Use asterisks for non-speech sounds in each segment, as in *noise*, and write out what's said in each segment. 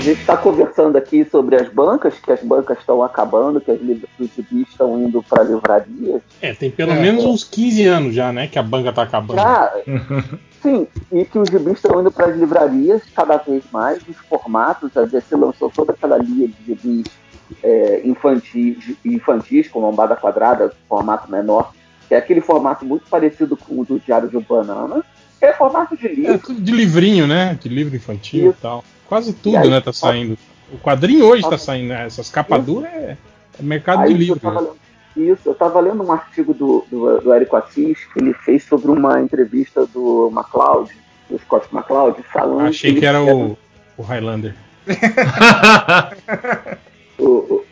É, a gente está conversando aqui sobre as bancas, que as bancas estão acabando, que as os gibis estão indo para livrarias. É, tem pelo é, menos uns 15 anos já, né, que a banca está acabando. Já, *laughs* sim, e que os gibis estão indo para as livrarias cada vez mais, os formatos, a DC lançou toda aquela linha de gibis é, infantis, infantis, com lombada quadrada, formato menor, que é aquele formato muito parecido com o do Diário de um Banana. É formato de livro. É tudo de livrinho, né? De livro infantil Isso. e tal. Quase tudo, aí, né, tá saindo. O quadrinho hoje tá saindo, né? Essas capas duras é, é, mercado de livro. Eu né? isso, eu tava lendo um artigo do, do, do Érico Assis que ele fez sobre uma entrevista do MacLeod, do Scott MacLeod, falando. Achei que, que era o, o Highlander. *laughs* o, o,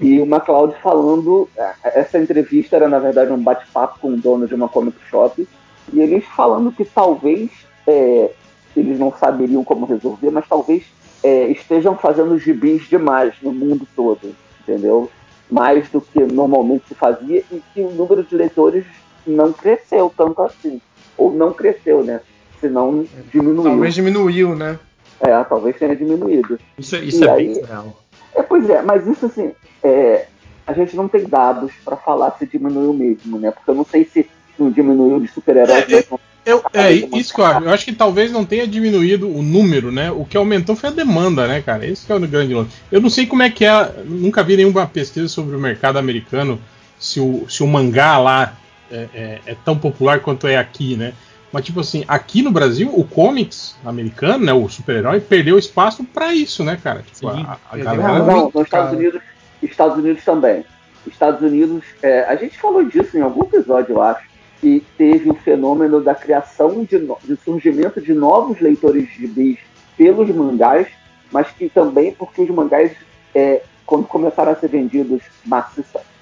e o MacLeod falando. É, essa entrevista era, na verdade, um bate-papo com o dono de uma comic shop. E eles falando que talvez é, eles não saberiam como resolver, mas talvez é, estejam fazendo gibis demais no mundo todo, entendeu? Mais do que normalmente se fazia e que o número de leitores não cresceu tanto assim. Ou não cresceu, né? Senão diminuiu. Talvez diminuiu, né? É, talvez tenha diminuído. Isso, isso é aí, bem real. É, pois é, mas isso assim, é, a gente não tem dados para falar se diminuiu mesmo, né? Porque eu não sei se não diminuiu de super-heróis. É, eu, é isso que eu acho. Eu acho que talvez não tenha diminuído o número, né? O que aumentou foi a demanda, né, cara? Esse é o grande lance. Eu não sei como é que é. Nunca vi nenhuma pesquisa sobre o mercado americano se o, se o mangá lá é, é, é tão popular quanto é aqui, né? Mas, tipo assim, aqui no Brasil, o comics americano, né, o super-herói, perdeu espaço para isso, né, cara? Tipo, Sim, a, a galera. Não, nos Estados Unidos, Estados Unidos também. Estados Unidos, é, a gente falou disso em algum episódio, eu acho, que teve o fenômeno da criação de, de surgimento de novos leitores de gibis pelos mangás, mas que também porque os mangás, é, quando começaram a ser vendidos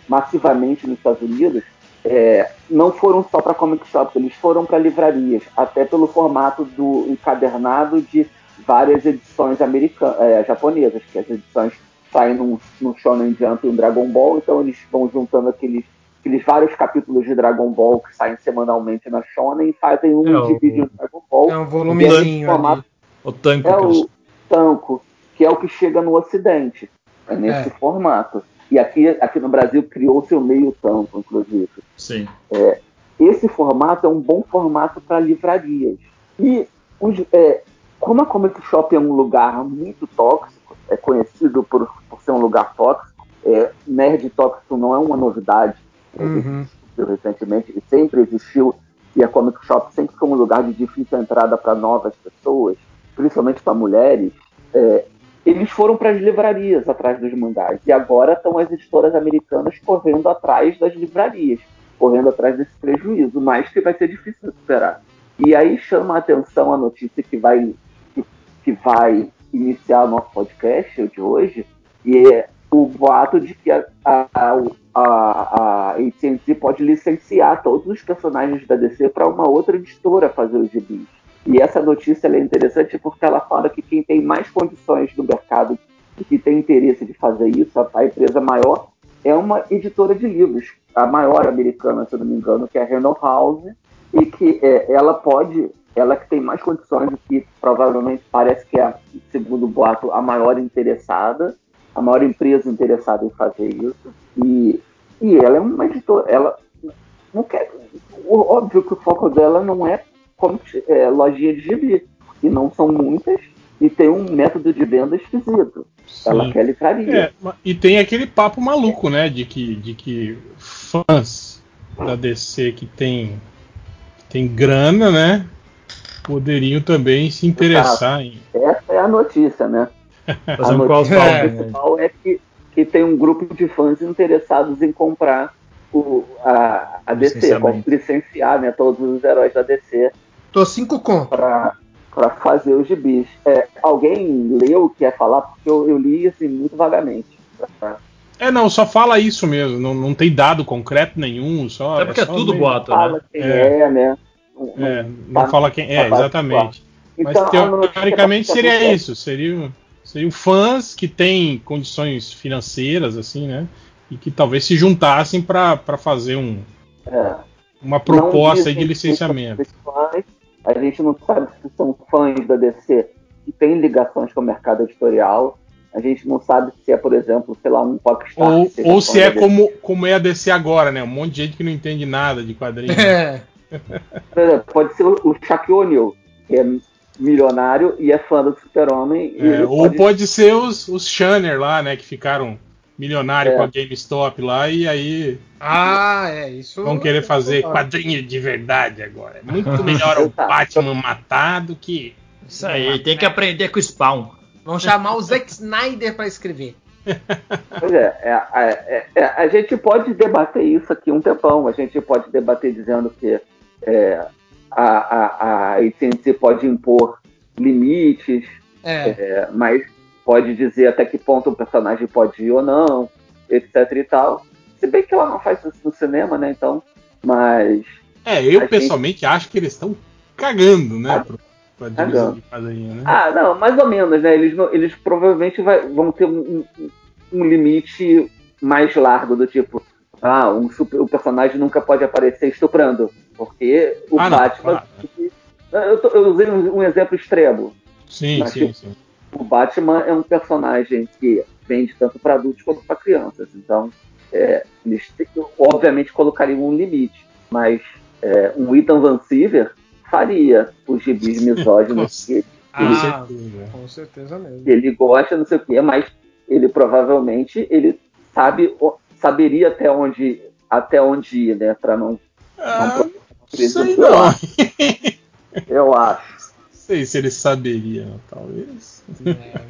massivamente nos Estados Unidos, é, não foram só para comic shops, eles foram para livrarias, até pelo formato do encadernado de várias edições americanas, é, japonesas, que as edições saem no, no Shonen Jump e no Dragon Ball, então eles vão juntando aqueles, aqueles vários capítulos de Dragon Ball que saem semanalmente na Shonen e fazem um é de vídeo de Dragon Ball. É um volumezinho formato, O tanco. É o tanco, que é o que chega no Ocidente, é nesse é. formato. E aqui, aqui no Brasil criou-se o meio tampo, inclusive. Sim. É, esse formato é um bom formato para livrarias. E os, é, como a Comic Shop é um lugar muito tóxico, é conhecido por, por ser um lugar tóxico, é, nerd tóxico não é uma novidade. Uhum. Recentemente, sempre existiu e a Comic Shop sempre foi um lugar de difícil entrada para novas pessoas, principalmente para mulheres. É, eles foram para as livrarias atrás dos mangás. E agora estão as editoras americanas correndo atrás das livrarias, correndo atrás desse prejuízo, mas que vai ser difícil superar. E aí chama a atenção a notícia que vai, que, que vai iniciar o nosso podcast de hoje, e é o boato de que a, a, a, a AT&T pode licenciar todos os personagens da DC para uma outra editora fazer os gibis. E essa notícia é interessante porque ela fala que quem tem mais condições no mercado e que tem interesse de fazer isso, a, empresa maior, é uma editora de livros, a maior americana, se eu não me engano, que é a Random House, e que é, ela pode, ela que tem mais condições, do que provavelmente parece que é, segundo o boato, a maior interessada, a maior empresa interessada em fazer isso, e, e ela é uma editora, ela não quer, óbvio que o foco dela não é como é, lojinha de gibi. E não são muitas, e tem um método de venda esquisito. Sim. Ela quer livraria. É, e tem aquele papo maluco, né? De que, de que fãs da DC que tem, que tem grana, né? Poderiam também se interessar em. Essa é a notícia, né? Fazer a um é, principal é que, que tem um grupo de fãs interessados em comprar o, a, a DC, licenciar né, todos os heróis da DC Tô cinco conto. Pra, pra fazer os gibis. É, alguém leu o que ia falar? Porque eu, eu li assim muito vagamente. É, não, só fala isso mesmo, não, não tem dado concreto nenhum, só. É porque é, é tudo boato, né? Fala quem é, é né? Não, é, não tá, fala quem é, exatamente. Então, Mas teoricamente seria isso, seriam, seriam fãs que têm condições financeiras, assim, né? E que talvez se juntassem para fazer um, é. uma proposta de licenciamento. A gente não sabe se são fãs da DC que tem ligações com o mercado editorial. A gente não sabe se é, por exemplo, sei lá, um rockstar. Ou, ou se é como, como é a DC agora, né? Um monte de gente que não entende nada de quadrinhos. É. Pode ser o Shaquille O'Neal, que é milionário e é fã do Super-Homem. É, ou pode... pode ser os, os Shanner lá, né? Que ficaram milionário é. com a GameStop lá e aí. Ah, é isso. Vão querer fazer quadrinho de verdade agora. É muito *laughs* melhor o Batman matar do que. Isso aí, tem que aprender com o Spawn. Vão chamar o Zack Snyder para escrever. *laughs* Pois é, é, é, é, a gente pode debater isso aqui um tempão. A gente pode debater dizendo que é, a, a, a AT&T pode impor limites, é. é. mas pode dizer até que ponto o personagem pode ir ou não, etc e tal. Se bem que ela não faz isso no cinema, né? Então, mas. É, eu pessoalmente gente... acho que eles estão cagando, né? Ah, pra, de quadrinho, né? Ah, não, mais ou menos, né? Eles, eles provavelmente vai, vão ter um, um, limite mais largo, do tipo, ah, um super, o personagem nunca pode aparecer estuprando. Porque o ah, Batman. Não, eu, tô, eu, usei um, um, exemplo extremo. Sim, sim, sim o Batman é um personagem que vende tanto para adultos quanto para crianças. Então, é, eles obviamente colocariam um limite, mas é, um Ethan Van Siever faria os gibis misóginos *laughs* que, ah, ele, com certeza mesmo. Ele gosta, não sei o quê, mas ele provavelmente ele sabe saberia até onde até onde ir, né, para não, ah, não sei não. Eu acho sei se ele saberia, talvez. É,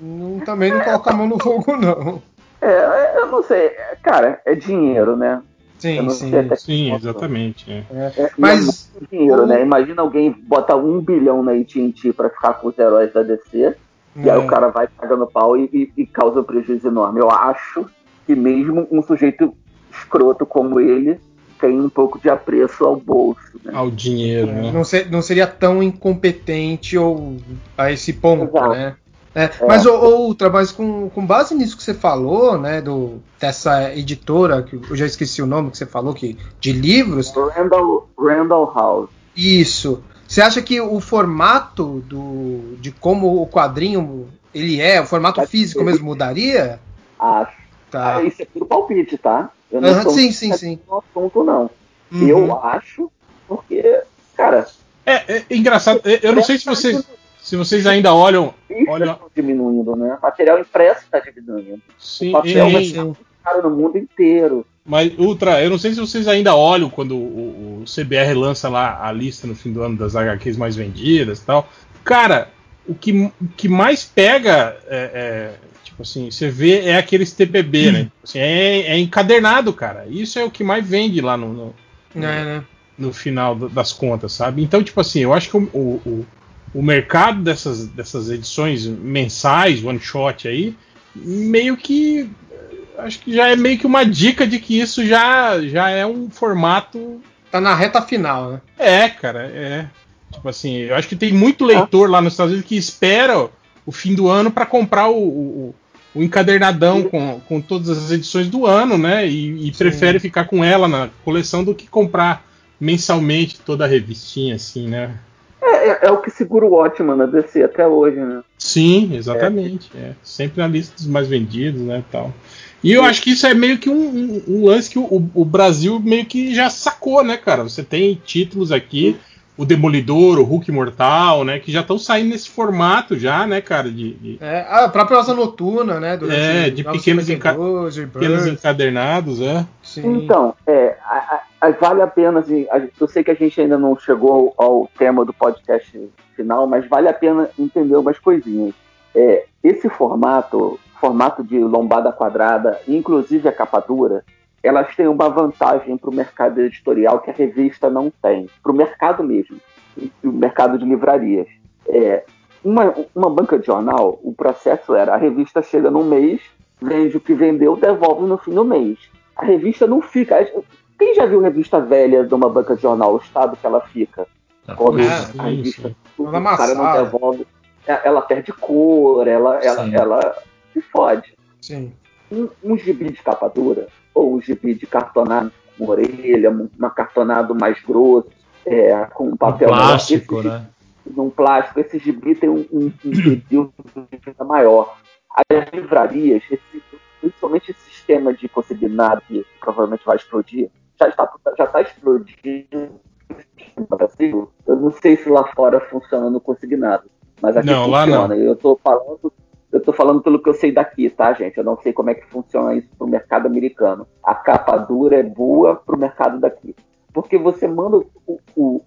não, também não coloca a mão no fogo, não. É, eu não sei. Cara, é dinheiro, né? Sim, sim. Sim, exatamente. É. É, é mas. É dinheiro, o... né? Imagina alguém bota um bilhão na AT&T pra ficar com os heróis da DC. E aí o é. cara vai pagando pau e, e, e causa um prejuízo enorme. Eu acho que mesmo um sujeito escroto como ele tem um pouco de apreço ao bolso. Né? Ao dinheiro, né? Não, ser, não, seria tão incompetente ou a esse ponto, Exato. né? É, é. Mas outra, mas com, com base nisso que você falou, né, do, dessa editora, que eu já esqueci o nome que você falou, que, de livros. Randall, Randall House. Isso. Você acha que o formato do, de como o quadrinho ele é, o formato físico mesmo mudaria? Acho. Tá. Isso é puro palpite, tá? Eu não uhum, sim, sim, sim. no assunto, não. Uhum. Eu acho, porque, cara. É, é engraçado. Eu não sei se vocês, se vocês ainda olham. olham... diminuindo, né? O material impresso está diminuindo. Sim, o papel vai ficar caro no mundo inteiro. Mas, Ultra, eu não sei se vocês ainda olham quando o, o, CBR lança lá a lista no fim do ano das HQs mais vendidas e tal. Cara, o que, o que mais pega é, é, Tipo assim, você vê, é aqueles TPB, né? Tipo assim, é, é, encadernado, cara. Isso é o que mais vende lá no, no, é, né? no final das contas, sabe? Então, tipo assim, eu acho que o, o, o mercado dessas, dessas edições mensais, one shot aí, meio que. Acho que já é meio que uma dica de que isso já, já é um formato. Tá na reta final, né? É, cara, é. Tipo assim, eu acho que tem muito leitor lá nos Estados Unidos que espera o fim do ano para comprar o, o, o encadernadão com, com todas as edições do ano, né? E, e prefere ficar com ela na coleção do que comprar mensalmente toda a revistinha, assim, né? É, é, é o que segura o Watchman na DC até hoje, né? Sim, exatamente. É. é. Sempre na lista dos mais vendidos, né? Tal. E eu acho que isso é meio que um, um, um lance que o, o, Brasil meio que já sacou, né, cara? Você tem títulos aqui. Sim o Demolidor, o Hulk Mortal, né? Que já estão saindo nesse formato já, né, cara? De, de... É, a própria Asa Noturna, né? é, de pequenos, enca... pequenos encadernados, é. Sim. Então, é, a, a, vale a pena, assim, a, eu sei que a gente ainda não chegou ao, ao, tema do podcast final, mas vale a pena entender umas coisinhas. É, esse formato, formato de lombada quadrada, inclusive a capa dura, elas têm uma vantagem para o mercado editorial que a revista não tem, para o mercado mesmo, o mercado de livrarias. É, uma, uma banca de jornal, o processo era: a revista chega no mês, vende o que vendeu, devolve no fim do mês. A revista não fica. Quem já viu revista velha de uma banca de jornal, o estado que ela fica? Ah, Quando é, a revista o cara não devolve, é, ela perde cor, ela, ela, ela se fode. Sim. Um, um gibi de capa dura, ou o gibi de cartonado com orelha, um acartonado mais grosso, é, com um papel. Um plástico, né? num plástico, esse gibi tem um, um, um de maior. As livrarias, esse, principalmente esse sistema de consignado que provavelmente vai explodir, já está, já está explodindo no Brasil. Eu não sei se lá fora funciona no consignado, mas aqui não, funciona. Lá não. Eu estou falando eu tô falando pelo que eu sei daqui, tá, gente? Eu não sei como é que funciona isso pro mercado americano. A capa dura é boa pro mercado daqui. Porque você manda o, o,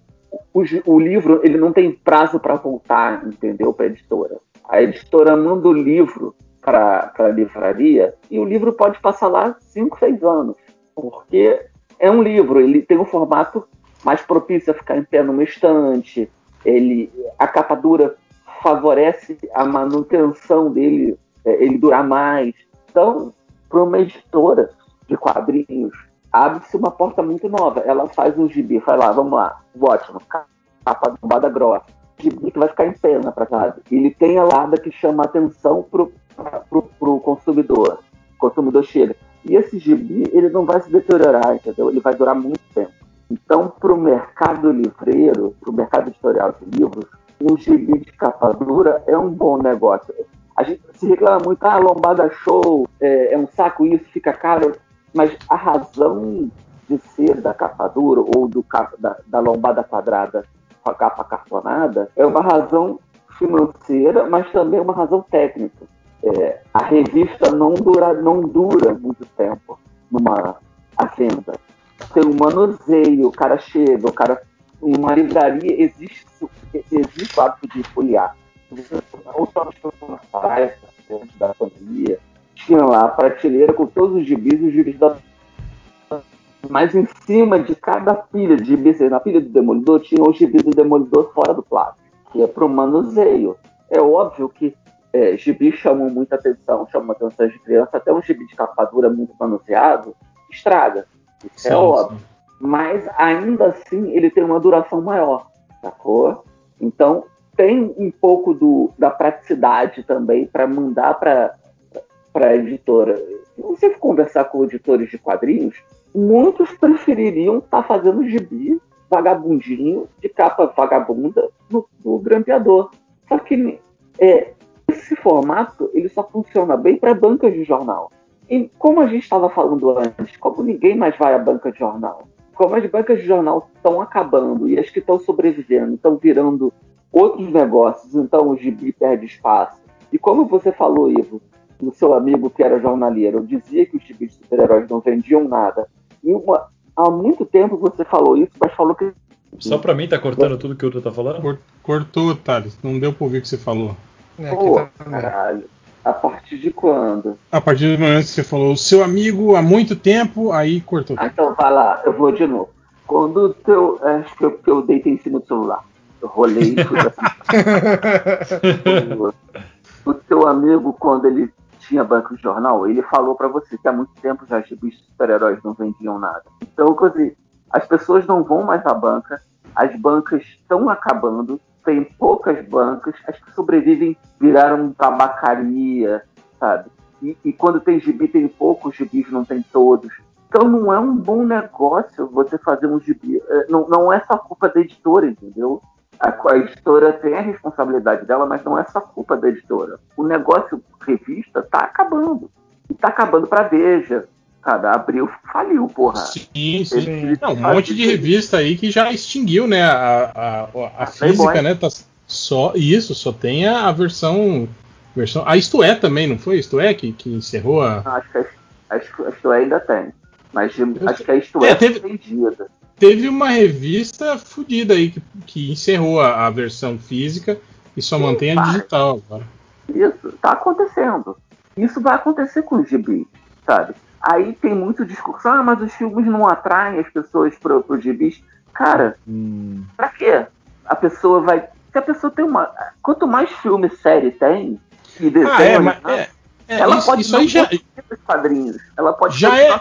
o, o livro, ele não tem prazo para voltar, entendeu? Para editora. A editora manda o livro para a livraria e o livro pode passar lá 5, 6 anos. Porque é um livro, ele tem um formato mais propício a ficar em pé numa estante. Ele, a capa dura favorece a manutenção dele, é, ele durar mais. Então, para uma editora de quadrinhos, abre-se uma porta muito nova. Ela faz um gibi, vai lá, vamos lá, ótimo, capa bombada grossa, gibi que vai ficar em pena para casa. Ele tem a lada que chama atenção pro, pro consumidor. O consumidor chega. E esse gibi, ele não vai se deteriorar, entendeu? Ele vai durar muito tempo. Então, para o mercado livreiro, para o mercado editorial de livros, um gibi de capa dura é um bom negócio. A gente se reclama muito, ah, lombada show, é, é um saco isso, fica caro, mas a razão de ser da capa dura ou do, da, da lombada quadrada com a capa cartonada é uma razão financeira, mas também uma razão técnica. É, a revista não dura, não dura muito tempo numa venda. Tem um manuseio, o cara chega, o cara. Uma livraria existe, existe o hábito de folhear. Ou só na praia, antes da pandemia, tinha lá a prateleira com todos os gibis, os gibis da. Mas em cima de cada pilha de gibis, na pilha do demolidor, tinha os gibis do demolidor fora do plástico, que é para o manuseio. É óbvio que é, chamam muita atenção, chamam atenção de criança, até um gibi de capa dura muito manuseado estraga. Isso é sim, é óbvio. Sim. Mas ainda assim ele tem uma duração maior, sacou? Então tem um pouco do, da praticidade também para mandar para a editora. Se você conversar com editores de quadrinhos, muitos prefeririam estar tá fazendo gibi vagabundinho de capa vagabunda no, no grampeador. Só que é, esse formato ele só funciona bem para bancas de jornal. E como a gente estava falando antes, como ninguém mais vai à banca de jornal, como as bancas de jornal estão acabando e as que estão sobrevivendo estão virando outros negócios, então o gibi perde espaço. E como você falou, Ivo, o seu amigo que era jornaleiro, dizia que os gibis de super-heróis não vendiam nada. E uma, há muito tempo você falou isso, mas falou que. Só pra mim tá cortando tudo que o outro tá falando? Cortou, Thales. Não deu pra ouvir o que você falou. É, Pô, tá... caralho. A partir de quando? A partir do momento que você falou, seu amigo há muito tempo, aí cortou. Ah, então vai lá, eu vou de novo. Quando o teu. Acho que eu, eu deitei em cima do celular. Eu rolei *laughs* o teu amigo, quando ele tinha banco de jornal, ele falou para você que há muito tempo já os super-heróis não vendiam nada. Então, assim, as pessoas não vão mais à banca, as bancas estão acabando, tem poucas bancas, as que sobrevivem viraram tabacaria, sabe? E, e, quando tem gibi, tem poucos gibis, não tem todos. Então não é um bom negócio você fazer um gibi. É, não, não é só culpa da editora, entendeu? A, a editora tem a responsabilidade dela, mas não é só culpa da editora. O negócio revista tá acabando. E tá acabando para Veja, Cada abril faliu, porra. Sim, sim. Não, um monte de revista aí que já extinguiu, né? A, a, a, a física, né? Tá só isso, só tem a, versão. versão a Isto É também, não foi? Isto É que, que encerrou a. Não, acho que a, a Isto É ainda tem. Mas acho que a Isto É, é teve, vendida. Teve uma revista fodida aí que, que encerrou a, a versão física e só sim, mantém a digital agora. Isso, tá acontecendo. Isso vai acontecer com o gibi, sabe? Aí tem muito discurso, ah, mas os filmes não atraem as pessoas pro, pro gibis. Cara, hum. pra quê? A pessoa vai. Se a pessoa tem uma. Quanto mais filme série tem, e desenho, ah, é, mas, é, é, ela isso, pode isso aí já. quadrinhos. Ela pode já é.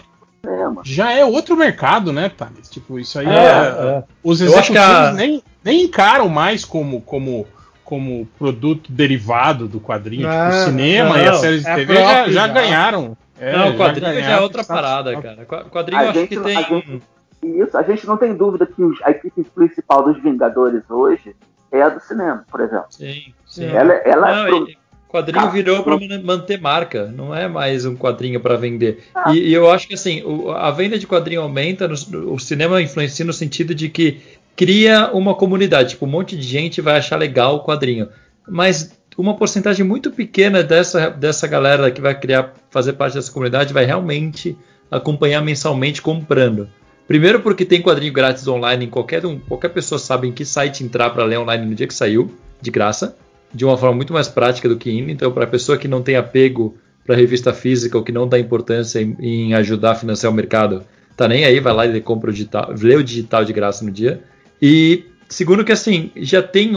Já é outro mercado, né, Thales? Tipo, isso aí é. é, é. Os executivos a... nem, nem encaram mais como, como, como produto derivado do quadrinho. Não, tipo, o cinema não, e as séries de TV já, já ganharam. É, não, o quadrinho já, é outra parada, cara. Quadrinho eu acho que tem. A gente, isso, a gente não tem dúvida que a equipe principal dos Vingadores hoje é a do cinema, por exemplo. Sim, sim. Ela, ela Não, pro... quadrinho virou para manter marca, não é mais um quadrinho para vender. Ah. E, e, eu acho que assim, o, a venda de quadrinho aumenta, no, o cinema influencia no sentido de que cria uma comunidade, tipo, um monte de gente vai achar legal o quadrinho. Mas uma porcentagem muito pequena dessa, dessa galera que vai criar, fazer parte dessa comunidade vai realmente acompanhar mensalmente comprando. Primeiro porque tem quadrinho grátis online em qualquer um, qualquer pessoa sabe em que site entrar para ler online no dia que saiu, de graça, de uma forma muito mais prática do que indo. Então, para a pessoa que não tem apego para revista física ou que não dá importância em, em, ajudar a financiar o mercado, tá nem aí, vai lá e compra o digital, lê o digital de graça no dia. E segundo que assim, já tem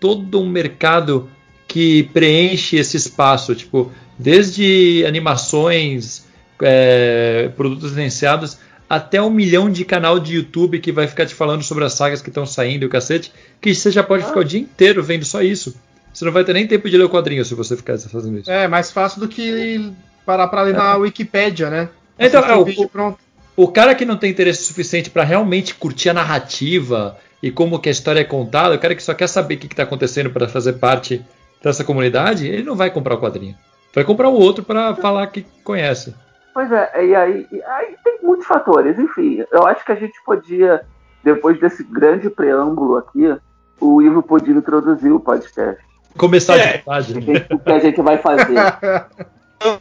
todo um mercado que preenche esse espaço, tipo, desde animações, é, produtos licenciados, até um milhão de canal de YouTube que vai ficar te falando sobre as sagas que estão saindo e o cacete, que você já pode ah. ficar o dia inteiro vendo só isso. Você não vai ter nem tempo de ler o quadrinho se você ficar fazendo isso. É, mais fácil do que parar para ler é. na Wikipédia, né? Então, é, o, pronto. o cara que não tem interesse suficiente para realmente curtir a narrativa e como que a história é contada, o cara que só quer saber o que está acontecendo para fazer parte dessa comunidade, ele não vai comprar o quadrinho. Vai comprar o outro para falar que conhece. Pois é, e aí, e aí tem muitos fatores. Enfim, eu acho que a gente podia, depois desse grande preâmbulo aqui, o Ivo podia introduzir o podcast. Começar é. de verdade. Né? O que a gente vai fazer. *laughs*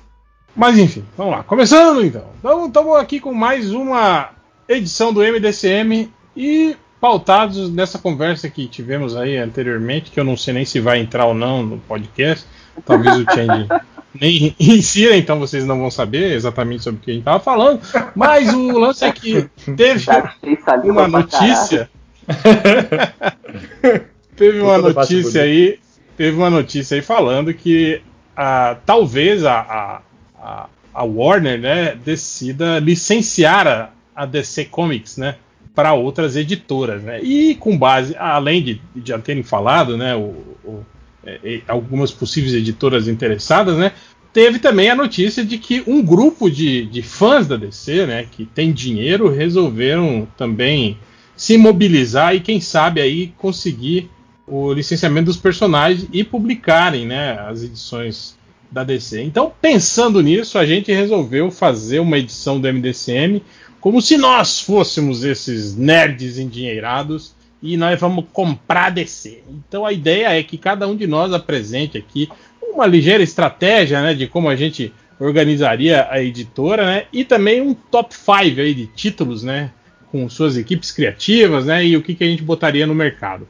Mas enfim, vamos lá. Começando então. Então estamos aqui com mais uma edição do MDCM e pautados nessa conversa que tivemos aí anteriormente, que eu não sei nem se vai entrar ou não no podcast. Talvez o Change *laughs* nem insira, então vocês não vão saber exatamente sobre o que a gente estava falando. Mas o lance é que teve uma notícia. *laughs* teve uma notícia aí. Teve uma notícia aí falando que ah, talvez a, a, a, Warner né, decida licenciar a, a DC Comics, né? Para outras editoras, né? E com base, além de, já terem falado, né, o, o, é, algumas possíveis editoras interessadas, né? Teve também a notícia de que um grupo de, de fãs da DC, né, que tem dinheiro, resolveram também se mobilizar e quem sabe aí conseguir o licenciamento dos personagens e publicarem, né, as edições da DC. Então, pensando nisso, a gente resolveu fazer uma edição do MDCM como se nós fôssemos esses nerds endinheirados e nós vamos comprar DC. Então a ideia é que cada um de nós apresente aqui uma ligeira estratégia né, de como a gente organizaria a editora, né, e também um top 5 aí de títulos, né, com suas equipes criativas, né, e o que, que a gente botaria no mercado.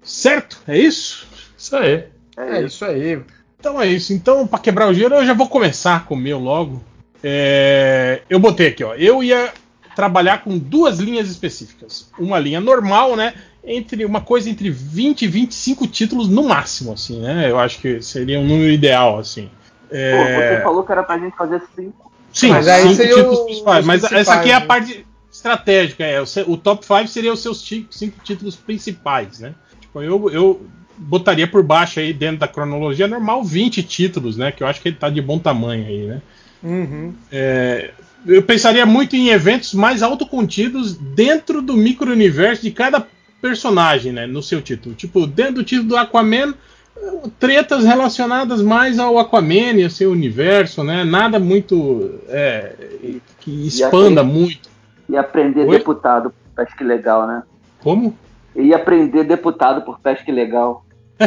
Certo? É isso? Isso aí. É, é isso aí. Então é isso. Então, para quebrar o gelo, eu já vou começar com o meu logo. É, eu botei aqui, ó. Eu ia trabalhar com duas linhas específicas. Uma linha normal, né? Entre uma coisa entre 20 e 25 títulos no máximo, assim, né? Eu acho que seria um número ideal, assim. É... Pô, você falou que era pra gente fazer cinco. Sim, mas cinco títulos principais. Mas essa aqui é a né? parte estratégica. É, o, o top 5 seria os seus cinco títulos principais, né? Tipo, eu, eu botaria por baixo aí, dentro da cronologia normal, 20 títulos, né? Que eu acho que ele tá de bom tamanho aí, né? Uhum. É, eu pensaria muito em eventos mais autocontidos dentro do micro-universo de cada personagem, né? No seu título. Tipo, dentro do título do Aquaman, tretas relacionadas mais ao Aquaman e ao seu universo, né? Nada muito é, que expanda muito. E aprender Oi? deputado por pesca legal, né? Como? E aprender deputado por pesca legal. *laughs*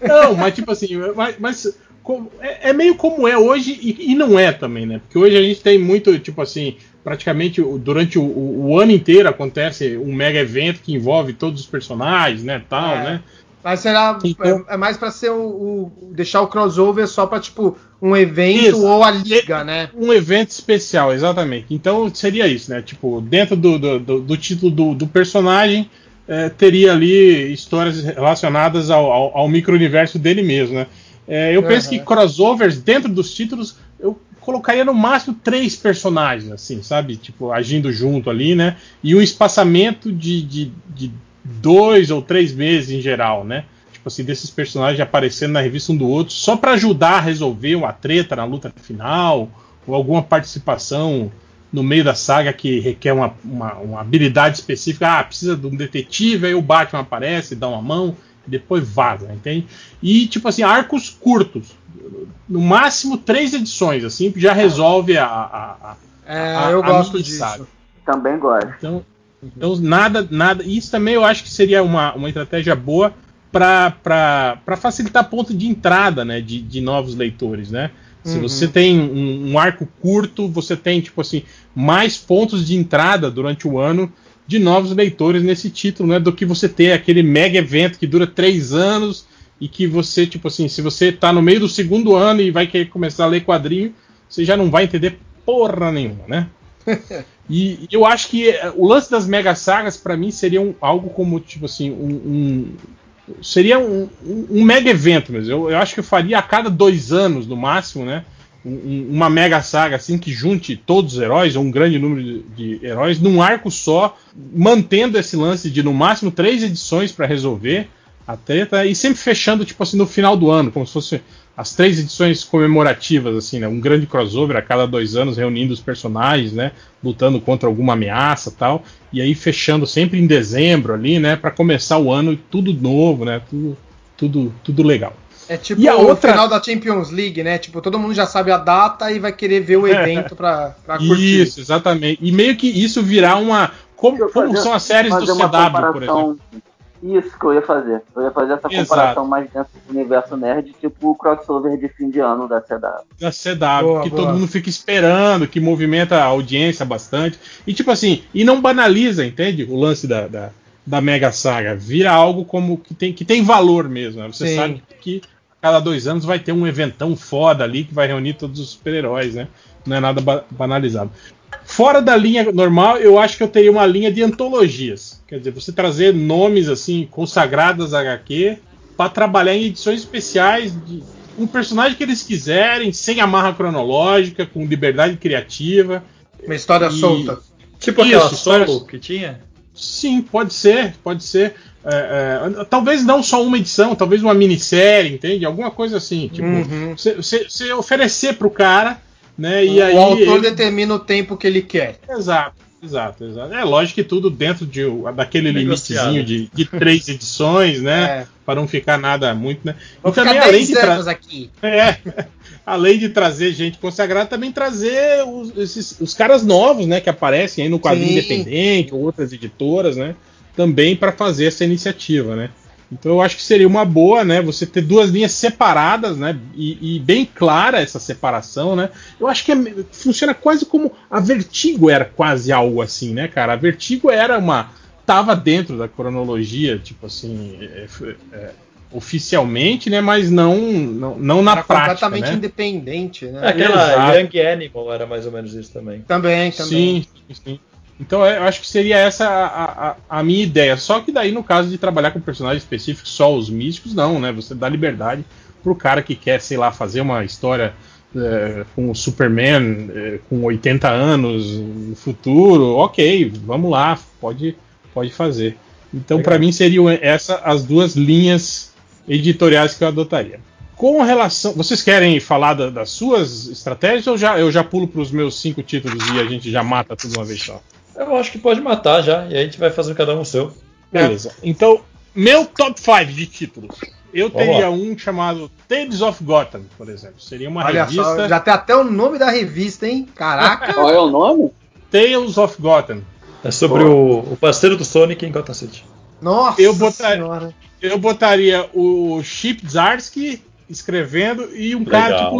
não, mas tipo assim, mas, mas é, é, meio como é hoje e, e, não é também, né? Porque hoje a gente tem muito, tipo assim, praticamente durante o, o, o ano inteiro acontece um mega evento que envolve todos os personagens, né, tal, é. né? Mas será então, é, é mais para ser o, o, deixar o crossover só para tipo um evento isso, ou a liga, né? Um evento especial, exatamente. Então seria isso, né? Tipo dentro do, do, do título do, do personagem é, teria ali histórias relacionadas ao, ao, ao micro-universo dele mesmo, né? É, eu uhum. penso que crossovers dentro dos títulos eu colocaria no máximo três personagens, assim, sabe? Tipo, agindo junto ali, né? E um espaçamento de, de, de dois ou três meses em geral, né? Tipo assim, desses personagens aparecendo na revista um do outro, só para ajudar a resolver uma treta na luta final, ou alguma participação no meio da saga que requer uma, uma, uma, habilidade específica. Ah, precisa de um detetive, aí o Batman aparece, dá uma mão, depois vaza, entende? E, tipo assim, arcos curtos. No máximo três edições, assim, já resolve a. a, a é, a, eu gosto disso. Saga. Também gosto. Então, então, nada, nada. Isso também eu acho que seria uma, uma estratégia boa para facilitar ponto de entrada né, de, de novos leitores, né? Se uhum. você tem um, um, arco curto, você tem, tipo assim, mais pontos de entrada durante o ano de novos leitores nesse título, né? Do que você ter aquele mega evento que dura três anos e que você, tipo assim, se você tá no meio do segundo ano e vai querer começar a ler quadrinho, você já não vai entender porra nenhuma, né? *laughs* e, eu acho que eh, o lance das mega sagas, para mim, seria um, algo como, tipo assim, um, seria um, um, um, mega evento mesmo. Eu, eu, acho que eu faria a cada dois anos, no máximo, né? Um, uma mega saga assim que junte todos os heróis, ou um grande número de, de, heróis, num arco só, mantendo esse lance de no máximo três edições para resolver a treta e sempre fechando, tipo assim, no final do ano, como se fosse as três edições comemorativas, assim, né? Um grande crossover a cada dois anos, reunindo os personagens, né? Lutando contra alguma ameaça tal. E aí fechando sempre em dezembro ali, né? para começar o ano tudo novo, né? Tudo, tudo, tudo legal. É tipo e a o outra... final da Champions League, né? Tipo, todo mundo já sabe a data e vai querer ver o evento pra, pra curtir. Isso, exatamente. E meio que isso virar uma. Como, como são as séries do CW, por exemplo. Isso que eu ia fazer. Eu ia fazer essa Exato. comparação mais dentro do universo nerd, tipo o crossover de fim de ano da CW. Da CW, boa, que boa. todo mundo fica esperando, que movimenta a audiência bastante. E tipo assim, e não banaliza, entende? O lance da, da, da Mega Saga. Vira algo como que tem, que tem valor mesmo. Né? Você Sim. sabe que cada dois anos vai ter um eventão foda ali que vai reunir todos os super-heróis, né? Não é nada ba banalizado. Fora da linha normal, eu acho que eu teria uma linha de antologias. Quer dizer, você trazer nomes assim consagrados HQ para trabalhar em edições especiais de um personagem que eles quiserem, sem amarra cronológica, com liberdade criativa. Uma história e... solta. Tipo Isso, aquela história solo que tinha? Sim, pode ser, pode ser. É, é, talvez não só uma edição, talvez uma minissérie, entende? Alguma coisa assim. Tipo, você uhum. oferecer pro cara né? O, e aí, o autor ele... determina o tempo que ele quer. Exato, exato, exato. É lógico que tudo dentro de, daquele limitezinho de, de três edições, né? É. Para não ficar nada muito, né? Vou e também além de tra... aqui. É, *laughs* além de trazer gente consagrada, também trazer os, esses, os caras novos, né? Que aparecem aí no quadrinho Sim. independente, outras editoras, né? Também para fazer essa iniciativa, né? Então eu acho que seria uma boa, né? Você ter duas linhas separadas, né? E, e bem clara essa separação, né? Eu acho que é, funciona quase como a Vertigo era quase algo assim, né, cara? A Vertigo era uma tava dentro da cronologia, tipo assim, é, é, oficialmente, né? Mas não não, não na era prática, completamente né? independente, né? Aquela Exato. Young Animal era mais ou menos isso também. Também, também. Sim, sim. sim. Então eu acho que seria essa a, a, a, minha ideia. Só que daí, no caso de trabalhar com personagens específicos, só os místicos, não, né? Você dá liberdade pro cara que quer, sei lá, fazer uma história é, com o Superman é, com 80 anos no futuro, ok, vamos lá, pode, pode fazer. Então, para mim, seriam essas as duas linhas editoriais que eu adotaria. Com relação. Vocês querem falar da, das suas estratégias ou já, eu já pulo para os meus cinco títulos e a gente já mata tudo uma vez só? Eu acho que pode matar já, e a gente vai fazer cada um o seu. Beleza. Então, meu top 5 de títulos. Eu teria um chamado Tales of Gotham, por exemplo. Seria uma Olha revista. Só, já tem até o nome da revista, hein? Caraca! Qual é o nome? Tales of Gotham. É sobre o, o, parceiro do Sonic em Gotham City. Nossa eu botar, Eu botaria o Chip Zarsky escrevendo e um Legal. cara tipo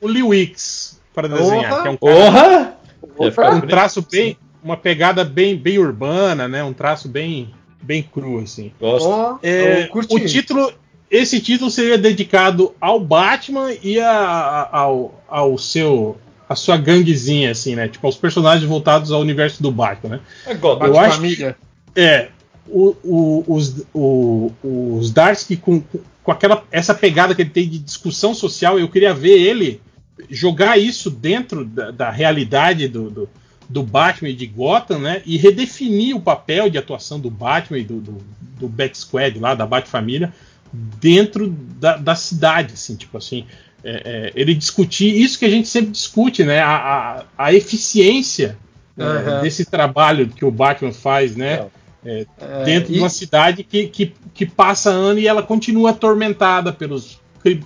o Lee Wicks para desenhar. Que é um, cara, um traço bem, uma pegada bem, bem urbana, né? Um traço bem, bem cru, assim. Gosto. Oh, é, o título, esse título seria dedicado ao Batman e a, a, ao, ao seu a sua ganguezinha, assim, né? Tipo, aos personagens voltados ao universo do Batman, né? É God, Eu acho família. Que, é. O, o, os, o, os Darsky com, com aquela essa pegada que ele tem de discussão social, eu queria ver ele jogar isso dentro da, da realidade do, do do Batman e de Gotham, né? E redefinir o papel de atuação do Batman e do, do, do Bat Squad lá, da Bat-família, dentro da, da, cidade, assim, tipo assim. É, é, ele discutir isso que a gente sempre discute, né? A, a, a, eficiência uhum. desse trabalho que o Batman faz, né? É, é, dentro e... de uma cidade que, que, que passa ano e ela continua atormentada pelos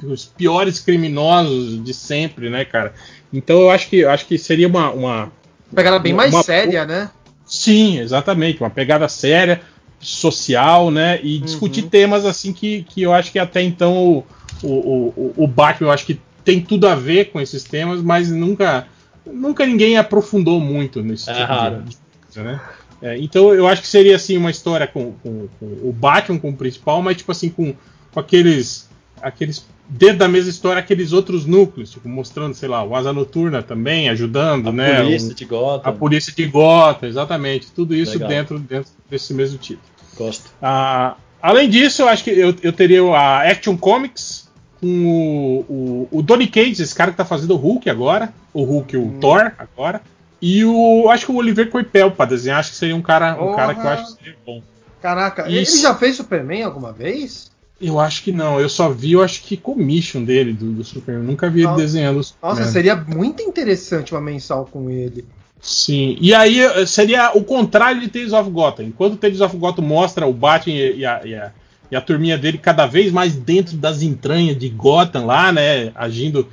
os piores criminosos de sempre, né, cara? Então eu acho que eu acho que seria uma uma pegada bem mais uma, séria, né? Sim, exatamente, uma pegada séria, social, né? E uhum. discutir temas assim que, que eu acho que até então o, o, o, o Batman eu acho que tem tudo a ver com esses temas, mas nunca nunca ninguém aprofundou muito nesse é tipo raro. de coisa, né? É, então eu acho que seria assim uma história com, com, com, o Batman como principal, mas tipo assim com, com aqueles aqueles dentro da mesma história aqueles outros núcleos, tipo, mostrando, sei lá, o Asa Noturna também, ajudando, a né? A polícia de Gotham. A polícia de Gotham, exatamente. Tudo isso dentro, dentro desse mesmo título. Gosto. Ah, além disso, eu acho que eu, eu teria a Action Comics com o, o, o Donny Cates, esse cara que tá fazendo o Hulk agora, o Hulk, o hum. Thor agora. E o. Acho que o Oliver Coipel para desenhar, acho que seria um cara, um cara que eu acho que seria bom. Caraca, Isso. ele já fez Superman alguma vez? Eu acho que não. Eu só vi, eu acho que commission dele do, do Superman. Nunca vi Nossa. ele desenhando. Nossa, seria muito interessante uma mensal com ele. Sim. E aí eh, seria o contrário de Tales of Gotham. Enquanto Tales of Gotham mostra o Batman e a, e, a, e a turminha dele cada vez mais dentro das entranhas de Gotham lá, né? Agindo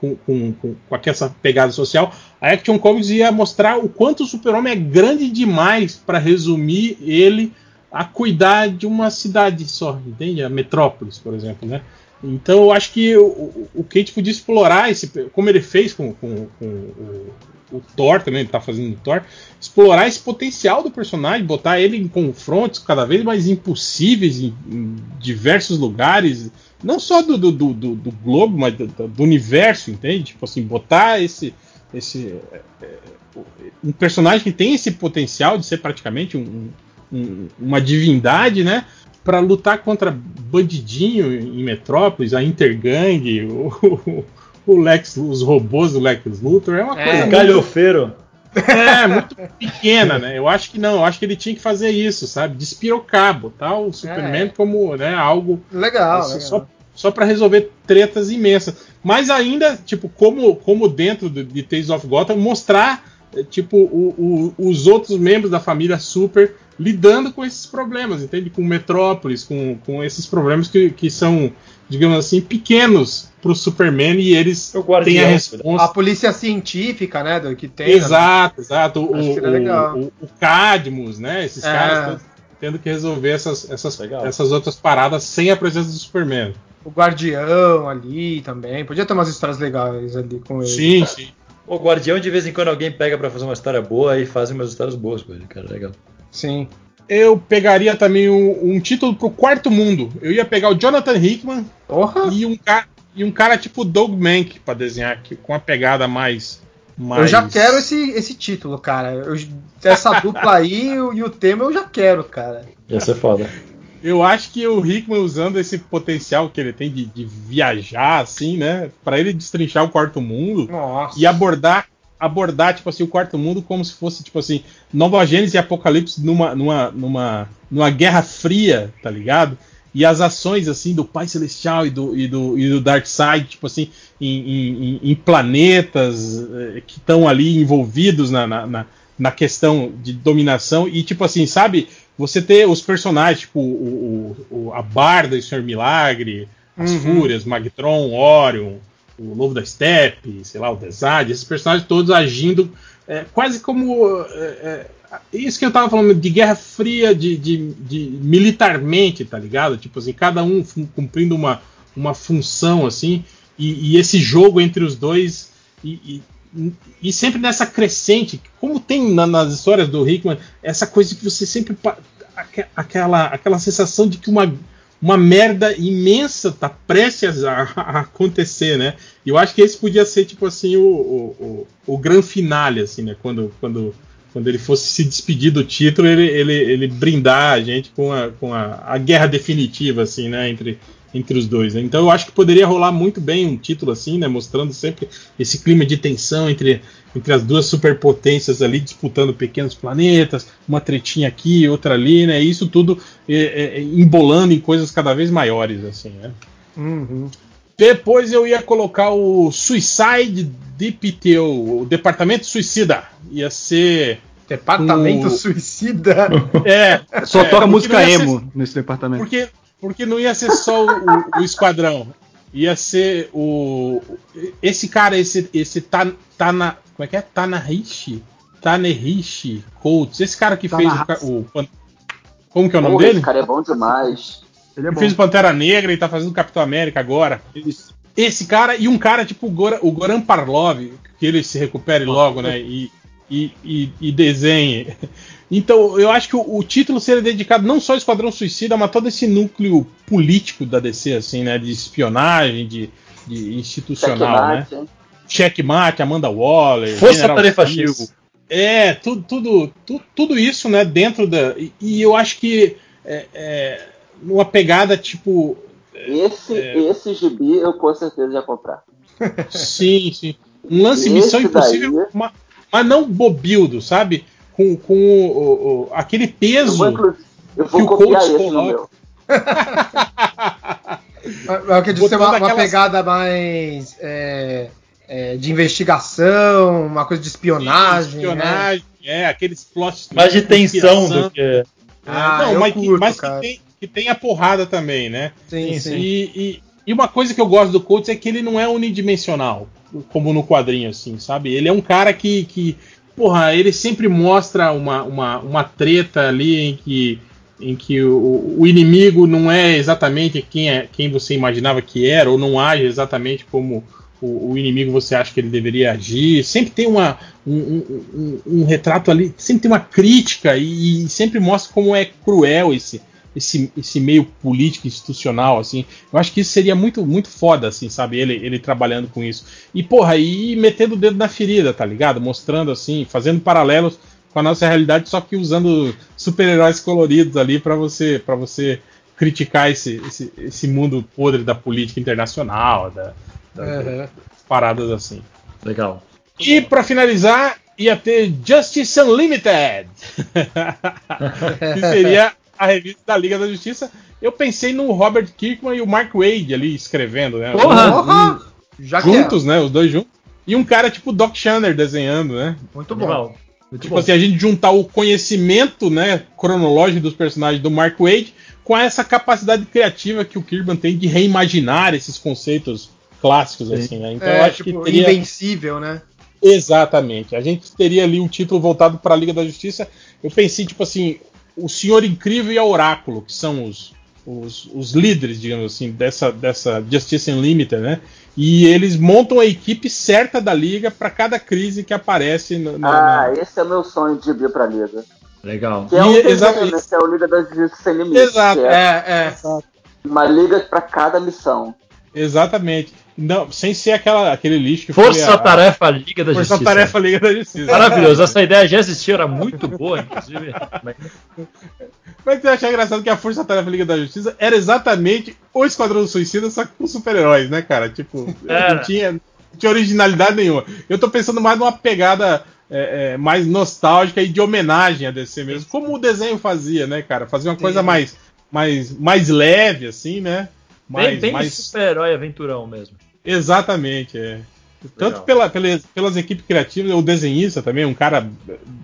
com, com, com, com essa pegada social, a Action Comics ia mostrar o quanto o Super-Homem é grande demais para resumir ele a cuidar de uma cidade só, entende? A Metrópolis, por exemplo, né? Então eu acho que o, o Kate podia explorar esse, como ele fez com, com, com o, o, Thor também, ele tá fazendo o Thor, explorar esse potencial do personagem, botar ele em confrontos cada vez mais impossíveis em, em diversos lugares, não só do, do, do, do globo, mas do, do, universo, entende? Tipo assim, botar esse, esse é, é, um personagem que tem esse potencial de ser praticamente um, um, uma divindade, né? Para lutar contra bandidinho em Metrópolis, a Intergang, o, *laughs* o Lex, os robôs do Lex Luthor, é uma é, coisa. Galhofeiro. É, muito pequena, né? Eu acho que não, eu acho que ele tinha que fazer isso, sabe? Despirocar, botar o Superman é. como né, algo. Legal, assim, legal. Só, só para resolver tretas imensas. Mas ainda, tipo, como, como dentro de, de Tales of Gotham, mostrar, tipo, o, o, os outros membros da família Super lidando com esses problemas, entende? Com Metrópolis, com, com esses problemas que, que são, digamos assim, pequenos para o Superman e eles têm a resposta. A polícia científica, né, do que tem. Exato, né? exato. O, o, o, o, Cadmus, né? Esses é. caras tendo que resolver essas, essas, essas outras paradas sem a presença do Superman. O Guardião ali também. Podia ter umas histórias legais ali com ele. Sim, sim. O Guardião, de vez em quando, alguém pega para fazer uma história boa e faz umas histórias boas com ele, cara. Legal. Sim. Eu pegaria também um, um título pro quarto mundo. Eu ia pegar o Jonathan Hickman e um, e um cara tipo Doug Mank para desenhar aqui, com uma pegada mais, mais. Eu já quero esse, esse título, cara. Eu, essa *laughs* dupla aí e o tema eu já quero, cara. Ia ser foda. Eu acho que o Hickman usando esse potencial que ele tem de, de viajar, assim, né? para ele destrinchar o quarto mundo Nossa. e abordar abordar, tipo assim, o quarto mundo como se fosse, tipo assim, Nova Gênesis e Apocalipse numa, numa, numa, numa guerra fria, tá ligado? E as ações, assim, do Pai Celestial e do, e do, e do Dark Side, tipo assim, em, em, em planetas eh, que estão ali envolvidos na, na, na, questão de dominação. E, tipo assim, sabe? Você ter os personagens, tipo, o, o, o a Barda e o Senhor Milagre, as uhum. Fúrias, Magtron, Orion, o Lobo da Steppe, sei lá, o Desad, esses personagens todos agindo é, quase como. É, é, isso que eu tava falando de Guerra Fria, de, de, de, militarmente, tá ligado? Tipo assim, cada um cumprindo uma, uma função, assim, e, e esse jogo entre os dois. E, e, e, sempre nessa crescente, como tem na, nas histórias do Hickman, essa coisa que você sempre. aquela, aquela sensação de que uma uma merda imensa tá prestes a, a, acontecer, né? E eu acho que esse podia ser, tipo assim, o, o, o, o grande finale, assim, né? Quando, quando, quando ele fosse se despedir do título, ele, ele, ele brindar a gente com, a, com a, a guerra definitiva, assim, né? Entre, entre os dois. Né? Então eu acho que poderia rolar muito bem um título assim, né? Mostrando sempre esse clima de tensão entre entre as duas superpotências ali disputando pequenos planetas, uma tretinha aqui, outra ali, né? Isso tudo é, é, embolando em coisas cada vez maiores, assim, né? Uhum. Depois eu ia colocar o Suicide DPT, o Departamento Suicida. Ia ser. Departamento o... Suicida? *laughs* É. Só é, toca música emo ser... nesse departamento. Porque, porque não ia ser só o, o esquadrão. Ia ser o. Esse cara, esse, esse tá, tá na. Como é que é? Tanahshi? Tanehisi Coates. Esse cara que fez o, o, Como que é o nome Porra, dele? Esse cara é bom demais. Ele, é bom. fez o Pantera Negra e tá fazendo Capitão América agora. Isso. Esse cara e um cara tipo o, Gora, o Goran Parlov, que ele se recupere logo, né? E, e, e, e desenhe. Então, eu acho que o, o, título seria dedicado não só ao Esquadrão Suicida, mas todo esse núcleo político da DC, assim, né? De espionagem, de, de institucional, né? Checkmate, né? Checkmate, Amanda Waller, Força Tarefa X. É, tudo, tudo, tudo, tudo, isso, né? Dentro da. E, e eu acho que é, é, uma pegada tipo. Esse, é, esse gibi eu com certeza ia comprar. Sim, sim. Um lance esse Missão Impossível, daí... mas, mas não bobildo, sabe? Com, com o, o, aquele peso. Eu vou, eu vou que copiar o esse no meu. *laughs* Eu quer dizer, uma, uma pegada mais é, é, de investigação, uma coisa de espionagem. Sim, espionagem, né? é, aqueles plots. Mais de tensão do que. Ah, não, mas, curto, mas que, tem, que tem a porrada também, né? Sim, sim. E, e, e, uma coisa que eu gosto do Coates é que ele não é unidimensional, como no quadrinho, assim, sabe? Ele é um cara que, que porra, ele sempre mostra uma, uma, uma treta ali em que, em que o, o inimigo não é exatamente quem, é, quem você imaginava que era, ou não age exatamente como o, o inimigo você acha que ele deveria agir. Sempre tem uma, um, um, um, um retrato ali, sempre tem uma crítica e, e sempre mostra como é cruel esse esse, esse meio político institucional, assim. Eu acho que isso seria muito, muito foda, assim, sabe? Ele, ele trabalhando com isso. E, porra, e metendo o dedo na ferida, tá ligado? Mostrando, assim, fazendo paralelos com a nossa realidade, só que usando super-heróis coloridos ali para você para você criticar esse, esse, esse mundo podre da política internacional, da, da uhum. paradas assim. Legal. E para finalizar, ia ter Justice Unlimited, *laughs* que seria a revista da Liga da Justiça, eu pensei no Robert Kirkman e o Mark Wade ali escrevendo, né? Porra! Um, Já juntos, né? Os dois juntos. E um cara tipo Doc Shanner desenhando, né? Muito bom. Muito tipo bom. assim, a gente juntar o conhecimento, né, cronológico dos personagens do Mark Wade com essa capacidade criativa que o Kirkman tem de reimaginar esses conceitos clássicos, Sim. assim, né? Então é, eu acho tipo, que teria... invencível, né? Exatamente. A gente teria ali um título voltado para a Liga da Justiça. Eu pensei, tipo assim, o Senhor Incrível e a Oráculo, que são os, os, os líderes, digamos assim, dessa, dessa Justice Unlimited, né? E eles montam a equipe certa da liga para cada crise que aparece. No, no, ah, na... esse é o meu sonho de vir para a liga. Legal. Que é, um desenho, né? que é o Liga da Justiça Sem Limites. Exato, é, é, é. Uma liga para cada missão. Exatamente. Não, sem ser aquela, aquele lixo que Força foi a, Tarefa Liga da Força Justiça. Força Tarefa Liga da Justiça. Maravilhoso. Essa ideia já existia, era muito boa, inclusive. Mas você acha engraçado que a Força Tarefa Liga da Justiça era exatamente o Esquadrão Suicida, só que com super-heróis, né, cara? Tipo, não tinha, não tinha originalidade nenhuma. Eu tô pensando mais numa pegada é, é, mais nostálgica e de homenagem a DC mesmo, como o desenho fazia, né, cara? Fazia uma coisa mais, mais, mais leve, assim, né? Mais, bem, bem mais... super-herói aventurão mesmo. Exatamente, é. Tanto pela, pelas, pelas equipes criativas, o desenhista também, um cara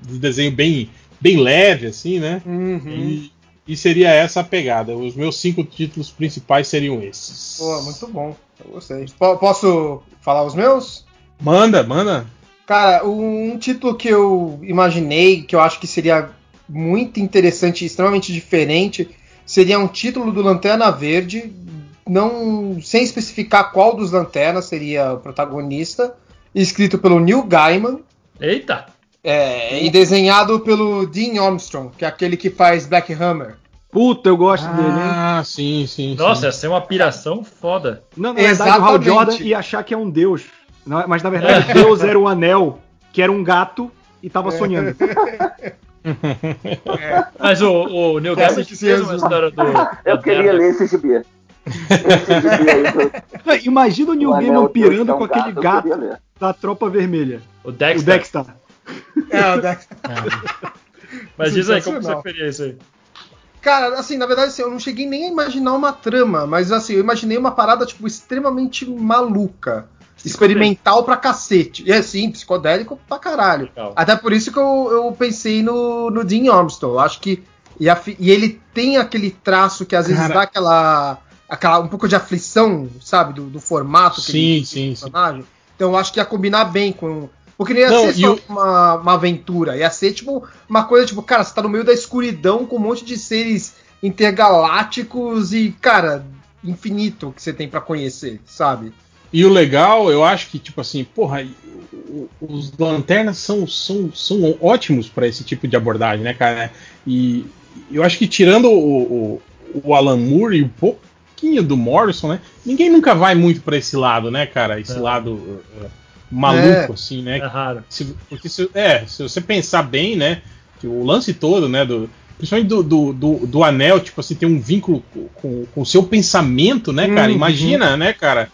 de desenho bem, bem leve, assim, né? Uhum. E, e, seria essa a pegada. Os meus cinco títulos principais seriam esses. Pô, muito bom. Eu gostei. P posso falar os meus? Manda, manda. Cara, um título que eu imaginei, que eu acho que seria muito interessante e extremamente diferente, seria um título do Lanterna Verde não sem especificar qual dos lanternas seria o protagonista, escrito pelo Neil Gaiman. Eita! É, e desenhado pelo Dean Armstrong, que é aquele que faz Black Hammer. Puta, eu gosto ah, dele, hein? Ah, sim, sim. Nossa, sim. ia ser uma piração foda. Não, na verdade, o Hal Jordan ia achar que é um deus. Mas na verdade, é. Deus era um anel, que era um gato, e tava é. sonhando. *laughs* É. Mas o, o Neil Gaiman fez uma história do. Eu queria ler esse gibi. *laughs* Imagina o Neil Gaiman pirando com aquele gato, gato da Tropa Vermelha. O Dexter. O Dexter. É, o Dexter. *laughs* Mas diz aí, como você preferia isso aí? Cara, assim, na verdade, assim, eu não cheguei nem a imaginar uma trama, mas assim, eu imaginei uma parada, tipo, extremamente maluca. Experimental pra cacete. E assim, psicodélico pra caralho. Legal. Até por isso que eu, eu pensei no, no Dean Armstrong. Eu acho que. E, a, e, ele tem aquele traço que às vezes Cara. dá aquela, aquela. um pouco de aflição, sabe? Do, do formato que sim, ele sim, personagem. Sim. Então eu acho que ia combinar bem com. Porque não ia não, ser só eu... uma, uma aventura, ia ser tipo uma coisa tipo, cara, você tá no meio da escuridão com um monte de seres intergalácticos e, cara, infinito que você tem para conhecer, sabe? E o legal, eu acho que, tipo assim, porra, os lanternas são, são, são ótimos para esse tipo de abordagem, né, cara? E eu acho que tirando o, o, o Alan Moore e um pouquinho do Morrison, né? Ninguém nunca vai muito para esse lado, né, cara? Esse é. lado uh, maluco, é. assim, né? É raro. Se, porque se, é, se você pensar bem, né? Que o lance todo, né? Do, principalmente do, do, do, do anel, tipo assim, tem um vínculo com, com o seu pensamento, né, cara? Uhum. Imagina, né, cara?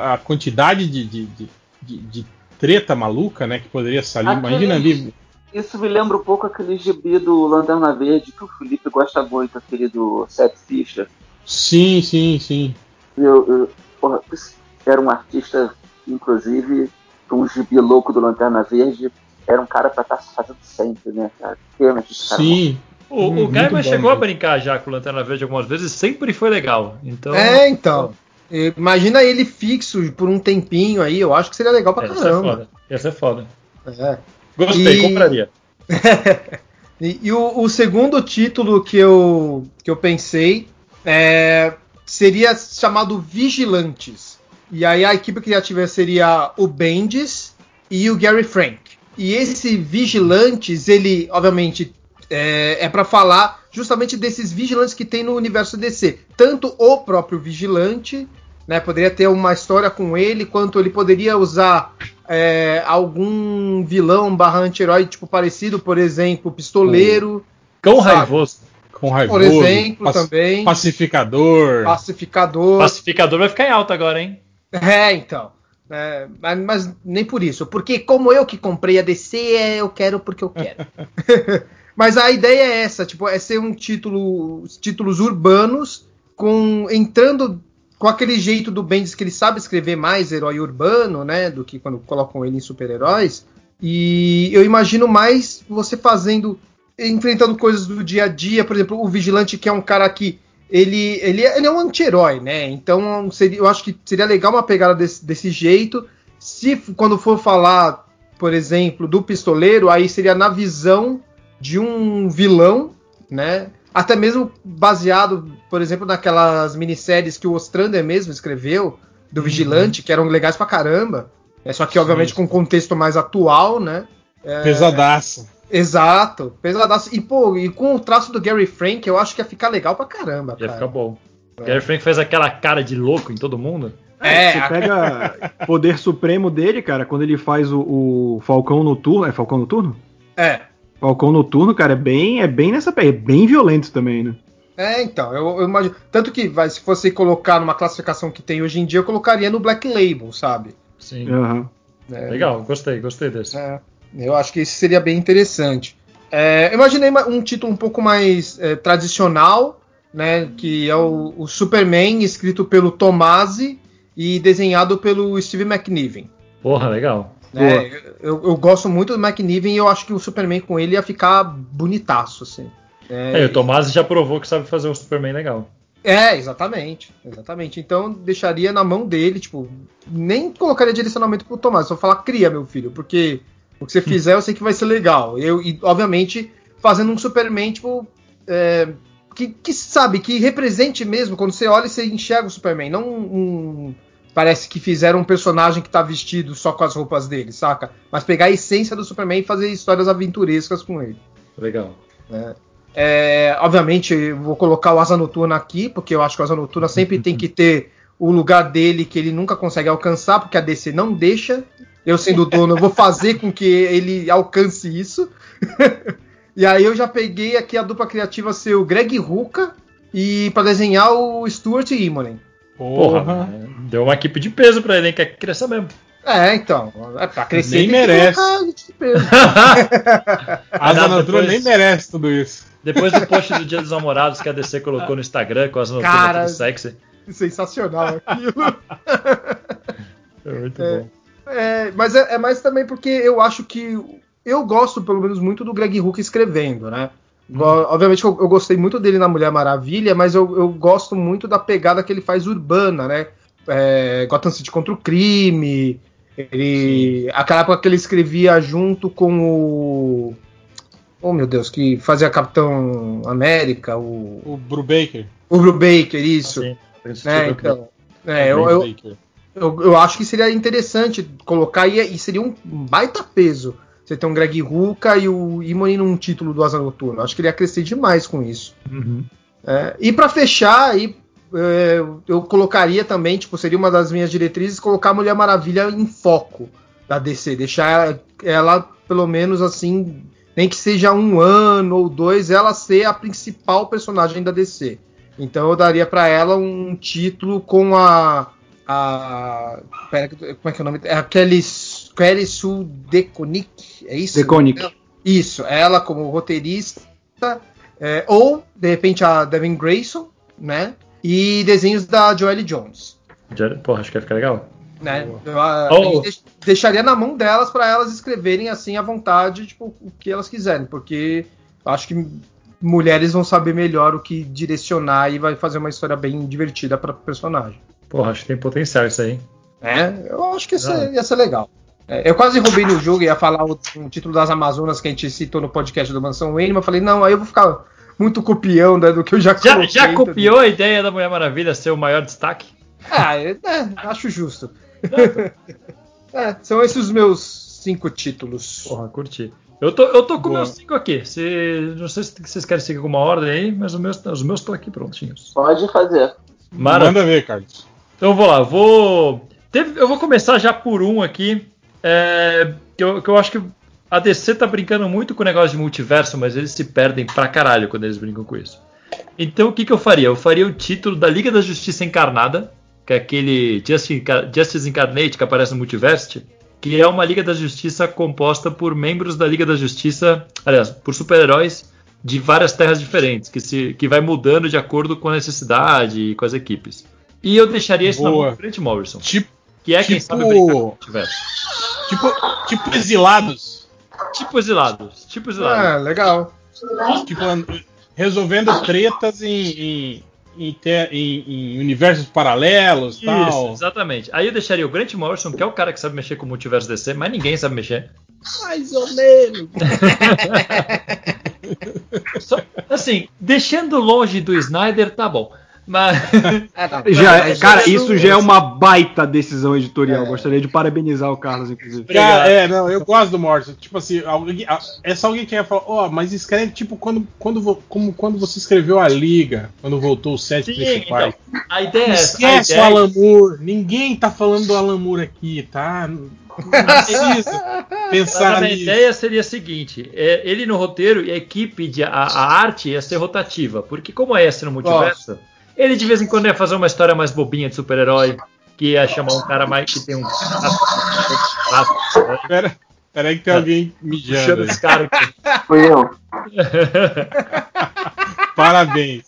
a quantidade de, de, de, de, treta maluca, né, que poderia sair. Imagina ali. Isso me lembra um pouco aquele gibi do Lanterna Verde que o Felipe gosta muito, aquele do Seth Fisher. Sim, sim, sim. Eu, eu porra, era um artista, inclusive, com um gibi louco do Lanterna Verde. Era um cara pra estar tá se fazendo sempre, né, cara? Pena que esse cara Sim. O, o Gaiman chegou a brincar já com o Lanterna Verde algumas vezes, sempre foi legal. Então, é, então. Imagina ele fixo por um tempinho aí, eu acho que seria legal pra é, caramba. Ia ser foda. Ia ser foda. É. Gostei, e... compraria. *laughs* e, e o, o, segundo título que eu, que eu pensei é, seria chamado Vigilantes. E aí a equipe criativa seria o Bendis e o Gary Frank. E esse Vigilantes, ele, obviamente, é, é para falar justamente desses vigilantes que tem no universo DC. Tanto o próprio vigilante, né, poderia ter uma história com ele, quanto ele poderia usar é, algum vilão barra anti-herói, tipo parecido, por exemplo, pistoleiro. Cão raivoso. Com raivoso. Por exemplo, também. Pacificador. Pacificador. Pacificador vai ficar em alta agora, hein? É, então. É, mas, mas, nem por isso. Porque como eu que comprei a DC, é, eu quero porque eu quero. *laughs* *laughs* Mas a ideia é essa, tipo, é ser um título, títulos urbanos com entrando com aquele jeito do Bendis que ele sabe escrever mais herói urbano, né, do que quando colocam ele em super-heróis. E eu imagino mais você fazendo enfrentando coisas do dia a dia, por exemplo, o vigilante que é um cara que ele, ele, é, ele é um anti-herói, né? Então seria, eu acho que seria legal uma pegada desse, desse jeito. Se quando for falar, por exemplo, do pistoleiro, aí seria na visão de um vilão, né? Até mesmo baseado, por exemplo, naquelas minisséries que o Ostrander mesmo escreveu, do uhum. Vigilante, que eram legais pra caramba. É, só que, Sim. obviamente, com um contexto mais atual, né? É, Pesadaço. Exato, pesadaço. E, pô, e com o traço do Gary Frank, eu acho que ia ficar legal pra caramba. Ia cara. ficar bom. É. Gary Frank fez aquela cara de louco em todo mundo. É, você pega poder supremo dele, cara, quando ele faz o, o Falcão Noturno. É Falcão Noturno? É. Falcão Noturno, cara, é bem, é bem nessa é bem violento também, né? É, então, eu, eu, imagino. Tanto que vai, se fosse colocar numa classificação que tem hoje em dia, eu colocaria no Black Label, sabe? Sim. Uhum. É, Legal, gostei, gostei desse. É, eu acho que isso seria bem interessante. É, eu imaginei um título um pouco mais é, tradicional, né? Que é o, o, Superman, escrito pelo Tomasi e desenhado pelo Steve McNiven. Porra, legal. É, eu, eu, gosto muito do McNiven e eu acho que o Superman com ele ia ficar bonitaço, assim. É, é o Tomás já provou que sabe fazer um Superman legal. É, exatamente. Exatamente. Então deixaria na mão dele, tipo, nem colocaria direcionamento pro Tomás, só falar cria, meu filho, porque o que você fizer eu sei que vai ser legal. Eu, e, obviamente, fazendo um Superman, tipo, é, que, que, sabe, que represente mesmo, quando você olha e você enxerga o Superman, não um, parece que fizeram um personagem que tá vestido só com as roupas dele, saca? Mas pegar a essência do Superman e fazer histórias aventurescas com ele. Legal. É. É, obviamente, vou colocar o Asa Noturna aqui, porque eu acho que o Asa Noturna sempre tem que ter o lugar dele que ele nunca consegue alcançar, porque a DC não deixa. Eu, sendo dono, eu vou fazer com que ele alcance isso. *laughs* e aí eu já peguei aqui a dupla criativa ser o Greg Ruka e para desenhar o Stuart Immonen. Porra, Porra deu uma equipe de peso pra ele, hein? Quer crescer mesmo. É, então. É pra crescer nem merece. Asa *laughs* Noturna nem merece tudo isso. Depois do post do Dia dos Namorados que a DC colocou no Instagram com as notícias Cara, sexy. Sensacional aquilo. *laughs* É muito É. bom. É, mas é, é mais também porque eu acho que eu gosto, pelo menos, muito do Greg Hook escrevendo, né? Go- Obviamente eu, eu gostei muito dele na Mulher Maravilha, mas eu, eu gosto muito da pegada que ele faz urbana, né? É, Gotham City contra o crime. Ele, aquela época que ele escrevia junto com o. Oh meu Deus, que fazia Capitão América, o. O Brubaker. O Brubaker, isso. Sim. né, então, é, eu, eu. Eu, eu acho que seria interessante colocar e, e seria um baita peso. Você ter um Greg Ruka e o Imoni num título do Asa Noturno. Acho que ele ia crescer demais com isso. Uhum. É, e pra fechar, aí, é, eu colocaria também, tipo, seria uma das minhas diretrizes, colocar a Mulher Maravilha em foco da DC. Deixar ela, pelo menos assim, nem que seja um ano ou dois, ela ser a principal personagem da DC. Então eu daria pra ela um título com a. a pera, como é que é o nome? É a Kelly, Kelly Sue DeConnick, é isso? Deconic. Isso, ela como roteirista, é, ou de repente a Devin Grayson, né? E desenhos da Joelle Jones. Porra, acho que ia ficar legal. Né? Eu, a- Oh. a gente deix- deixaria na mão delas para elas escreverem assim à vontade, tipo, o que elas quiserem, porque eu acho que mulheres vão saber melhor o que direcionar e vai fazer uma história bem divertida para personagem. Porra, acho que tem potencial isso aí. É, eu acho que ia ser, Ah. ia ser legal. É, eu quase roubei no jogo, ia falar o, o título das Amazonas que a gente citou no podcast do Mansão Wayne, mas falei, não, aí eu vou ficar muito copião né, do que eu já Já, coloquei, já entendeu? copiou a ideia da Mulher Maravilha ser o maior destaque? Ah, é, é, acho justo. *laughs* É, são esses os meus cinco títulos. Porra, curti. Eu tô, eu tô com Boa. meus cinco aqui. Se, não sei se vocês querem seguir alguma ordem aí, mas os meus, os meus estão aqui prontinhos. Pode fazer. Maravilha. Manda ver, Carlos. Então vou lá, vou. eu vou começar já por um aqui. é, que, eu, que eu acho que a DC tá brincando muito com o negócio de multiverso, mas eles se perdem pra caralho quando eles brincam com isso. Então o que, que eu faria? Eu faria o título da Liga da Justiça Encarnada, que é aquele Justice, Justice Incarnate que aparece no Multiverse, que é uma Liga da Justiça composta por membros da Liga da Justiça, aliás, por super-heróis de várias terras diferentes, que, se, que vai mudando de acordo com a necessidade e com as equipes. E eu deixaria isso na Boa. mão do Grant Morrison, Tipo, que é quem tipo- sabe brincar com o multiverso. tipo, tipo exilados. Tipo exilados, tipo exilados. Ah, legal. Tipo, resolvendo tretas em, em, em, em- em universos paralelos e Isso, tal. exatamente. Aí eu deixaria o Grant Morrison, que é o cara que sabe mexer com o multiverso DC, mas ninguém sabe mexer. Mais ou menos. *laughs* Só- assim, deixando longe do Snyder, tá bom. Mas. *laughs* É, não, Já, mas- cara, isso já é uma baita decisão editorial. É. Gostaria de parabenizar o Carlos, inclusive. Cara, é, não, eu gosto do Morrison. Tipo assim, alguém, a- é só alguém que ia falar, ó, mas escreve tipo quando, quando, como quando você escreveu a Liga, quando voltou os sete Sim, principais. então, a ideia é essa. A Esquece o ideia, Alan Moore. Ninguém tá falando do Alan Moore aqui, tá? Precisa pensar a nisso. ideia seria a seguinte: é, ele no roteiro e a equipe de a, a arte ia ser rotativa, porque como é esse no multiverso, ele de vez em quando ia fazer uma história mais bobinha de super-herói, que ia chamar um cara mais que tem um *laughs* Pera, pera aí que tem alguém mijando. puxando aí. esse cara aqui. *laughs* Fui eu. *laughs* Parabéns.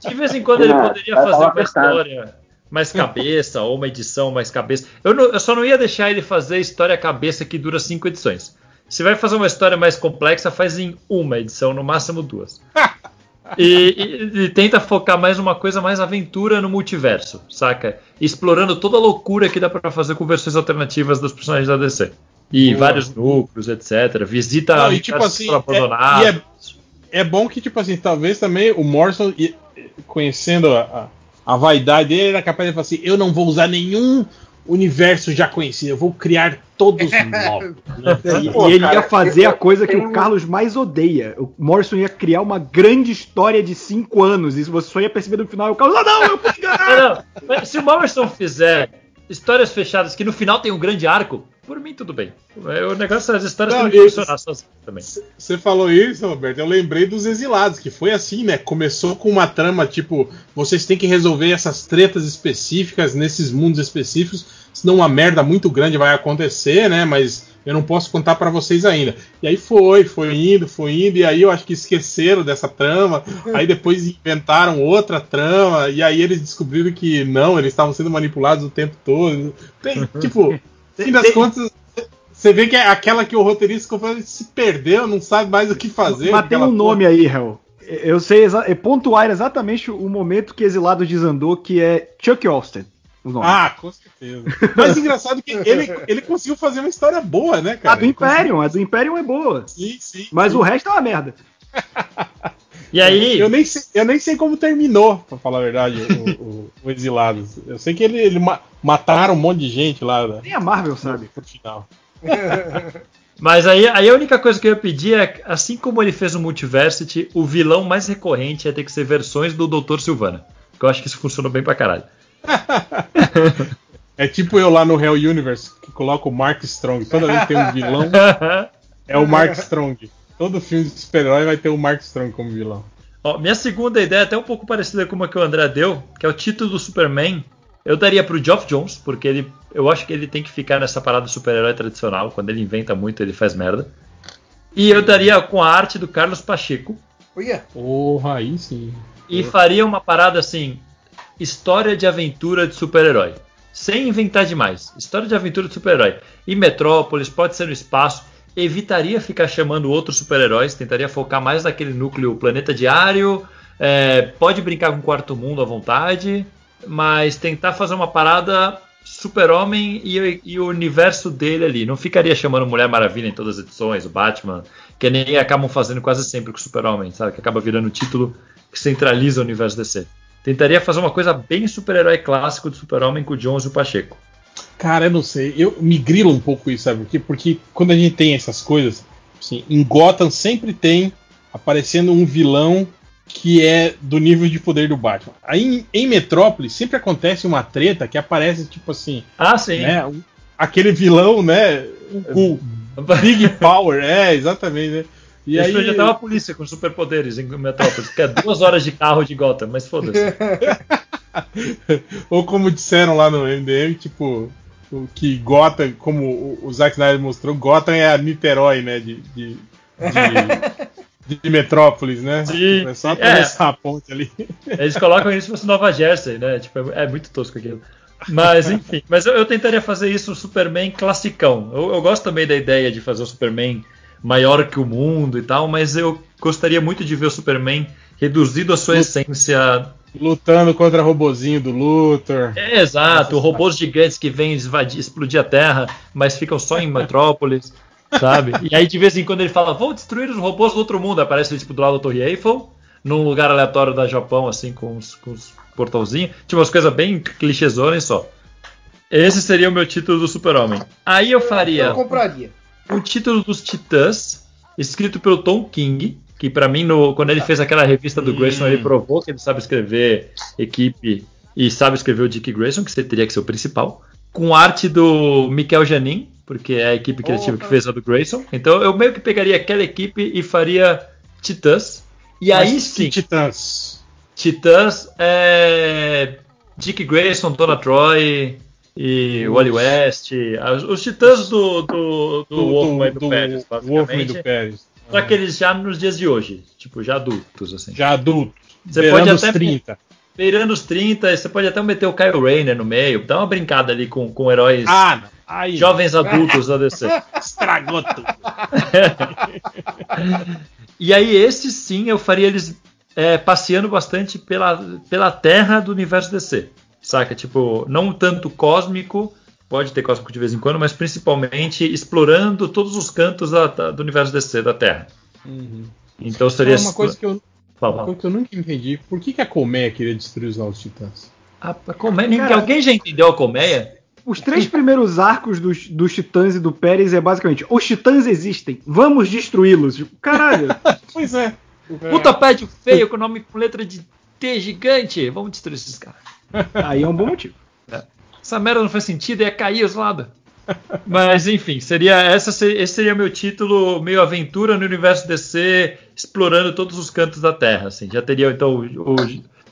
De vez em quando ele Ah, poderia vai fazer uma história mais cabeça, ou uma edição mais cabeça. Eu, não- eu só não ia deixar ele fazer história cabeça que dura cinco edições. Se vai fazer uma história mais complexa, faz em uma edição, no máximo duas. E, e- e tenta focar mais numa coisa mais aventura no multiverso, saca? Explorando toda a loucura que dá pra fazer com versões alternativas dos personagens da DC. E Boa. vários núcleos, etc. Visita Não, e tipo assim, abandonados. é- e É bom que, tipo assim, talvez também o Morrison, conhecendo a, a, a vaidade dele, era capaz de falar assim: eu não vou usar nenhum universo já conhecido, eu vou criar todos *laughs* novos. E, Pô, e ele cara, ia fazer a coisa que o Carlos mais odeia. O Morrison ia criar uma grande história de cinco anos. E você só ia perceber no final. E o Carlos, ah, não, eu. *laughs* Não, se o Morrison fizer histórias fechadas que no final tem um grande arco, por mim tudo bem. O negócio das histórias não, tem que funcionar sozinho também. Você falou isso, Roberto, eu lembrei dos exilados, que foi assim, né? Começou com uma trama tipo, vocês têm que resolver essas tretas específicas nesses mundos específicos, senão uma merda muito grande vai acontecer, né? Mas eu não posso contar para vocês ainda. E aí foi, foi indo, foi indo, e aí eu acho que esqueceram dessa trama, *laughs* aí depois inventaram outra trama, e aí eles descobriram que não, eles estavam sendo manipulados o tempo todo. Tem, *laughs* tipo, fim das contas, você vê que é aquela que o roteirista se perdeu, não sabe mais o que fazer. Mas tem um porra. nome aí, Hel. Eu sei é pontuar exatamente o momento que Exilado desandou, que é Chuck Austin. Ah, com certeza. *laughs* Mas engraçado que ele, ele conseguiu fazer uma história boa, né, cara? A do Imperium, a do Imperium é boa. Sim, sim. Mas sim. o resto é uma merda. *laughs* E aí. Eu nem sei, eu nem sei como terminou, pra falar a verdade, o, o, o Exilados. Eu sei que ele, ele ma mataram um monte de gente lá. Nem a Marvel sabe. No final. *laughs* Mas aí, aí a única coisa que eu ia pedir é, assim como ele fez o Multiversity, o vilão mais recorrente é ter que ser versões do Dr. Silvana. Que eu acho que isso funcionou bem pra caralho. *laughs* é tipo eu lá no Hell Universe, que coloco o Mark Strong. Toda vez que tem um vilão, *laughs* é o Mark Strong. Todo filme de super-herói vai ter o Mark Strong como vilão. Ó, minha segunda ideia é até um pouco parecida com a que o André deu, que é o título do Superman. Eu daria pro Geoff Jones, porque ele, eu acho que ele tem que ficar nessa parada super-herói tradicional. Quando ele inventa muito, ele faz merda. E eu daria com a arte do Carlos Pacheco. Olha. Porra, aí sim. E faria uma parada assim: história de aventura de super-herói. Sem inventar demais. História de aventura de super-herói. E Metrópolis, pode ser no espaço evitaria ficar chamando outros super-heróis, tentaria focar mais naquele núcleo planeta diário, é, pode brincar com o quarto mundo à vontade, mas tentar fazer uma parada super-homem e, e, o universo dele ali. Não ficaria chamando Mulher Maravilha em todas as edições, o Batman, que nem acabam fazendo quase sempre com o super-homem, sabe? Que acaba virando o título que centraliza o universo DC. Tentaria fazer uma coisa bem super-herói clássico do super-homem com o Jones e o Pacheco. Cara, eu não sei. Eu me grilo um pouco isso, sabe por quê? Porque quando a gente tem essas coisas, assim, em Gotham sempre tem aparecendo um vilão que é do nível de poder do Batman. Aí em, Metrópolis sempre acontece uma treta que aparece tipo assim. Ah, sim. Né, aquele vilão, né? O *laughs* Big Power, é, exatamente, né? E Isso aí já tava a polícia com superpoderes em Metrópolis, que é duas horas de carro de Gotham, mas foda-se. *laughs* Ou como disseram lá no MDM, tipo, que Gotham, como o Zack Snyder mostrou, Gotham é a Niterói, né? De, de, de, *laughs* de Metrópolis, né? Sim, é só atravessar é. a ponte ali. Eles colocam isso como se Nova Jersey, né? Tipo, é, é muito tosco aquilo. Mas, enfim, mas eu, eu, tentaria fazer isso no Superman classicão. Eu, eu, gosto também da ideia de fazer o Superman maior que o mundo e tal, mas eu gostaria muito de ver o Superman reduzido à sua essência Lutando contra o robozinho do Luthor. É, exato, robôs gigantes que vêm explodir a Terra, mas ficam só em Metrópolis, *laughs* sabe? E aí de vez em quando ele fala, vou destruir os robôs do outro mundo. Aparece ele tipo, do lado da Torre Eiffel, num lugar aleatório da Japão, assim, com os, com os portalzinhos. Tipo, umas coisas bem clichêzonas só. Esse seria o meu título do Super-Homem. Aí eu faria. Eu compraria. O título dos Titãs, escrito pelo Tom King que para mim, no, quando ele fez aquela revista do Grayson, ele hum. provou que ele sabe escrever equipe e sabe escrever o Dick Grayson, que teria que ser o principal, com arte do Michael Janin, porque é a equipe criativa oh, que fez a do Grayson. Então eu meio que pegaria aquela equipe e faria Titãs. E Mas aí sim. Titãs. Titãs é. Dick Grayson, Donna Troy e Wally West. Os titãs do, do, do, do Wolfman do, do, do Pérez, basicamente. do Pérez. Só que eles já nos dias de hoje, tipo, já adultos, assim. Já adultos. Você pode até. 30. Beirando os 30, você pode até meter o Kyle Rayner no meio, dá uma brincada ali com, com heróis ah, não. Aí. jovens adultos da DC. *laughs* Estragou tudo. e aí, esse sim, eu faria eles é, passeando bastante pela, pela terra do universo DC. Saca? Tipo, não tanto cósmico, pode ter cósmico de vez em quando, mas principalmente explorando todos os cantos da, da, do universo DC, da Terra. Uhum. Então seria. uma coisa que eu, uma coisa que eu nunca entendi: por que, que a Colmeia queria destruir os Novos Titãs? A, a Colmeia, Cara, alguém já entendeu a Colmeia? Os três primeiros arcos dos, dos Titãs e do Pérez é basicamente: os Titãs existem, vamos destruí-los. Caralho! *laughs* pois é. Puta pé feio com nome com letra de T gigante, vamos destruir esses caras. Aí é um bom motivo. Essa merda não faz sentido, ia cair os lados. Mas enfim, seria essa esse seria meu título, meio aventura no universo DC, explorando todos os cantos da Terra. Assim. Já teria então o, o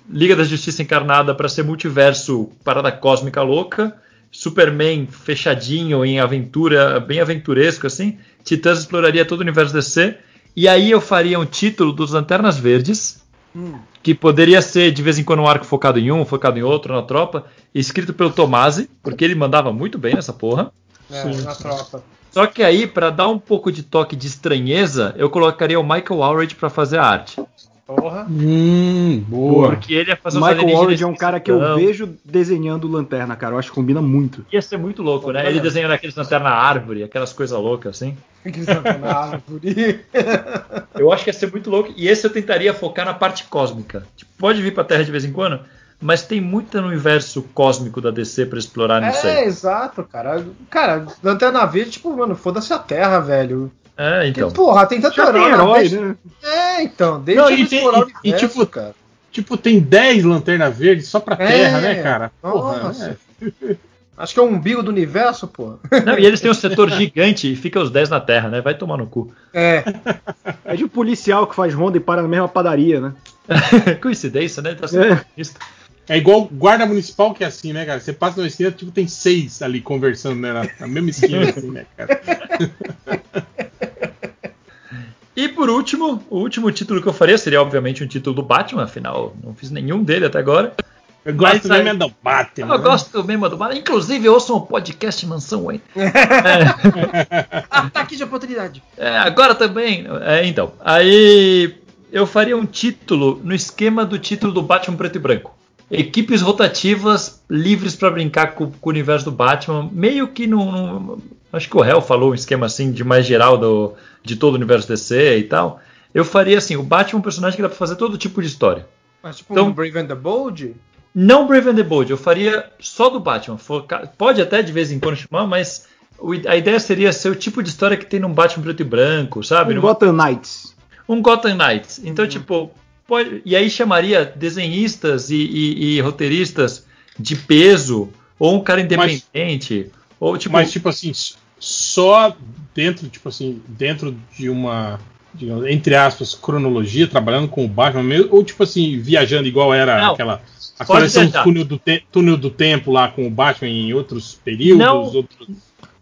Liga da Justiça encarnada para ser multiverso, parada cósmica louca. Superman fechadinho em aventura, bem aventuresco assim. Titãs exploraria todo o universo DC. E aí eu faria um título dos Lanternas Verdes, hum. que poderia ser de vez em quando um arco focado em um, focado em outro na tropa, escrito pelo Tomasi, porque ele mandava muito bem nessa porra. É, Sim. na tropa. Só que aí, para dar um pouco de toque de estranheza, eu colocaria o Michael Allred para fazer a arte. Porra. Hum, boa. Porque ele ia fazer um Michael Ward é um cara que eu vejo desenhando lanterna, cara. Eu acho que combina muito. Ia ser muito louco, né? Ele desenhando aqueles lanterna árvore, aquelas coisas loucas assim. Lanterna *laughs* árvore. eu acho que ia ser muito louco. E esse eu tentaria focar na parte cósmica. Tipo, pode vir pra Terra de vez em quando, mas tem muito no universo cósmico da DC para explorar nisso é, aí. É, exato, cara. Cara, Lanterna Verde, tipo, mano, foda-se a Terra, velho. É, então. Porque, porra, tem tanto herói, herói né? É, então, deixa Não, e, tem, e, e, tipo, cara. Tipo, tem 10 lanternas verdes só pra Terra, é, né, cara? Porra, é. *laughs* Acho que é o umbigo do universo, pô. Não, e eles têm um setor gigante e fica os 10 na Terra, né? Vai tomar no cu. É. É de um policial que faz ronda e para na mesma padaria, né? *laughs* Coincidência, né? Tá é. é igual guarda municipal que é assim, né, cara? Você passa na esquina, tipo, tem seis ali conversando, né? Na, na mesma esquina, assim, né, cara? E por último, o último título que eu faria seria, obviamente, um título do Batman, afinal, não fiz nenhum dele até agora. Eu gosto Mas, mesmo do Batman. Eu né? gosto mesmo do Batman. Inclusive, eu ouço um podcast Mansão Wayne. *laughs* é. Ataque de oportunidade. É, agora também. É, então, aí eu faria um título no esquema do título do Batman preto e branco. Equipes rotativas livres para brincar com, com, o universo do Batman, meio que no, acho que o Hell falou um esquema assim de mais geral do, de todo o universo DC e tal. Eu faria assim, o Batman é um personagem que dá para fazer todo tipo de história. Mas tipo então, um Brave and the Bold? Não Brave and the Bold, eu faria só do Batman. Pode até de vez em quando chamar, mas a ideia seria ser o tipo de história que tem num Batman preto e branco, sabe? Um Gotham Knights. Um Gotham Knights. Então, uhum. tipo, pode, e aí chamaria desenhistas e, e, e, roteiristas de peso, ou um cara independente, mas, ou tipo. Mas, tipo assim, só dentro, tipo assim, dentro de uma. Digamos, entre aspas, cronologia, trabalhando com o Batman mesmo, ou tipo assim, viajando igual era Não, aquela. A coleção túnel do, túnel do Tempo lá com o Batman em outros períodos, Não, outros.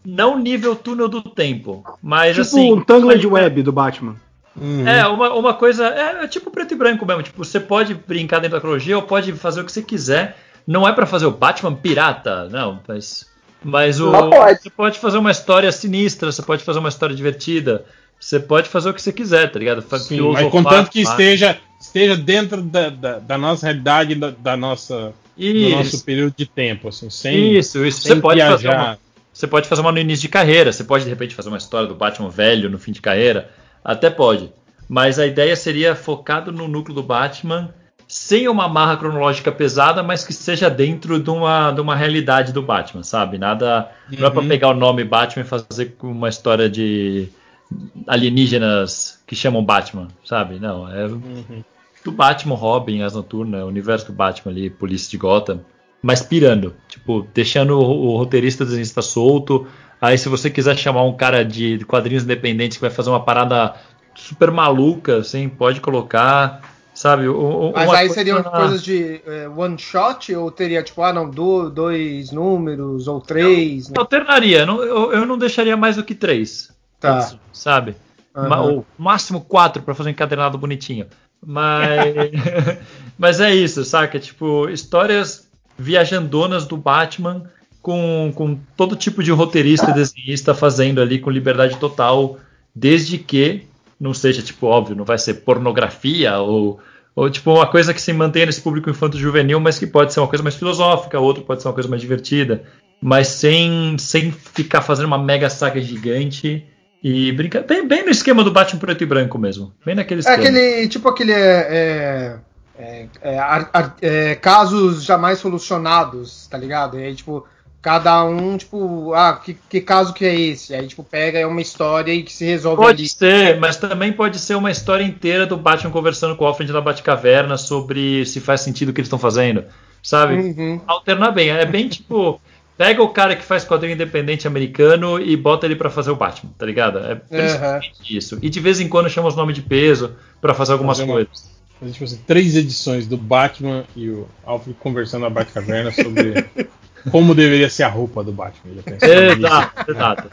Não nível túnel do tempo, mas tipo assim. um Tangled Web do Batman. Uhum. É, uma, uma coisa. É, é, tipo preto e branco mesmo. Tipo, você pode brincar dentro da cronologia ou pode fazer o que você quiser. Não é para fazer o Batman pirata, não, mas. Mas o, pode. você pode fazer uma história sinistra, você pode fazer uma história divertida, você pode fazer o que você quiser, tá ligado? Sim, mas contanto que esteja, esteja dentro da, da, da nossa realidade, da, da nossa, do nosso período de tempo, assim, sem Isso, isso. Sem você pode viajar. fazer uma, você pode fazer uma no início de carreira, você pode de repente fazer uma história do Batman velho no fim de carreira, até pode. Mas a ideia seria focado no núcleo do Batman sem uma marra cronológica pesada, mas que seja dentro de uma, de uma realidade do Batman, sabe? Nada. Uhum. Não é pra pegar o nome Batman e fazer uma história de alienígenas que chamam Batman, sabe? Não, é uhum. Do Batman, Robin, As Noturnas, o universo do Batman ali, Polícia de Gotham, mas pirando, tipo, deixando o, o roteirista desenhista solto. Aí, se você quiser chamar um cara de quadrinhos independentes que vai fazer uma parada super maluca, assim, pode colocar. Sabe? O, Mas aí seriam coisa... coisas de é, one shot ou teria tipo, ah, não, do, dois números ou três? Eu, né? alternaria, não, eu, eu, não deixaria mais do que três. Tá. Sabe? Uhum. Ou máximo quatro para fazer um encadernado bonitinho. Mas, *laughs* mas é isso, saca? Tipo, histórias viajandonas do Batman com, com todo tipo de roteirista e desenhista fazendo ali com liberdade total, desde que não seja, tipo, óbvio, não vai ser pornografia ou, ou tipo, uma coisa que se mantenha nesse público infanto-juvenil, mas que pode ser uma coisa mais filosófica, outra pode ser uma coisa mais divertida, mas sem, sem ficar fazendo uma mega saga gigante e brincar. Bem, bem no esquema do Batman preto e branco mesmo. Bem naquele é esquema. É aquele, tipo aquele. É, é, é, é, casos jamais solucionados, tá ligado? E aí, tipo cada um, tipo, ah, que, que, caso que é esse? Aí, tipo, pega é uma história e que se resolve Pode ali. ser, mas também pode ser uma história inteira do Batman conversando com o Alfred na Batcaverna sobre se faz sentido o que eles estão fazendo, sabe? Uhum. Alternar bem. É bem, tipo, pega o cara que faz quadrinho independente americano e bota ele para fazer o Batman, tá ligado? É principalmente uhum. isso. E de vez em quando chama os nomes de peso para fazer algumas fazer coisas. Uma, tipo assim, três edições do Batman e o Alfred conversando na Batcaverna sobre *laughs* como deveria ser a roupa do Batman. Exato, exato.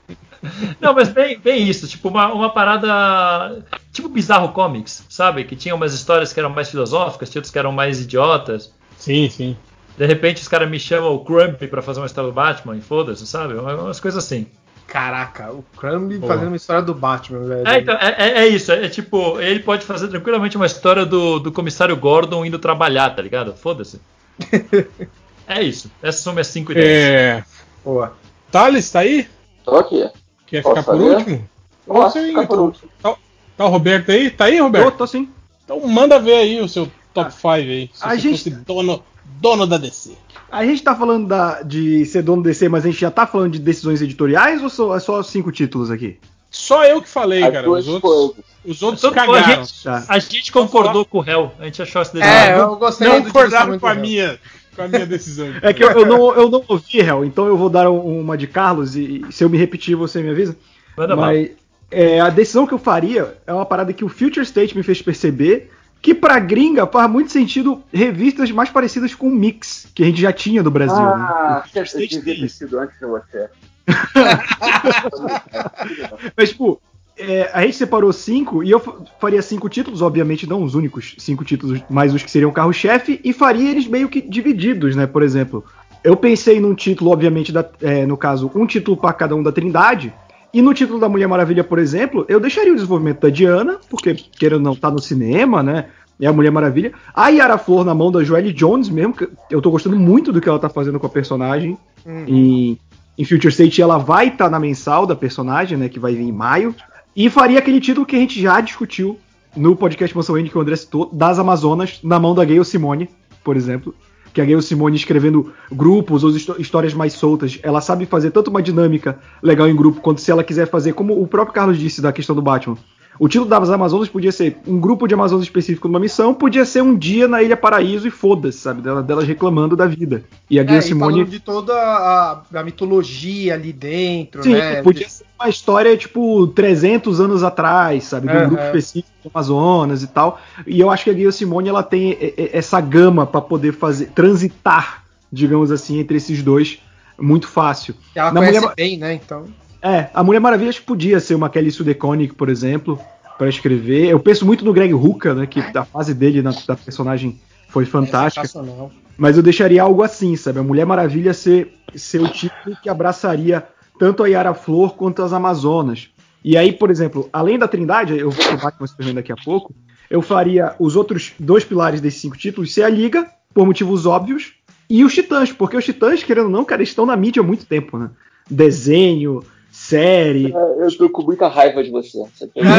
*laughs* Não, mas bem, bem isso, tipo uma, uma parada tipo Bizarro Comics, sabe? Que tinha umas histórias que eram mais filosóficas, tinha outras que eram mais idiotas. Sim, sim. De repente os caras me chamam o Crump pra fazer uma história do Batman e foda-se, sabe? Umas coisas assim. Caraca, o Crumb fazendo uma história do Batman, velho. É, então, é, é, é, isso, é, é, tipo, ele pode fazer tranquilamente uma história do, do comissário Gordon indo trabalhar, tá ligado? Foda-se. *laughs* é isso, essas são minhas cinco ideias. É. Boa. Thales, tá aí? Tô aqui. Quer Posso ficar por último? Posso ficar então. por último. Tá, tá, o Roberto aí? Tá aí, Roberto? Tô, tô sim. Então manda ver aí o seu top 5 ah, aí. Se a você gente... fosse dono, dono da DC. A gente tá falando da, de ser dono da DC, mas a gente já tá falando de decisões editoriais ou só, é só cinco títulos aqui? Só eu que falei, As cara. Os outros, os outros cagaram. A gente, tá. a gente concordou com o réu. A gente achou essa decisão. É, eu gostei Não concordaram com a minha com a minha decisão. é que eu, eu, não, eu não ouvi, réu, então eu vou dar uma de Carlos e se eu me repetir você me avisa. Manda Mas é, a decisão que eu faria é uma parada que o Future State me fez perceber que pra gringa faz muito sentido revistas mais parecidas com o Mix, que a gente já tinha do Brasil. Né? Ah, né? eu devia ter sido antes de você. *laughs* Mas, tipo, é, a gente separou cinco e eu faria cinco títulos, obviamente não os únicos cinco títulos, mas os que seriam carro-chefe, e faria eles meio que divididos, né? Por exemplo, eu pensei num título, obviamente, da, é, no caso, um título para cada um da Trindade, e no título da Mulher Maravilha, por exemplo, eu deixaria o desenvolvimento da Diana, porque, querendo não, tá no cinema, né? É a Mulher Maravilha. A Yara Flor na mão da Joelle Jones mesmo, que eu tô gostando muito do que ela tá fazendo com a personagem. Uhum. Em, em Future State ela vai estar tá na mensal da personagem, né? Que vai vir em maio. E faria aquele título que a gente já discutiu no podcast Mansão Andy, que o André citou, das Amazonas, na mão da Gayle Simone, por exemplo que a Gayle Simone escrevendo grupos ou histórias mais soltas, ela sabe fazer tanto uma dinâmica legal em grupo, quanto se ela quiser fazer, como o próprio Carlos disse da questão do Batman. O título das Amazonas podia ser um grupo de Amazonas específico numa missão, podia ser um dia na Ilha Paraíso e foda-se, sabe? Delas reclamando da vida. E a Gayle é, Simone. de toda a, a, mitologia ali dentro, Sim, né? podia ser uma história, tipo, 300 anos atrás, sabe? De um grupo específico do Amazonas e tal. E eu acho que a Gayle Simone ela tem essa gama para poder fazer, transitar, digamos assim, entre esses dois muito fácil. Ela Na conhece Mulher... bem, né? Então. É, a Mulher Maravilha acho que podia ser uma Kelly Sue DeConnick, por exemplo, para escrever. Eu penso muito no Greg Hooker, né? Que a fase dele na, da personagem foi é fantástica. É mas eu deixaria algo assim, sabe? A Mulher Maravilha ser, ser o tipo que abraçaria tanto a Yara Flor quanto as Amazonas. E aí, por exemplo, além da Trindade, eu vou pro Batman Superman daqui a pouco, eu faria os outros dois pilares desses cinco títulos ser a Liga, por motivos óbvios, e os Titãs, porque os Titãs, querendo ou não, cara, estão na mídia há muito tempo, né? Desenho, série. É, eu tô com muita raiva de você. Você tem *laughs*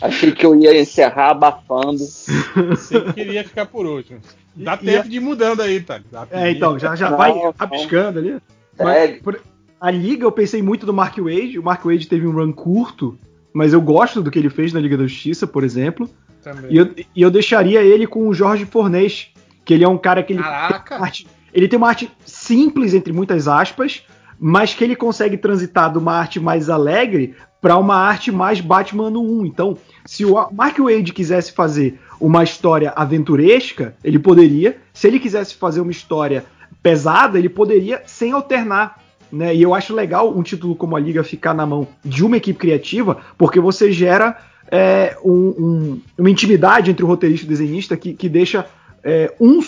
Achei que eu ia encerrar abafando. Você queria ficar por último. Dá e, tempo e... de ir mudando aí, tá? É, então, já, já não, vai rabiscando ali. Mas, por, a Liga, eu pensei muito do Mark Wade. O Mark Wade teve um run curto, mas eu gosto do que ele fez na Liga da Justiça, por exemplo. Também. E eu, e eu deixaria ele com o Jorge Fornês, que ele é um cara que ele. Caraca! Tem arte, ele tem uma arte simples, entre muitas aspas, mas que ele consegue transitar de uma arte mais alegre para uma arte mais Batman no 1. Então, se o Mark Wade quisesse fazer uma história aventuresca, ele poderia. Se ele quisesse fazer uma história pesada, ele poderia sem alternar. Né? E eu acho legal um título como a Liga ficar na mão de uma equipe criativa, porque você gera é, um, um, uma intimidade entre o roteirista e o desenhista que, que deixa é, um,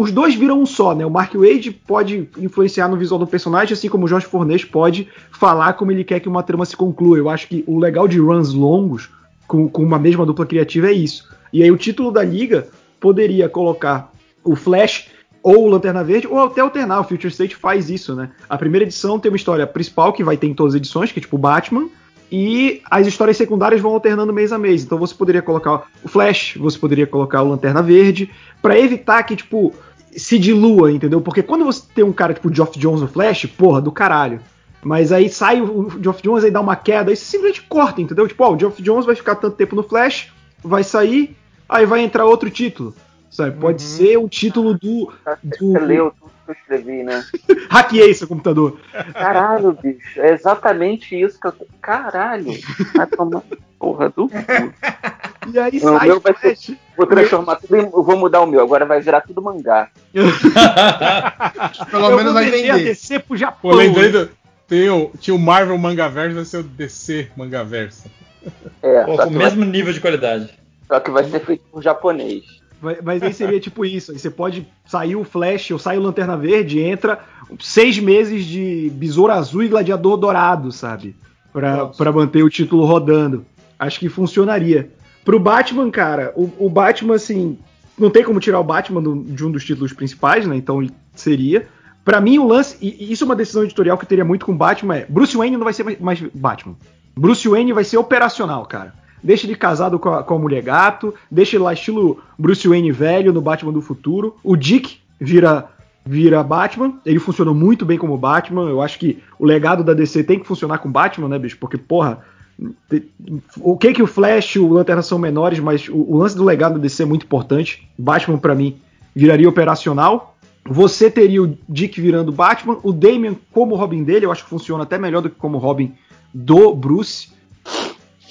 os dois viram um só, né? O Mark Wade pode influenciar no visual do personagem, assim como o Jorge Fornês pode falar como ele quer que uma trama se conclua. Eu acho que o legal de runs longos, com, com uma mesma dupla criativa, é isso. E aí o título da liga poderia colocar o Flash ou o Lanterna Verde, ou até alternar. O Future State faz isso, né? A primeira edição tem uma história principal que vai ter em todas as edições, que é tipo Batman, e as histórias secundárias vão alternando mês a mês. Então você poderia colocar o Flash, você poderia colocar o Lanterna Verde, para evitar que, tipo, se dilua, entendeu? Porque quando você tem um cara tipo o Geoff Jones no Flash, porra, do caralho. Mas aí sai o Geoff Jones, aí dá uma queda, aí você simplesmente corta, entendeu? Tipo, ó, o Geoff Jones vai ficar tanto tempo no Flash, vai sair, aí vai entrar outro título. Sabe? Pode uhum. ser o título do. do... Você leu tudo que eu escrevi, né? *laughs* Hackeei seu computador. Caralho, bicho. É exatamente isso que eu. Caralho. Vai tomar porra do cu. E aí Não, sai meu vai ser, Vou transformar tudo em, Eu vou mudar o meu, agora vai virar tudo mangá. *laughs* Pelo eu menos vai vender. a DC pro Japão. Pô, lembrei do, tem o, tinha o Marvel Mangaverso, vai ser o DC Mangaverso. É, Pô, com o mesmo vai, nível de qualidade. Só que vai ser feito por japonês. Mas aí seria tipo isso. Aí você pode sair o Flash ou sair o Lanterna Verde e entra seis meses de Besouro Azul e Gladiador Dourado, sabe? Pra, pra manter o título rodando. Acho que funcionaria. Pro Batman, cara, o, o Batman, assim, não tem como tirar o Batman do, de um dos títulos principais, né? Então seria. Para mim, o lance, e isso é uma decisão editorial que eu teria muito com Batman, é Bruce Wayne não vai ser mais Batman. Bruce Wayne vai ser operacional, cara. Deixa ele casado com a, com a mulher gato, deixa ele lá estilo Bruce Wayne velho no Batman do futuro. O Dick vira vira Batman, ele funcionou muito bem como Batman. Eu acho que o legado da DC tem que funcionar com Batman, né, bicho? Porque, porra, o que que o Flash o Lanterna são menores, mas o, o lance do legado da DC é muito importante. Batman, para mim, viraria operacional. Você teria o Dick virando Batman, o Damian como Robin dele, eu acho que funciona até melhor do que como Robin do Bruce.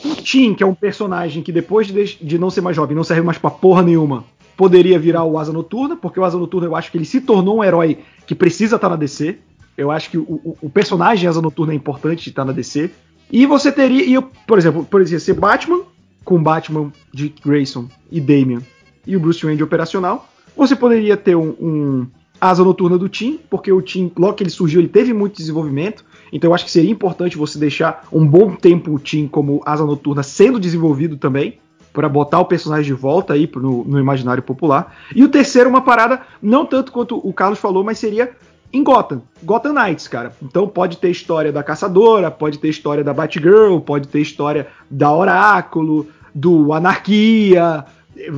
O Tim, que é um personagem que depois de, de não ser mais jovem, não serve mais pra porra nenhuma, poderia virar o Asa Noturna, porque o Asa Noturna eu acho que ele se tornou um herói que precisa estar tá na DC. Eu acho que o, o, personagem Asa Noturna é importante estar tá na DC. E você teria, e, por exemplo, poderia ser Batman, com Batman, Dick Grayson e Damian, e o Bruce Wayne de operacional. Você poderia ter um, um asa noturna do Tim, porque o Tim, logo que ele surgiu, ele teve muito desenvolvimento. Então eu acho que seria importante você deixar um bom tempo o Tim como asa noturna sendo desenvolvido também, para botar o personagem de volta aí no, no, imaginário popular. E o terceiro, uma parada, não tanto quanto o Carlos falou, mas seria em Gotham, Gotham Knights, cara. Então pode ter história da Caçadora, pode ter história da Batgirl, pode ter história da Oráculo, do Anarquia.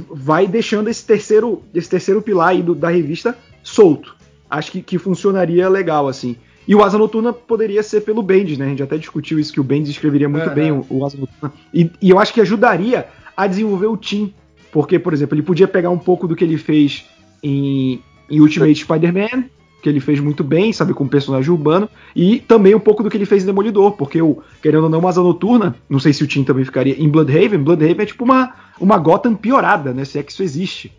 Vai deixando esse terceiro, esse terceiro pilar aí do, da revista solto. Acho que, que funcionaria legal, assim. E o Asa Noturna poderia ser pelo Bendis, né? A gente até discutiu isso, que o Bendis escreveria muito é, bem é. O, o, Asa Noturna. E, e, eu acho que ajudaria a desenvolver o Team. Porque, por exemplo, ele podia pegar um pouco do que ele fez em, em Ultimate Spider-Man, que ele fez muito bem, sabe, com o personagem urbano, e também um pouco do que ele fez em Demolidor, porque o, querendo ou não, uma Asa Noturna, não sei se o Team também ficaria em Bloodhaven, Bloodhaven é tipo uma, uma Gotham piorada, né? Se é que isso existe.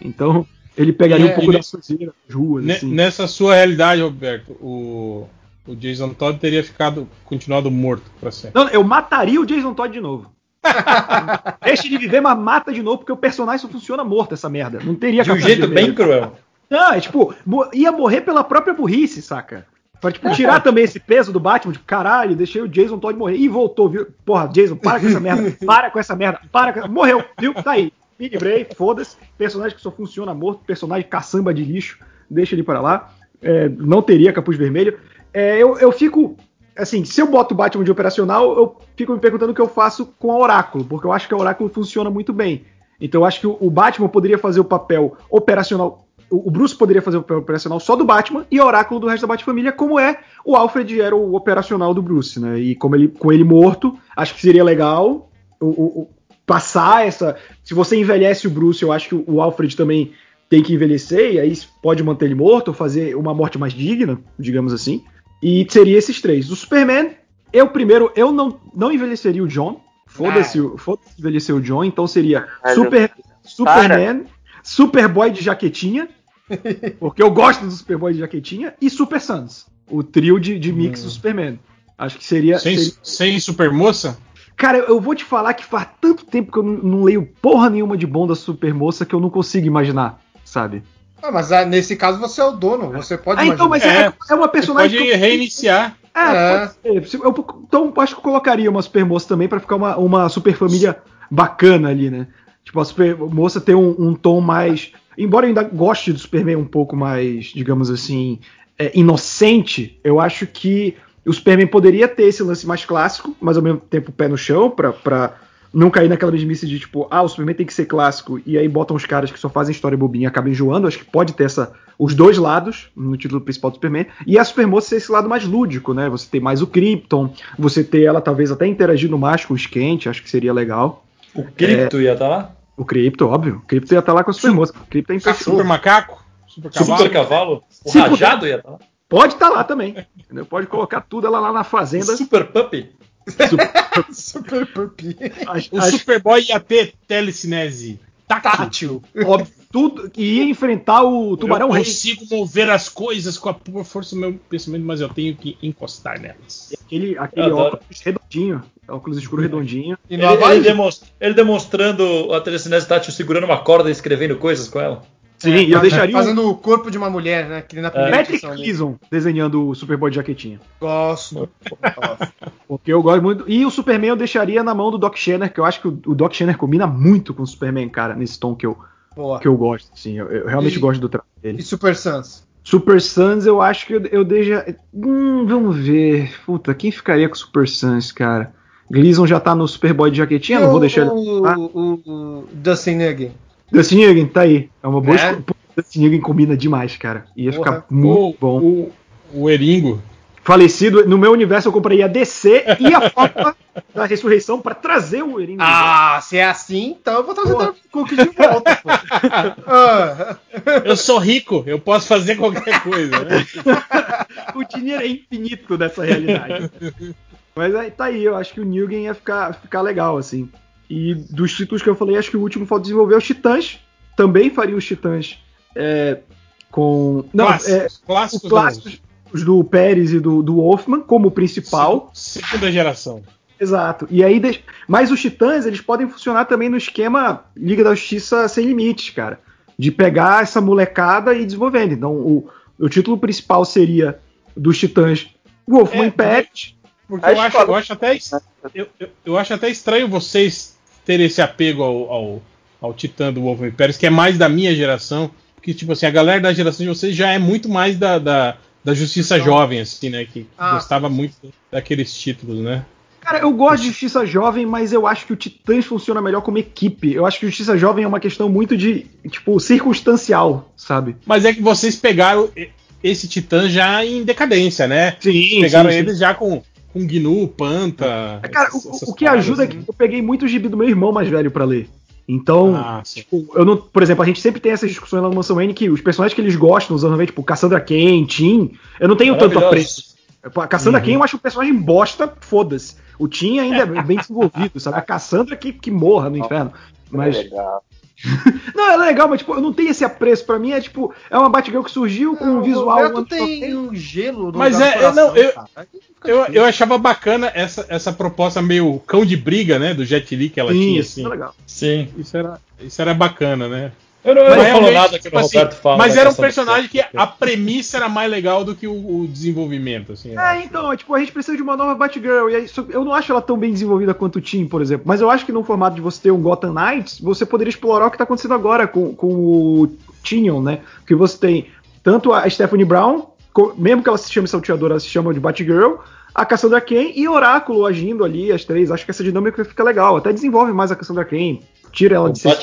Então, ele pegaria é, um pouco da sujeira das ruas. Assim. Nessa sua realidade, Roberto, o, o Jason Todd teria ficado continuado morto para sempre. Não, eu mataria o Jason Todd de novo. *laughs* Deixe de viver, mas mata de novo, porque o personagem só funciona morto, essa merda. Não teria De um jeito bem cruel. Não, é tipo, ia morrer pela própria burrice, saca? Pra, tipo, tirar também esse peso do Batman, tipo, caralho, deixei o Jason Todd morrer. E voltou, viu? Porra, Jason, para com essa merda, para com essa merda, para com essa... Morreu, viu? Tá aí. Mini Bray, foda-se. Personagem que só funciona morto, personagem caçamba de lixo, deixa ele para lá. É, não teria capuz vermelho. É, eu, eu fico. Assim, se eu boto o Batman de operacional, eu fico me perguntando o que eu faço com a Oráculo, porque eu acho que a Oráculo funciona muito bem. Então eu acho que o Batman poderia fazer o papel operacional. O Bruce poderia fazer o papel operacional só do Batman e a Oráculo do resto da Batfamília, como é o Alfred era o operacional do Bruce, né? E como ele, com ele morto, acho que seria legal. O, o, passar essa. Se você envelhece o Bruce, eu acho que o Alfred também tem que envelhecer, e aí pode manter ele morto, ou fazer uma morte mais digna, digamos assim. E seria esses três. O Superman, eu primeiro, eu não, não envelheceria o John. Foda-se ah. foda envelhecer o John, então seria Super, Superman, Superboy de jaquetinha, *laughs* porque eu gosto do Superboy de jaquetinha, e Super Sons, o trio de, de mix hum. do Superman. Acho que seria. Sem, seria... sem Supermoça? Cara, eu vou te falar que faz tanto tempo que eu não, não leio porra nenhuma de bom da Super Moça que eu não consigo imaginar, sabe? Ah, mas ah, nesse caso você é o dono, você pode ah, então, mas é, é, uma personagem. Pode reiniciar. É, é. Pode ser. Eu, então acho que eu colocaria uma Super Moça também para ficar uma, uma super família bacana ali, né? Tipo, a Super Moça ter um, um, tom mais. Embora eu ainda goste do Superman um pouco mais, digamos assim, é, inocente, eu acho que o Superman poderia ter esse lance mais clássico, mas ao mesmo tempo pé no chão, pra, pra não cair naquela mesmice de tipo, ah, o Superman tem que ser clássico, e aí botam os caras que só fazem história bobinha e acabam enjoando. Acho que pode ter essa, os dois lados no título principal do Superman. E a Supermoça ser esse lado mais lúdico, né? Você ter mais o Krypton, você ter ela talvez até interagindo mais com o Skent, acho que seria legal. O Krypton é... ia estar tá lá? O Crypto, óbvio. O Crypto ia estar lá com a Super Moça. O Crypto é impossível. Super macaco? Super cavalo? Super cavalo? O Se rajado ia estar lá? Pode estar lá também. Entendeu? Pode colocar tudo ela lá na fazenda. Super Puppy? Super, *laughs* Super Puppy. O Superboy ia ter telecinese. Tátil. óbvio, tudo, e ia enfrentar o Tubarão eu Rei. consigo mover as coisas com a pura força do meu pensamento, mas eu tenho que encostar nelas. Aquele, aquele Eu adoro. óculos redondinho. Óculos escuro redondinho. E Ele, ele demons- ele demonstrando a telecinese tátil segurando uma corda e escrevendo coisas com ela. Sim, e eu deixaria o Fazendo o corpo de uma mulher, né? Que na primeira Patrick edição. né? Gleason desenhando o Superboy de jaquetinha. Gosto. Porque eu gosto muito. E o Superman eu deixaria na mão do Doc Shanner, que eu acho que o, o Doc Shanner combina muito com o Superman, cara, nesse tom que eu, Boa. que eu gosto. Sim, eu, eu realmente E- gosto do trabalho dele. E Super Sans? Super Suns, eu acho que eu, eu deixa. Hum, vamos ver. Puta, quem ficaria com o Super Suns, cara? Gleason já tá no Superboy de jaquetinha, não vou deixar ele. o, o, o Dustin Nuggin. Dustin tá aí. É uma boa É? escolha. Dustin combina demais, cara. Ia Porra. ficar muito bom. O, o Eringo. Falecido, no meu universo eu compraria a DC e a Copa *laughs* da Ressurreição pra trazer o Eringo. Ah, se é assim, então eu vou trazer o Cook de volta, pô. *laughs* Ah, Eu sou rico, eu posso fazer qualquer coisa. Né? *laughs* o dinheiro é infinito dessa realidade. Mas aí tá aí, eu acho que o Newgen ia ficar, ficar legal, assim. E dos títulos que eu falei, acho que o último falta desenvolver é os Titãs. Também faria os Titãs é, com. Não, clássicos, é, os clássicos, clássicos os do Pérez e do, do Wolfman como principal. Se- Segunda geração. Exato. E aí, mas os Titãs, eles podem funcionar também no esquema Liga da Justiça sem limites, cara. De pegar essa molecada e desenvolvendo. Então, o, o título principal seria dos Titãs Wolfman É, e Pérez. Porque A eu acho, eu, acho até, eu, eu- eu acho até estranho vocês terem esse apego ao, ao, ao Titã do Wolfman Pérez, que é mais da minha geração. Porque, tipo assim, a galera da geração de vocês já é muito mais da, da, da Justiça Então- Jovem, assim, né? Que Ah, gostava muito daqueles títulos, né? Cara, eu gosto de Justiça Jovem, mas eu acho que o Titãs funciona melhor como equipe. Eu acho que Justiça Jovem é uma questão muito de, tipo, circunstancial, sabe? Mas é que vocês pegaram esse Titã já em decadência, né? Sim, pegaram eles já com, com Gnu, Panta. Cara, essas- o, o que paradas, ajuda é assim. que eu peguei muito gibi do meu irmão mais velho pra ler. Então, Ah, tipo, eu não, por exemplo, a gente sempre tem essas discussões lá no Mansão N que os personagens que eles gostam nos anos 90, tipo Cassandra Cain, Tim, eu não tenho tanto apreço. A Cassandra Uhum. Cain eu acho um personagem bosta, foda-se. O Tim ainda é bem desenvolvido, sabe? A Cassandra que, que morra no inferno. Mas, É legal. *laughs* não, é legal, mas tipo, eu não tenho esse apreço. Pra mim é tipo, é uma Batgirl que surgiu com um o visual. Anos tem 90. um gelo no Mas é- do eu não, coração, eu- Eu, eu achava bacana essa, essa proposta meio cão de briga, né? Do Jet Li que ela Sim, tinha, isso assim. é legal. Sim. Isso era, isso era bacana, né? Eu não, eu não falo nada que tipo o assim, Roberto fala. Mas da era um personagem que a premissa era mais legal do que o, o desenvolvimento, assim. É, acho. então, é, tipo, a gente precisa de uma nova Batgirl. E aí, eu não acho ela tão bem desenvolvida quanto o Tim, por exemplo. Mas eu acho que no formato de você ter um Gotham Knights, você poderia explorar o que tá acontecendo agora com, com o Tinion, né? Que você tem tanto a Stephanie Brown, mesmo que ela se chame salteadora, ela se chama de Batgirl, a Cassandra Cain e Oráculo agindo ali, as três. Acho que essa dinâmica fica legal. Até desenvolve mais a Cassandra Cain. Tira ela O de ser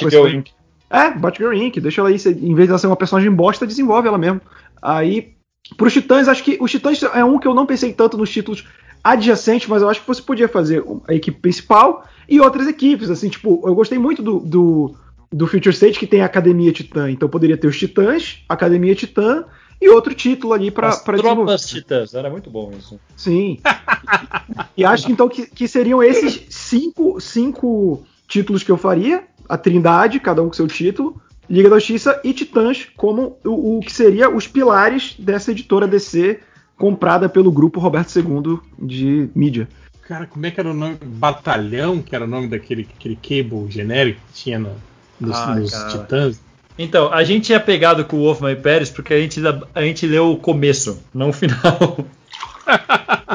é, Batgirl Inc. Deixa ela aí, em vez de ela ser uma personagem bosta, desenvolve ela mesmo. Aí, pros Titãs, acho que os Titãs é um que eu não pensei tanto nos títulos adjacentes, mas eu acho que você podia fazer a equipe principal e outras equipes, assim, tipo, eu gostei muito do, do, do Future State que tem a Academia Titã, então poderia ter os Titãs, Academia Titã e outro título ali pra desenvolver. tropas titãs, era muito bom isso. Sim. *laughs* e acho que então que, que seriam esses cinco, cinco títulos que eu faria. A Trindade, cada um com seu título. Liga da Justiça e Titãs como o, o que seria os pilares dessa editora DC comprada pelo grupo Roberto II de mídia. Cara, como é que era o nome? Batalhão, que era o nome daquele aquele cable genérico que tinha no- nos, Ai, nos. Titãs? Então, a gente é pegado com o Wolfman e Pérez porque a gente, a gente leu o começo, não o final.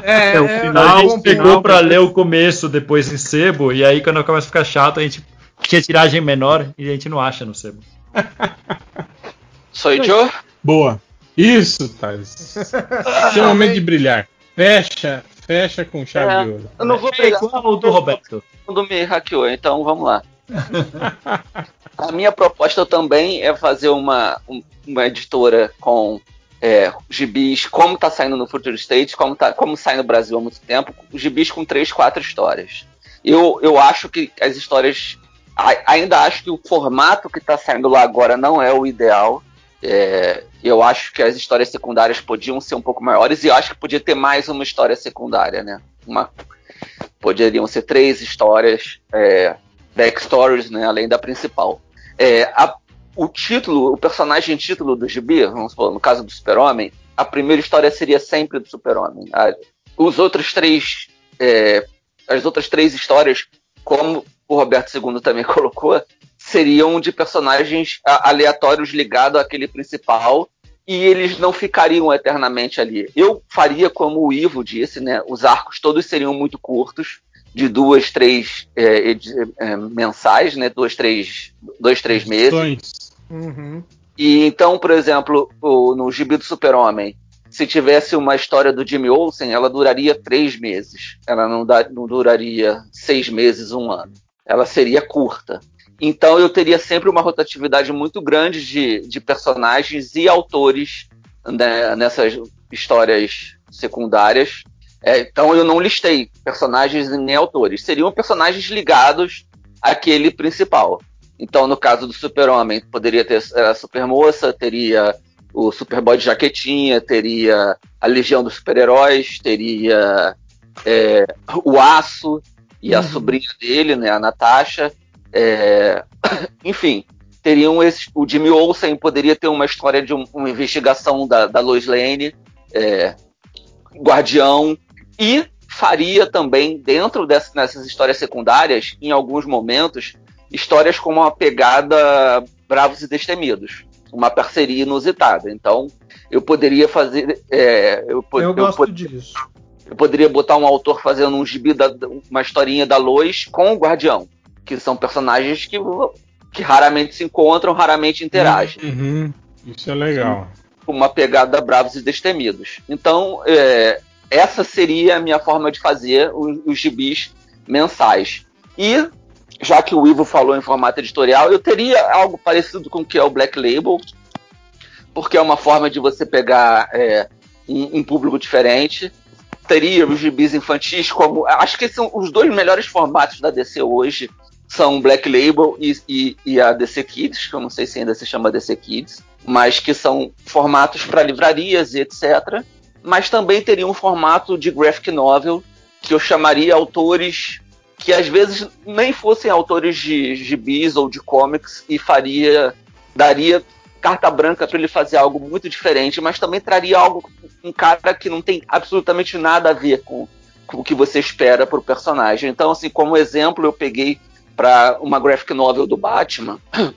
É, É, o é, final é, a gente pegou pra ler o começo depois em sebo, e aí quando começa a ficar chato, a gente tinha tiragem menor e a gente não acha no sebo. *laughs* Sou Joe? Boa. Isso, Thales. *laughs* Seu momento de brilhar. Fecha, fecha com chave É. de ouro. Eu não vou É pegar. igual o do Roberto. Mundo me hackeou, então vamos lá. A minha proposta também é fazer uma, um- uma editora com é, gibis, como tá saindo no Future State, como, tá, como sai no Brasil há muito tempo, gibis com três, quatro histórias. Eu, eu acho que as histórias ainda acho que o formato que está saindo lá agora não é o ideal. É, eu acho que as histórias secundárias podiam ser um pouco maiores e eu acho que podia ter mais uma história secundária, né? Uma, poderiam ser três histórias, é, backstories, né? Além da principal. É, a, o título, o personagem título do gibi, vamos no caso do Super-Homem, a primeira história seria sempre do Super-Homem. Os outros três, é, as outras três histórias, como o Roberto II também *laughs* colocou, seriam de personagens aleatórios ligados àquele principal e eles não ficariam eternamente ali. Eu faria como o Ivo disse, né? Os arcos todos seriam muito curtos, de duas, três é, é, mensais, né? Duas, três, dois, três meses. Uhum. E então, por exemplo, o, no Gibi do Super-Homem, se tivesse uma história do Jimmy Olsen, ela duraria três meses. Ela não, da, não duraria seis meses, um ano. Ela seria curta. Então eu teria sempre uma rotatividade muito grande de, de personagens e autores né, nessas histórias secundárias. É, então eu não listei personagens nem autores. Seriam personagens ligados àquele principal. Então, no caso do Super-Homem, poderia ter a Supermoça, teria o Superboy de jaquetinha, teria a Legião dos Super-Heróis, teria é, o Aço e a uhum. sobrinha dele, né, a Natasha. É, *coughs* enfim, teriam esse, o Jimmy Olsen poderia ter uma história de um, uma investigação da, da Lois Lane, é, Guardião, e faria também, dentro dessas, dessas histórias secundárias, em alguns momentos, histórias com uma pegada Bravos e Destemidos, uma parceria inusitada. Então, eu poderia fazer. É, eu, eu, eu gosto pod disso. Eu poderia botar um autor fazendo um gibi, da, uma historinha da Lois com o Guardião, que são personagens que, que raramente se encontram, raramente interagem. Uhum. Isso é legal. Uma pegada Bravos e Destemidos. Então, é, essa seria a minha forma de fazer os, os gibis mensais. E já que o Ivo falou em formato editorial, eu teria algo parecido com o que é o Black Label, porque é uma forma de você pegar é, um, um, público diferente. Teria os gibis infantis como. Acho que são os dois melhores formatos da DC hoje. São Black Label e, e, e a DC Kids, que eu não sei se ainda se chama DC Kids, mas que são formatos para livrarias e etc. Mas também teria um formato de graphic novel, que eu chamaria autores que às vezes nem fossem autores de gibis ou de comics e faria daria carta branca para ele fazer algo muito diferente, mas também traria algo um cara que não tem absolutamente nada a ver com, com o que você espera para o personagem. Então, assim, como exemplo, eu peguei para uma graphic novel do Batman, *clears throat*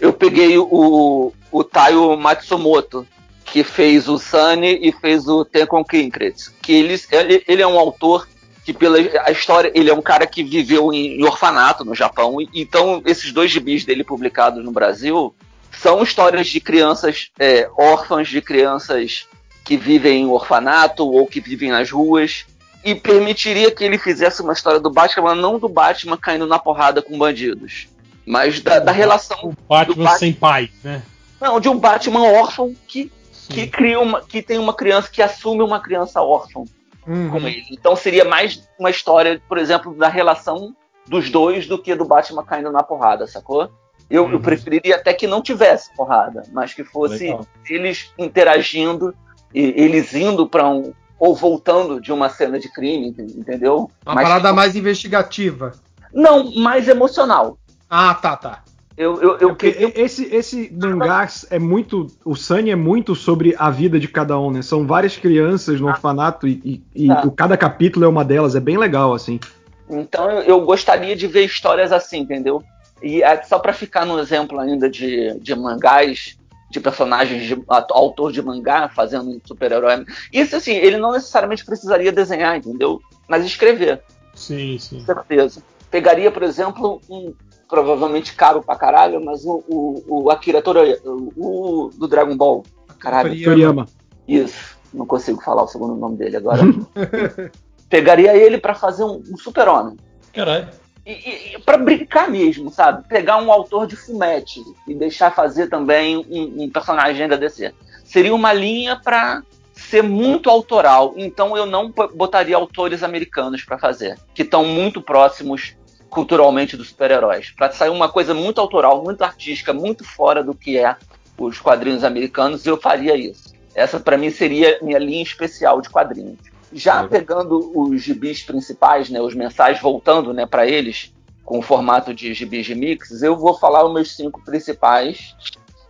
eu peguei o, o Taio Matsumoto, que fez o Sunny e fez o Tenkon Kinkret, que ele, ele, ele é um autor que pela a história, ele é um cara que viveu em, em orfanato no Japão, então esses dois gibis dele publicados no Brasil são histórias de crianças é, órfãs, de crianças que vivem em orfanato ou que vivem nas ruas, e permitiria que ele fizesse uma história do Batman, não do Batman caindo na porrada com bandidos, mas da, da relação. O Batman, Batman sem pai, né? Não, de um Batman órfão que, que cria uma, que tem uma criança que assume uma criança órfã uhum. com ele. Então seria mais uma história, por exemplo, da relação dos dois do que do Batman caindo na porrada, sacou? Eu, uhum. eu preferiria até que não tivesse porrada, mas que fosse Legal. eles interagindo, e eles indo para um. ou voltando de uma cena de crime, entendeu? Uma mas, parada mais investigativa. Não, mais emocional. Ah, tá, tá. Eu, eu, eu, é esse, esse mangá é muito. O Sunny é muito sobre a vida de cada um, né? São várias crianças no orfanato e, e, tá. e cada capítulo é uma delas. É bem legal, assim. Então eu gostaria de ver histórias assim, entendeu? E é, só para ficar no exemplo ainda de, de mangás, de personagens, de autor de mangá fazendo um super-herói. Isso assim, ele não necessariamente precisaria desenhar, entendeu? Mas escrever. Sim, sim. Com certeza. Pegaria, por exemplo, um, provavelmente caro pra caralho, mas o, o, o Akira Toriyama, o, do Dragon Ball. Caralho. Toriyama. Isso. Não consigo falar o segundo nome dele agora. *laughs* Pegaria ele para fazer um, um super-homem. Caralho. E, e para brincar mesmo, sabe? Pegar um autor de fumete e deixar fazer também um, um personagem da DC. Seria uma linha para ser muito autoral. Então eu não botaria autores americanos para fazer, que estão muito próximos culturalmente dos super-heróis. Para sair uma coisa muito autoral, muito artística, muito fora do que é os quadrinhos americanos, eu faria isso. Essa para mim seria minha linha especial de quadrinhos. Já pegando os gibis principais, né, os mensais voltando, né, para eles com o formato de gibis de mix, eu vou falar os meus cinco principais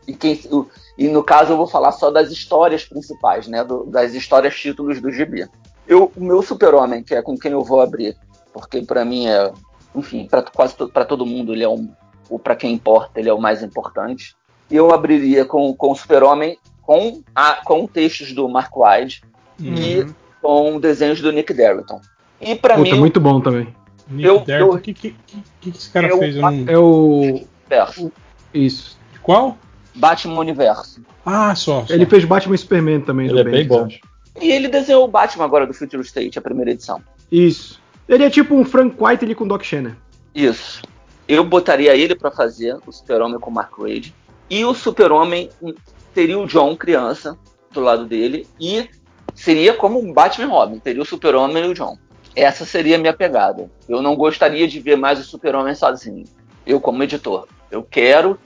e, quem, e no caso eu vou falar só das histórias principais, né, do, das histórias títulos do gibi. Eu, o meu super-homem, que é com quem eu vou abrir, porque para mim é, enfim, para quase para todo mundo ele é um, ou para quem importa, ele é o mais importante. Eu abriria com, com o super-homem com, a, com textos do Mark Wide uhum. e com desenhos do Nick Darrington. E para mim. muito bom também. Nick eu, Darrington, o que, que, que, que, esse cara eu, fez? Um... É o. Universo. Isso. Qual? Batman Universo. Ah, só. só. Ele fez Batman e Superman também. Ele é bem bom. E ele desenhou o Batman agora do Future State, a primeira edição. Isso. Ele é tipo um Frank White ele com Doc Shannon. Isso. Eu botaria ele para fazer o Super-Homem com o Mark Wade. E o Super-Homem teria o John, criança, do lado dele. E seria como um Batman Robin. Teria o Super-Homem e o John. Essa seria a minha pegada. Eu não gostaria de ver mais o Super-Homem sozinho. Eu, como editor. Eu quero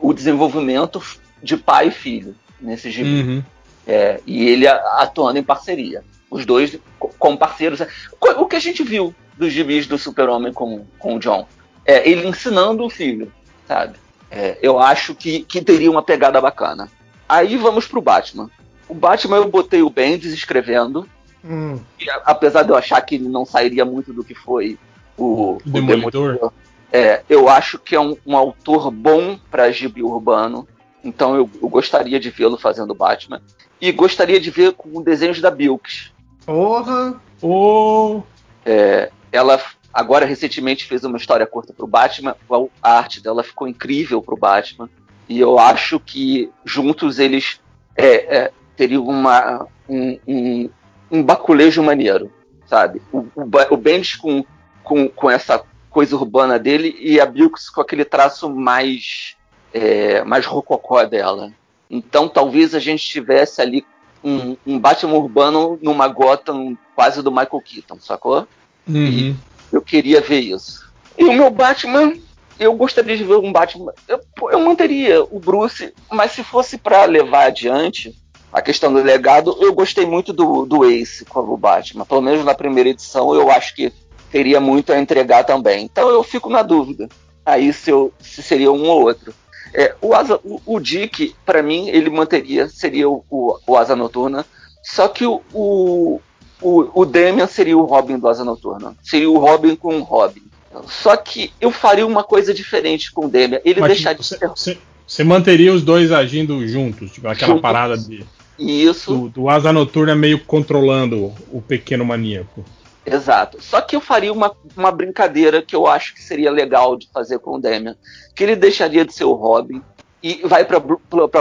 o desenvolvimento de pai e filho nesse gibi. Uhum. É, e ele atuando em parceria. Os dois como parceiros. O que a gente viu dos gibis do Super-Homem com, com o John? É, ele ensinando o filho, sabe? É, eu acho que, que teria uma pegada bacana. Aí vamos pro Batman. O Batman eu botei o Bendis escrevendo. Hum. E, apesar de eu achar que ele não sairia muito do que foi o, o Demolidor. Demolidor é, eu acho que é um, um autor bom para gibi urbano. Então eu, eu gostaria de vê-lo fazendo Batman. E gostaria de ver com desenhos da Bilks. Porra! Oh. É, ela agora recentemente fez uma história curta pro Batman. A arte dela ficou incrível pro Batman. E eu acho que juntos eles é, é, teriam uma, um, um, um, baculejo maneiro, sabe? O, o, o Bendis com, com, com essa coisa urbana dele e a Bilks com aquele traço mais é, mais rococó dela. Então talvez a gente tivesse ali um, um Batman urbano numa Gotham quase do Michael Keaton, sacou? Uhum. E eu queria ver isso. E o meu Batman, eu gostaria de ver um Batman. Eu, eu manteria o Bruce, mas se fosse para levar adiante a questão do legado, eu gostei muito do, do Ace como Batman. Pelo menos na primeira edição, eu acho que teria muito a entregar também. Então eu fico na dúvida aí se, eu, se seria um ou outro. É, o, Asa, o, o Dick, para mim, ele manteria, seria o, o, o Asa Noturna, só que o, o, o, Damian seria o Robin do Asa Noturna. Seria o Robin com o Robin. Só que eu faria uma coisa diferente com o Damian. Ele Mas, deixaria de ser... Você manteria os dois agindo juntos, tipo, aquela Junto. parada de. Isso. Do, do Asa Noturna meio controlando o pequeno maníaco. Exato. Só que eu faria uma, uma brincadeira que eu acho que seria legal de fazer com o Damian. Que ele deixaria de ser o Robin e vai para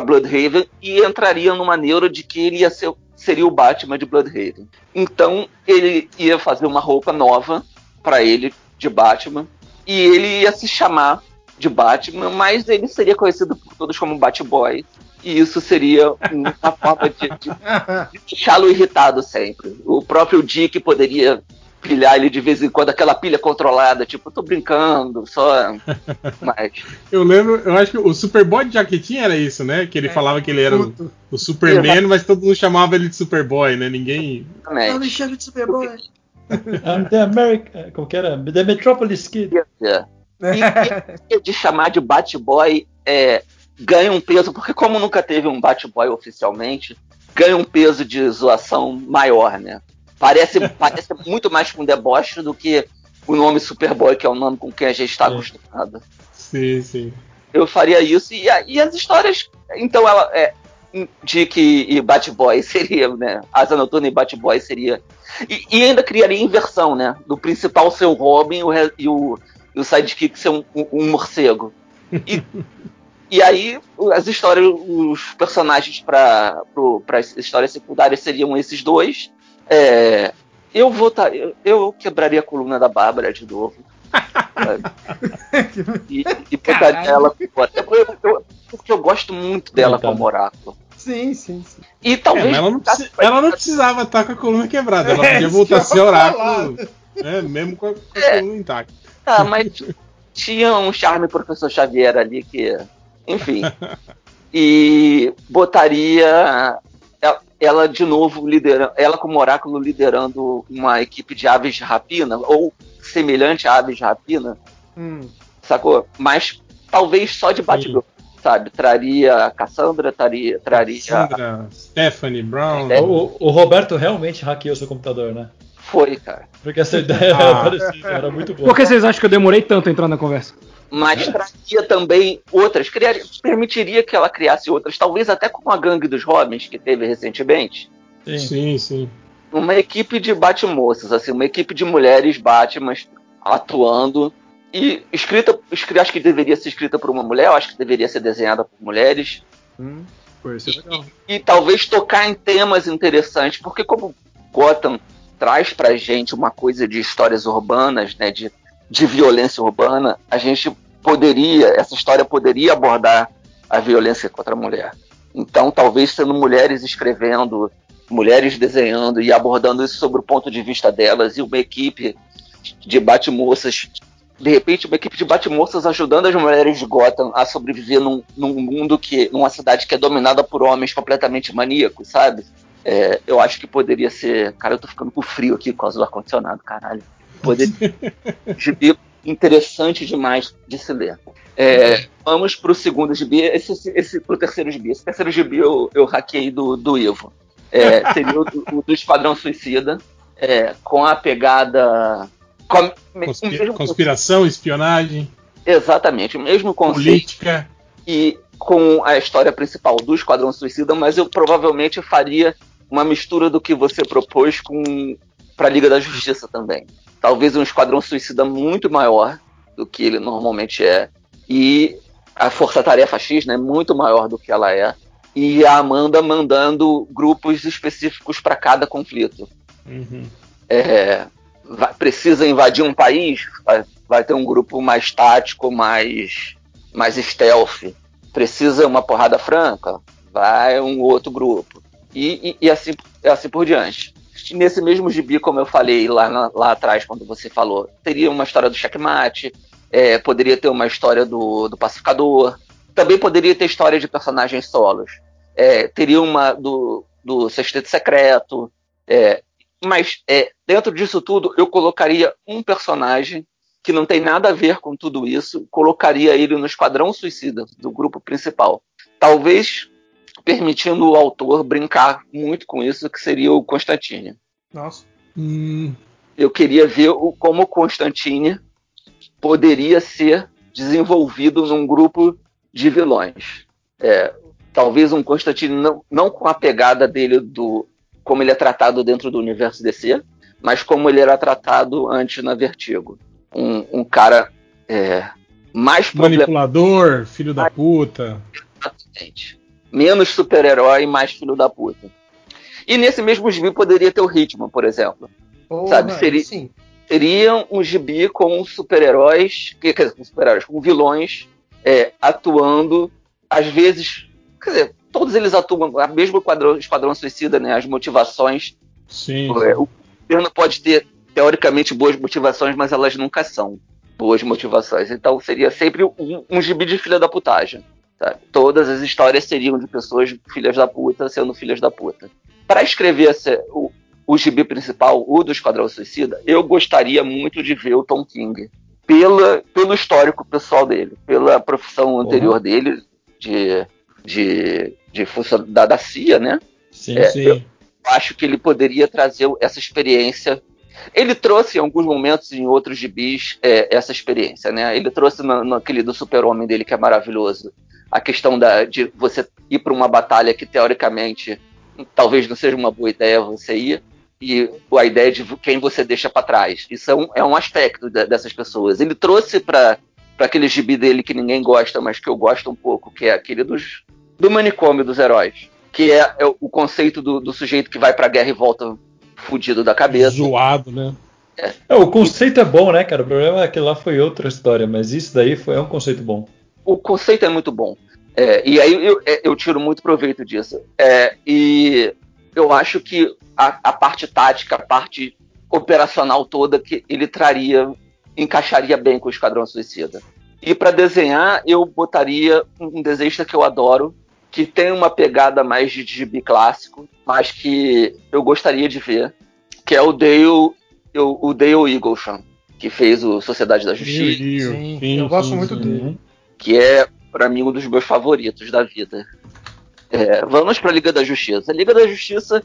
Bloodhaven e entraria numa neura de que ele ia ser, seria o Batman de Bloodhaven. Então ele ia fazer uma roupa nova para ele de Batman e ele ia se chamar de Batman, mas ele seria conhecido por todos como Batboy e isso seria uma forma de, de, de deixá-lo irritado sempre. O próprio Dick poderia pilhar ele de vez em quando, aquela pilha controlada, tipo, tô brincando, só. *laughs* Mas. eu lembro, eu acho que o Superboy de Jaquetinha era isso, né? Que ele é, falava que ele era o, o Superman, mas todo mundo chamava ele de Superboy, né? Ninguém. Não me chame de Superboy. *laughs* I'm the American. Como que era? The Metropolis Kid. Yeah. E, e, de chamar de Batboy é, ganha um peso, porque como nunca teve um Batboy oficialmente, ganha um peso de zoação maior, né? Parece, *laughs* parece muito mais com deboche do que o nome Superboy, que é o nome com quem a gente está acostumado. Sim, sim. Eu faria isso e, e as histórias. Então ela é. Dick e Batboy *laughs* seria, né? Asa Noturna e Batboy seria. E, e, ainda criaria inversão, né? Do principal ser o Robin e o, e o, e o sidekick ser um, um, um morcego. E *laughs* E aí, as histórias, os personagens para as histórias secundárias seriam esses dois. É, eu votar, eu, eu, quebraria a coluna da Bárbara de novo. *laughs* e, e botaria ela eu, eu, porque eu gosto muito dela como oráculo. Sim, sim, sim. E talvez. É, ela, não ela, não precisava estar com a coluna quebrada, ela é, podia voltar a ser oráculo. É, mesmo com a, com a é. coluna intacta. Ah, mas tinha um charme professor Xavier ali que. Enfim. E botaria ela, de novo liderando, ela como oráculo liderando uma equipe de aves de rapina, ou semelhante a aves de rapina, hum. sacou? Mas talvez só de bate sabe? Traria a Cassandra, traria. traria Cassandra, Stephanie Brown. É. O, o, Roberto realmente hackeou seu computador, né? Foi, cara. Porque essa ideia ah. era, era muito boa. Por que vocês acham que eu demorei tanto a entrar na conversa? Mas traria também outras, criaria, permitiria que ela criasse outras, talvez até como a Gangue dos Robins que teve recentemente. Sim, sim. sim. Uma equipe de Batmoças, assim, uma equipe de mulheres Batmans atuando e escrita, acho que deveria ser escrita por uma mulher, eu acho que deveria ser desenhada por mulheres. Hum, legal. E, e, talvez tocar em temas interessantes, porque como Gotham traz pra gente uma coisa de histórias urbanas, né, de, de violência urbana, a gente poderia, essa história poderia abordar a violência contra a mulher. Então, talvez sendo mulheres escrevendo, mulheres desenhando e abordando isso sobre o ponto de vista delas e uma equipe de bate-moças de repente, uma equipe de bate-moças ajudando as mulheres de Gotham a sobreviver num, num, mundo que. numa cidade que é dominada por homens completamente maníacos, sabe? É, eu acho que poderia ser. Cara, eu tô ficando com frio aqui por causa do ar-condicionado, caralho. Poderia *laughs* gibi interessante demais de se ler. É, vamos pro segundo gibi, esse, esse, pro terceiro gibi. Esse terceiro gibi eu, eu hackei do, do Ivo. É, *laughs* seria o do, o do Esquadrão Suicida, é, com a pegada com, Conspira conspiração, espionagem. Exatamente, o mesmo conceito. Política. E com a história principal do Esquadrão Suicida, mas eu provavelmente faria uma mistura do que você propôs com para a Liga da Justiça também. Talvez um Esquadrão Suicida muito maior do que ele normalmente é. E a Força Tarefa X, né, muito maior do que ela é. E a Amanda mandando grupos específicos para cada conflito. Uhum. É, vai, precisa invadir um país, vai, vai, ter um grupo mais tático, mais, mais stealth. Precisa uma porrada franca, vai um outro grupo. E, e, e assim, assim por diante. Nesse mesmo gibi, como eu falei lá, na, lá atrás, quando você falou, teria uma história do checkmate, é, poderia ter uma história do, do pacificador, também poderia ter história de personagens solos. É, teria uma do, do Sexteto Secreto, é, mas é, dentro disso tudo, eu colocaria um personagem que não tem nada a ver com tudo isso, colocaria ele no Esquadrão Suicida, do grupo principal. Talvez permitindo o autor brincar muito com isso, que seria o Constantine. Nossa. Hum. Eu queria ver o, como o Constantine poderia ser desenvolvido num grupo de vilões. É, talvez um Constantine não, não com a pegada dele do como ele é tratado dentro do universo DC, mas como ele era tratado antes na Vertigo. Um, um cara é, mais manipulador, filho da puta. Exatamente. Menos super-herói, mais filho da puta. E nesse mesmo gibi poderia ter o Hitman, por exemplo. Oh, Sabe? Seria, sim. seria um gibi com super-heróis, quer dizer, com super-heróis, com vilões é, atuando, às vezes, quer dizer, todos eles atuam, mesmo o quadrão, Esquadrão Suicida, né? As motivações. Sim. É, o governo pode ter, teoricamente, boas motivações, mas elas nunca são boas motivações. Então seria sempre um, um gibi de filha da putagem. Sabe? Todas as histórias seriam de pessoas filhas da puta sendo filhas da puta. Para escrever esse, o, o gibi principal, o do Esquadrão Suicida, eu gostaria muito de ver o Tom King. Pela, pelo histórico pessoal dele, pela profissão anterior uhum. dele, de de, de função da, da CIA, né? Sim, é, sim. Eu acho que ele poderia trazer essa experiência. Ele trouxe em alguns momentos, em outros gibis, é, essa experiência, né? Ele trouxe no, naquele do super-homem dele, que é maravilhoso, a questão da, de você ir para uma batalha que, teoricamente, talvez não seja uma boa ideia você ir, e a ideia de quem você deixa para trás. Isso é um, é um aspecto de, dessas pessoas. Ele trouxe para aquele gibi dele que ninguém gosta, mas que eu gosto um pouco, que é aquele dos, do manicômio dos heróis. Que é, é o conceito do, do, sujeito que vai pra guerra e volta fudido da cabeça. Zoado, né? É. é. o conceito é bom, né, cara? O problema é que lá foi outra história, mas isso daí foi, é um conceito bom. O conceito é muito bom. É, e aí eu, é, eu, tiro muito proveito disso. É, e eu acho que a, a, parte tática, a parte operacional toda que ele traria encaixaria bem com o Esquadrão Suicida. E para desenhar, eu botaria um desenhista que eu adoro, que tem uma pegada mais de gibi clássico, mas que eu gostaria de ver, que é o Dale, o Dale Eaglesham, que fez o Sociedade da Justiça. Sim, sim, sim eu gosto muito dele. Que é, para mim, um dos meus favoritos da vida. É, vamos para a Liga da Justiça. A Liga da Justiça,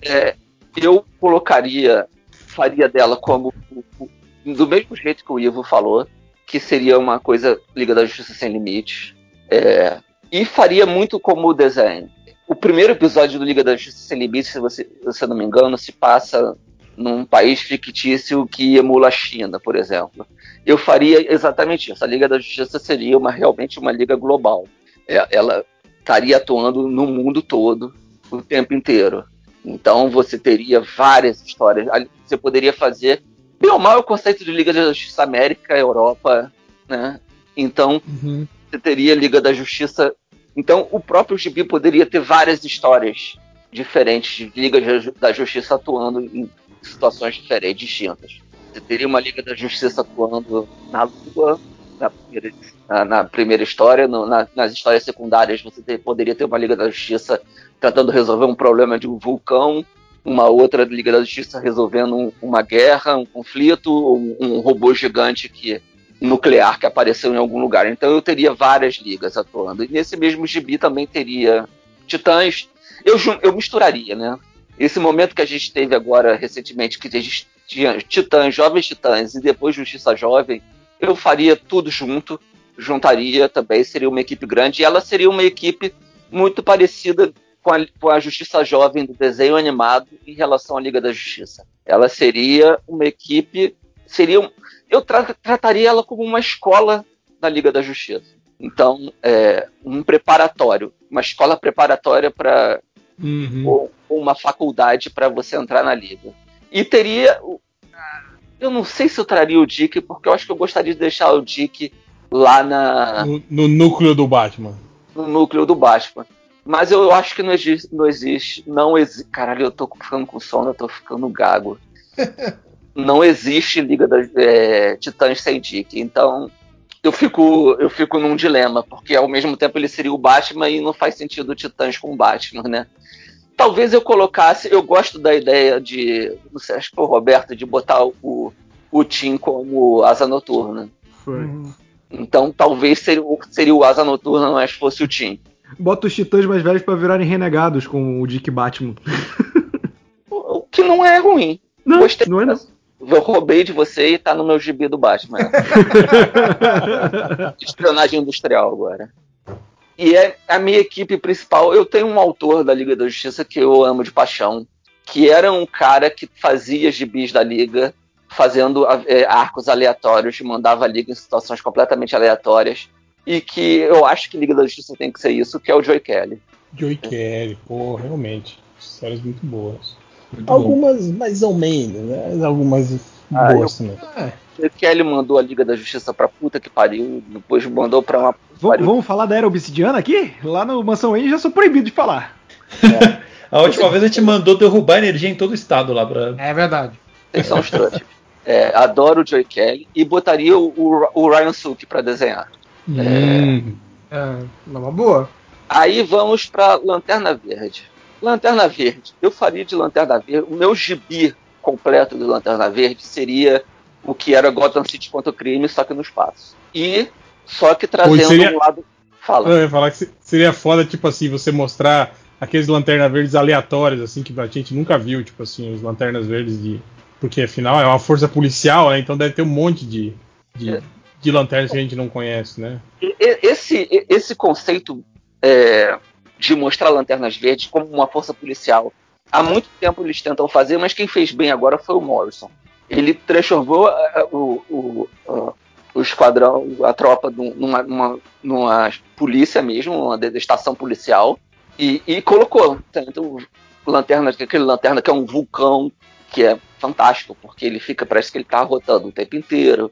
é, eu colocaria, faria dela como do mesmo jeito que o Ivo falou, que seria uma coisa Liga da Justiça sem limites. É, e faria muito como o desenho. O primeiro episódio do Liga da Justiça Sem Limites, se você, se eu não me engano, se passa num país fictício que emula a China, por exemplo. Eu faria exatamente isso. A Liga da Justiça seria uma, realmente uma liga global. É, ela estaria atuando no mundo todo o tempo inteiro. Então você teria várias histórias. Você poderia fazer bem ou mal o conceito de Liga da Justiça América, Europa, né? Então uhum. você teria Liga da Justiça. Então o próprio Gibi poderia ter várias histórias diferentes de Liga da Justiça atuando em situações diferentes, distintas. Você teria uma Liga da Justiça atuando na Lua, na primeira, na, na primeira história, no, na, nas histórias secundárias você ter, poderia ter uma Liga da Justiça tentando resolver um problema de um vulcão, uma outra Liga da Justiça resolvendo um, uma guerra, um conflito, um, um robô gigante que nuclear que apareceu em algum lugar. Então eu teria várias ligas atuando. E nesse mesmo gibi também teria Titãs. Eu, eu misturaria, né? Esse momento que a gente teve agora recentemente, que a gente tinha Titãs, Jovens Titãs e depois Justiça Jovem, eu faria tudo junto, juntaria também, seria uma equipe grande, e ela seria uma equipe muito parecida com a, com a Justiça Jovem do desenho animado em relação à Liga da Justiça. Ela seria uma equipe, seria eu tra trataria ela como uma escola da Liga da Justiça. Então, é, um preparatório, uma escola preparatória para uhum. uma faculdade para você entrar na liga. E teria, eu não sei se eu traria o Dick, porque eu acho que eu gostaria de deixar o Dick lá na no, no núcleo do Batman. No núcleo do Batman. Mas eu acho que não existe. Não existe. Não existe. Caralho, eu tô ficando com sono, eu tô ficando gago. *laughs* não existe Liga das é, Titãs sem Dick. Então, eu fico, eu fico num dilema, porque ao mesmo tempo ele seria o Batman e não faz sentido Titãs com Batman, né? Talvez eu colocasse, eu gosto da ideia de, não sei, acho que foi o Roberto, de botar o, o Tim como asa noturna. Foi. Então talvez seria, seria o asa noturna, mas fosse o Tim. Bota os titãs mais velhos para virarem renegados com o Dick Batman. *laughs* o que não é ruim. Não, Gostei não é não. Eu roubei de você e tá no meu gibi do Batman. *laughs* Espionagem industrial agora. E é a minha equipe principal. Eu tenho um autor da Liga da Justiça que eu amo de paixão, que era um cara que fazia gibis da Liga, fazendo é, arcos aleatórios, mandava a Liga em situações completamente aleatórias e que eu acho que Liga da Justiça tem que ser isso, que é o Joey Kelly. Joey é. Kelly, pô, realmente. Séries muito boas. Muito Algumas bom. mais ou menos, né? Algumas ah, boas eu, também. É. Joey Kelly mandou a Liga da Justiça pra puta que pariu, depois mandou pra uma. Vamos, vamos falar da Era Obsidiana aqui? Lá no Mansão Wayne já sou proibido de falar. É. *laughs* a última vez a gente mandou derrubar energia em todo o estado lá pra. É verdade. Eles são os. É, adoro o Joey Kelly e botaria o, o, o Ryan Suk para desenhar. Hum. É, é uma boa. Aí vamos para Lanterna Verde. Lanterna Verde. Eu faria de Lanterna Verde. O meu gibi completo de Lanterna Verde seria o que era Gotham City contra o crime, só que no espaço. E só que trazendo seria... um lado. Fala. Eu ia falar que seria foda, tipo assim, você mostrar aqueles lanternas verdes aleatórios, assim, que a gente nunca viu, tipo assim, os lanternas verdes de. Porque afinal é uma força policial, né? Então deve ter um monte de, de, é de lanternas que a gente não conhece, né? Esse, esse conceito é, de mostrar lanternas verdes como uma força policial, há muito tempo eles tentam fazer, mas quem fez bem agora foi o Morrison. Ele transformou uh, o, o, uh, o esquadrão, a tropa, numa, numa, numa polícia mesmo, uma estação policial, e, e colocou tanto lanterna, aquele lanterna que é um vulcão, que é fantástico, porque ele fica, parece que ele está rotando o tempo inteiro.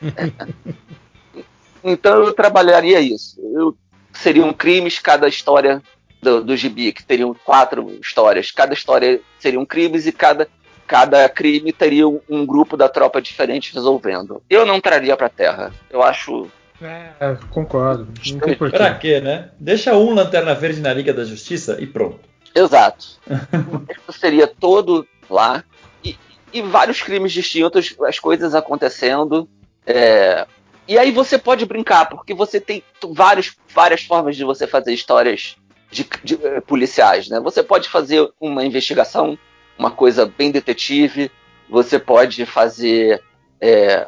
*laughs* então eu trabalharia isso. Eu, seriam crimes, cada história do, do gibi, que teriam quatro histórias. Cada história seriam crimes e cada cada crime teria um, um grupo da tropa diferente resolvendo. Eu não traria pra Terra. Eu acho. É, concordo. Não tem porquê. Pra quê, né? Deixa um Lanterna Verde na Liga da Justiça e pronto. Exato. *laughs* Isso seria todo lá. E, e vários crimes distintos, as coisas acontecendo. É, e aí você pode brincar, porque você tem vários, várias formas de você fazer histórias de, de, de, policiais, né? Você pode fazer uma investigação, uma coisa bem detetive, você pode fazer é,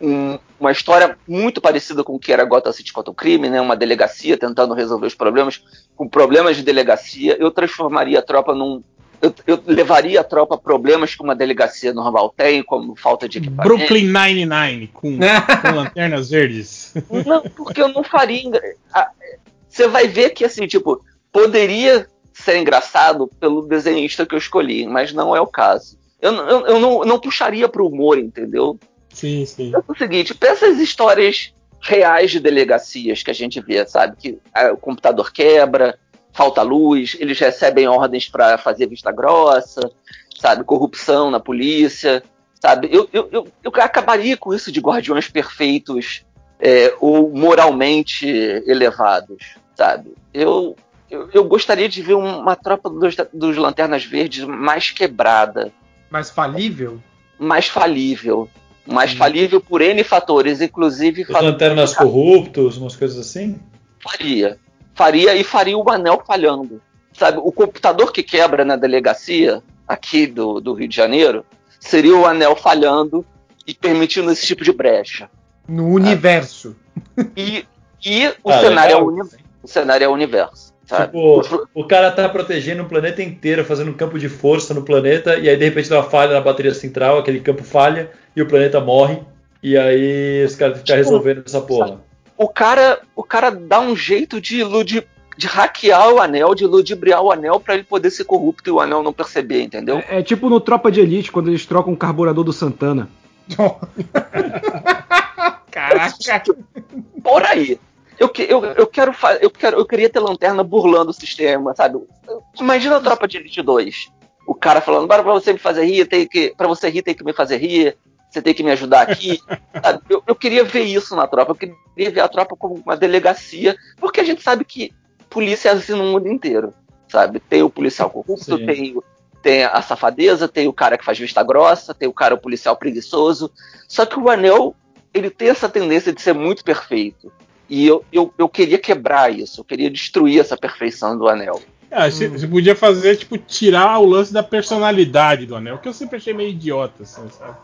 um, uma história muito parecida com o que era Gotham City contra o crime, né? Uma delegacia tentando resolver os problemas, com problemas de delegacia. Eu transformaria a tropa num eu, eu, levaria a tropa a problemas que uma delegacia normal tem, como falta de equipamento. Brooklyn Nine-Nine, com, *laughs* com, lanternas verdes. Não, porque eu não faria. Você vai ver que, assim, tipo, poderia ser engraçado pelo desenhista que eu escolhi, mas não é o caso. Eu, eu, eu não, não puxaria para o humor, entendeu? Sim, sim. É o seguinte, pensa as histórias reais de delegacias que a gente vê, sabe? Que o computador quebra, falta luz, eles recebem ordens para fazer vista grossa, sabe? Corrupção na polícia, sabe? Eu, eu, eu, eu acabaria com isso de guardiões perfeitos é, ou moralmente elevados, sabe? Eu, eu, eu gostaria de ver uma tropa dos, dos Lanternas Verdes mais quebrada. Mais falível? Mais falível. Mais hum. falível por N fatores, inclusive... Os lanternas corruptos, umas coisas assim? Faria faria e faria o anel falhando. Sabe, o computador que quebra na delegacia aqui do, do Rio de Janeiro seria o anel falhando e permitindo esse tipo de brecha. No universo. E, e o, ah, cenário é o, o, cenário é o universo. Tipo, o cara tá protegendo o planeta inteiro, fazendo um campo de força no planeta, e aí de repente dá uma falha na bateria central, aquele campo falha, e o planeta morre, e aí os caras ficam tipo, resolvendo essa porra o cara, o cara dá um jeito de, de hackear o anel, de ludibriar o anel para ele poder ser corrupto e o anel não perceber, entendeu? É, é, tipo no Tropa de Elite, quando eles trocam o carburador do Santana. *laughs* Caraca! Por aí. Eu, eu, eu, quero, eu, quero, eu queria ter lanterna burlando o sistema, sabe? Imagina a Tropa de Elite 2. O cara falando, para você me fazer rir, tem que, pra você rir tem que me fazer rir você tem que me ajudar aqui. *laughs* eu, eu, queria ver isso na tropa, eu queria ver a tropa como uma delegacia, porque a gente sabe que polícia é assim no mundo inteiro, sabe? Tem o policial corrupto, tem, tem a safadeza, tem o cara que faz vista grossa, tem o cara o policial preguiçoso. Só que o anel, ele tem essa tendência de ser muito perfeito. E eu, eu, eu queria quebrar isso, eu queria destruir essa perfeição do anel. Ah, você, hum. podia fazer, tipo, tirar o lance da personalidade do anel, que eu sempre achei meio idiota, assim, sabe?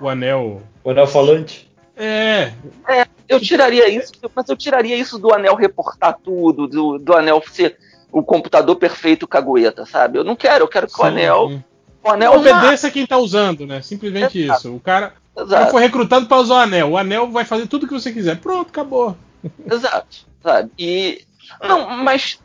o anel. O anel falante? É. É, eu tiraria isso, mas eu tiraria isso do anel reportar tudo, do, do anel ser o computador perfeito cagueta, sabe? Eu não quero, eu quero que Sim. o anel. O anel obedeça quem tá usando, né? Simplesmente Exato. isso. O cara, o cara foi recrutado para usar o anel. O anel vai fazer tudo o que você quiser. Pronto, acabou. *laughs* Exato, sabe? E. Não, mas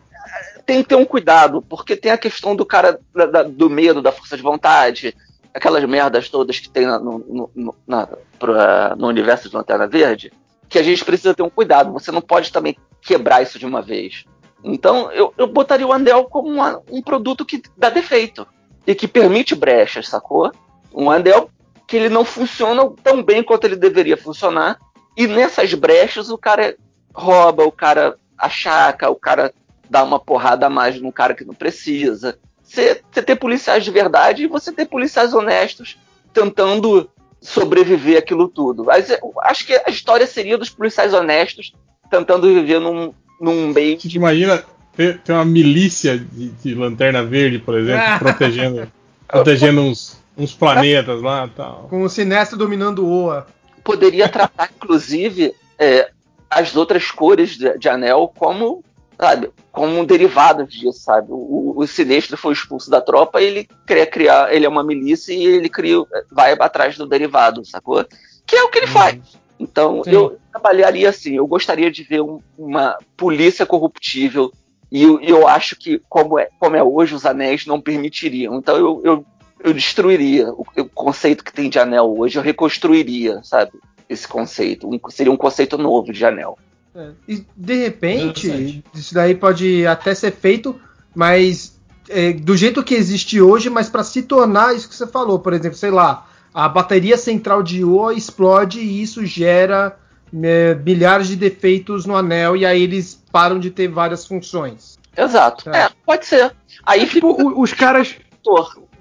tem que ter um cuidado, porque tem a questão do cara da, da, do medo, da força de vontade, aquelas merdas todas que tem no, no, no, na, pra, no universo de Lanterna Verde, que a gente precisa ter um cuidado. Você não pode também quebrar isso de uma vez. Então, eu, eu botaria o Andel como uma, um produto que dá defeito e que permite brechas, sacou? Um Andel que ele não funciona tão bem quanto ele deveria funcionar. E nessas brechas o cara rouba, o cara achaca, o cara dá uma porrada a mais num cara que não precisa você, ter policiais de verdade e você ter policiais honestos tentando sobreviver aquilo tudo. Mas acho que a história seria dos policiais honestos tentando viver num, num meio. Você imagina ter, ter uma milícia de, de, lanterna verde, por exemplo, protegendo, *laughs* protegendo uns, uns planetas lá tal. Com o Sinestro dominando o Oa. Poderia tratar, *laughs* inclusive, é, as outras cores de, de anel como sabe, como um derivado disso, sabe? O, o Sinestro foi expulso da tropa e ele quer criar, ele é uma milícia e ele cria, vai atrás do derivado, sacou? Que é o que ele uhum. faz. Então Sim. eu trabalharia assim, eu gostaria de ver um, uma polícia corruptível e eu, eu, acho que como é, como é hoje os anéis não permitiriam. Então eu, eu, eu destruiria o, o conceito que tem de anel hoje, eu reconstruiria, sabe? Esse conceito, um, seria um conceito novo de anel. É. E de repente, isso daí pode até ser feito, mas é, do jeito que existe hoje, mas para se tornar isso que você falou, por exemplo, sei lá, a bateria central de O explode e isso gera é, milhares de defeitos no anel e aí eles param de ter várias funções. Exato. É, pode ser. Aí é, tipo, fica... os caras.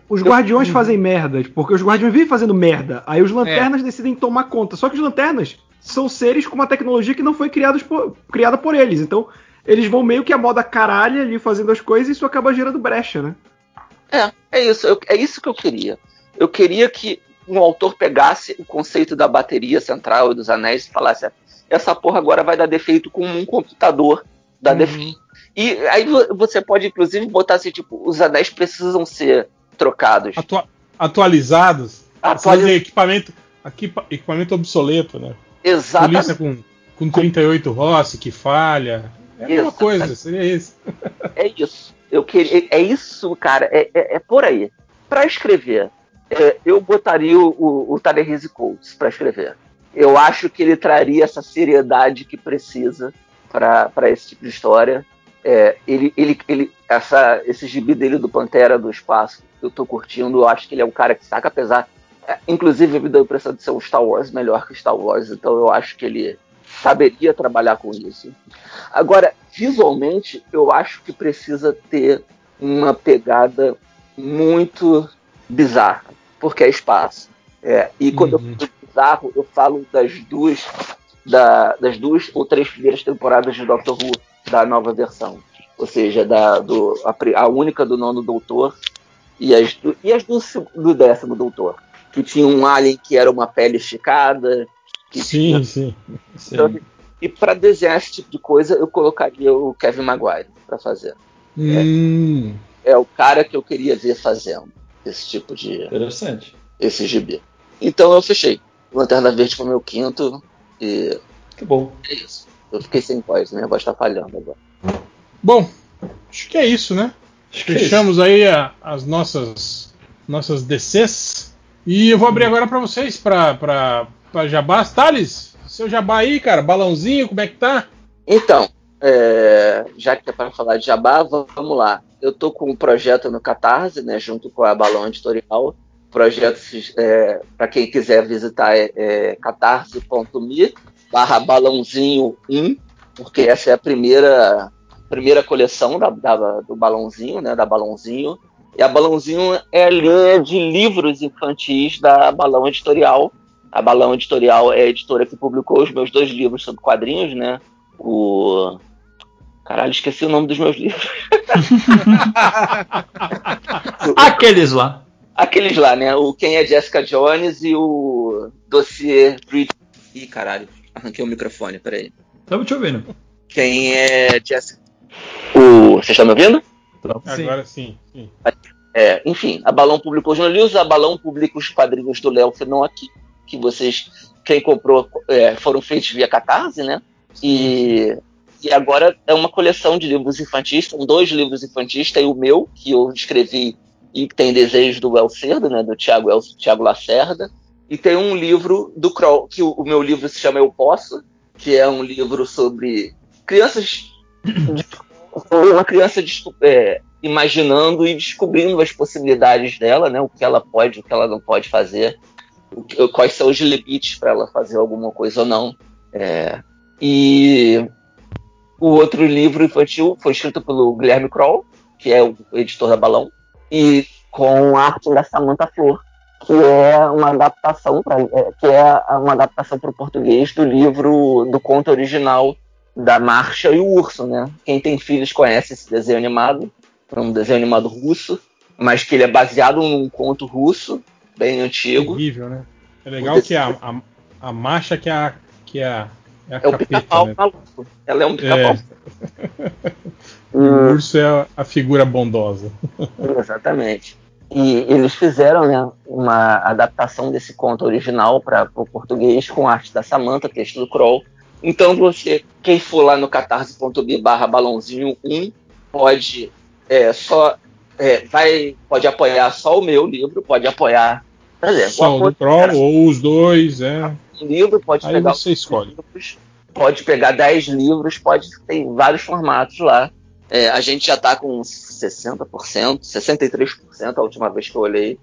Os guardiões eu... fazem merdas, porque os guardiões vivem fazendo merda. Aí os lanternas é. decidem tomar conta. Só que os lanternas são seres com uma tecnologia que não foi por, criada por eles. Então, eles vão meio que a moda caralho ali fazendo as coisas e isso acaba gerando brecha, né? É, é isso. Eu, é isso que eu queria. Eu queria que um autor pegasse o conceito da bateria central e dos anéis e falasse: essa porra agora vai dar defeito com um computador dá uhum. defeito. E aí você pode, inclusive, botar assim, tipo, os anéis precisam ser trocados. Atua atualizados. Atualiz... equipamento, equipamento obsoleto, né? Exatamente. Polícia com, com 38 Rossi que falha. É uma coisa, seria isso. *laughs* É isso. Eu queria, é isso, cara. É, é, é por aí. Para escrever, é, eu botaria o, o, o Coates para escrever. Eu acho que ele traria essa seriedade que precisa para esse tipo de história. É, ele, ele, ele, essa, esse gibi dele do Pantera do Espaço, eu tô curtindo, eu acho que ele é um cara que saca, apesar. É, inclusive, me deu a impressão de ser um Star Wars melhor que Star Wars, então eu acho que ele saberia trabalhar com isso. Agora, visualmente, eu acho que precisa ter uma pegada muito bizarra, porque é espaço. É, e quando uhum. eu falo bizarro, eu falo das duas, da, das duas ou três primeiras temporadas de Doctor Who, da nova versão. Ou seja, da, do, a, a única do nono doutor e as, do, e as do, do décimo doutor. Que tinha um alien que era uma pele esticada. sim, tinha... sim, sim. Então, e para desenhar esse tipo de coisa, eu colocaria o Kevin Maguire para fazer. Hum. É, é, o cara que eu queria ver fazendo esse tipo de. Interessante. Esse gibi. Então eu fechei. Lanterna Verde foi meu quinto. E. Que bom. É isso. Eu fiquei sem voz, minha voz tá falhando agora. Bom, acho que é isso, né? Acho é Fechamos é aí a, as nossas nossas DCs. E eu vou abrir agora para vocês, para Jabá. Thales, seu Jabá aí, cara, balãozinho, como é que tá? Então, é, já que é para falar de Jabá, vamos lá. Eu tô com um projeto no Catarse, né, junto com a Balão Editorial projeto, é, para quem quiser visitar, é, é catarse.me barra balãozinho 1, porque essa é a primeira, primeira coleção da, da, do balãozinho, né, da balãozinho. E a balãozinho é a linha de livros infantis da Balão Editorial. A Balão Editorial é a editora que publicou os meus dois livros sobre quadrinhos, né? O Caralho, esqueci o nome dos meus livros. *laughs* Aqueles lá. Aqueles lá, né? O Quem é Jessica Jones e o Dossier Bridget. Ih, caralho, arranquei o microfone, peraí. Estamos te ouvindo. Quem é Jessica. O... Você está me ouvindo? Agora sim. sim. É, enfim, a Balão publicou os livros, a Balão publica os quadrinhos do Léo Fenon aqui, que vocês, quem comprou, é, foram feitos via Catarse, né? E, e agora é uma coleção de livros infantis, são dois livros infantis, tem o meu, que eu escrevi e tem desejos do El Cerda, né, do Tiago, El, Tiago Lacerda, e tem um livro do Kroll, que o, o, meu livro se chama Eu Posso, que é um livro sobre crianças, uma criança é, imaginando e descobrindo as possibilidades dela, né, o que ela pode, o que ela não pode fazer, o, quais são os limites para ela fazer alguma coisa ou não. É, e o outro livro infantil foi escrito pelo Guilherme Kroll, que é o editor da Balão, e com a arte da Samantha Flor, que é uma adaptação pra, é, que é uma adaptação para o português do livro do conto original da Marcha e o Urso, né? Quem tem filhos conhece esse desenho animado, é um desenho animado russo, mas que ele é baseado num conto russo bem antigo. Horrível, né? É legal que a, a, a Marcha que é a, que é a, é, a é o pica-pau né? maluco. Ela é um pica-pau. É. *laughs* o urso é a figura bondosa. Exatamente. E eles fizeram né, uma adaptação desse conto original para o português com arte da Samantha, texto do Kroll. Então você, quem for lá no catarse.me barra balãozinho 1, pode é, só é, vai, pode apoiar só o meu livro, pode apoiar dizer, só o Kroll ou os dois, é. livro, pode Aí pegar você escolhe. Livros, pode pegar 10 livros, pode tem vários formatos lá É, a gente já está com 60%, 63% a última vez que eu olhei.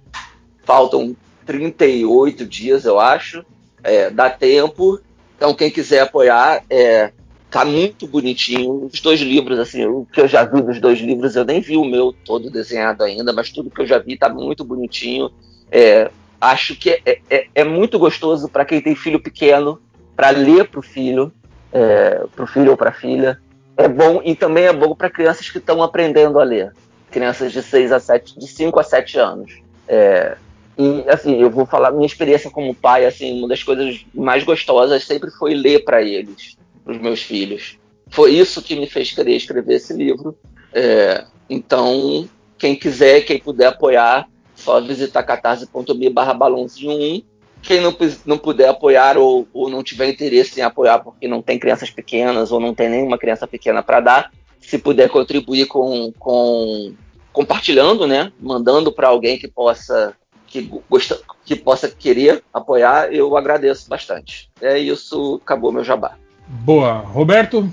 Faltam 38 dias, eu acho. É, dá tempo. Então, quem quiser apoiar, é, tá muito bonitinho. Os dois livros, assim, o que eu já vi dos dois livros, eu nem vi o meu todo desenhado ainda, mas tudo que eu já vi tá muito bonitinho. É, acho que é, é, é muito gostoso para quem tem filho pequeno, para ler para o filho, é, para o filho ou para a filha. É bom e também é bom para crianças que estão aprendendo a ler, crianças de 6 a 7, de 5 a 7 anos. É, e assim, eu vou falar minha experiência como pai, assim, uma das coisas mais gostosas sempre foi ler para eles, para os meus filhos. Foi isso que me fez querer escrever esse livro. É, então, quem quiser, quem puder apoiar, só visitar catarse.me barra balãozinho 1. Quem não, não puder apoiar ou, ou não tiver interesse em apoiar porque não tem crianças pequenas ou não tem nenhuma criança pequena para dar, se puder contribuir com, com compartilhando, né, mandando para alguém que possa que, gosta, que possa querer apoiar, eu agradeço bastante. É isso, acabou meu jabá. Boa. Roberto?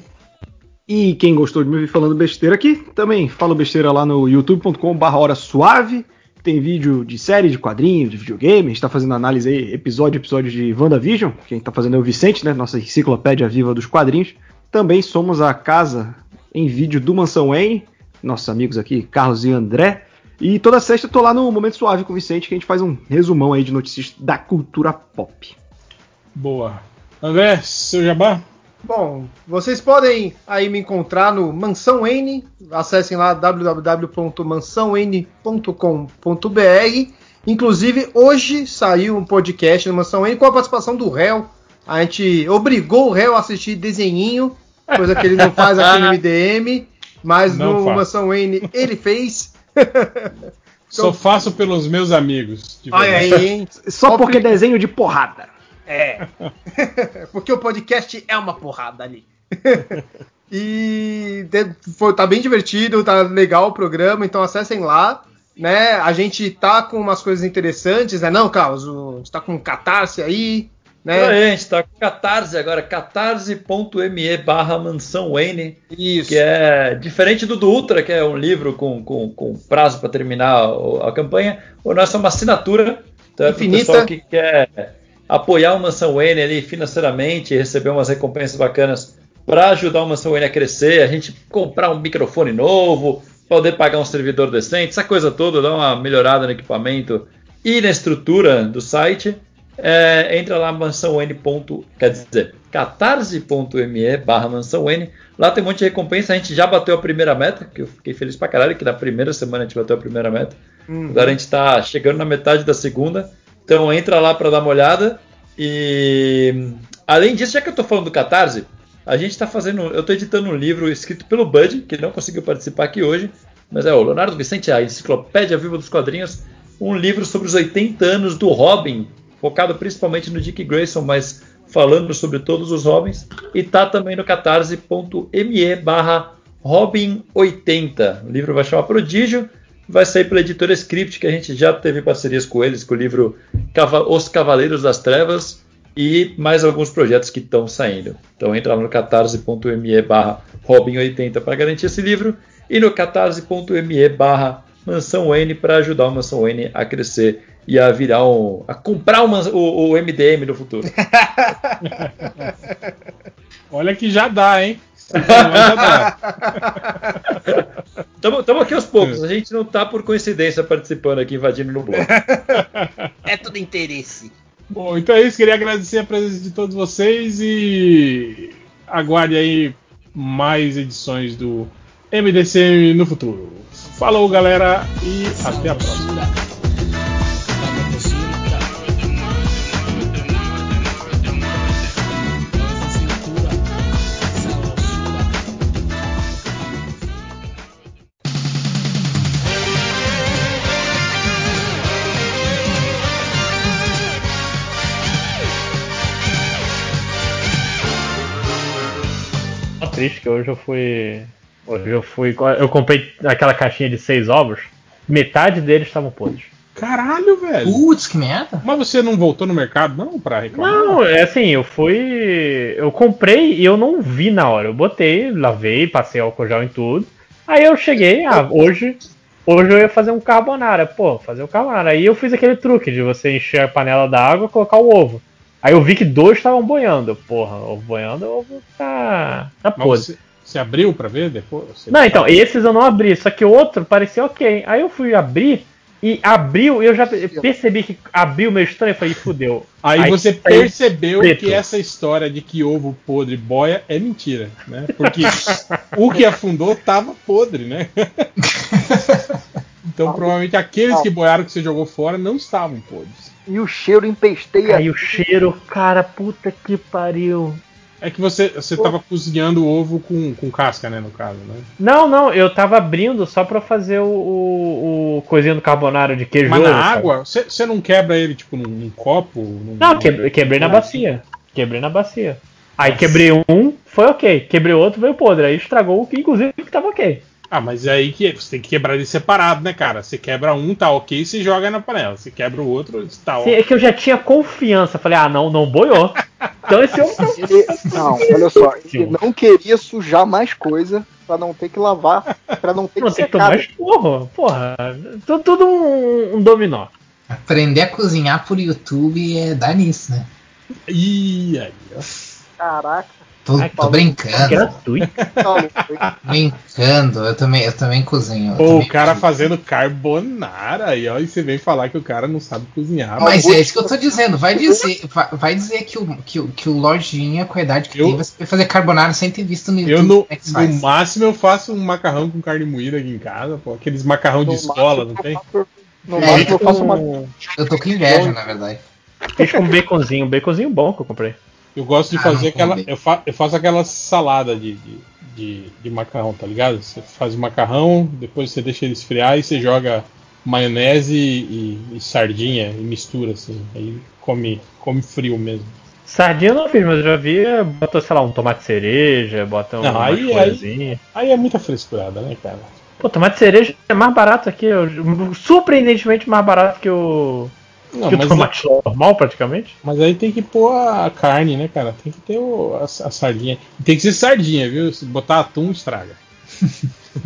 E quem gostou de me ouvir falando besteira aqui, também falo besteira lá no youtube.com.br hora suave. Tem vídeo de série, de quadrinho, de videogame. A gente tá fazendo análise aí, episódio episódio de WandaVision. Quem tá fazendo é o Vicente, né? Nossa enciclopédia viva dos quadrinhos. Também somos a casa em vídeo do Mansão Wayne. Nossos amigos aqui, Carlos e André. E toda sexta eu tô lá no Momento Suave com o Vicente, que a gente faz um resumão aí de notícias da cultura pop. Boa. André, seu jabá? Bom, vocês podem aí me encontrar no Mansão N, acessem lá www.mansãon.com.br. Inclusive, hoje saiu um podcast no Mansão N com a participação do réu. A gente obrigou o réu a assistir desenhinho, coisa que ele não faz aqui no *laughs* MDM, mas não no faz. Mansão N ele fez. Só faço pelos meus amigos. Olha aí, hein? Só porque desenho de porrada. É. *laughs* porque o podcast é uma porrada ali. *laughs* e foi, tá bem divertido, tá legal o programa, então acessem lá. Né? A gente tá com umas coisas interessantes, né? Não, Carlos? A gente tá com um catarse aí. Né? É, a gente tá com catarse agora, catarse.me barra mansão Wayne. Isso. Que é diferente do do Ultra, que é um livro com, com, com prazo para terminar a, a campanha. O nosso é uma assinatura. Então é Infinita. pessoal que quer apoiar o Mansão Wayne ali financeiramente, receber umas recompensas bacanas para ajudar o Mansão Wayne a crescer, a gente comprar um microfone novo, poder pagar um servidor decente, essa coisa toda, dar uma melhorada no equipamento e na estrutura do site. É, entra lá mansãon. quer dizer, catarse.me barra mansãon. Lá tem um monte de recompensa. A gente já bateu a primeira meta, que eu fiquei feliz pra caralho, que na primeira semana a gente bateu a primeira meta. Uhum. Agora a gente tá chegando na metade da segunda. Então entra lá para dar uma olhada. E além disso, já que eu estou falando do Catarse, a gente está fazendo. Eu estou editando um livro escrito pelo Bud, que não conseguiu participar aqui hoje. Mas é o Leonardo Vicente, a Enciclopédia Viva dos Quadrinhos. Um livro sobre os 80 anos do Robin, focado principalmente no Dick Grayson, mas falando sobre todos os Robins. E tá também no catarse.me barra Robin80. O livro vai chamar Prodígio vai sair pela editora Script, que a gente já teve parcerias com eles, com o livro Os Cavaleiros das Trevas e mais alguns projetos que estão saindo. Então entra lá no catarse.me barra Robin80 para garantir esse livro e no catarse.me barra Mansão N para ajudar o Mansão N a crescer e a virar um. a comprar uma, o, o MDM no futuro. *laughs* Olha que já dá, hein? Estamos *laughs* aqui aos poucos. A gente não está por coincidência participando aqui, invadindo no bloco. É tudo interesse. Bom, então é isso. Queria agradecer a presença de todos vocês e aguarde aí mais edições do MDCM no futuro. Falou, galera, e até a próxima. Triste que hoje eu fui. Hoje eu fui. Eu comprei aquela caixinha de seis ovos, metade deles estavam podres. Caralho, velho. Putz, que merda. Mas você não voltou no mercado, não, pra reclamar? Não, é assim, eu fui. Eu comprei e eu não vi na hora. Eu botei, lavei, passei álcool gel em tudo. Aí eu cheguei, ah, hoje, hoje eu ia fazer um carbonara. Pô, fazer o carbonara. Aí eu fiz aquele truque de você encher a panela d'água e colocar o ovo. Aí eu vi que dois estavam boiando. Porra, ovo boiando, o ovo tá, tá Mas podre. você, você abriu pra ver depois? Não, então, esses eu não abri, só que o outro parecia ok. Aí eu fui abrir e abriu, e eu já percebi que abriu meio estranho e falei, fudeu. Aí, você saiu percebeu preto. que essa história de que ovo podre boia é mentira, né? Porque o que afundou tava podre, né? *laughs* então provavelmente aqueles que boiaram que você jogou fora não estavam podres. E o cheiro empesteia. Aí o cheiro, cara, puta que pariu. É que você, você tava cozinhando o ovo com, com casca, né, no caso, né? Não, não, eu tava abrindo só pra fazer o, o, o coisinho do carbonara de queijo. Mas na sabe? água, você, você não quebra ele, tipo, num, num copo? Num, Não, quebrei, quebrei na bacia. Quebrei na bacia. Aí quebrei um, foi ok. Quebrei outro, veio podre. Aí estragou o que, inclusive, que tava ok. Ah, mas é aí que você tem que quebrar ele separado, né, cara? Você quebra um, tá ok, você joga na panela. Você quebra o outro, tá Sim, ok. é que eu já tinha confiança. Falei, ah, não, não boiou. Então esse tá Ele, não, olha só, ele não queria sujar mais coisa pra não ter que lavar, pra não ter não que tem que secar. tomar esporro. Porra, tudo, tudo um, um dominó. Aprender a cozinhar por YouTube é dar nisso, né? Ih, aí, ó. Caraca, Tô, Ai, tô brincando, Gratuito. brincando. Eu também, eu também cozinho. eu Pô, também o cara cozinho. fazendo carbonara aí, ó, e você vem falar que o cara não sabe cozinhar. Mas é isso que eu tô dizendo. Vai dizer, vai, vai dizer que o, que, o- que o Lojinha, com a idade que Eu- tem, vai saber fazer carbonara sem ter visto no YouTube. Eu, no, é faz. no máximo, eu faço um macarrão com carne moída aqui em casa, pô. Aqueles macarrão de No escola, máximo, não tem? No É, máximo eu faço uma. Eu tô com inveja, na verdade. Fiz com baconzinho. Um baconzinho bom que eu comprei. Eu gosto de Ah, fazer aquela. Eu, fa, eu faço aquela salada de, de, de, de macarrão, tá ligado? Você faz o macarrão, depois você deixa ele esfriar e você joga maionese e, e sardinha e mistura assim. Aí come, come frio mesmo. Sardinha eu não fiz, mas eu já vi. Botou, sei lá, um tomate cereja, bota Não, uma aí- folhazinha. Aí é muita frescurada, né, cara? Pô, tomate cereja é mais barato aqui. Surpreendentemente mais barato que o, Não, que o tomate normal, praticamente. mas aí tem que pôr a carne, né, cara? Tem que ter o, a, a sardinha. Tem que ser sardinha, viu? Se botar atum, estraga. *laughs*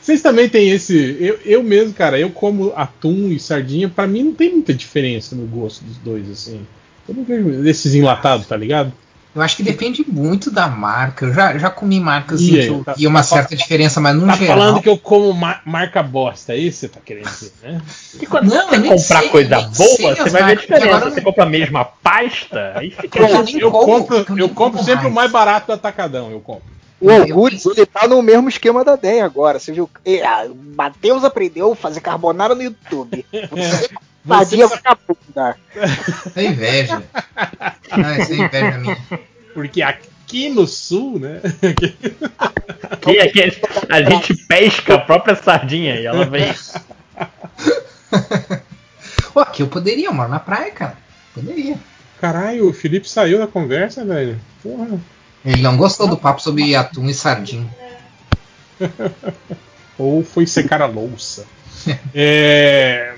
Vocês também têm esse. Eu, eu mesmo, cara, eu como atum e sardinha, pra mim não tem muita diferença no gosto dos dois, assim. Eu não vejo desses enlatados, tá ligado? Eu acho que depende muito da marca. Eu já, já comi marcas E assim, aí, que eu tá- uma tá certa diferença, mas no Tá geral. falando que eu como ma- marca bosta, é isso que você tá querendo dizer, né? E quando Não, você comprar sei, coisa boa, sei você vai ver a diferença. agora Você não- compra a mesma pasta, aí fica. Eu Eu como, compro, eu eu nem compro como sempre o mais. mais barato do atacadão, eu compro. O Orgulho, ele tá no mesmo esquema da DEM agora. Você viu? É, o Matheus aprendeu a fazer carbonara no YouTube. Você *laughs* Você fazia vagabunda. Isso é inveja. Isso é inveja minha. Porque aqui no sul, né? Aqui, aqui, a gente pesca a própria sardinha e ela vem. Pô, aqui eu poderia, eu moro na praia, cara. Poderia. Caralho, o Felipe saiu da conversa, velho. Porra. Ele não gostou do papo sobre atum e sardinha. *laughs* Ou foi secar a louça. *laughs* é...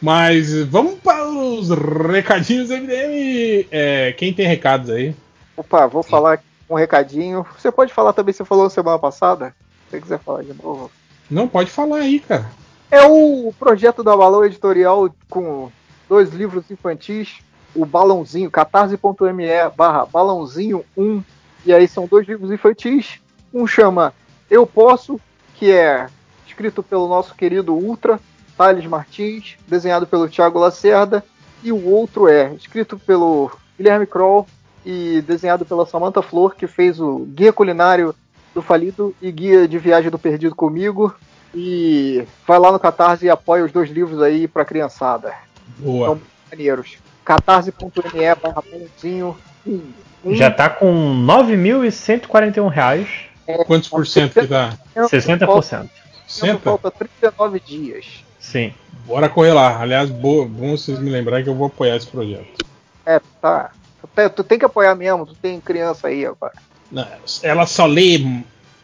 Mas vamos para os recadinhos MDM. É, quem tem recados aí? Opa, vou falar um recadinho. Você pode falar também, você falou semana passada? Se você quiser falar de novo. Não, pode falar aí, cara. É o projeto da Balão Editorial com dois livros infantis, o Balãozinho, catarse.me barra balãozinho 1, e aí são dois livros infantis. Um chama Eu Posso, que é escrito pelo nosso querido Ultra, Thales Martins, desenhado pelo Thiago Lacerda, e o outro é escrito pelo Guilherme Kroll e desenhado pela Samantha Flor, que fez o Guia Culinário do Falido e Guia de Viagem do Perdido comigo. E vai lá no Catarse e apoia os dois livros aí pra criançada. Boa. São maneiros. catarse.me barra Já tá com 9.141 reais, Quantos por cento que tá? 60%. Tempo 60? falta 39 dias. Sim. Bora correr lá. Aliás, boa, bom vocês me lembrarem que eu vou apoiar esse projeto. É, tá. Tu tem, que apoiar mesmo, tu tem criança aí agora. Não, ela só lê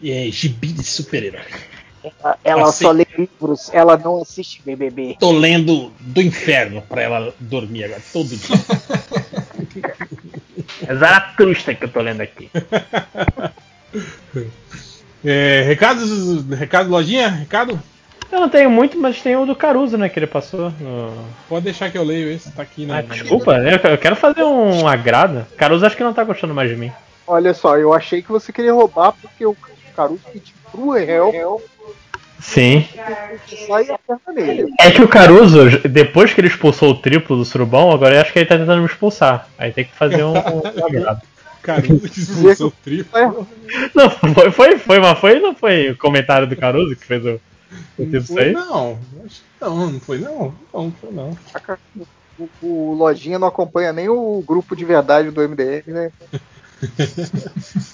é, gibi de super-herói. Ela Assim. só lê livros, ela não assiste BBB. Tô lendo do inferno pra ela dormir agora, todo dia. *laughs* É Zaratrusta que eu tô lendo aqui. *laughs* É, recados, recado lojinha? Recado? Eu não tenho muito, mas tem o do Caruso, né, que ele passou. No... Pode deixar que eu leio esse, tá aqui, né? Ah, desculpa, eu, eu quero fazer um agrado. Caruso acho que não tá gostando mais de mim. Olha só, eu achei que você queria roubar porque o Caruso pediu pro réu Sim. sair a perna nele. É que o Caruso, depois que ele expulsou o triplo do Surubão, agora eu acho que ele tá tentando me expulsar. Aí tem que fazer um, um *laughs* agrado. Caruso que expulsou o triplo. Não, foi, foi, foi, mas foi, não foi o comentário do Caruso que fez o Não foi, aí? não. Acho que não, não foi não. Não, foi não. O, o Lojinha não acompanha nem o grupo de verdade do MDM, né?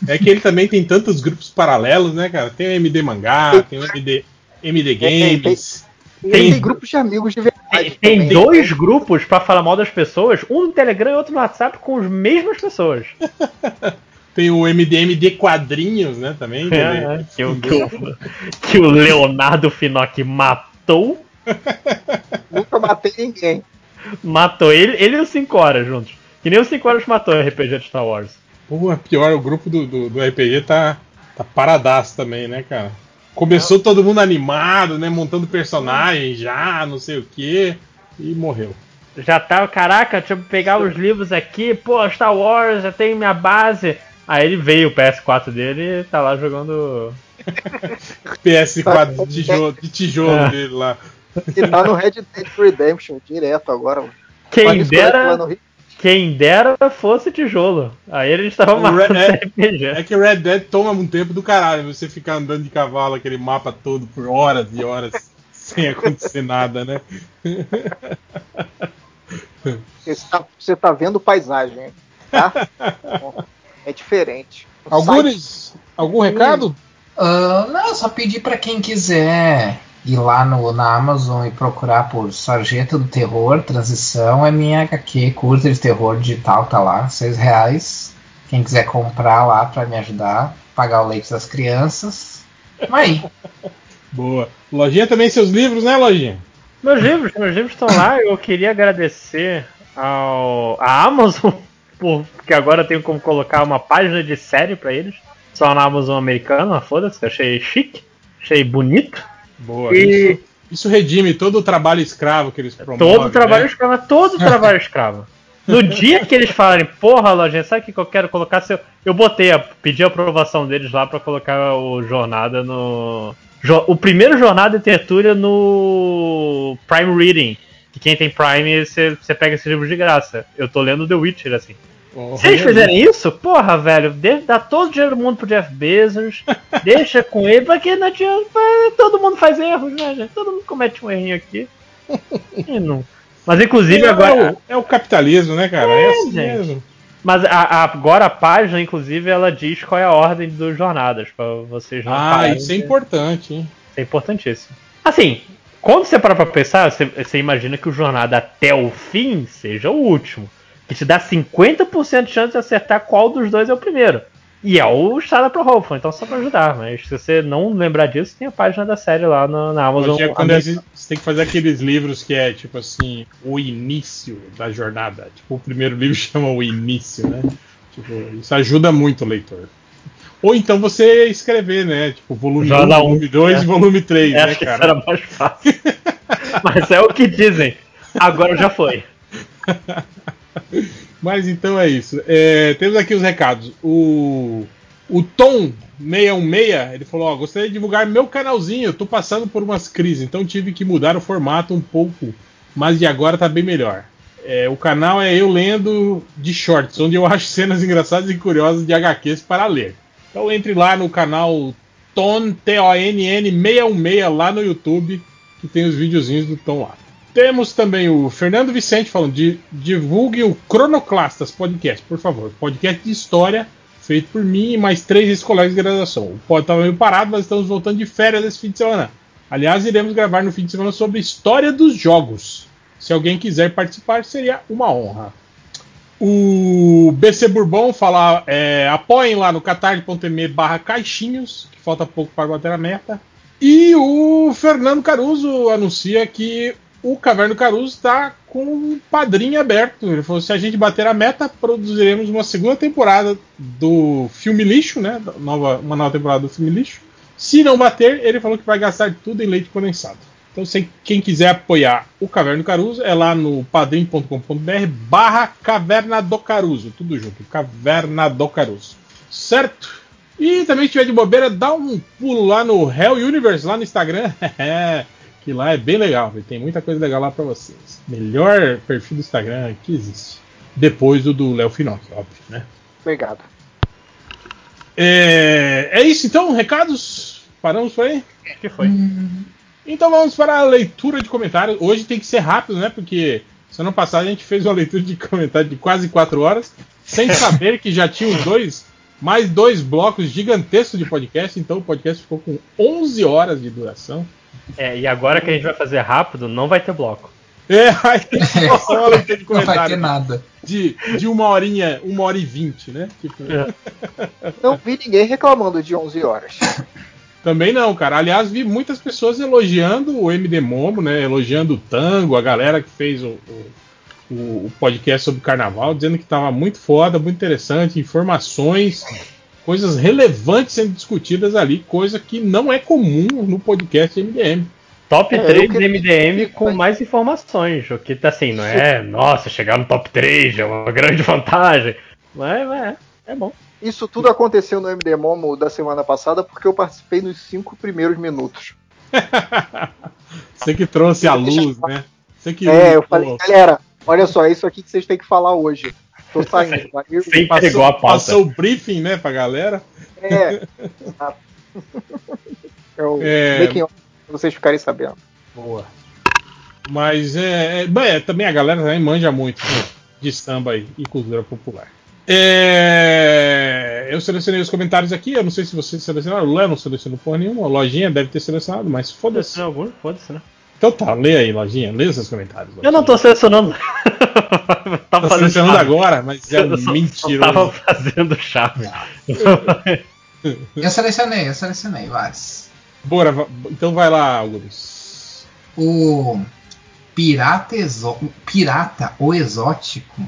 É que ele também tem tantos grupos paralelos, né, cara? Tem o MD Mangá, tem o MD, MD Games. Ele Tem- tem grupos de amigos de verdade. Tem, tem também. dois grupos pra falar mal das pessoas, um no Telegram e outro no WhatsApp com as mesmas pessoas. *laughs* Tem o MDM de quadrinhos, né, também. que ele- É, que, o, que, o, que o Leonardo Finocchi matou. *laughs* Nunca matei ninguém. Matou ele, ele e os 5 horas juntos. Que nem os 5 horas matou o RPG de Star Wars. Pô, pior, o grupo do, do, do RPG tá, tá paradaço também, né, cara? Começou todo mundo animado, né? Montando personagem já, não sei o que, e morreu. Já tá, caraca, deixa eu pegar os livros aqui, pô, Star Wars, já tem minha base. Aí ele veio o PS4 dele e tá lá jogando. *laughs* PS4 de tijolo, de tijolo É. dele lá. Ele tá no Red Dead Redemption direto agora. mano. Quem dera, quem dera fosse tijolo. Aí ele estava matando Red- RPG. É que Red Dead toma um tempo do caralho, você ficar andando de cavalo aquele mapa todo por horas e horas *laughs* sem acontecer nada, né? Você tá, você tá vendo paisagem, tá? *laughs* É diferente. O site- Algures, algum recado? Ah, não, só pedir pra quem quiser ir lá no, na Amazon e procurar por Sargento do Terror, Transição, é minha HQ curta de terror digital, tá lá, seis reais. Quem quiser comprar lá pra me ajudar, pagar o leite das crianças. Aí. *laughs* Boa. Lojinha também seus livros, né, Lojinha? Meus livros, meus livros estão lá. Eu queria agradecer ao a Amazon, por, porque agora eu tenho como colocar uma página de série pra eles. Só na Amazon americana, foda-se, achei chique, achei bonito. Boa. E- Isso, isso redime todo o trabalho escravo que eles promovem. Todo o trabalho né? escravo, todo o *laughs* trabalho escravo. No dia que eles falarem, porra, lojinha, sabe o que que eu quero colocar? Seu... Eu botei, a, pedi a aprovação deles lá pra colocar o Jornada no. Jo- O primeiro Jornada de Tertúlia no Prime Reading. Que quem tem Prime, você você pega esse livro de graça. Eu tô lendo The Witcher, assim. Oh, Se eles fizerem isso, porra, velho, dá todo o dinheiro do mundo pro Jeff Bezos, *laughs* deixa com ele, porque não adianta, todo mundo faz erros, né, gente? Todo mundo comete um errinho aqui. *laughs* E não. Mas inclusive é, agora. o, é o capitalismo, né, cara? É, É, assim gente. mesmo. Mas a- a- agora a página, inclusive, ela diz qual é a ordem dos jornadas, pra vocês não Ah, isso é importante, hein? isso é importantíssimo. Assim, quando você para pra pensar, você, você imagina que o jornada até o fim seja o último. Que te dá 50% de chance de acertar qual dos dois é o primeiro. E é o Estrada pro Rolfo, então só pra ajudar. Mas se você não lembrar disso, tem a página da série lá na, na Amazon. Hoje é quando eles- você tem que fazer aqueles livros que é tipo assim, o início da jornada. Tipo, o primeiro livro *laughs* chama o início, né? Tipo, isso ajuda muito o leitor. Ou então você escrever, né? Tipo, volume 1, Jornada um, volume 2 é. e volume 3, É, né, acho que isso cara? era mais fácil. *laughs* Mas é o que dizem. Agora já foi. *laughs* *laughs* Mas então é isso. É, temos aqui os recados. O, o Tom 616, ele falou, gostaria de divulgar meu canalzinho, tô passando por umas crises, então tive que mudar o formato um pouco, mas de agora tá bem melhor. É, o canal é eu lendo de shorts, onde eu *laughs* acho cenas engraçadas e curiosas de HQs para ler. Então entre lá no canal Ton, T-O-N-N 616 lá no YouTube, que tem os videozinhos do Tom lá. Temos também o Fernando Vicente falando de divulgue o Cronoclastas podcast, por favor. Podcast de história feito por mim e mais três ex-colegas de graduação. O pod estava meio parado, mas estamos voltando de férias esse fim de semana. Aliás, iremos gravar no fim de semana sobre história dos jogos. Se alguém quiser participar, seria uma honra. O BC Bourbon fala: é, apoiem lá no catarse.me barra caixinhos, que falta pouco para bater a meta. E o Fernando Caruso anuncia que o Caverna Caruso está com o padrinho aberto. Ele falou: se a gente bater a meta, produziremos uma segunda temporada do filme lixo, né? Nova, uma nova temporada do filme lixo. Se não bater, ele falou que vai gastar tudo em leite condensado. Então, se, quem quiser apoiar o Caverna Caruso, é lá no padrim.com.br barra Caverna do Caruso. Tudo junto, Caverna do Caruso. Certo? E também se tiver de bobeira, dá um pulo lá no Hell Universe, lá no Instagram. *laughs* que lá é bem legal, tem muita coisa legal lá para vocês. Melhor perfil do Instagram que existe. Depois do do Léo Finocchi, óbvio, né? Obrigado. É, é isso então, recados? Paramos por aí? Acho que foi. Então vamos para a leitura de comentários. Hoje tem que ser rápido, né? Porque semana passada a gente fez uma leitura de comentários de quase 4 horas, sem saber que já tinha os dois, mais dois blocos gigantescos de podcast, então o podcast ficou com 11 horas de duração. É, e agora que a gente vai fazer rápido, não vai ter bloco. É, aí só *laughs* de Não vai ter nada. de, de uma horinha, uma hora e vinte, né? Tipo, É. Não vi ninguém reclamando de 11 horas. *laughs* Também não, cara. Aliás, vi muitas pessoas elogiando o MD Momo, né? Elogiando o Tango, a galera que fez o, o, o podcast sobre o carnaval, dizendo que tava muito foda, muito interessante, informações, coisas relevantes sendo discutidas ali, coisa que não é comum no podcast MDM. Top É, eu 3 queria- MDM com mais informações. O que tá assim, não é, nossa, chegar no top 3 é uma *laughs* grande vantagem. Mas é, é bom. Isso tudo aconteceu no MD Momo da semana passada porque eu participei nos cinco primeiros minutos. *laughs* Você que trouxe a luz, né? Você que É, eu falei, galera, olha só, é isso aqui que vocês têm que falar hoje. Tô saindo. *laughs* valeu? Sim. passou, a pauta. passou o briefing, né, pra galera. É. É o É. making off, pra vocês ficarem sabendo. Boa. Mas é, é, bem, é, também a galera também manja muito né, de samba e, e cultura popular. É, eu selecionei os comentários aqui, eu não sei se vocês selecionaram, o Léo não selecionou porra nenhuma, a lojinha deve ter selecionado, mas foda-se. Foda-se, né? Então tá, lê aí, lojinha, lê os seus comentários. Eu não tô selecionando. *laughs* Tá tava fazendo selecionando chave. agora, mas é só- mentira. Tava *laughs* fazendo chave. Eu selecionei, eu selecionei vários. Bora, então vai lá, Augusto. O pirata, exó o pirata ou exótico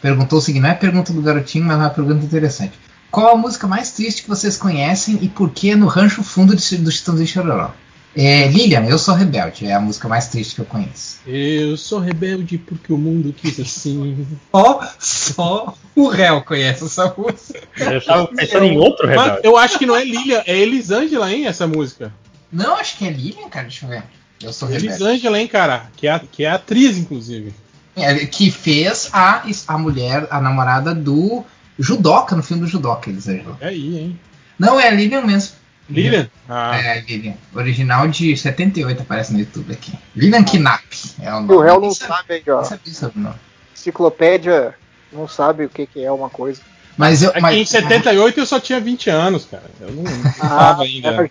perguntou o seguinte: não é pergunta do garotinho, mas é uma pergunta interessante. Qual a música mais triste que vocês conhecem e por que no Rancho Fundo de, do Chitãozinho Chororó? É, Lilian, Eu Sou Rebelde, é a música mais triste que eu conheço. Eu sou rebelde porque o mundo quis assim. Só, só o réu conhece essa música. Eu pensando em outro Mas rebelde. eu acho que não é Lilian, é Elisângela, hein, essa música. Não, acho que é Lilian, cara, deixa eu ver. Eu Sou Rebelde. Elisângela, hein, cara, que é, a- que é atriz, inclusive. É, que fez a, a mulher, a namorada do Judoca, no filme do Judoca, Elisângela. É aí, hein. Não, é a Lilian mesmo. Lilian? Ah, É, Lilian. Original de 78, aparece no YouTube aqui. Lilian Knapp. É o E nome. o réu não sabe aí, ó. nem sabia sobre o nome. Enciclopédia não sabe o que, que é uma coisa. Mas eu. aqui mas, em 78 eu só tinha 20 anos, cara. Eu não, *laughs* não Ah, tava ainda.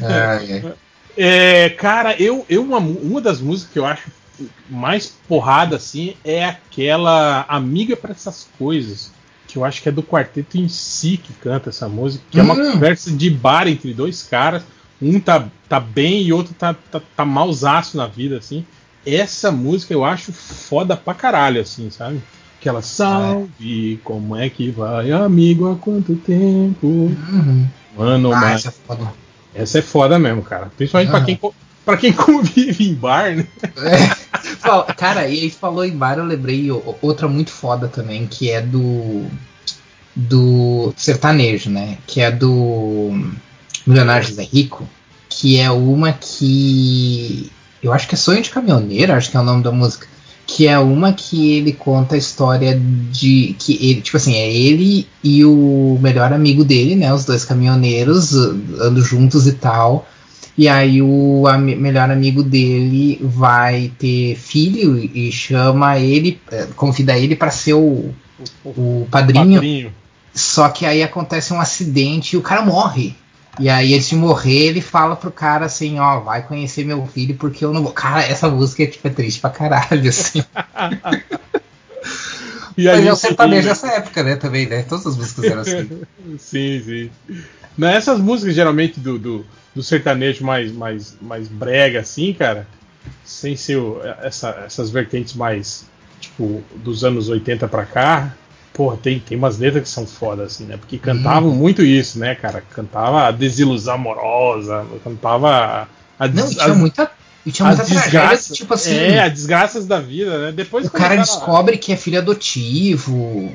É, é. É, cara, eu, eu uma, uma das músicas que eu acho mais porrada assim é aquela Amiga para essas coisas, que eu acho que é do quarteto em si que canta essa música, que é uma Hum. conversa de bar entre dois caras, um tá, tá bem e outro tá, tá, tá malzaço na vida assim. Essa música eu acho foda pra caralho assim, sabe? Aquela salve, como é que vai, amigo, há quanto tempo? Uhum. Mano, Ah, mas essa é foda. essa é foda mesmo, cara. Principalmente pra Ah. quem para quem *laughs* convive em bar, né? É. Cara, e aí falou em bar, eu lembrei outra muito foda também, que é do. Do sertanejo, né? Que é do Milionário José Rico. Que é uma que. Eu acho que é Sonho de Caminhoneiro, acho que é o nome da música. Que é uma que ele conta a história de. que ele, Tipo assim, é ele e o melhor amigo dele, né? Os dois caminhoneiros andam juntos e tal. E aí o ami- melhor amigo dele vai ter filho e chama ele, eh, convida ele para ser o, o padrinho. Padrinho. Só que aí acontece um acidente e o cara morre. E aí, antes de morrer, ele fala pro cara assim, ó, vai conhecer meu filho porque eu não vou. Cara, essa música é, tipo, é triste pra caralho, assim. *laughs* E Mas aí, é o sertanejo dessa época, né, também, né? Todas as músicas eram assim. *laughs* sim, sim. Nessas músicas geralmente do, do, do sertanejo mais, mais, mais brega, assim, cara, sem ser essa- essas vertentes mais, tipo, dos anos 80 pra cá, porra, tem, tem umas letras que são foda, assim, né? Porque cantavam muito isso, né, cara? Cantava a desilusão amorosa, cantava a, Não, des- e tinha muita, e tinha muita desgraças. tipo assim. É, as desgraças da vida, né? Depois O cara a- descobre que é filho adotivo.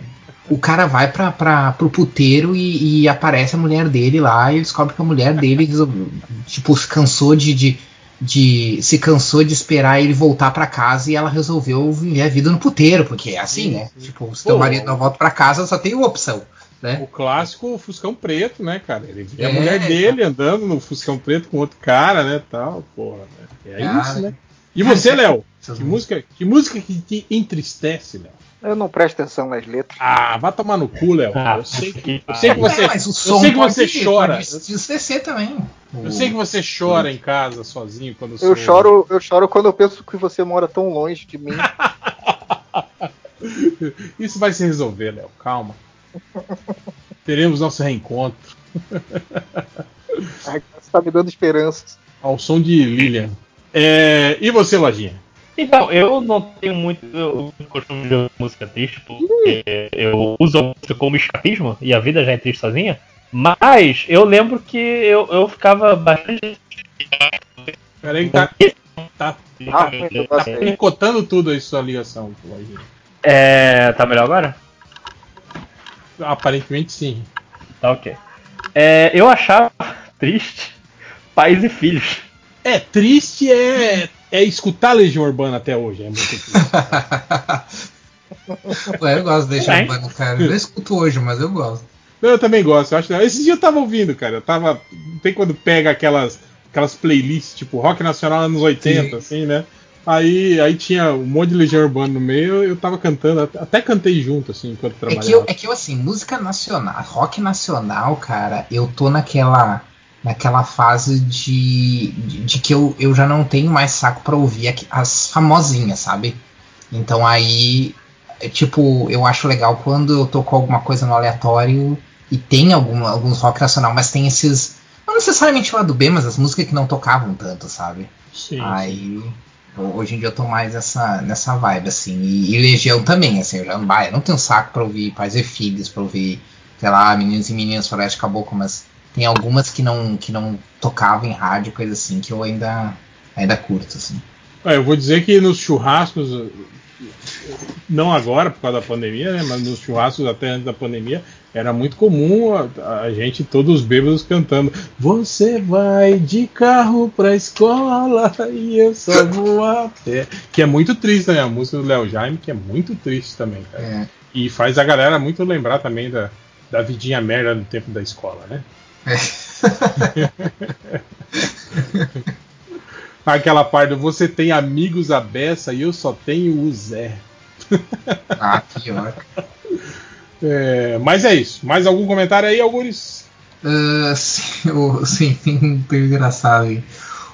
O cara vai pra, pra, pro puteiro e, e aparece a mulher dele lá e descobre que a mulher dele tipo, se cansou de, de, de- se cansou de esperar ele voltar pra casa e ela resolveu viver a vida no puteiro, porque é assim, né? Tipo, se teu Pô. marido não volta pra casa, só tem uma opção, né? O clássico Fuscão Preto, né, cara? Ele vê a É. mulher dele andando no Fuscão Preto com outro cara, né, tal, porra. Né? É Cara. isso, né? E você, Léo? Que música, que música que te entristece, Léo? Eu não presto atenção nas letras. Ah, vai tomar no cu, Léo. Ah, eu, sei que, eu sei que você, É, mas o eu som sei que você pode- chora. descer também. Eu sei que você chora em casa sozinho quando Eu choro, eu choro quando eu penso que você mora tão longe de mim. *laughs* Isso vai se resolver, Léo. Calma. Teremos nosso reencontro Ai, Você tá me dando esperanças. ao som de Lilian. É, e você, Lojinha? Então, eu não tenho muito costume de ouvir música triste, porque eu uso a música como escapismo e a vida já é triste sozinha. Mas eu lembro que eu, eu ficava bastante. Peraí, que tá, tá, Ah, eu tá picotando tudo aí sua ligação. É. Tá melhor agora? Aparentemente sim. Tá ok. É, eu achava triste pais e filhos. É, triste é, é escutar Legião Urbana até hoje. É muito. *laughs* Ué, eu gosto de deixar Bem. urbano, cara. Eu escuto hoje, mas eu gosto. Não, eu também gosto. Eu acho, esse dia eu tava ouvindo, cara. Eu tava. Tem quando pega aquelas, aquelas playlists, tipo rock nacional anos 80, Sim. assim, né? Aí, aí tinha um monte de Legião Urbana no meio, eu, eu tava cantando, até- cantei junto, assim, enquanto É trabalhava. que, eu, é que eu, assim, música nacional, rock nacional, cara, eu tô naquela naquela fase de, de, de que eu, eu já não tenho mais saco pra ouvir as famosinhas, sabe? Então aí, é, tipo, eu acho legal quando eu tô com alguma coisa no aleatório e tem algum, alguns rock nacional, mas tem esses, não necessariamente o lado B, mas as músicas que não tocavam tanto, sabe? Sim. Aí ho- hoje em dia eu tô mais nessa, nessa vibe, assim. E, e Legião também, assim, eu já não, eu não tenho saco pra ouvir Pais e Filhos, pra ouvir, sei lá, Meninos e Meninas, Floresta Caboclo, mas tem algumas que não, que não tocavam em rádio, coisa assim, que eu ainda, ainda curto, assim. Ah, eu vou dizer que nos churrascos, não agora por causa da pandemia, né? Mas nos churrascos até antes da pandemia, era muito comum a, a gente, todos os bêbados cantando. Você vai de carro pra escola e eu só vou a pé. Que é muito triste, né? A música do Léo Jaime, que é muito triste também, cara. É, E faz a galera muito lembrar também da, da vidinha merda no tempo da escola, né? *laughs* Aquela parte você tem amigos a beça e eu só tenho o Zé. ah, pior. É, mas é isso. Mais algum comentário aí, Algures? Ah, sim, o- sim, *laughs* tem um tem engraçado aí.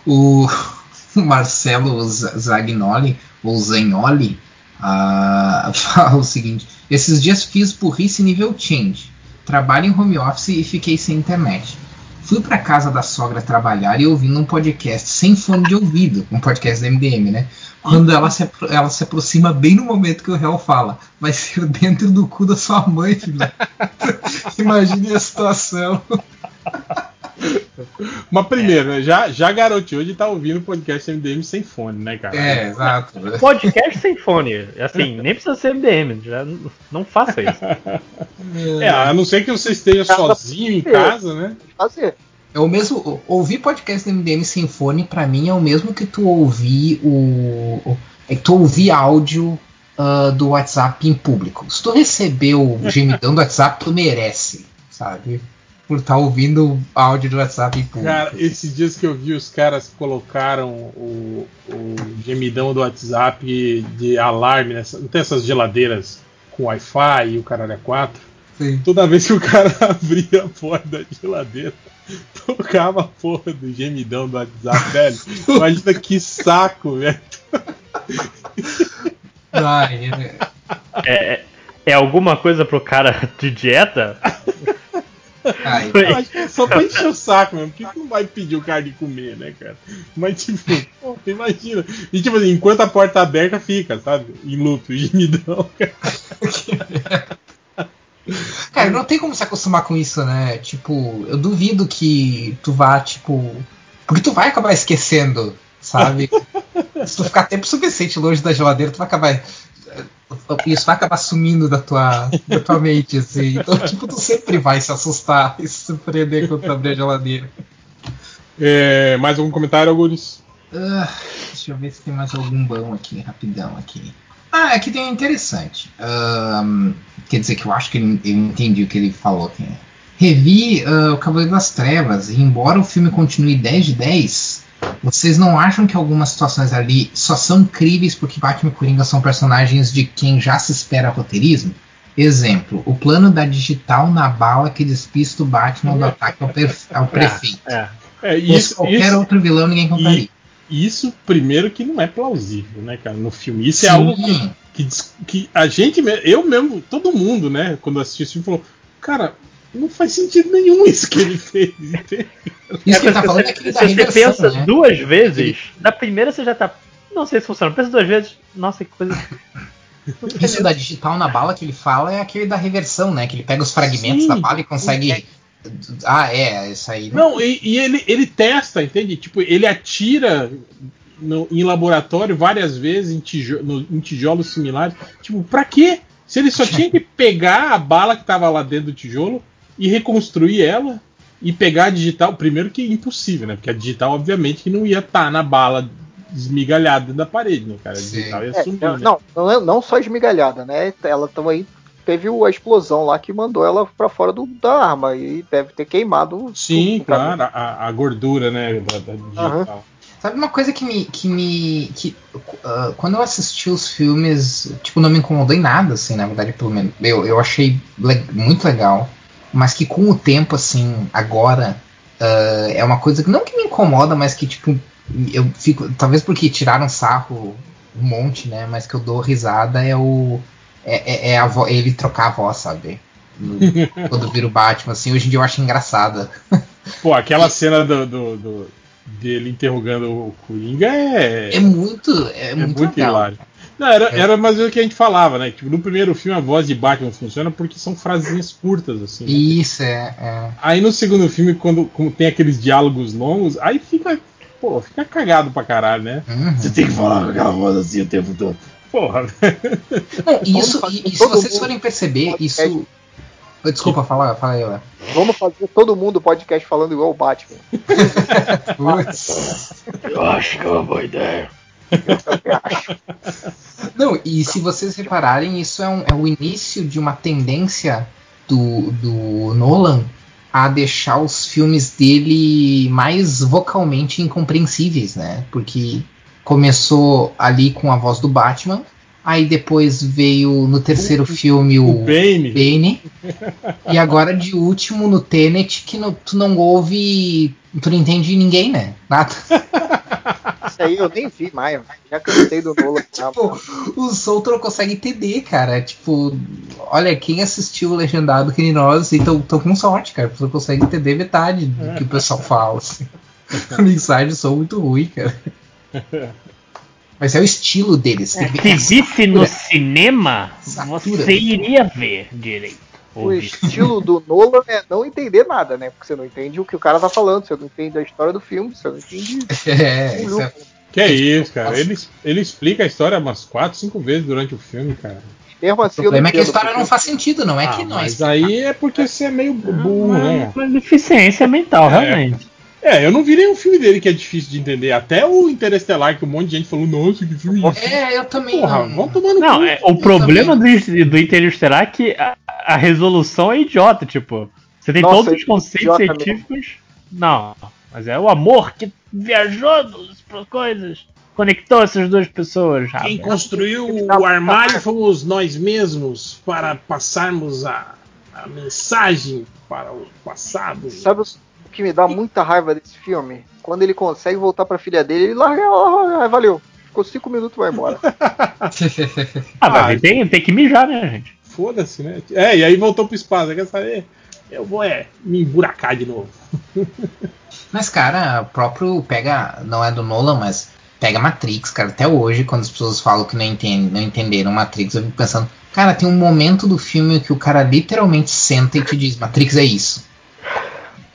O *laughs* Marcelo Zagnoli, ou Zagnoli, ah, fala o seguinte: Esses dias fiz burrice nível change. Trabalho em home office e fiquei sem internet. Fui pra casa da sogra trabalhar e ouvindo um podcast sem fone de ouvido, um podcast da MDM, né? Quando ela se, ela se aproxima bem no momento que o réu fala, vai ser dentro do cu da sua mãe, filho. *laughs* Imagine a situação. *laughs* Mas primeiro, né, já, já garoteou de estar ouvindo o podcast MDM sem fone, né, cara? É, exato. Podcast sem fone. Assim, nem precisa ser MDM. Já não faça isso. É, a não ser que você esteja Casa- sozinho em casa, né? Fazer. É o mesmo. Ouvir podcast MDM sem fone, pra mim, é o mesmo que tu ouvir o. É que tu ouvir áudio ah, do WhatsApp em público. Se tu receber o gemidão do WhatsApp, tu merece, sabe? Por estar ouvindo áudio do WhatsApp em público. Cara, esses dias que eu vi os caras colocaram o, o gemidão do WhatsApp de alarme, nessa, não tem essas geladeiras com Wi-Fi e o caralho é 4? Sim. Toda vez que o cara *laughs* abria a porta da geladeira, tocava a porra do gemidão do WhatsApp, *laughs* velho. Imagina que saco, velho. Ai, é- É, é alguma coisa pro cara de dieta? *laughs* ai, Eu acho que é só pra encher o saco mesmo. Por que tu não vai pedir o cara de comer, né, cara? Mas tipo, pô, Imagina. E tipo assim, enquanto a porta tá aberta, fica, sabe? Em luto, gemidão. Cara, não tem como se acostumar com isso, né? Tipo, eu duvido que tu vá, tipo. Porque tu vai acabar esquecendo, sabe? *laughs* se tu ficar tempo suficiente longe da geladeira, tu vai acabar. Isso vai acabar sumindo da tua, da tua mente, assim. Então, tipo, tu sempre vai se assustar *laughs* e se surpreender quando tu abrir a geladeira. É, mais algum comentário, Algures? Uh, deixa eu ver se tem mais algum bom aqui, rapidão aqui. Ah, aqui tem um interessante. Um, quer dizer que eu acho que eu entendi o que ele falou aqui. Revi uh, O Cavaleiro das Trevas, e embora o filme continue 10 de 10, vocês não acham que algumas situações ali só são críveis porque Batman e Coringa são personagens de quem já se espera roteirismo? Exemplo, o plano da digital na bala que despista o Batman do ataque ao, ao prefeito. É, é. É, isso, qualquer isso, outro vilão ninguém contaria. E, isso, primeiro, que não é plausível, né, cara? No filme. Isso Sim. é algo que, que, que, a gente, eu mesmo, todo mundo, né, quando assistiu esse filme, falou: Cara, não faz sentido nenhum isso que ele fez. Isso que ele tá falando é que você pensa né? duas vezes, na primeira você já tá. Não sei se funciona, pensa duas vezes, nossa, que coisa. Isso da digital na bala que ele fala é aquele da reversão, né? Que ele pega os fragmentos Sim, da bala e consegue. É. Ah, é, isso aí. Né? Não, e, e, ele, ele testa, entende? Tipo, ele atira no, em laboratório várias vezes em, tijo, no, em tijolos similares. Tipo, pra quê? Se ele só tinha que pegar a bala que tava lá dentro do tijolo e reconstruir ela e pegar a digital. Primeiro que é impossível, né? Porque a digital, obviamente, que não ia estar tá na bala esmigalhada da parede, né, cara? A digital ia é, sumir. Não, né? não, não, é, não só esmigalhada, né? Ela também teve a explosão lá que mandou ela para fora do, da arma e deve ter queimado. Sim, tudo, claro, a, a, gordura, né, da, da digital. Uhum. Sabe uma coisa que me. Que me que, uh, quando eu assisti os filmes, tipo, não me incomodou em nada, assim, na verdade, pelo menos. Eu, eu achei le muito legal mas que com o tempo, assim, agora, uh, é uma coisa que não que me incomoda, mas que, tipo, eu fico. Talvez porque tiraram sarro um monte, né? Mas que eu dou risada é o. É, é, é a vo, ele trocar a voz, sabe? No, *laughs* quando vira o Batman, assim, hoje em dia eu acho engraçada. Pô, aquela *laughs* cena do, do, do, dele interrogando o Coringa é. É muito. É, é muito, muito hilário. Não, era, é. era mais o que a gente falava, né? Tipo, no primeiro filme a voz de Batman funciona porque são frasinhas curtas, assim. Né? Isso, é, é, Aí no segundo filme, quando, quando tem aqueles diálogos longos, aí fica. Pô, fica cagado pra caralho, né? Uhum. Você tem que falar com aquela voz assim o tempo todo. Porra. Não, isso, e, e se vocês forem perceber, isso. Desculpa, fala, fala aí, Léo. Vamos fazer todo mundo podcast falando igual o Batman. *laughs* Eu acho que é uma boa ideia. Não, e se vocês repararem, isso é, um, é o início de uma tendência do, do Nolan a deixar os filmes dele mais vocalmente incompreensíveis, né? Porque começou ali com a voz do Batman, aí depois veio no terceiro filme o, o Bane. Bane, e agora de último no Tenet que no, tu não ouve, tu não entende ninguém, né? Nada. *laughs* Isso aí eu nem vi mais, já cansei do Nolan. *laughs* tipo, o Soul não consegue entender, cara. Tipo, olha, quem assistiu o Legendado que nem nós, então tô com sorte, cara. Você consegue entender metade do que o pessoal fala. Assim. A *laughs* mensagem sou muito ruim, cara. Mas é o estilo deles. É, se visse no cinema, você iria ver direito. O estilo do Nolan é não entender nada, né? Porque você não entende o que o cara tá falando, você não entende a história do filme, você não entende. *laughs* É, isso é... Que é isso, cara. Ele, ele explica a história umas 4, 5 vezes durante o filme, cara. Mesmo assim, o problema é que a história não faz sentido, não é ah, que não. Mas aí é porque você é meio burro, ah, né? Uma deficiência mental, é. realmente. É, eu não vi nenhum filme dele que é difícil de entender. Até o Interestelar, que um monte de gente falou, nossa, que filme É, eu também Porra, não. Vamos tomando Não, é, o problema do, do Interestelar é que a, a, resolução é idiota, tipo. Você tem nossa, todos os conceitos científicos. Mesmo. Não, mas é o amor que viajou para coisas. Conectou essas duas pessoas. Quem construiu o armário fomos nós mesmos para passarmos a, a mensagem para o passado. Sabe os o que me dá muita raiva desse filme, quando ele consegue voltar pra filha dele, ele larga ela, ah, valeu. Ficou cinco minutos e vai embora. *laughs* ah, mas ah, tem, tem que mijar, né, gente? Foda-se, né? É, e aí voltou pro espaço, quer saber? Eu vou é, me emburacar de novo. *laughs* mas, cara, o próprio pega, não é do Nolan, mas Pega Matrix, cara, até hoje, quando as pessoas falam que não, entendem, não entenderam Matrix, eu fico pensando, cara, tem um momento do filme que o cara literalmente senta e te diz, Matrix é isso.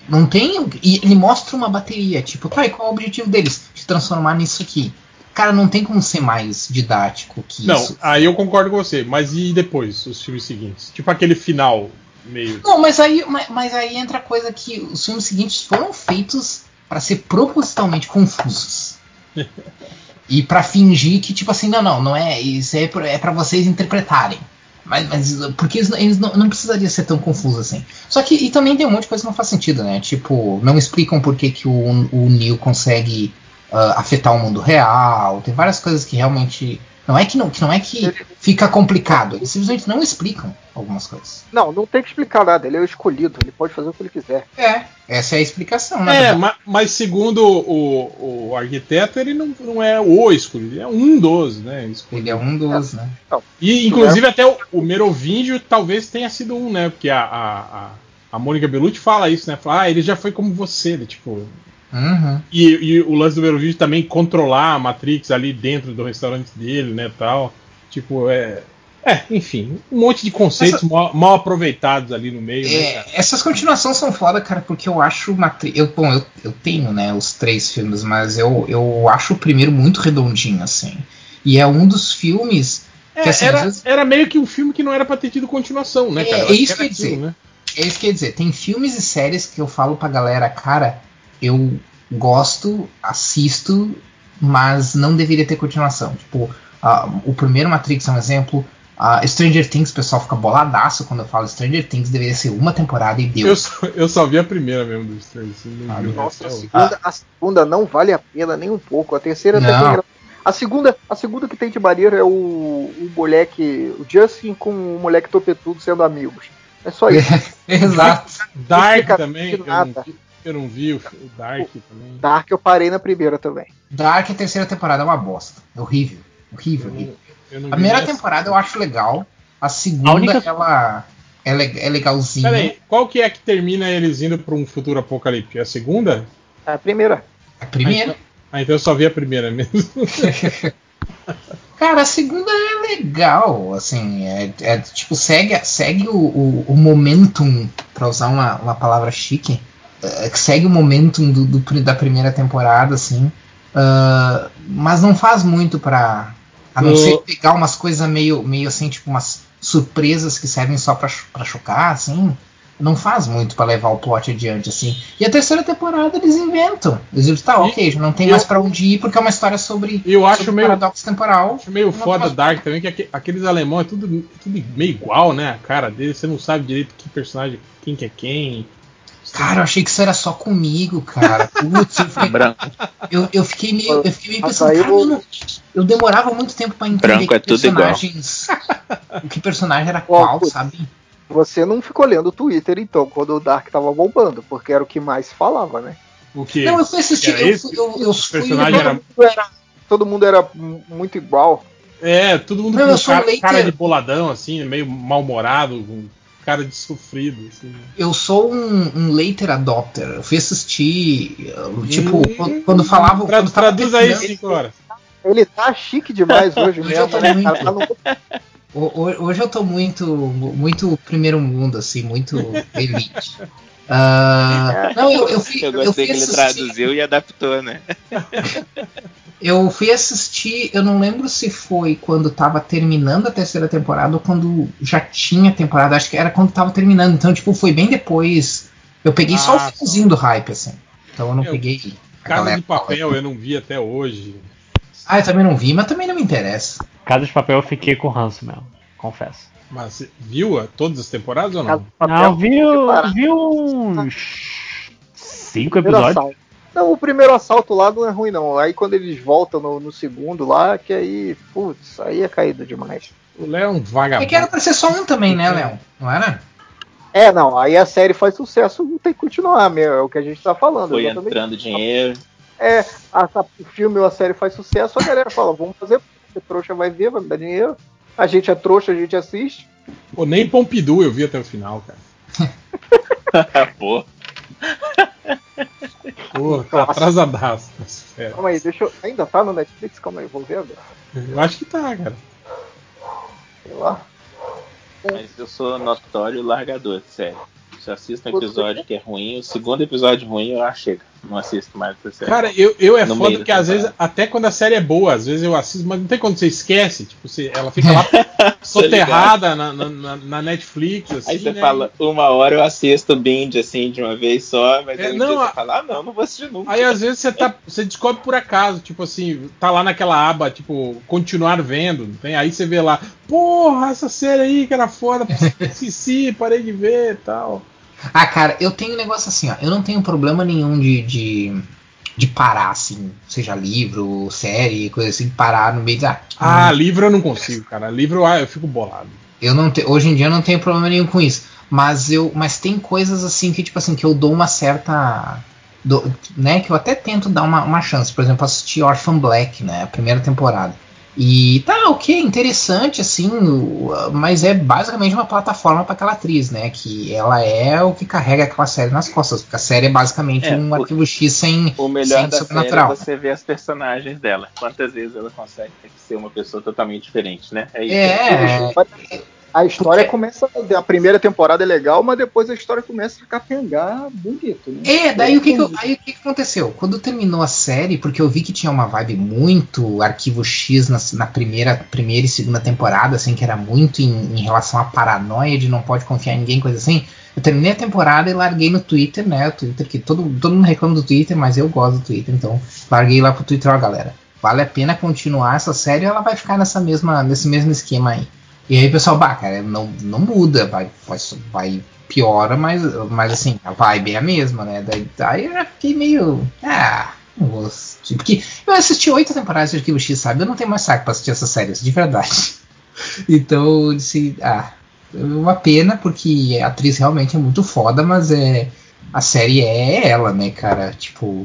Não tem. E ele mostra uma bateria, tipo, tá, e qual é o objetivo deles? Te transformar nisso aqui. Cara, não tem como ser mais didático que Não, isso. aí eu concordo com você, mas e depois, os filmes seguintes? Tipo aquele final meio. Não, mas aí, mas, mas aí entra a coisa que os filmes seguintes foram feitos para ser propositalmente confusos. *laughs* e para fingir que, tipo assim, não, não, não é. Isso é é pra vocês interpretarem. Mas, mas porque eles, eles não, não precisaria ser tão confuso assim. Só que e também tem um monte de coisa que não faz sentido, né? Tipo, não explicam por que, que o, o Neo consegue ah, afetar o mundo real. Tem várias coisas que realmente. Não é que não, que não é que fica complicado. Eles simplesmente não explicam algumas coisas. Não, não tem que explicar nada. Ele é o escolhido. Ele pode fazer o que ele quiser. É, essa é a explicação, né? É, ma- mas, segundo o, o arquiteto, ele não, não é o escolhido, ele é um dos, né? escolhido. Ele é um dos, né? E inclusive até o, o Merovingio talvez tenha sido um, né? Porque a, a, a, a Mônica Bellucci fala isso, né? Fala, ah, ele já foi como você, ele, tipo. Uhum. E, e o lance do Merovingio também controlar a Matrix ali dentro do restaurante dele, né? Tal. Tipo, é. É, enfim, um monte de conceitos mal, mal aproveitados ali no meio, né? É, essas continuações são foda, cara, porque eu acho Matrix. Eu, bom, eu, eu tenho, né, os três filmes, mas eu, eu acho o primeiro muito redondinho, assim. E é um dos filmes. É, que, assim, às era, vezes- era meio que um filme que não era pra ter tido continuação, né, É, cara? É acho isso que eu ia dizer. né? É isso que eu ia dizer. Tem filmes e séries que eu falo pra galera, cara, eu gosto, assisto, mas não deveria ter continuação. Tipo, ah, o primeiro Matrix é um exemplo. Ah, Stranger Things, o pessoal fica boladaço quando eu falo Stranger Things, deveria ser uma temporada e deu. Eu só, eu só vi a primeira mesmo do Stranger Things. Ah, Nossa, a segunda, a segunda não vale a pena nem um pouco. A terceira até Não. tem gra- A segunda, a segunda que tem de maneiro é o, o moleque, o Justin com o moleque topetudo sendo amigos. É só isso. *laughs* Exato. Dark também, eu não, vi, eu não vi o, o Dark também. Dark eu parei na primeira também. Dark, a terceira temporada é uma bosta. É horrível. Horrível, Eu não, eu não A primeira temporada eu acho legal. A segunda, A única- ela é, le- é legalzinha. Peraí, qual que é que termina eles indo pra um futuro apocalipse? É a segunda? A primeira. A primeira. Ah, então eu só vi a primeira mesmo. *laughs* Cara, a segunda é legal, assim, é, é, tipo, segue, segue o, o, o momentum, pra usar uma, uma palavra chique, é, que segue o momentum do, do da primeira temporada, assim, ah, mas não faz muito pra, a não O- ser pegar umas coisas meio, meio assim, tipo, umas surpresas que servem só pra chocar, assim, não faz muito pra levar o plot adiante, assim. E a terceira temporada eles inventam. Eles dizem, tá, E- ok, já não tem eu- mais pra onde ir, porque é uma história sobre, Eu acho sobre meio- paradoxo temporal. Acho meio foda faz- Dark também, que aque- aqueles alemão é tudo, tudo meio igual, né? A cara deles, você não sabe direito que personagem, quem que é quem. Cara, eu achei que isso era só comigo, cara. Putz, eu fiquei, Branco. eu, eu fiquei meio, eu fiquei meio pensando, cara, eu- não- eu demorava muito tempo pra entender Branco é que tudo igual. personagens. o *laughs* que personagem era qual, sabe? Você não ficou lendo o Twitter então, quando o Dark tava bombando, porque era o que mais se falava, né? O que? Não, eu fui assistir, Era eu, fui- eu, eu fui. personagem era- Todo mundo era, todo mundo era muito igual. É, todo mundo Não, com eu sou cara, cara de boladão, assim, meio mal-humorado, com cara de sofrido, assim. Eu sou um, um later adopter. Eu fui assistir. uh, Tipo, Hum, quando- quando falava. Tra- quando traduz aí, 5 horas. Ele tá chique demais hoje Hoje mesmo, eu tô né? muito. Cara, tá ho- Hoje eu tô muito, muito primeiro mundo, assim, muito elite. Ah, não, eu, eu fui, Eu eu gostei fui que ele traduziu e adaptou, né? *laughs* eu fui assistir, eu não lembro se foi quando tava terminando a terceira temporada ou quando já tinha temporada, acho que era quando tava terminando, então tipo, foi bem depois. Eu peguei só Ah, o finzinho do hype, assim. Então eu não Eu- peguei. Casa de papel eu não vi até hoje. Ah, eu também não vi, mas também não me interessa. Casa de Papel eu fiquei com ranço mesmo, confesso. Mas você viu a- todas as temporadas ou não? Não, viu, viu uns cinco episódios. Não, o primeiro assalto lá não é ruim, não. Aí quando eles voltam no, no segundo lá, que aí, putz, aí é caído demais. O Léo é um É vagabundo. que era pra ser só um também, né, Léo? Não era? É, não, aí a série faz sucesso, não tem que continuar, meu, é o que a gente tá falando. Foi exatamente. entrando dinheiro. É, a- a- o filme ou a série faz sucesso, a galera fala, vamos fazer, porque trouxa vai ver, vai me dar dinheiro. A gente é trouxa, a gente assiste. Pô, nem Pompidou eu vi até o final, cara. *laughs* Pô. Pô, tá atrasadaço. É. Calma aí, deixa eu. Ainda tá no Netflix? Calma aí, vou ver agora. Eu acho que tá, cara. Sei lá. Mas eu sou notório largador, sério. Se eu assisto um episódio que é ruim, o segundo episódio ruim eu acho chega. Não assisto mais essa série. Cara, eu, eu é No foda que às vezes, até quando a série é boa, às vezes eu assisto, mas não tem quando você esquece. Tipo, você, ela fica lá *laughs* soterrada na, na, na- Netflix, assim. Aí você né? fala, uma hora eu assisto binge assim de uma vez só, mas É, aí um não, a- você fala, ah não, não vou assistir nunca. Aí às vezes você, tá, você descobre por acaso, tipo assim, tá lá naquela aba, tipo, continuar vendo, não tem? Aí você vê lá, porra, essa série aí que era foda, *laughs* esqueci, parei de ver e tal. Ah, cara, eu tenho um negócio assim, ó. Eu não tenho problema nenhum de, de, de parar, assim, seja livro, série, coisa assim, parar no meio da. Ah, livro eu não consigo, cara. Livro ah, eu fico bolado. Eu não te, hoje em dia eu não tenho problema nenhum com isso. Mas eu, mas tem coisas assim que tipo assim que eu dou uma certa, dou- né, que eu até tento dar uma, uma chance. Por exemplo, assisti Orphan Black, né, a primeira temporada. E tá ok, interessante assim, mas é basicamente uma plataforma para aquela atriz, né, que ela é o que carrega aquela série nas costas. Porque a série é basicamente É, um o- arquivo X sem, O melhor sem da série é sobrenatural. você ver as personagens dela. Quantas vezes ela consegue ser uma pessoa totalmente diferente, né? isso. É, A história Porque- começa. A primeira temporada é legal, mas depois a história começa a capengar bonito, né? É, daí o que que, eu- aí o que que aconteceu? Quando terminou a série, porque eu vi que tinha uma vibe muito arquivo X na, na primeira, primeira e segunda temporada, assim, que era muito em, em relação à paranoia de não pode confiar em ninguém, coisa assim. Eu terminei a temporada e larguei no Twitter, né? O Twitter que todo, todo mundo reclama do Twitter, mas eu gosto do Twitter, então larguei lá pro Twitter, ó, galera. Vale a pena continuar essa série ou ela vai ficar nessa mesma, nesse mesmo esquema aí? E aí pessoal, bah, cara, não, não muda, vai, vai, vai piora, mas, mas assim, a vibe é a mesma, né? Daí, daí eu já fiquei meio. Ah, não vou. Porque eu assisti oito temporadas de Arquivo X, sabe? Eu não tenho mais saco pra assistir essas séries, de verdade. *laughs* Então eu disse, ah, é uma pena, porque a atriz realmente é muito foda, mas é. A série é ela, né, cara? Tipo,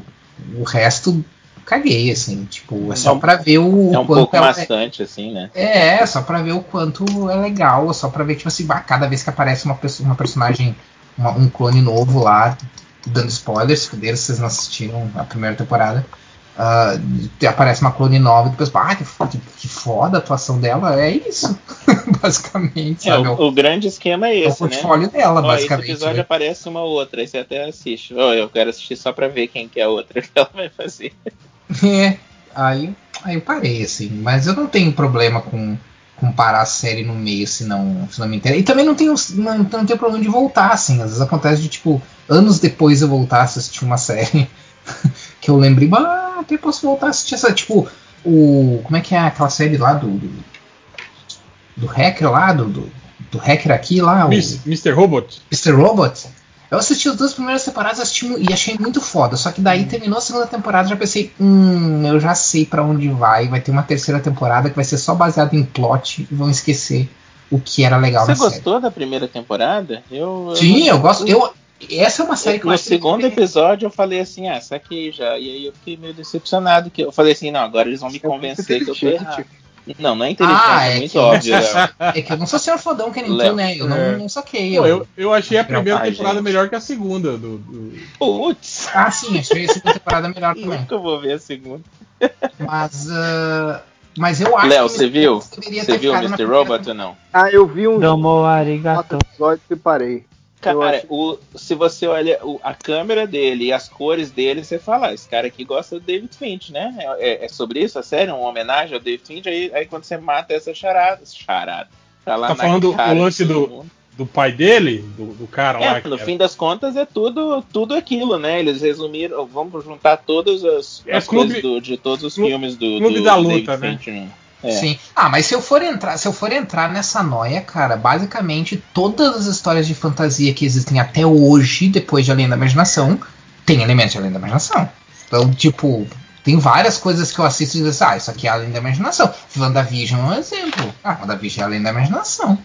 o resto caguei, assim, tipo, é só pra ver o, É um pouco ela é- bastante, assim, né? é, só pra ver o quanto é legal, só pra ver, tipo assim, cada vez que aparece uma, perso- uma personagem, uma- um clone novo lá, dando spoilers, fuderam se vocês não assistiram a primeira temporada, ah, aparece uma clone nova e depois, ah, que, que, que foda a atuação dela, é isso, *laughs* basicamente, É, sabe? o, o grande esquema é É o esse, né? portfólio dela, Ó, esse basicamente. episódio né? aparece uma outra, aí você até assiste. Ó, eu quero assistir só pra ver quem que é a outra *laughs* que ela vai fazer. É, aí, aí eu parei, assim. Mas eu não tenho problema com, com parar a série no meio se não, se não me interessa. E também não tenho, não, não tenho problema de voltar, assim. Às vezes acontece de, tipo, anos depois eu voltar a assistir uma *laughs* série que eu lembrei, ah, até posso voltar a assistir essa, tipo, o. Como é que é aquela série lá do. Do, do hacker lá, do, do, do hacker aqui lá, o. Miss- Mr. Robot. Mr. Robot. Eu assisti as duas primeiras temporadas assisti e achei muito foda. Só que daí terminou a segunda temporada e já pensei, hum, eu já sei pra onde vai. Vai ter uma terceira temporada que vai ser só baseada em plot e vão esquecer o que era legal Você na série. gostou da primeira temporada? Eu, Sim, eu gosto. Eu, essa é uma série que eu No acho que- segundo episódio eu falei assim, ah, essa aqui já. E aí eu fiquei meio decepcionado. que Eu falei assim, não, agora eles vão me convencer que eu tô errado. Não, não é inteligente, Ah, é, é muito que- óbvio. Léo. *laughs* É que eu não sou senhor fodão que nem tu, Léo, né? Eu não, é. não saquei. Pô, eu- eu, eu achei a primeira Ai, temporada gente. melhor que a segunda. Do, do- Putz, Ah, sim, achei a segunda temporada melhor *laughs* também. nunca vou ver a segunda. Mas, ah, mas eu acho Léo, que você viu? Você viu Mr. Robot ou não? Ah, eu vi uns Domo quatro arigato. episódios e parei. Cara, acho- o- se você olha o- a câmera dele e as cores dele, você fala, ah, esse cara aqui gosta do David Finch, né? É, é- é sobre isso, a série? Uma homenagem ao David Finch? Aí, aí quando você mata essa charada, charada tá lá Tá na falando cara o lance do- mundo. do pai dele, do, do cara lá. É, que no era- fim das contas é tudo, tudo aquilo, né? Eles resumiram, vamos juntar todas as, É as clube- coisas do- de todos os clube- filmes do, clube do da David luta, né? Finch. né? É. Sim. Ah, mas se eu for entrar, se eu for entrar nessa noia, cara, basicamente todas as histórias de fantasia que existem até hoje, depois de Além da Imaginação, tem elementos de Além da Imaginação. Então, tipo, tem várias coisas que eu assisto e digo assim, ah, isso aqui é Além da Imaginação. WandaVision é um exemplo. Ah, WandaVision é Além da Imaginação.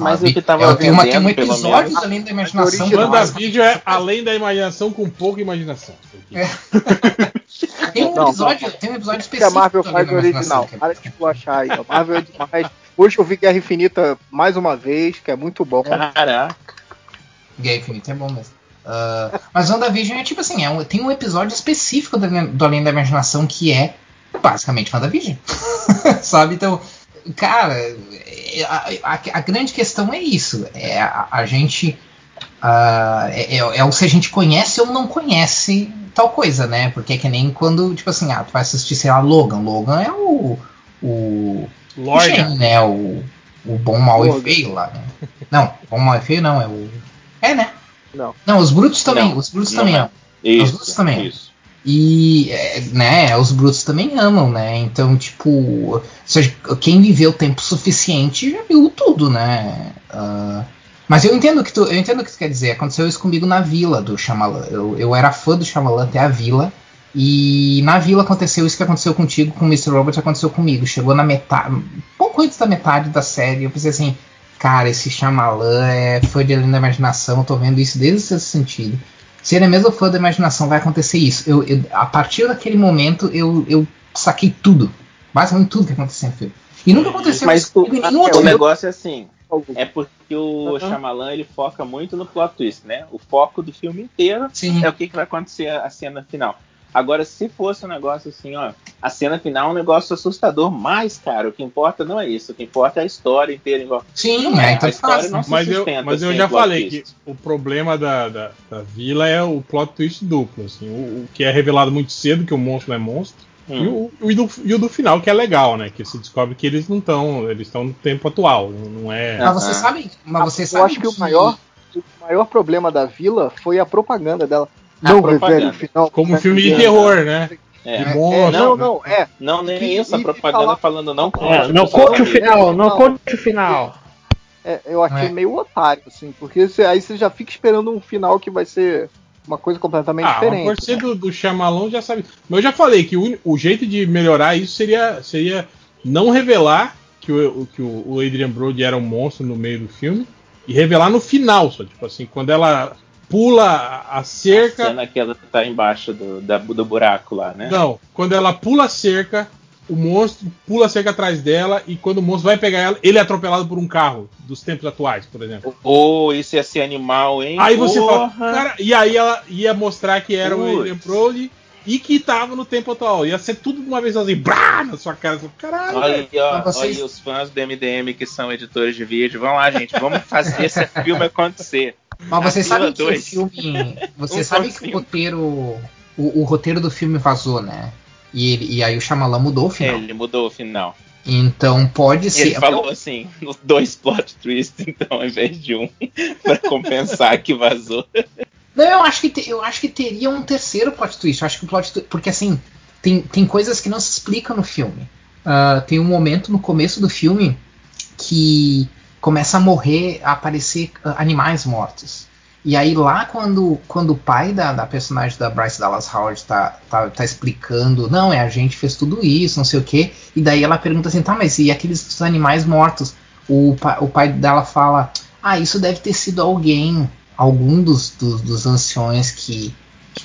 Mas o que tava É, tem, uma, tem um episódio menos, Além da Imaginação. que faz- WandaVision é além da imaginação com pouca imaginação. É. *laughs* Tem um Não, episódio, tem um episódio que a específico. Marvel do faz o Imaginação, original. que é- Para de esculachar aí. A Marvel é demais. Hoje eu vi Guerra Infinita mais uma vez, que é muito bom. Caraca. Guerra Infinita é bom mesmo. Uh, mas WandaVision é tipo assim, é um, tem um episódio específico do, do Além da Imaginação que é basicamente WandaVision. *laughs* Sabe? Então, cara, a, a, a, grande questão é isso. É a, a gente. Uh, é, é, o se a gente conhece ou não conhece tal coisa, né? Porque é que nem quando, tipo assim, ah, tu vai assistir, sei lá, Logan. Logan é o. O. Lord. né? O, o bom, mal Logan. e feio lá, né? Não, bom, mal e feio não, é o. É, né? Não. Não, os brutos também. Não, os brutos não também é. Isso, os brutos também. Isso. E, né, os brutos também amam, né? Então, tipo, quem viveu tempo suficiente já viu tudo, né? Uh, mas eu entendo que tu, eu entendo o que tu quer dizer. Aconteceu isso comigo na vila do Shyamalan. Eu, eu era fã do Shyamalan até a vila. E na vila aconteceu isso que aconteceu contigo com o Mr. Robert, aconteceu comigo. Chegou na metade, pouco antes da metade da série, eu pensei assim, cara, esse Shyamalan é fã de Além da Imaginação, eu tô vendo isso desde esse sentido se ele é mesmo fã da imaginação, vai acontecer isso. Eu, eu, a partir daquele momento, eu, eu saquei tudo. Basicamente tudo que aconteceu no filme. E nunca aconteceu Mas isso o, em nenhum outro O negócio é assim. É porque o uhum. Shyamalan ele foca muito no plot twist, né? O foco do filme inteiro Sim. é o que, que vai acontecer a cena final. Agora, se fosse um negócio assim, ó, a cena final é um negócio assustador, mas, cara, o que importa não é isso, o que importa é a história inteira. Igual. Sim, é, então a história não se mas eu, mas eu já falei twist. que o problema da, da, da, vila é o plot twist duplo, assim, o, o, que é revelado muito cedo, que o monstro não é monstro. Hum. E, o, o, e, do, e o do final, que é legal, né? Que se descobre que eles não estão. Eles estão no tempo atual. Não é. Mas você sabe. Mas você eu sabe acho que, que, o maior. O maior problema da vila foi a propaganda dela. Não revele o final. Como filme de terror, né? É. É, não, não, é. Não, nem e, isso, a propaganda falar... falando não conte. É, não conte o final, não conte o final. É, eu achei é. meio otário, assim, porque você, aí você já fica esperando um final que vai ser uma coisa completamente ah, diferente. Por ser né? do, do Shyamalan já sabe. Mas eu já falei que o, o, jeito de melhorar isso seria, seria não revelar que o, que o Adrian Brody era um monstro no meio do filme e revelar no final, só tipo assim, quando ela pula a cerca. A cena que ela tá embaixo do, da, do buraco lá, né? Não, quando ela pula a cerca, o monstro pula a cerca atrás dela e quando o monstro vai pegar ela, ele é atropelado por um carro dos tempos atuais, por exemplo. Ou oh, isso ia ser animal, hein? Aí você Porra. fala, cara, e aí ela ia mostrar que era Putz. o Adrian Brody e que tava no tempo atual. Ia ser tudo de uma vez assim, brá, na sua cara. Caralho. Olha, ó, vocês... olha os fãs do MDM que são editores de vídeo. Vamos lá, gente, vamos fazer esse filme acontecer. Mas você sabe que dois. o filme. *laughs* Você um sabe que o roteiro. O, o, roteiro do filme vazou, né? E, ele, e aí o Shyamalan mudou o final. Ele mudou o final. Então pode ser. Ele falou assim, *laughs* dois plot twists, então, ao invés de um, *laughs* para compensar que vazou. Não, eu acho que, te, eu acho que teria um terceiro plot twist. Eu acho que o plot twist, Porque assim, tem, tem coisas que não se explicam no filme. Uh, tem um momento no começo do filme que começa a morrer, a aparecer uh, animais mortos. E aí lá quando, quando o pai da, da personagem da Bryce Dallas Howard tá, tá, tá, explicando, não, é a gente fez tudo isso, não sei o que, e daí ela pergunta assim, tá, mas e aqueles animais mortos? O, o pai dela fala, ah, isso deve ter sido alguém, algum dos, dos, dos anciões que,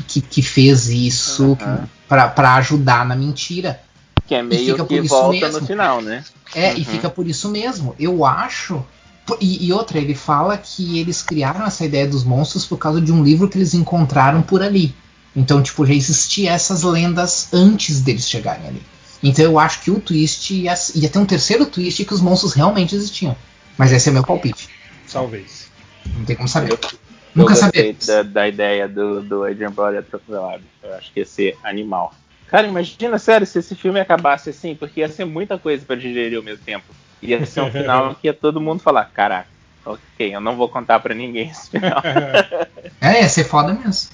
que, que fez isso uhum. para ajudar na mentira. Que é meio que volta mesmo. no final, né? É, uhum. e fica por isso mesmo. Eu acho. E, e, outra, ele fala que eles criaram essa ideia dos monstros por causa de um livro que eles encontraram por ali. Então, tipo, já existia essas lendas antes deles chegarem ali. Então eu acho que o twist ia, ia ter um terceiro twist que os monstros realmente existiam. Mas esse é meu palpite. Talvez. Não tem como saber. Eu, Nunca saber. Da, da, ideia do, do Adrian Brody atropelado. Eu acho que ia ser animal. Cara, imagina, sério, se esse filme acabasse assim, porque ia ser muita coisa para digerir ao mesmo tempo. Ia ser um final *laughs* que ia todo mundo falar, caraca, ok, eu não vou contar para ninguém esse final. *laughs* é, ia ser foda mesmo.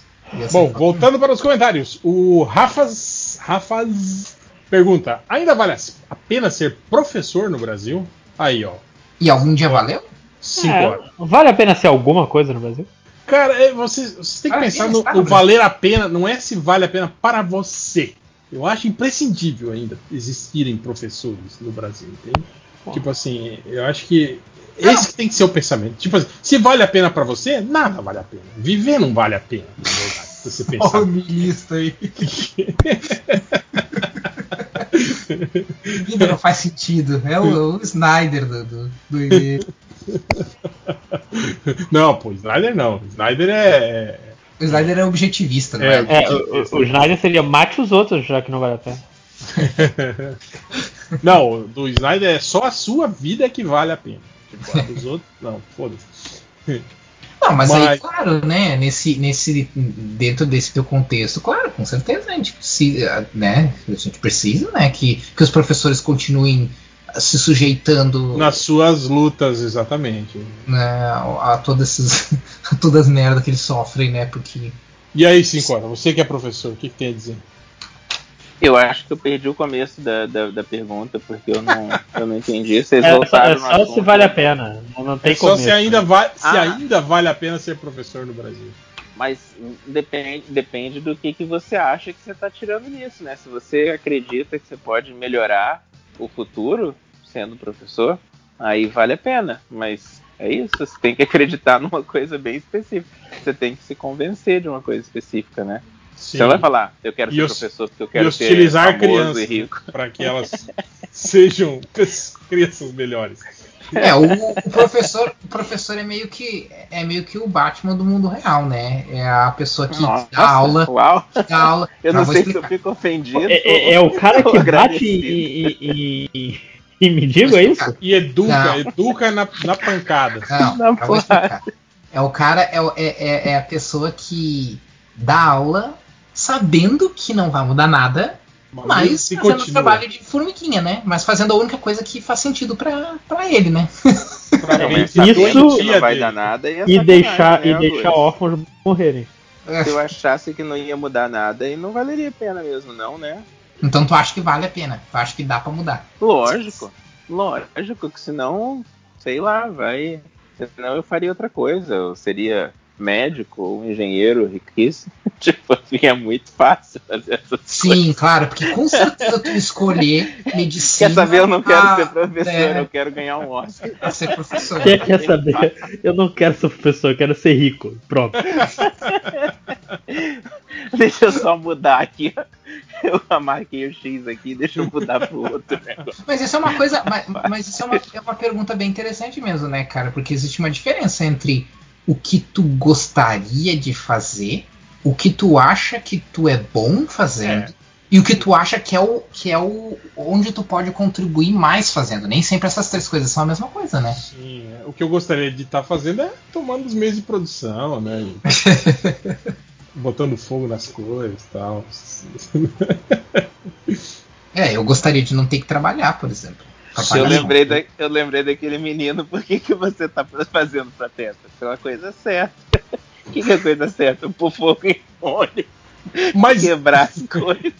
Bom, voltando para os comentários. O Rafas, Rafas pergunta: ainda vale a pena ser professor no Brasil? Aí, ó. E algum dia valeu? Cinco é, horas. Vale a pena ser alguma coisa no Brasil? Cara, é, vocês, vocês têm que pensar no, no valer a pena, não é se vale a pena para você. Eu acho imprescindível ainda existirem professores no Brasil, entende? Bom. Tipo assim, eu acho que esse que tem que ser o pensamento. Tipo assim, se vale a pena para você, nada vale a pena. Viver não vale a pena, na verdade, se você pensar. Olha aí. *laughs* Vida não faz sentido. É o, o Snyder do, do, do e-mail. Não, pô, Snyder não. Snyder é, O Snyder é objetivista, É, né? É, o, o Snyder seria mate os outros, já que não vale a pena. *laughs* Não, do Snyder é só a sua vida que vale a pena. Tipo, a dos outros, não, foda-se. Não, mas, aí, Mas- claro, né? Nesse, nesse, dentro desse teu contexto, claro, com certeza a gente precisa, né? A gente precisa, né? Que, que os professores continuem se sujeitando Nas suas lutas, exatamente. né, a todas essas, *laughs* a todas as merdas que eles sofrem, né? Porque E aí, Cincora, você que é professor, o que, que tem a dizer? Eu acho que eu perdi o começo da, da, da pergunta, porque eu não, eu não entendi. Vocês É só, voltaram é no só se vale a pena. Não, não tem É só começo. se ainda, vai, se Ah. ainda vale a pena ser professor no Brasil. Mas depende, depende do que, que você acha que você está tirando nisso, né? Se você acredita que você pode melhorar o futuro sendo professor, aí vale a pena. Mas é isso, você tem que acreditar *laughs* numa coisa bem específica. Você tem que se convencer de uma coisa específica, né? Sim. Você não vai falar, eu quero E ser os- professor porque eu quero ser famoso crianças e rico. para que elas *laughs* sejam *laughs* crianças melhores. É, o, o professor, o professor é meio que é meio que o Batman do mundo real, né? É a pessoa que Nossa, dá aula, Uau! dá aula. *laughs* Eu Já não vou sei se eu explicar. fico ofendido. É, é- é o cara que *laughs* bate e, e, e, e me diga isso? E educa, Não. educa na, na pancada. Não, Na explicar. É o cara, é, é, é, é a pessoa que dá aula sabendo que não vai mudar nada, mas se fazendo continua. trabalho de formiguinha, né? Mas fazendo a única coisa que faz sentido pra, pra ele, né? *laughs* Pra Não, a Isso- não vai dar nada e, é E deixar, né, e deixar órfãos morrerem. *laughs* Se eu achasse que não ia mudar nada, aí não valeria a pena mesmo, não, né? Então tu acha que vale a pena, tu acha que dá pra mudar. Lógico, lógico, que senão, sei lá, vai. Senão eu faria outra coisa. Eu seria médico ou um engenheiro riquíssimo. *laughs* tipo, assim, é muito fácil fazer essas Sim, claro, porque com certeza tu escolher medicina. Quer saber? Eu não quero ah, ser professor, é. eu quero ganhar um Oscar. pra ser professor. Quer, quer saber? Eu não quero ser professor, eu quero ser rico. Pronto. *laughs* Deixa eu só mudar aqui. Eu marquei o X aqui, deixa eu mudar pro outro negócio. Mas isso é uma coisa. Mas, mas isso é uma, é uma pergunta bem interessante mesmo, né, cara? Porque existe uma diferença entre o que tu gostaria de fazer, o que tu acha que tu é bom fazendo. E o que tu acha que é o que é o onde tu pode contribuir mais fazendo. Nem sempre essas três coisas são a mesma coisa, né? Sim, é. o que eu gostaria de estar fazendo é tomando os meios de produção, né? *laughs* Botando fogo nas coisas e tal. É, eu gostaria de não ter que trabalhar, por exemplo. Pra Eu pagar lembrei, conta. da, eu lembrei daquele menino, por que, que você tá fazendo protesto? Isso é uma coisa certa. O *laughs* que, que é coisa certa? Pôr fogo em óleo, Mas, quebrar as coisas.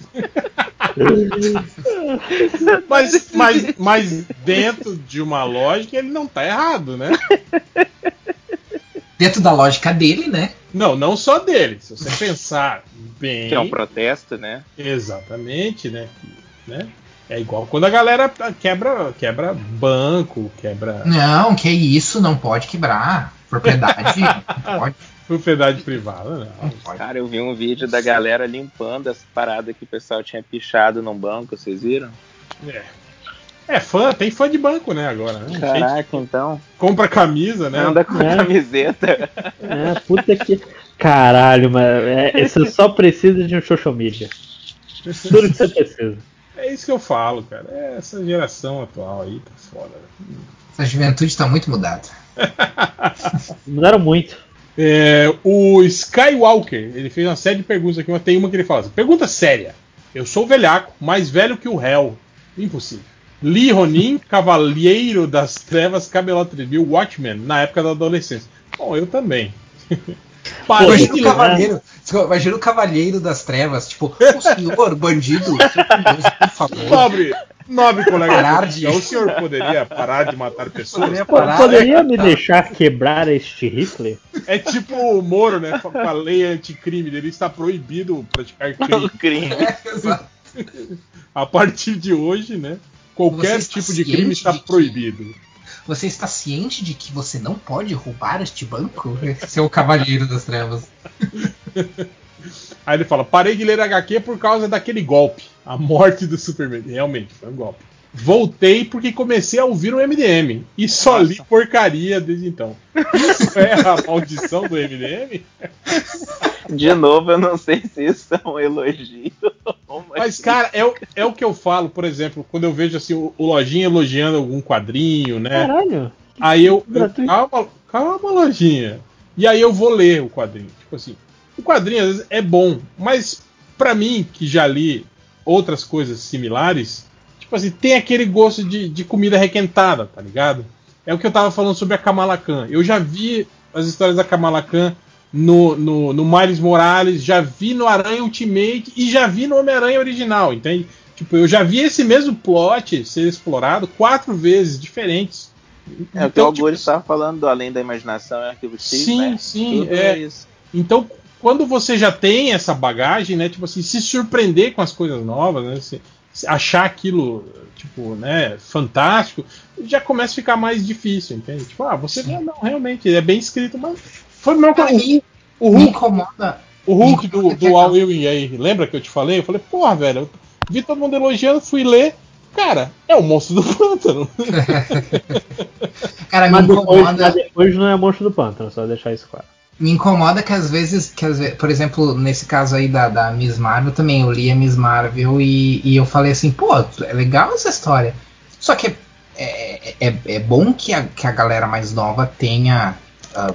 *laughs* mas, mas, mas dentro de uma lógica ele não tá errado, né? Dentro da lógica dele, né? Não, não só dele. Se você pensar bem. Que é um protesto, né? Exatamente, né? Né? É igual quando a galera quebra, quebra banco, quebra Não, que isso, não pode quebrar. Propriedade, *laughs* não pode. propriedade privada, Não não. Cara, eu vi um vídeo da galera limpando as paradas que o pessoal tinha pichado num banco, vocês viram? É. É, fã, tem fã de banco, né, agora. Né? Gente Caraca, então. compra camisa, né? Anda com É. camiseta. É, puta que. Caralho, mas é, você só precisa de um social media. Tudo que você precisa. É isso que eu falo, cara. É essa geração atual aí tá foda. né? Essa juventude tá muito mudada. *laughs* Mudaram muito. É, o Skywalker, ele fez uma série de perguntas aqui, mas tem uma que ele fala assim, Pergunta séria. Eu sou velhaco, mais velho que o réu. Impossível. Li Ronin, Cavalheiro das Trevas, Camelot Review, Watchmen, na época da adolescência. Bom, eu também. *laughs* Imagina o cavaleiro. Imagina o cavaleiro das trevas, tipo, o senhor, bandido, por favor. Nobre, nobre colega, Parar de profissão, o senhor poderia parar de matar pessoas? Poderia parar. poderia me deixar quebrar este Hitler? É tipo o Moro, né? Com a lei anticrime dele, está proibido praticar crime. O crime. *laughs* É, exato. A partir de hoje, né? Qualquer tipo de crime está de proibido. Você está ciente de que você não pode roubar este banco? Seu é cavaleiro das trevas. Aí ele fala: parei de ler HQ por causa daquele golpe. A morte do Superman. Realmente, foi um golpe. Voltei porque comecei a ouvir o MDM. E só li porcaria desde então. Isso é a *laughs* maldição do MDM? De novo, eu não sei se isso é um elogio. Mas, cara, é, o- é o que eu falo, por exemplo, quando eu vejo assim, o, o Lojinha elogiando algum quadrinho, né? Caralho. Aí eu, eu calma, calma, lojinha. E aí eu vou ler o quadrinho. Tipo assim, o quadrinho às vezes é bom, mas pra mim, que já li outras coisas similares, tipo assim, tem aquele gosto de, de comida requentada, tá ligado? É o que eu tava falando sobre a Kamala Khan. Eu já vi as histórias da Kamala Khan no, no, no Miles Morales, já vi no Aranha Ultimate e já vi no Homem-Aranha original, entende? Tipo, eu já vi esse mesmo plot ser explorado quatro vezes diferentes. É o que o Augusto estava falando do Além da Imaginação é Arquivo X, tipo, Sim, né? sim, Tudo é. isso. Então, quando você já tem essa bagagem, né, tipo assim, se surpreender com as coisas novas, né, se achar aquilo, tipo, né, fantástico, já começa a ficar mais difícil, entende? Tipo, ah, você vê, não, realmente, é bem escrito, mas foi mesmo Cara, me, o me Hulk, incomoda. o Hulk me do, do Al Ewing aí, lembra que eu te falei? Eu falei, porra, velho, vi todo mundo elogiando, fui ler, cara, é o monstro do pântano. *laughs* Cara, me incomoda. mas depois não é monstro do pântano, só deixar isso claro. Me incomoda que às vezes, que às ve- por exemplo, nesse caso aí da, da Miss Marvel também, eu li a Miss Marvel e, e eu falei assim, pô, é legal essa história. Só que é, é, é bom que a, que a galera mais nova tenha ah,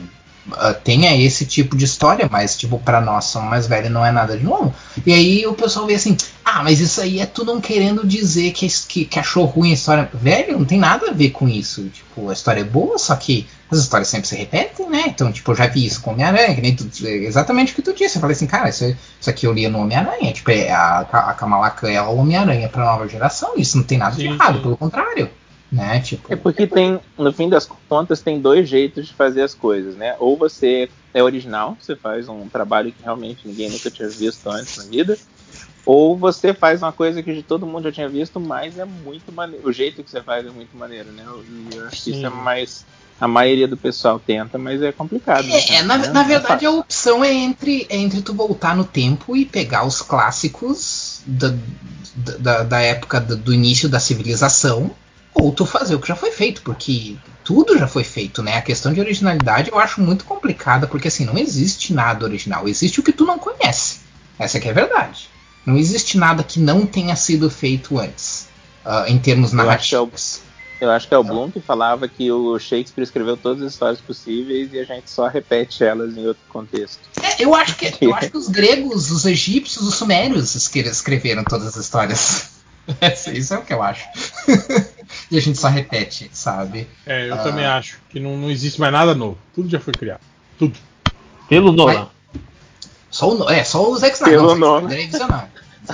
ah, tenha esse tipo de história, mas tipo, pra nós, são mais velhos, não é nada de novo. E aí o pessoal vê assim, ah, mas isso aí é tu não querendo dizer que, que, que achou ruim a história. Velho, não tem nada a ver com isso. Tipo, a história é boa, só que as histórias sempre se repetem, né? Então, tipo, eu já vi isso com Homem-Aranha, que nem tu, é exatamente o que tu disse. Eu falei assim, cara, isso, isso aqui eu lia no Homem-Aranha. Tipo, é a, a Kamala Khan é o Homem-Aranha pra nova geração. Isso não tem nada de errado, pelo contrário. Né? Tipo, É porque tem, no fim das contas, tem dois jeitos de fazer as coisas, né? Ou você é original, você faz um trabalho que realmente ninguém nunca tinha visto antes na vida, ou você faz uma coisa que todo mundo já tinha visto, mas é muito maneiro. O jeito que você faz é muito maneiro, né? E eu acho que isso é mais. A maioria do pessoal tenta, mas é complicado. né, É, na, Não é- na não é verdade, a fácil. opção é entre, é entre tu voltar no tempo e pegar os clássicos da, da, da época do, do início da civilização, ou tu fazer o que já foi feito, porque tudo já foi feito, né? A questão de originalidade eu acho muito complicada, porque assim, não existe nada original, existe o que tu não conhece. Essa que é a verdade. Não existe nada que não tenha sido feito antes, ah, em termos é narrativos. Eu acho que é o Bloom que falava que o Shakespeare escreveu todas as histórias possíveis e a gente só repete elas em outro contexto. É, eu acho que eu acho que os gregos, os egípcios, os sumérios escre- escreveram todas as histórias. *laughs* Isso é o que eu acho. *laughs* e a gente só repete, sabe? É, eu Ah. também acho que não, não existe mais nada novo. Tudo já foi criado. Tudo. Pelo Nolan. Só o, é, só o Zack Snyder. Pelo não, é visionário.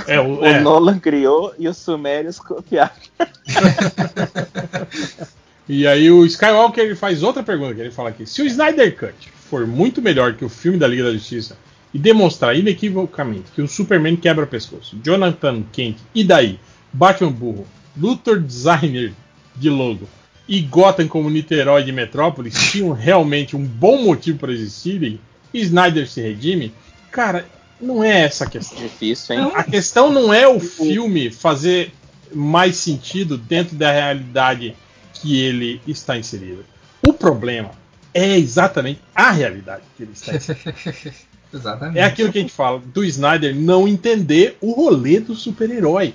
É, o, O é, Nolan criou e os Sumérios copiaram. *laughs* E aí o Skywalker ele faz outra pergunta que ele fala aqui: se o Snyder Cut for muito melhor que o filme da Liga da Justiça e demonstrar inequivocamente que o Superman quebra pescoço, Jonathan Kent e daí? Batman burro, Luthor designer de logo e Gotham como Niterói de Metrópolis tinham realmente um bom motivo para existirem, e Snyder se redime, cara, não é essa a questão. Difícil, hein? A questão não é o filme fazer mais sentido dentro da realidade que ele está inserido. O problema é exatamente a realidade que ele está inserido. *laughs* Exatamente. É aquilo que a gente fala do Snyder não entender o rolê do super-herói.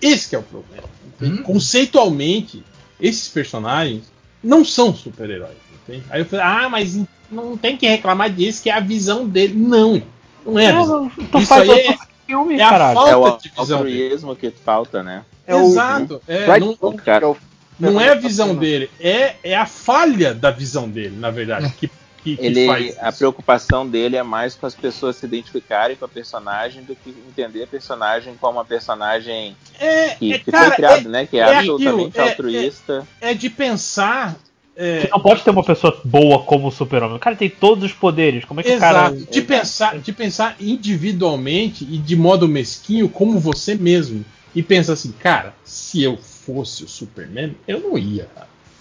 Esse que é o problema. Hum. Conceitualmente, esses personagens não são super-heróis. Aí eu falei, ah, mas não tem que reclamar disso, que é a visão dele. Não, não é a visão. tu Isso faz aí outro filme, é a caralho. falta É o de visão dele. altruísmo que falta, né? É o- Exato. É, não, O é não é a visão dele, é, é a falha da visão dele, na verdade, que, que, que ele, faz a isso. preocupação dele é mais com as pessoas se identificarem com a personagem do que entender a personagem como uma personagem É, que, é, que cara, foi criada, né? Que é, é absolutamente aquilo, é- altruísta. é, é de pensar. É, Não pode ter uma pessoa boa como o super-homem. O cara tem todos os poderes. Como é que o cara. Exato. De pensar, de pensar individualmente e de modo mesquinho como você mesmo. E pensa assim, cara, se eu fosse o Superman, eu não ia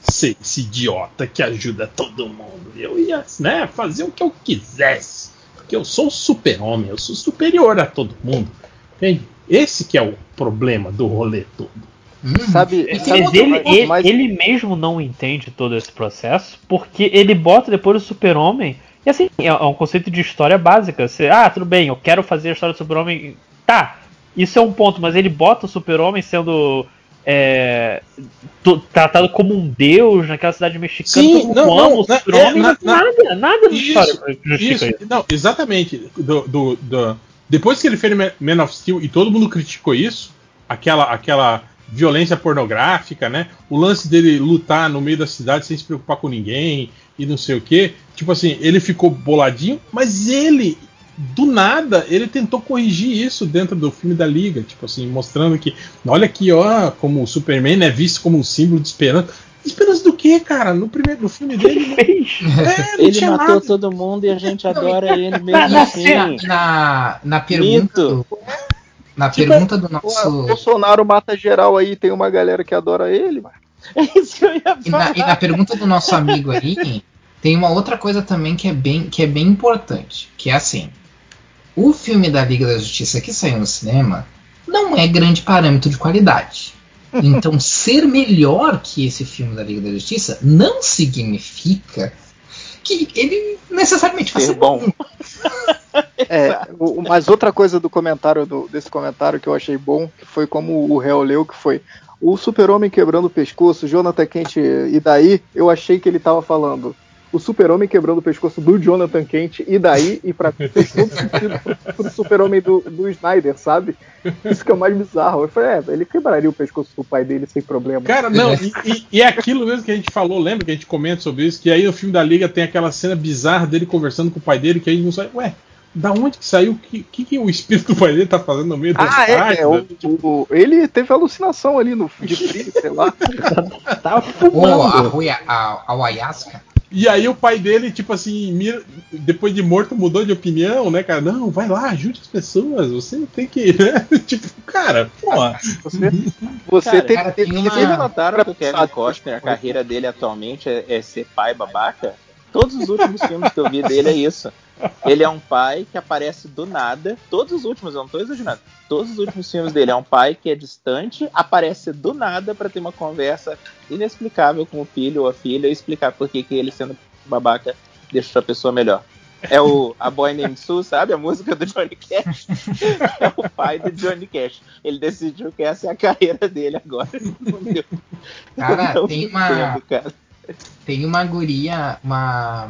ser esse idiota que ajuda todo mundo. Eu ia, né, fazer o que eu quisesse. Porque eu sou o super-homem, eu sou superior a todo mundo. Entende? Esse que é o problema do rolê todo. Hum. Sabe, E sabe Mas ele, ele, mas- ele mesmo não entende todo esse processo, porque ele bota depois o super-homem E assim, é, é um conceito de história básica. Você, ah, tudo bem, eu quero fazer a história do Super-Homem. Tá, isso é um ponto, mas ele bota o Super-Homem sendo é, tratado como um deus naquela cidade mexicana. Sim, não, não, na, é, na, nada, nada isso, história isso, isso. Não, exatamente. Do, do, do, depois que ele fez Man of Steel e todo mundo criticou isso, aquela, aquela violência pornográfica, né? O lance dele lutar no meio da cidade sem se preocupar com ninguém e não sei o que. Tipo assim, ele ficou boladinho, mas ele, do nada, ele tentou corrigir isso dentro do filme da Liga. Tipo assim, mostrando que, olha aqui, ó, como o Superman é visto como um símbolo de esperança. Esperança do quê, cara? No primeiro no filme dele. É, ele matou nada. todo mundo e a gente adora ele mesmo assim. Na, na pergunta. Do, na tipo, pergunta do nosso. O Bolsonaro mata geral aí, tem uma galera que adora ele, mas. *laughs* É isso que eu ia falar. E na, e na pergunta do nosso amigo aí, *laughs* tem uma outra coisa também que é bem, que é bem importante, que é assim. O filme da Liga da Justiça que saiu no cinema não é grande parâmetro de qualidade. Então, *laughs* ser melhor que esse filme da Liga da Justiça não significa que ele necessariamente vai ser bom. bom. É, o, mas outra coisa do comentário do, desse comentário que eu achei bom foi como o réu leu que foi o super-homem quebrando o pescoço, Jonathan Kent, e daí eu achei que ele estava falando o super-homem quebrando o pescoço do Jonathan Kent, e daí, e pra mim fez todo sentido pro, pro super-homem do, do Snyder, sabe? Isso que é o mais bizarro. Eu falei, é, ele quebraria o pescoço do pai dele sem problema. Cara, não, e, e, e, é aquilo mesmo que a gente falou, lembra que a gente comenta sobre isso, que aí no filme da Liga tem aquela cena bizarra dele conversando com o pai dele, que a gente não sabe, ué, da onde que saiu? O que, que, que, o espírito do pai dele tá fazendo no meio da Ah, é, é o, o, ele teve alucinação ali no de frio, sei lá. *laughs* Tava fumando. Oh, a, a, a, a ayahuasca. E aí o pai dele, tipo assim, depois de morto, mudou de opinião, né, cara? Não, vai lá, ajude as pessoas, você tem que, *laughs* né? tipo, cara, pô. Você, você cara, tem, cara, tem, uma... Vocês notaram que o Kevin Costner, a carreira dele atualmente é, é ser pai babaca? Todos os últimos filmes que eu vi dele é isso. Ele é um pai que aparece do nada. Todos os últimos, eu não tô exagerando. Todos os últimos filmes dele é um pai que é distante, aparece do nada para ter uma conversa inexplicável com o filho ou a filha e explicar por que, que ele, sendo babaca, deixa a pessoa melhor. É o A Boy Named Sue, sabe? A música do Johnny Cash. É o pai do Johnny Cash. Ele decidiu que essa é a carreira dele agora. Cara, não tem uma. Entendo, cara. Tem uma guria, uma,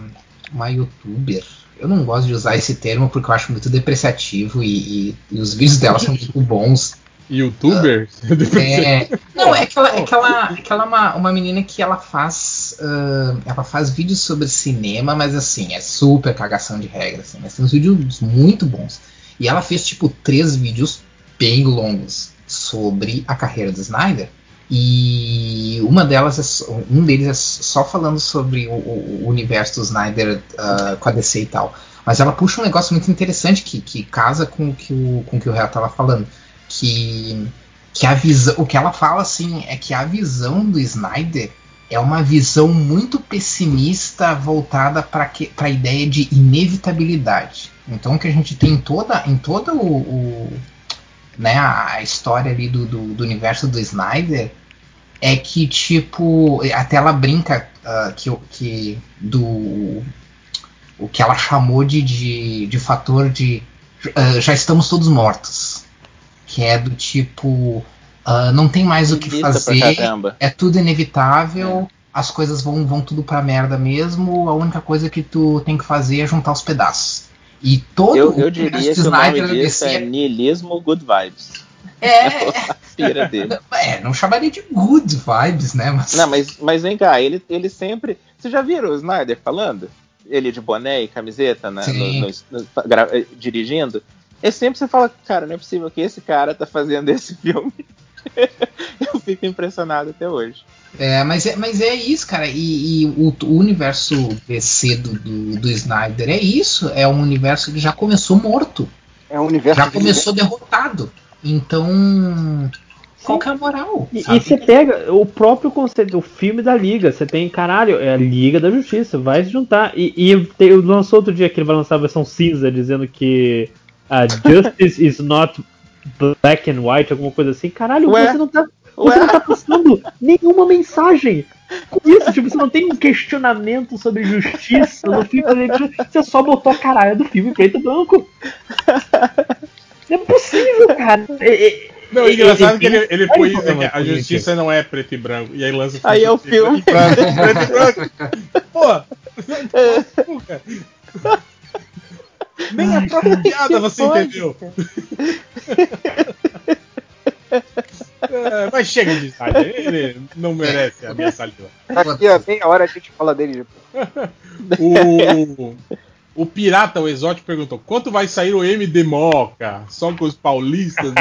uma youtuber. Eu não gosto de usar esse termo porque eu acho muito depreciativo e, e, e os vídeos dela são muito bons. Youtuber? Uh, é, não, é aquela, é aquela, aquela *laughs* uma, uma menina que ela faz. Uh, ela faz vídeos sobre cinema, mas assim, é super cagação de regras. Assim, mas tem uns vídeos muito bons. E ela fez tipo três vídeos bem longos sobre a carreira do Snyder. E uma delas, é, um deles é só falando sobre o, o universo do Snyder uh, com a DC e tal. Mas ela puxa um negócio muito interessante que, que casa com o que o, com o, que o Real estava falando. Que, que a visão, o que ela fala assim é que a visão do Snyder é uma visão muito pessimista voltada para a ideia de inevitabilidade. Então o que a gente tem em toda, em toda o, o né, a história ali do, do, do, universo do Snyder é que, tipo, até ela brinca uh, que, que do o que ela chamou de, de, de fator de uh, já estamos todos mortos. Que é do tipo, uh, não tem mais o que fazer, é tudo inevitável, é. as coisas vão, vão tudo pra merda mesmo, a única coisa que tu tem que fazer é juntar os pedaços. E todo eu, eu diria que o nome disso é niilismo good vibes. É, *laughs* é, dele. é, não chamaria de good vibes, né? Mas... Não, mas, mas vem cá, ele, ele sempre. Vocês já viram o Snyder falando? Ele de boné e camiseta né, no, no, no, eh, dirigindo? É sempre você fala, cara, não é possível que esse cara tá fazendo esse filme. *laughs* eu fico impressionado até hoje. É, mas é, mas é isso, cara. E, e o, o, universo DC do, do, do, Snyder é isso. É um universo que já começou morto. É um universo já começou de... derrotado. Então, qual que é a moral? E, e, você pega o próprio conceito, o filme da Liga. Você tem, caralho, é a Liga da Justiça, vai se juntar. E, e te, lançou outro dia que ele vai lançar a versão cinza, dizendo que a *laughs* Justice is not black and white, alguma coisa assim. Caralho, Ué? você não tá. Você Ué? não tá passando nenhuma mensagem com isso, tipo, você não tem um questionamento sobre justiça no filme, você só botou a caralho do filme preto e branco. Não é possível, cara. É, é, não, é engraçado é que ele, ele põe isso, né, a justiça não é preto e branco. E aí lança Aí é o filme. Preto e branco. *laughs* Pô! *laughs* Nem a própria piada você entendeu. É, mas chega de saliva, ele não merece a minha saliva. Aqui a meia hora a gente fala dele. o, o Pirata, o Exótico, perguntou: quanto vai sair o MD Moca? Só com os paulistas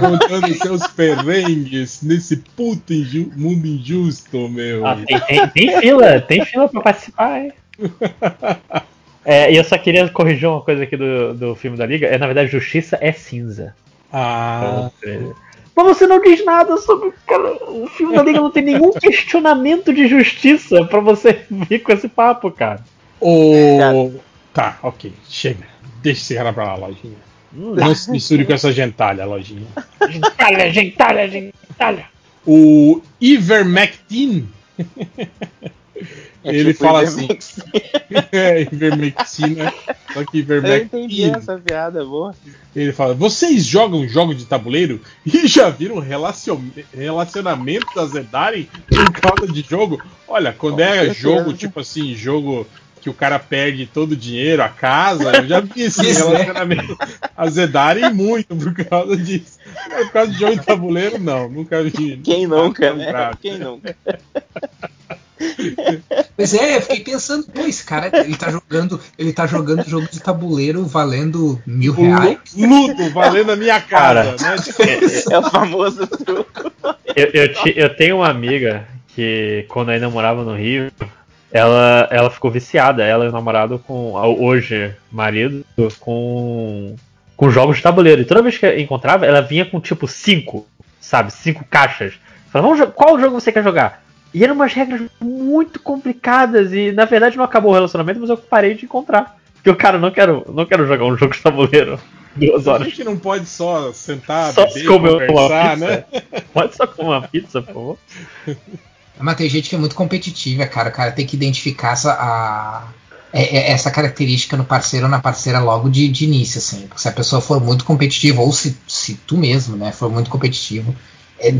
contando seus perrengues nesse puto inju mundo injusto, meu. Ah, tem, tem, tem, fila, tem fila pra participar, hein? *laughs* É, e eu só queria corrigir uma coisa aqui do, do filme da Liga. É, na verdade, Justiça é cinza. Ah. Mas você não diz nada sobre. Cara, o filme da Liga não tem nenhum *laughs* questionamento de justiça para você vir com esse papo, cara. O... Tá, ok. Chega. Deixa esse cara pra lá, lojinha. Não se misture com essa gentalha, lojinha. gentalha, gentalha, gentalha. O Ivermectin. *laughs* É ele tipo fala assim. *laughs* é, ivermectina. Só que ivermectina. Eu entendi essa piada, boa. Ele fala: Vocês jogam jogos de tabuleiro e *laughs* já viram relacion... relacionamento da Zedari por causa de jogo? Olha, quando Com é certeza. jogo, tipo assim, jogo que o cara perde todo o dinheiro, a casa, eu já vi esse *laughs* relacionamento. Azedarem muito por causa disso. Por causa de jogo de tabuleiro, não, nunca vi. Quem nunca, né? Quem nunca? Pois é, eu fiquei pensando, pô, esse cara ele tá jogando, ele tá jogando jogo de tabuleiro valendo mil reais. Ludo, valendo a minha cara, cara né? É, é, o famoso truco. Eu, eu, eu, tenho uma amiga que, quando ainda morava no Rio, ela, ela ficou viciada, ela e o namorado com. hoje, marido, com. com jogos de tabuleiro. E toda vez que encontrava, ela vinha com tipo cinco, sabe? Cinco caixas. Falava, qual jogo você quer jogar? E eram umas regras muito complicadas e na verdade não acabou o relacionamento, mas eu parei de encontrar. Porque o cara não quero, não quero jogar um jogo de tabuleiro duas horas. A gente não pode só sentar, só beber, comer conversar, né? *laughs* Pode só comer uma pizza, por favor. Mas tem gente que é muito competitiva, cara. O cara tem que identificar essa, a, é, é, essa característica no parceiro ou na parceira logo de, de início, assim. Se a pessoa for muito competitiva, ou se, se tu mesmo, né, for muito competitivo, é,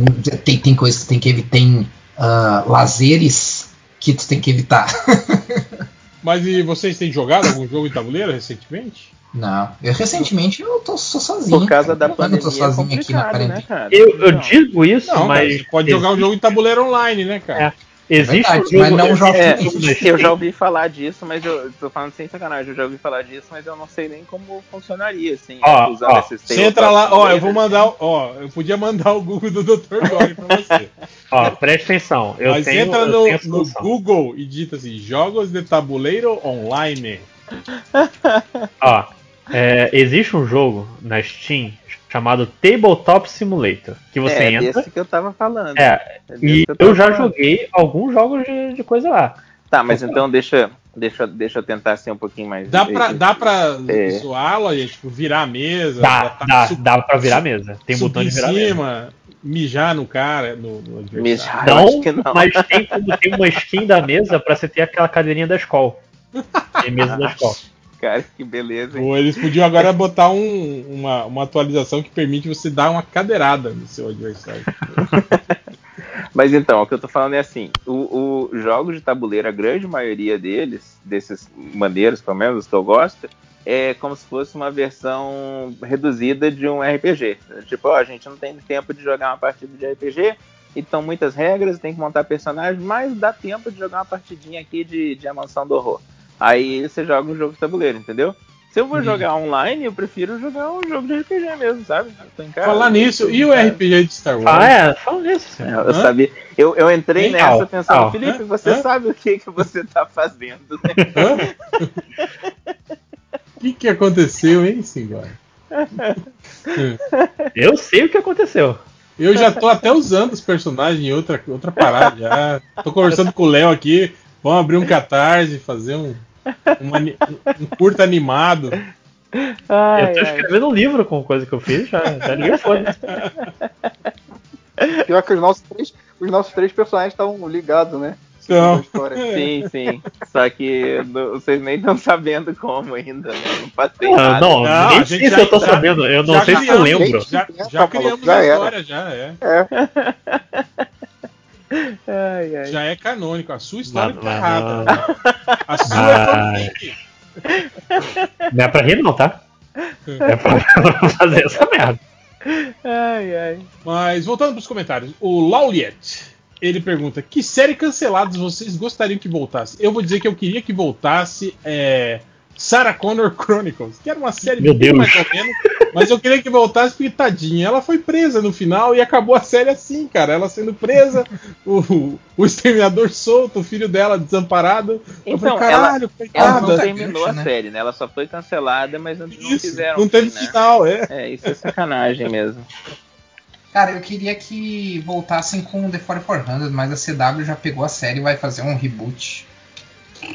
tem, tem coisas que tem que evitar. Tem uh, lazeres que tu tem que evitar. *laughs* Mas e vocês têm jogado algum jogo de tabuleiro recentemente? Não, eu recentemente eu tô só sozinho. Por causa da pandemia. Eu tô sozinho é aqui na quarentena. Né, eu, eu digo isso, não, mas. pode jogar um jogo de tabuleiro online, né, cara? É. Existe é verdade, um jogo, mas não jogo é, Eu já ouvi falar disso, mas eu tô falando sem sacanagem, eu já ouvi falar disso, mas eu não sei nem como funcionaria, assim, ó, usando ó, esses Você entra lá, ó, eu vou mandar, ó, eu podia mandar o Google do Dr. Dog pra você. *laughs* ó, preste atenção. Eu mas tenho, entra no, no Google e digita assim, jogos de tabuleiro online. ó, é, existe um jogo na Steam chamado Tabletop Simulator. Que você é, entra. É que eu tava falando. É, é e eu, eu já falando. joguei alguns jogos de, de, coisa lá. Tá, mas então deixa, deixa, deixa eu tentar ser um pouquinho mais. Dá pra, dá pra é. zoá-la e tipo, virar a mesa? Dá, dá, dá pra virar a mesa. Tem botão de virar cima, mesa. Mijar no cara, no, no Mijar, não, não, mas tem como ter uma skin da mesa pra você ter aquela cadeirinha da escola. *laughs* Tem mesa da escola cara, que beleza. Hein? Ou eles podiam agora botar um, uma, uma atualização que permite você dar uma cadeirada no seu adversário. *laughs* Mas então, o que eu tô falando é assim: o, o jogos de tabuleiro, a grande maioria deles, desses maneiros, pelo menos, que eu gosto, é como se fosse uma versão reduzida de um RPG. Tipo, ó, a gente não tem tempo de jogar uma partida de RPG, então muitas regras, tem que montar personagens, mas dá tempo de jogar uma partidinha aqui de, de A Mansão do Horror. Aí você joga um jogo de tabuleiro, entendeu? Se eu vou uhum. jogar online, eu prefiro jogar um jogo de RPG mesmo, sabe? Falar nisso, e o RPG de Star Wars? Ah, é, fala nisso. É, eu sabia. Eu, eu entrei Ei, nessa pensando, Felipe, você Hã? sabe o que, que você tá fazendo, né? O que, que aconteceu, hein, senhora? *laughs* eu sei o que aconteceu. Eu já tô até usando os personagens em outra, outra parada. Já. Tô conversando com o Léo aqui. Vamos abrir um catarse, fazer um, um, um curto animado. Ai, eu tô escrevendo ai. um livro com coisa que eu fiz, já, já liguei foda. *laughs* Pior que os nossos três, os nossos três personagens estavam ligados, né? Então, *laughs* Sim, sim. Só que não- vocês nem estão sabendo como ainda, né? Não passei Ah, nada. não, Não, nem sei se eu tô já- sabendo. Eu não já sei se eu criamos, lembro. Já, Tá já criamos já a era. história, já é. *laughs* Ai, ai. Já é canônico. A sua história tá errada. A sua é fanfic. Não é pra rir, não, tá? É pra fazer essa merda. Ai, ai. Mas voltando pros comentários, o Lauliet, ele pergunta: que série canceladas vocês gostariam que voltasse? Eu vou dizer que eu queria que voltasse é, Sarah Connor Chronicles, que era uma série Meu bem Deus. mais ou menos, mas eu queria que voltasse porque tadinha, ela foi presa no final e acabou a série assim, cara. Ela sendo presa, o, o exterminador solto, o filho dela desamparado. eu Então, falei, caralho, Ela coitada. não terminou a né? série, né? Ela só foi cancelada, mas não, não Isso, fizeram. não teve fim, né? final, é. É, isso é sacanagem mesmo. Cara, eu queria que voltassem com The 4400, mas a CW já pegou a série e vai fazer um reboot.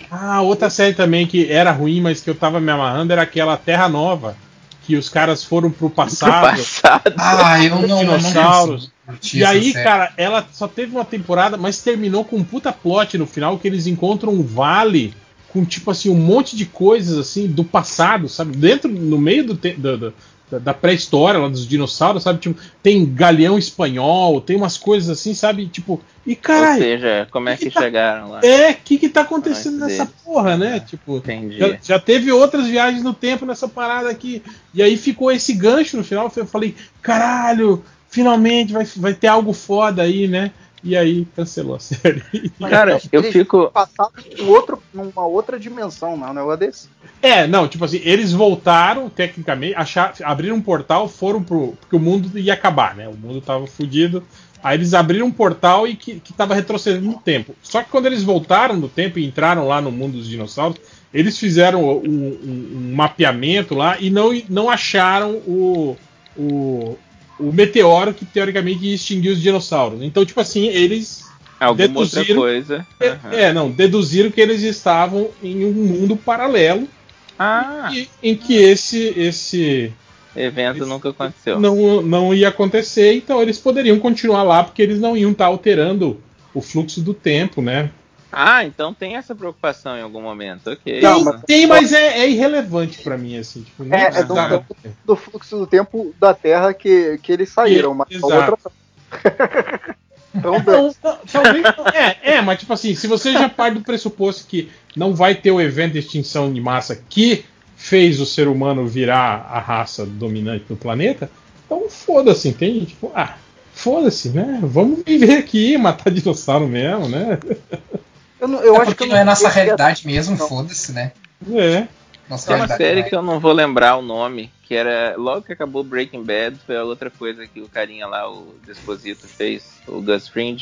Ah, outra série também que era ruim, mas que eu tava me amarrando era aquela Terra Nova. Que os caras foram pro Pro passado. *laughs* passado. Ah, eu não, eu não Dinossauros. curtir E aí, série. cara, ela só teve uma temporada, mas terminou com um puta plot no final que eles encontram um vale com tipo assim um monte de coisas assim do passado, sabe? Dentro, no meio do, te- do- do- da, da pré-história lá dos dinossauros, sabe? Tipo, tem galeão espanhol, tem umas coisas assim, sabe? Tipo, e Ou caralho, seja, como é que que tá- chegaram lá? é, o que que tá acontecendo Antes nessa deles. porra, né? Tipo, Entendi. já, já teve outras viagens no tempo nessa parada aqui. E aí ficou esse gancho no final. Eu falei, caralho, finalmente vai, vai ter algo foda aí, né? E aí cancelou a série. *laughs* Cara, eu fico. passaram em outro, numa outra dimensão, não, é um negócio desse. É, não, tipo assim, eles voltaram, tecnicamente, achar, abriram um portal, foram pro. Porque o mundo ia acabar, né? O mundo tava fudido. Aí eles abriram um portal e que, que tava retrocedendo no tempo. Só que quando eles voltaram no tempo e entraram lá no mundo dos dinossauros, eles fizeram um, um- um mapeamento lá e não, não acharam o, o, o meteoro que teoricamente ia extinguir os dinossauros. Então, tipo assim, eles. Alguma outra deduziram- coisa. É, Aham. é, não, deduziram que eles estavam em um mundo paralelo Ah, e- em que esse esse evento Isso- nunca aconteceu. não, não ia acontecer, então eles poderiam continuar lá porque eles não iam estar alterando o fluxo do tempo, né? Ah, então tem essa preocupação em algum momento, ok. Tem, mas- tem, mas é, é irrelevante pra mim, assim. Tipo, É, é do-. Do fluxo do tempo da Terra que, que eles saíram, mas a Exato. outra. *laughs* então, Não, não, talvez não. É, é, mas tipo assim, se você já parte do pressuposto que não vai ter o evento de extinção de massa que fez o ser humano virar a raça dominante do planeta, então foda-se, entende? Tipo, ah, foda-se, né? Vamos viver aqui, matar dinossauro mesmo, né? *laughs* eu, não, eu É acho que não é nossa realidade mesmo, foda-se, né? É. Nossa Tem uma série vai. que eu não vou lembrar o nome, que era logo que acabou Breaking Bad, foi a outra coisa que o carinha lá, o Desposito, fez, o Gus Fring.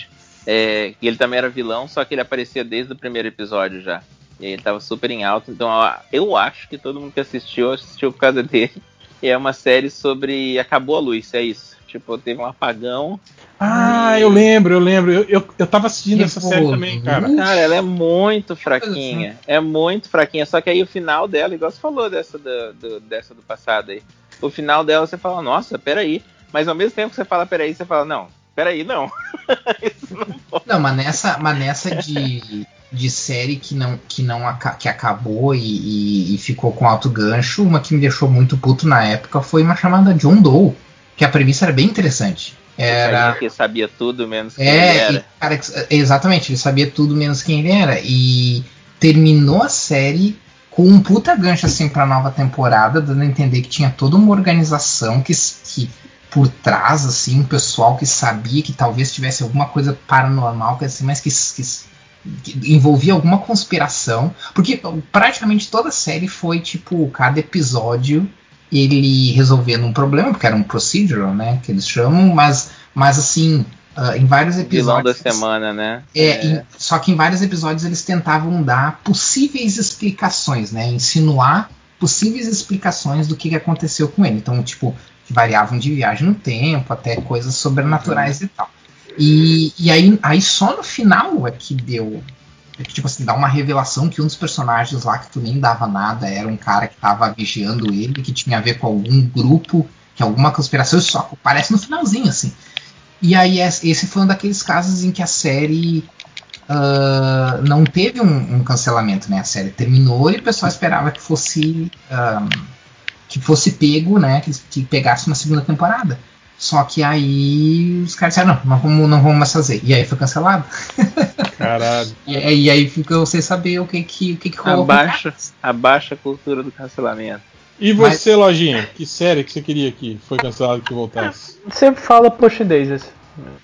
É, que ele também era vilão, só que ele aparecia desde o primeiro episódio já. E aí ele tava super em alta. Então ó, eu acho que todo mundo que assistiu, assistiu por causa *laughs* dele. E é uma série sobre. Acabou a luz, é isso. Tipo, teve um apagão. Ah, eu lembro, eu lembro. Eu, eu, eu tava assistindo Que essa série também, cara. Cara, ela é muito fraquinha. É muito fraquinha. Só que aí o final dela, igual você falou dessa do, do- dessa do passado aí. O final dela você fala, nossa, peraí. Mas ao mesmo tempo que você fala, peraí, você fala, não, peraí, não. *laughs* Isso não pode. Não, mas nessa, mas nessa de, de série que não, que não que acabou e, e- e ficou com alto gancho, uma que me deixou muito puto na época foi uma chamada John Doe, que a premissa era bem interessante. Era que sabia tudo menos quem ele É, era. e, cara, exatamente, ele sabia tudo menos quem ele era. E terminou a série com um puta gancho assim pra nova temporada, dando a entender que tinha toda uma organização que, que por trás, assim, um pessoal que sabia que talvez tivesse alguma coisa paranormal, que, assim, mas que, que- que envolvia alguma conspiração. Porque praticamente toda a série foi tipo, cada episódio ele resolvendo um problema, porque era um procedural, né? Que eles chamam, mas, mas assim, ah, em vários Vilão da episódios. semana, né? É, em- só que em vários episódios eles tentavam dar possíveis explicações, né? Insinuar possíveis explicações do que, que aconteceu com ele. Então, tipo, que variavam de viagem no tempo até coisas sobrenaturais e tal. E, e aí, aí só no final é que deu. É que, tipo assim, dá uma revelação que um dos personagens lá que tu nem dava nada era um cara que tava vigiando ele, que tinha a ver com algum grupo, que alguma conspiração, só aparece no finalzinho, assim. E aí es- esse foi um daqueles casos em que a série ah, não teve um, um cancelamento, né? A série terminou e o pessoal esperava que fosse ah, que fosse pego, né? Que, que pegasse uma segunda temporada. Só que aí os caras disseram, não, não vamos, não vamos mais fazer. E aí foi cancelado. Caralho. *laughs* E, e aí ficou sem saber o que que, o que, que rolou. Abaixa, abaixa a cultura do cancelamento. E você, Lojinha? Que série que você queria que foi cancelado que voltasse? Sempre fala Daisies.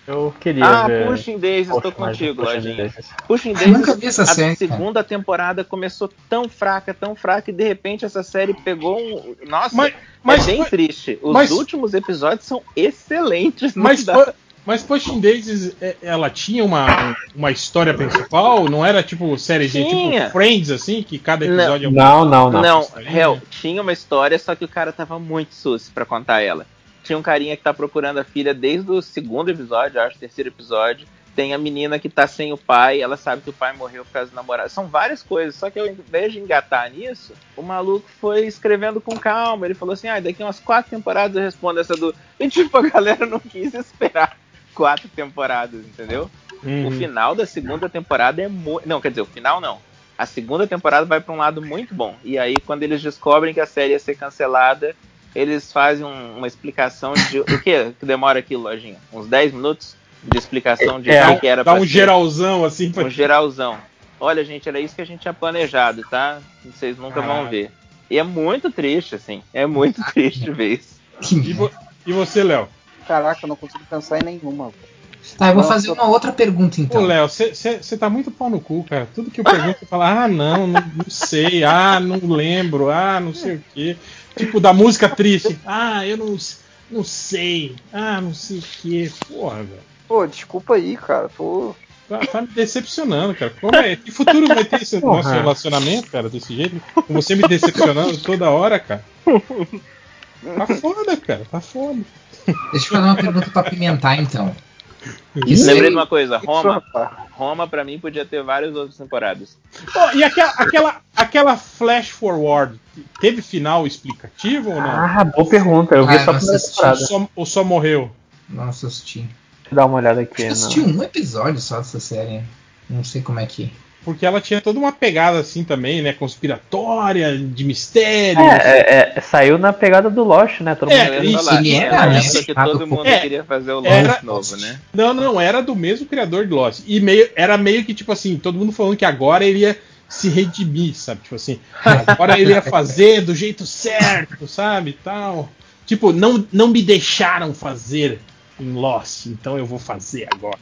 Eu queria Ah, ver. Pushing Daisies, pouco estou contigo, Lojinha. Pushing nunca vi essa a série, cara. segunda temporada começou tão fraca, tão fraca, e de repente essa série pegou um. Nossa, Mas, mas, é bem mas, triste. Os mas- últimos episódios são excelentes. não mas, dá- mas Pushing Daisies, é, ela tinha uma, uma história principal? Não era tipo série de tipo Friends, assim, que cada Não. episódio é um Não, não, não. Não, real, tinha uma história, só que o cara tava muito sus pra contar ela. Tinha um carinha que tá procurando a filha desde o segundo episódio, acho, terceiro episódio. Tem a menina que tá sem o pai, ela sabe que o pai morreu por causa do namorado. São várias coisas, só que ao invés de engatar nisso, o maluco foi escrevendo com calma. Ele falou assim: ah, daqui umas quatro temporadas eu respondo essa do. *laughs* E tipo, a galera não quis esperar quatro temporadas, entendeu? Uhum. O final da segunda temporada é muito. Não, quer dizer, o final não. A segunda temporada vai pra um lado muito bom. E aí, quando eles descobrem que a série ia ser cancelada, eles fazem um- uma explicação de. O que que demora aqui, lojinha? Uns 10 minutos de explicação de É, o que, que era Dá pra um ser. geralzão assim pra Um geralzão. Olha, gente, era isso que a gente tinha planejado, tá? Vocês nunca vão ver. E é muito triste, assim. É muito *laughs* triste ver isso. E, vo- e você, Léo? Caraca, eu não consigo pensar em nenhuma. Tá, eu vou fazer uma outra pergunta então. Léo, você tá muito pau no cu, cara. Tudo que eu pergunto, você fala, ah, não, não, não sei, ah, não lembro, ah, não sei o quê. Tipo, da música triste. Ah, eu não, não sei, ah, não sei o quê. Porra, velho. Pô, desculpa aí, cara. Tô... Tá, tá me decepcionando, cara. Como é? Que futuro vai ter esse Porra. nosso relacionamento, cara, desse jeito? Com você me decepcionando toda hora, cara. Tá foda, cara, tá foda. Deixa eu fazer uma pergunta pra pimentar então. Que Lembrei de uma coisa, Isso, Roma. Roma, pra mim, podia ter várias outras temporadas. Pô, e aquela, aquela, aquela flash forward, teve final explicativo ou não? Ah, boa pergunta. Eu vi Ah, só a não primeira assisti. Ou temporada. só, ou só morreu? Nossa, assisti. Deixa eu dar uma olhada aqui. Eu no- assisti um episódio só dessa série. Não sei como é que. Porque ela tinha toda uma pegada assim também, né? Conspiratória, de mistério. É, é, é, saiu na pegada do Lost, né? Todo É, mundo isso, falar, é era, época que todo mundo É, queria fazer o era- Lost novo, né? Não, não, era do mesmo criador de Lost. E meio, era meio que tipo assim, todo mundo falando que agora ele ia se redimir, sabe? Tipo assim, agora ele ia fazer do jeito certo, sabe? Tal. Tipo, não, não me deixaram fazer em Lost, então eu vou fazer agora.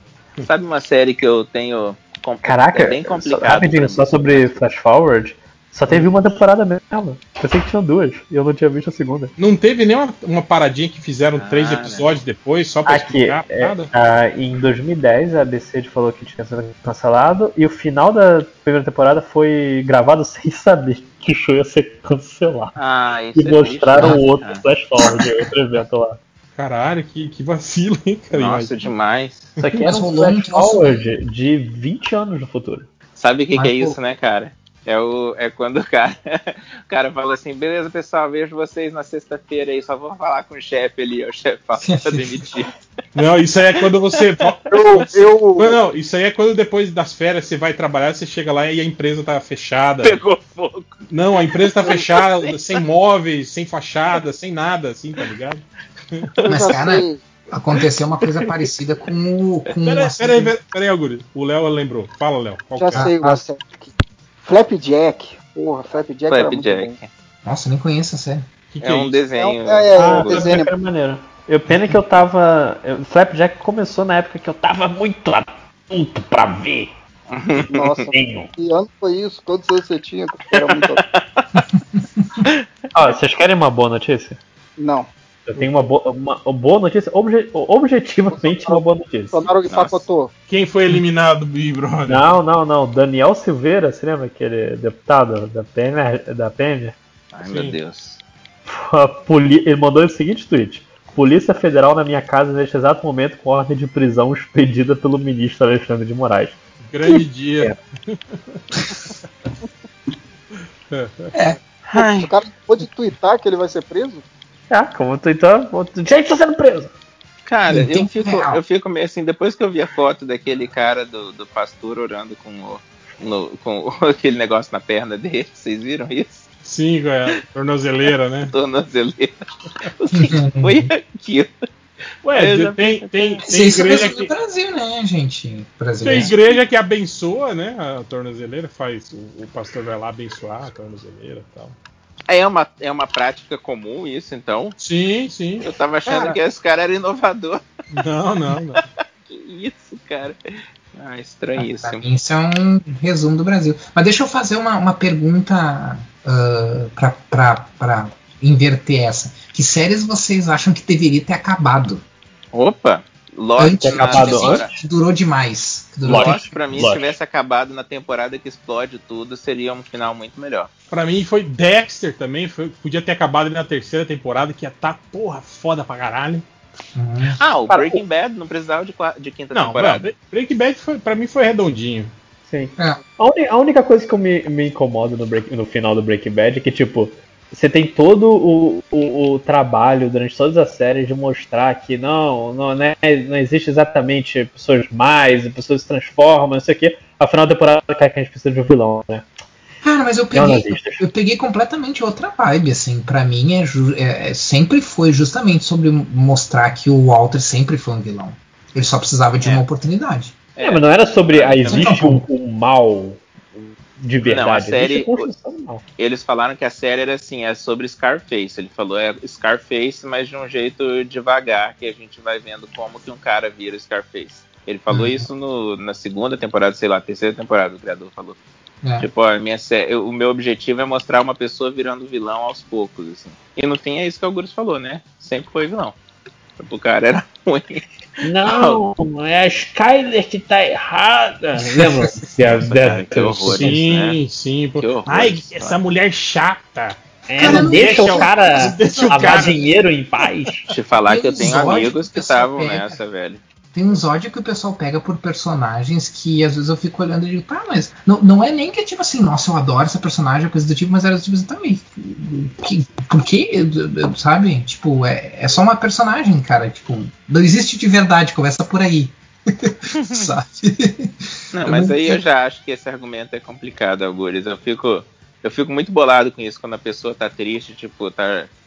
Sabe uma série que eu tenho. Com- Caraca, é bem só, complicado. rapidinho, só sobre Flash Forward. Só teve uma temporada mesmo. Pensei que tinham duas e eu não tinha visto a segunda. Não teve nem uma, uma paradinha que fizeram Ah, três né. episódios depois, só pra Aqui, explicar é, nada? ah, em 2010 a ABC falou que tinha sido cancelado e o final da primeira temporada foi gravado *laughs* sem saber que o show ia ser cancelado. Ah, isso E é mostraram triste, né? outro Flash Forward, outro evento lá. Caralho, que, que vacilo, hein, cara? Nossa, Imagina. demais. Isso aqui era um Flash Forward de 20 anos no futuro. Sabe o que, que é pô- isso, né, cara? É, o, é quando o cara, *laughs* o cara fala assim, beleza, pessoal, vejo vocês na sexta-feira aí, só vou falar com o chefe ali, o chefe fala que tá *laughs* demitido. Não, isso aí é quando você. *laughs* Eu, eu, Não, não, isso aí é quando depois das férias você vai trabalhar, você chega lá e a empresa tá fechada. Pegou fogo. Não, a empresa tá fechada, sem móveis, sem fachada, sem nada, assim, tá ligado? Mas, cara. Aconteceu uma coisa parecida com o. Com Peraí, a peraí, peraí, peraí, Augusto. O Léo lembrou. Fala, Léo. Já que é? sei uma série aqui. Flapjack. Porra, Flapjack era muito bom. Flapjack. Nossa, nem conheço a série. Que que É um isso? desenho. É, é, Ah, o desenho. Flapjack era maneiro. Eu, pena que eu tava. eu- Flapjack começou na época que eu tava muito adulto pra ver. Nossa, *laughs* que ano foi isso? Quantos anos você tinha? Era muito... *laughs* Ó, vocês querem uma boa notícia? Não. Eu tenho uma, bo uma, uma boa notícia, obje objetivamente uma boa notícia. Sonaram que Nossa. pacotou. Quem foi eliminado do Big Brother? Não, não, não. Daniel Silveira, você lembra aquele deputado da PM? Da PM? Ai, meu Sim. Deus. A poli- Ele mandou o seguinte tweet: Polícia Federal na minha casa neste exato momento com ordem de prisão expedida pelo ministro Alexandre de Moraes. Grande dia. *laughs* O cara pode twittar que ele vai ser preso? Ah, como tu então. Gente, tá sendo preso. Cara, eu fico, eu fico meio assim, depois que eu vi a foto daquele cara do, do pastor orando com o. no- com o- *laughs* aquele negócio na perna dele, vocês viram isso? Sim, com a tornozeleira, né? *laughs* Tornozeleira. *laughs* O que foi aquilo? Ué, já- tem, tem, tem igreja que. Brasil, né, gente? Tem Brasileiro. igreja que abençoa, né? A tornozeleira faz. O, o pastor vai lá abençoar a tornozeleira e tal. É uma, é uma prática comum isso, então. Sim, sim. Eu tava achando Cara. que esse cara era inovador. Não, não, não. *laughs* Que isso, cara? Ah, estranhíssimo. mim, isso é um resumo do Brasil. Mas deixa eu fazer uma, uma pergunta ah, pra, pra, pra inverter essa. Que séries vocês acham que deveria ter acabado? Opa! Lost, antes, na acabado que durou demais. Que durou Lost, pra mim, Lost. se tivesse acabado na temporada que explode tudo, seria um final muito melhor. Pra mim foi Dexter também. Foi, podia ter acabado na terceira temporada, que ia tá, porra, foda pra caralho. Hum. Ah, o Breaking Bad não precisava de, de quinta Não, temporada. Break- Breaking Bad foi, pra mim foi redondinho. Sim. É. A, uni- a única coisa que eu me, me incomoda no, Break- no final do Breaking Bad é que, tipo, você tem todo o, o, o trabalho durante todas as séries de mostrar que não, não, né, não existe exatamente pessoas mais, pessoas se transformam, não sei o quê. Afinal da temporada cai que a gente precisa de um vilão, né? Cara, mas eu peguei, eu peguei completamente outra vibe, assim. Pra mim, é, é- é- sempre foi justamente sobre mostrar que o Walter sempre foi um vilão. Ele só precisava de É. uma oportunidade. É, mas não era sobre ah, também existe um, um mal de verdade, Não, a série- mal. Eles falaram que a série era assim, é sobre Scarface. Ele falou é Scarface, mas de um jeito devagar, que a gente vai vendo como que um cara vira Scarface. Ele falou Uhum. isso no- na segunda temporada, sei lá, terceira temporada, o criador falou. É. Tipo, ó, a minha sé- eu- o meu objetivo é mostrar uma pessoa virando vilão aos poucos, assim. E no fim é isso que o Augusto falou, né? Sempre foi vilão. Tipo, O cara era *laughs* ruim. Não, é a Skyler que tá errada. Lembra? Se a Nossa, cara, que horror. sim, né? sim. Que horror Ai, isso, essa mulher chata. É, Cara, não não deixa deixa o cara *laughs* deixa o lavar cara- dinheiro em paz. Te falar que eu tenho amigos que estavam nessa, velho. Tem uns ódios que o pessoal pega por personagens que às vezes eu fico olhando e digo, tá, mas não, não é nem que é tipo assim, nossa, eu adoro essa personagem, coisa do tipo, mas era tipo assim, também. Que, por quê? Sabe? Tipo, é, é só uma personagem, cara. Tipo, não existe de verdade, começa por aí. *laughs* Sabe? Não, mas aí eu já acho que esse argumento é complicado, Algures. Eu fico, eu fico muito bolado com isso quando a pessoa tá triste, tipo, tá, tá-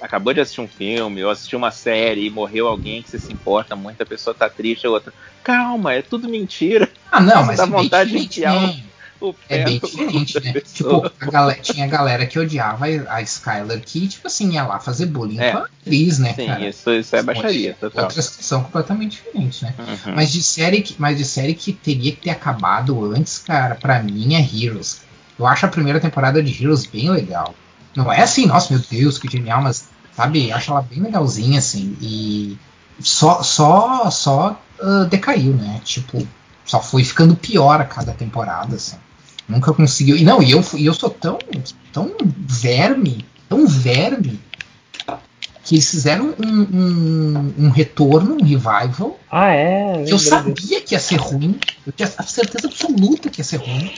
acabou de assistir um filme ou assistiu uma série e morreu alguém que você se importa muito, a pessoa tá triste, a outra, calma, é tudo mentira. Ah, não, mas Dá é bem vontade de diferente, enfiar né? O É pé bem no diferente, né? pessoa. Tipo, a galera, tinha galera que odiava a a Skylar que, tipo assim, ia lá fazer bullying É. com a atriz, né, Sim, cara? isso, isso é baixaria, total. Outras que são completamente diferentes, né? Uhum. Mas de série que, mas de série que teria que ter acabado antes, cara, pra mim é Heroes. Eu acho a primeira temporada de Heroes bem legal. Não é assim, nossa, meu Deus, que genial, mas sabe, eu acho ela bem legalzinha assim e só só só ah, decaiu, né? Tipo, só foi ficando pior a cada temporada, assim. Nunca conseguiu. E não, e eu, e eu sou tão tão verme, tão verme que eles fizeram um, um, um retorno, um revival Ah, é. que eu disso. sabia que ia ser ruim, eu tinha a certeza absoluta que ia ser ruim.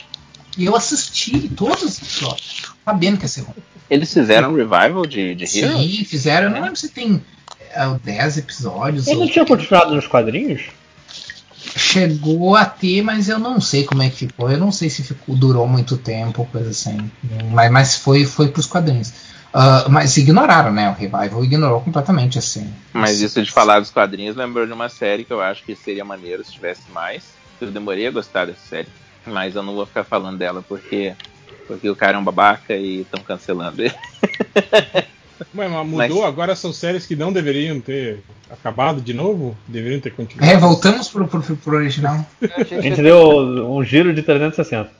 E eu assisti todos os episódios, sabendo que ia ser ruim. Eles fizeram um revival de, de Heroes? Sim, fizeram. Eu não lembro se tem é, 10 episódios. Ele ou- não tinha continuado nos quadrinhos? Chegou a ter, mas eu não sei como é que ficou. Eu não sei se ficou, durou muito tempo, coisa assim. Mas, mas foi, foi pros quadrinhos. Ah, mas ignoraram, né? O revival ignorou completamente, assim. Mas isso de falar dos quadrinhos lembrou de uma série que eu acho que seria maneiro se tivesse mais. Eu demorei a gostar dessa série. Mas eu não vou ficar falando dela porque, porque o cara é um babaca e estão cancelando ele. *laughs* Ué, mas mudou, Mas- agora são séries que não deveriam ter acabado de novo? Deveriam ter continuado. É, voltamos pro, pro, pro original. A gente deu um giro de 360.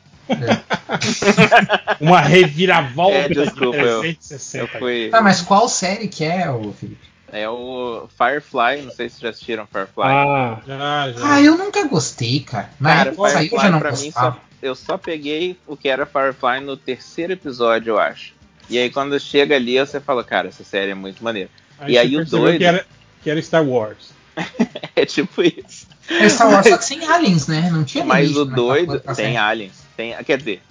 Uma reviravolta É, desculpa, de eu- 360. Eu fui. Ah, mas qual série que é, ô Felipe? É o Firefly, não sei se já assistiram Firefly. Ah, Já, já. Ah, eu nunca gostei, cara. Na Cara, época que saiu eu já não pra mim gostava. só, eu só peguei o que era Firefly no terceiro episódio, eu acho. E aí quando chega ali, você fala, cara, essa série é muito maneira. e você aí o doido- Que era, que era Star Wars. *laughs* É tipo isso. É Star Wars, só que sem aliens, né? Não tinha Mas o doido outra tem série. aliens. Tem, quer dizer,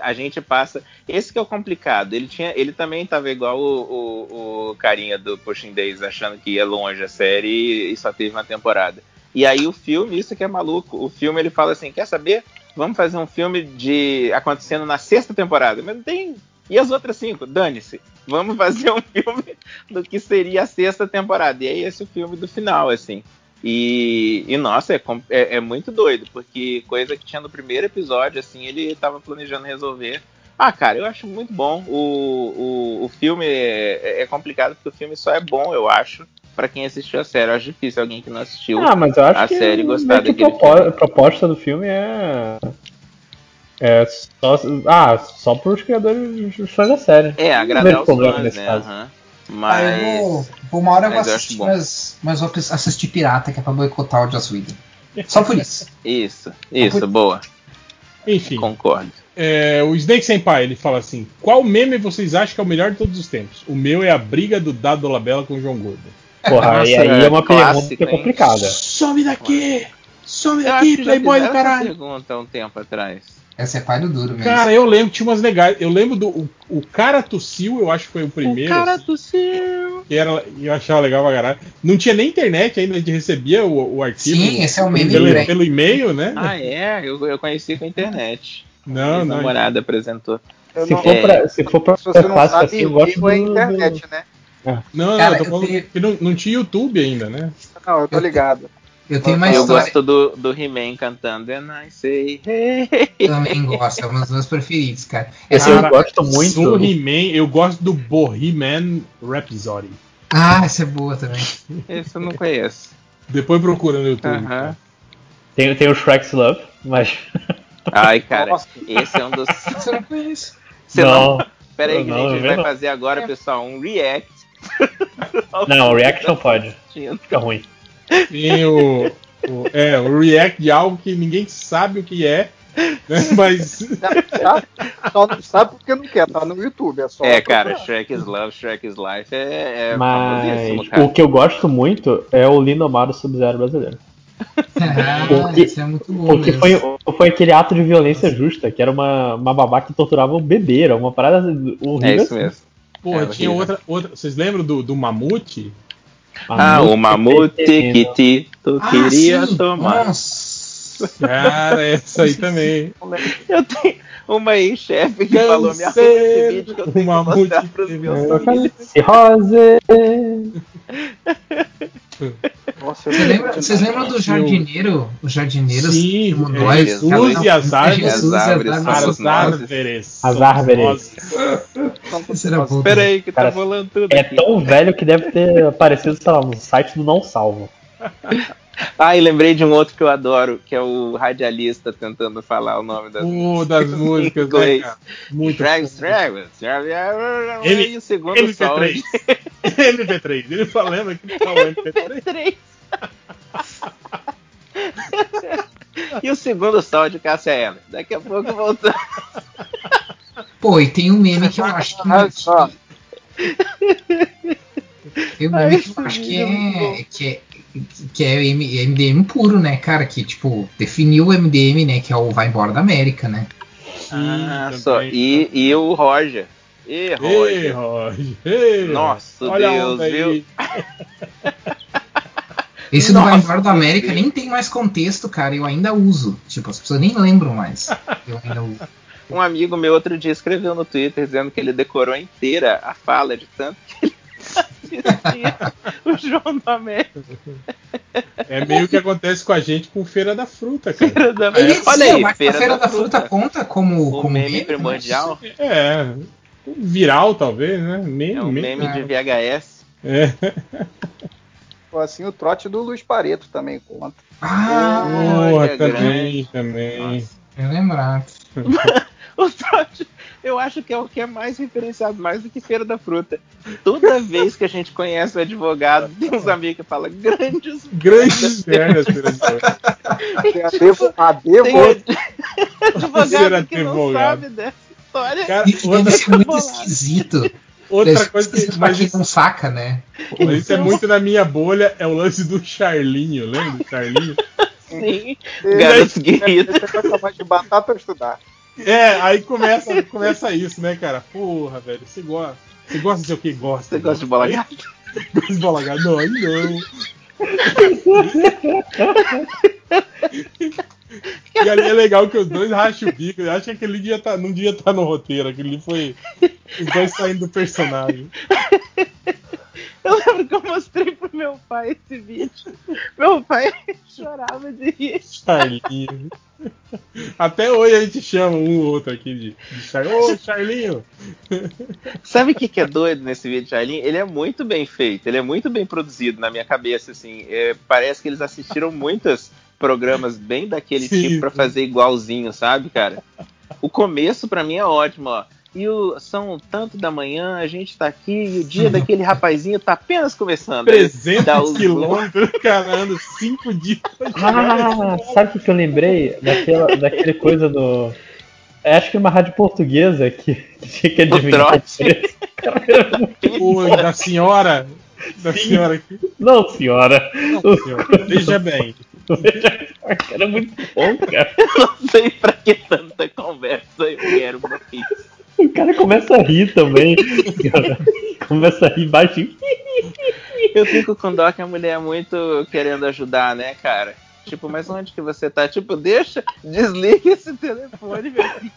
A gente passa. Esse que é o complicado. Ele tinha, ele também tava igual o, o, o carinha do Pushing Days, achando que ia longe a série e só teve uma temporada. E aí o filme, isso que é maluco. O filme ele fala assim: quer saber? Vamos fazer um filme de acontecendo na sexta temporada. Mas não tem. E as outras cinco? Dane-se. Vamos fazer um *laughs* filme do que seria a sexta temporada. E aí esse é o filme do final, assim. E, e nossa, é, é, é, muito doido, porque coisa que tinha no primeiro episódio, assim, ele tava planejando resolver. Ah, cara, eu acho muito bom. O, o, o filme é, é complicado, porque o filme só é bom, eu acho, para quem assistiu a série. Eu acho difícil alguém que não assistiu ah, mas eu acho a que série gostar daquele propo filme. A proposta do filme é. É só. Ah, só pros criadores da série. É, agradar os fãs, né? Uhum. Mas. Ah, eu vou, vou uma hora eu vou assistir, mas, mas vou assistir Pirata, que é pra boicotar o Joss Whedon. Só por isso. Isso, isso, por... boa. Enfim. Concordo. É, o Snake Senpai, ele fala assim: Qual meme vocês acham que é o melhor de todos os tempos? O meu é a briga do Dado Dolabella com o João Gordo. Porra, Nossa, e aí é uma pergunta que é complicada. Some daqui! Some daqui, playboy do caralho! pergunta há um tempo atrás. Essa é pai do duro mesmo. Cara, eu lembro, tinha umas legais. Eu lembro do. O, o cara tossiu, eu acho que foi o primeiro. O cara assim, tossiu. Que era, eu achava legal pra caralho. Não tinha nem internet ainda, a gente recebia o, o arquivo. Sim, esse é o meme pelo, pelo e-mail, né? Ah, é? Eu, eu conheci com a internet. Não, Minha não. namorada apresentou. Se for, pra, se for pra Se você não sabe, assim, eu gosto é do- internet, né? Não, Cara, não, eu tô eu falando tenho- que não, não tinha YouTube ainda, né? Não, eu tô ligado. Eu tenho uma eu história. gosto do, do He-Man cantando And I say hey. Também gosto, é um dos meus preferidos, cara. Esse eu gosto muito. Do He-Man, eu gosto do Bohemian Rhapsody. Ah, essa é boa também. Esse eu não conheço. Depois procura no YouTube. Aham. Tem, tem o Shrek's Love, mas. Ai, *laughs* cara, Nossa. esse é um dos. Você não conhece. Você não. Pera aí, que Não, a gente vai não. fazer agora, pessoal, um react. *laughs* Não, o React não pode. Fica ruim. Tem o, o- é, o react de algo que ninguém sabe o que é, né? *laughs* mas Sabe? Só não sabe porque não quer, tá no YouTube. É, só É, cara. Shrek is Love, Shrek is Life é, é Mas o que eu gosto muito é o Lindomar Sub-Zero brasileiro. *laughs* Ah, Porque- isso é muito bom Porque mesmo. foi, foi aquele ato de violência justa, que era uma, uma babá que torturava um bebê, era uma parada horrível. É isso mesmo. Porra, É tinha outra, outra. Vocês lembram do, do mamute? Ah, o mamute que Tito Ah, queria sim. tomar. Nossa. Cara, essa aí também. Eu tenho uma ex-chefe que falou me arruma esse vídeo que eu tenho que Uma mostrar pros meus Eu filhos. Rose. *laughs* Nossa, Você lembra- vocês lembram do jardineiro? Os jardineiros Sim, é? Jesus e as árvores. Jesus As árvores As árvores. As Somos árvores. nós. Isso era bom. Pera aí, que Cara, tá rolando tudo É aqui. tão velho que deve ter aparecido, sei lá, no site do Não Salvo. Ah, e lembrei de um outro que eu adoro, que é o radialista tentando falar o nome das Uh, das músicas, né, cara? Muito Drags, bom. Drags. Ele- E o segundo MP3. sol. MP3. Ele só lembra que tá o MP3. MP3. e o segundo sol de Cássia Eller. Daqui a pouco voltamos. Pô, e tem um meme que eu acho que. Ah, só. Tem um meme que eu acho que é. Que é que é MDM puro, né, cara? Que, tipo, definiu o MDM, né? Que é o Vai Embora da América, né? Ah, só. E, e o Roger. E Ei, Roger. Roger. Ei, Nossa, Olha Deus, viu? *laughs* Esse do Vai Nossa, Embora da América Deus. nem tem mais contexto, cara. Eu ainda uso. Tipo, as pessoas nem lembram mais. Eu ainda uso. Um amigo meu outro dia escreveu no Twitter dizendo que ele decorou inteira a fala de tanto que ele *laughs* o João da América. É meio que acontece com a gente com Feira da Fruta, cara. Feira da. Olha aí, mas a Feira, Feira da, da Fruta conta como, O como meme meme, primordial É. Viral, talvez, né? Meme, é um meme de VHS. É. Assim, o trote do Luiz Pareto também conta. Ah, Porra, também, também. eu lembrar. *laughs* O trote, eu acho que é o que é mais referenciado, mais do que Feira da Fruta. Toda vez que a gente conhece o advogado, tem uns amigos que falam grandes Grandes merdas, Feira da Fruta. *laughs* Tem a Devo, a Devo Tem *laughs* advogado que não sabe dessa história. Cara, Isso outra, ser muito bolado. esquisito. outra coisa que. Mas quem isso, não saca, né? isso é muito na minha bolha, é o lance do Charlinho, lembra do Charlinho? *laughs* Sim, garotos guerreiros. vai chamar de batata ou estudar. É, aí começa, começa isso, né, cara? Porra, velho, você gosta. Você gosta de ser o que gosta? Você gosta de bola gata? *laughs* Gosta de bola gata? Não, aí não. E ali é legal que os dois racham o bico. Eu acho que aquele dia tá, não devia estar no roteiro. Aquele foi os dois saindo do personagem. Eu lembro que eu mostrei pro meu pai esse vídeo. Meu pai chorava de rir. Charlinho. Até hoje a gente chama um ou outro aqui de, de Char... Ô, Charlinho! Sabe o que, que é doido nesse vídeo, Charlinho? Ele é muito bem feito, ele é muito bem produzido na minha cabeça, assim. É, parece que eles assistiram muitos programas bem daquele Sim, tipo pra sim. fazer igualzinho, sabe, cara? O começo pra mim é ótimo, ó. E o, são tanto da manhã, a gente tá aqui e o dia daquele rapazinho tá apenas começando. Aí 300 dá os- quilômetros, cara, anda 5 dias pra chegar. Ah, sabe o que, eu lembrei? Daquela, daquele coisa do. é, acho que uma rádio portuguesa que, que tinha que adivinhar o trote. *laughs* preço. Pô, da senhora. Da senhora aqui. Não, senhora. Não, senhora. Veja bem. *laughs* Era muito bom, cara. Não sei pra que tanta conversa eu quero uma pizza. O cara começa a rir também. *laughs* Começa a rir baixinho. Eu fico com dó que a mulher é muito querendo ajudar, né, cara? Tipo, mas onde que você tá? Tipo, deixa, desliga esse telefone, meu filho.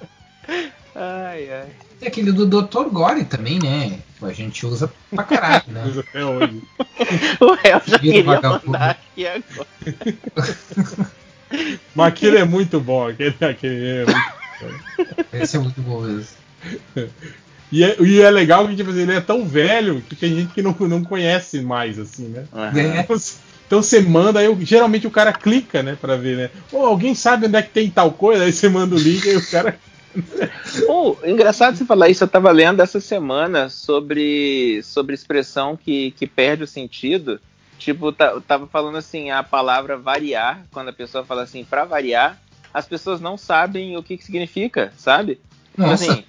Ai, ai. Tem aquele do Dr. Gore também, né? A gente usa pra caralho, né? Até hoje. O réu já queria vagabundo. mandar aqui agora. Mas aquele é muito bom. Aquele, aquele é muito... Esse é muito bom mesmo. E, é, e é legal que tipo, assim, ele é tão velho que tem gente que não, não conhece mais, assim, né? É. Então, Então você manda, aí o- geralmente o cara clica, né, pra ver, né? Ô, alguém sabe onde é que tem tal coisa? Aí você manda o link e o cara. *laughs* Oh, engraçado você falar isso, eu tava lendo essa semana sobre, sobre expressão que, que perde o sentido. Tipo, tá, eu tava falando assim, a palavra variar, quando a pessoa fala assim, pra variar, as pessoas não sabem o que, que significa, sabe? Tipo Nossa. assim,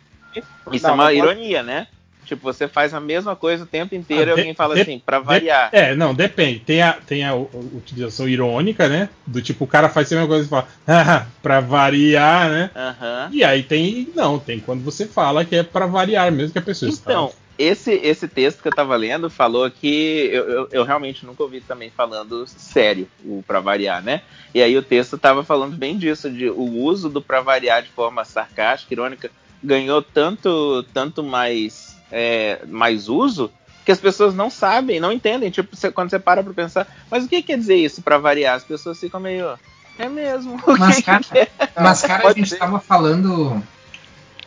isso Não, é uma ironia, né? Tipo, você faz a mesma coisa o tempo inteiro Ah, e de- alguém fala de- assim, pra variar. É, não, depende. Tem a, tem a u- utilização irônica, né? Do tipo, o cara faz a mesma coisa e fala, *laughs* ah, pra variar, né? Aham. E aí tem. Não, tem quando você fala que é pra variar mesmo que a pessoa Então, está. esse, esse texto que eu tava lendo falou que eu, eu, eu realmente nunca ouvi também falando sério, o pra variar, né? E aí o texto tava falando bem disso, de o uso do pra variar de forma sarcástica, irônica, ganhou tanto, tanto mais, é, mais uso que as pessoas não sabem, não entendem. Tipo, você- quando você para pra pensar, mas o que quer dizer isso pra variar? As pessoas ficam meio. É mesmo. Mas, cara, é? Mas, cara, a gente ser. tava falando.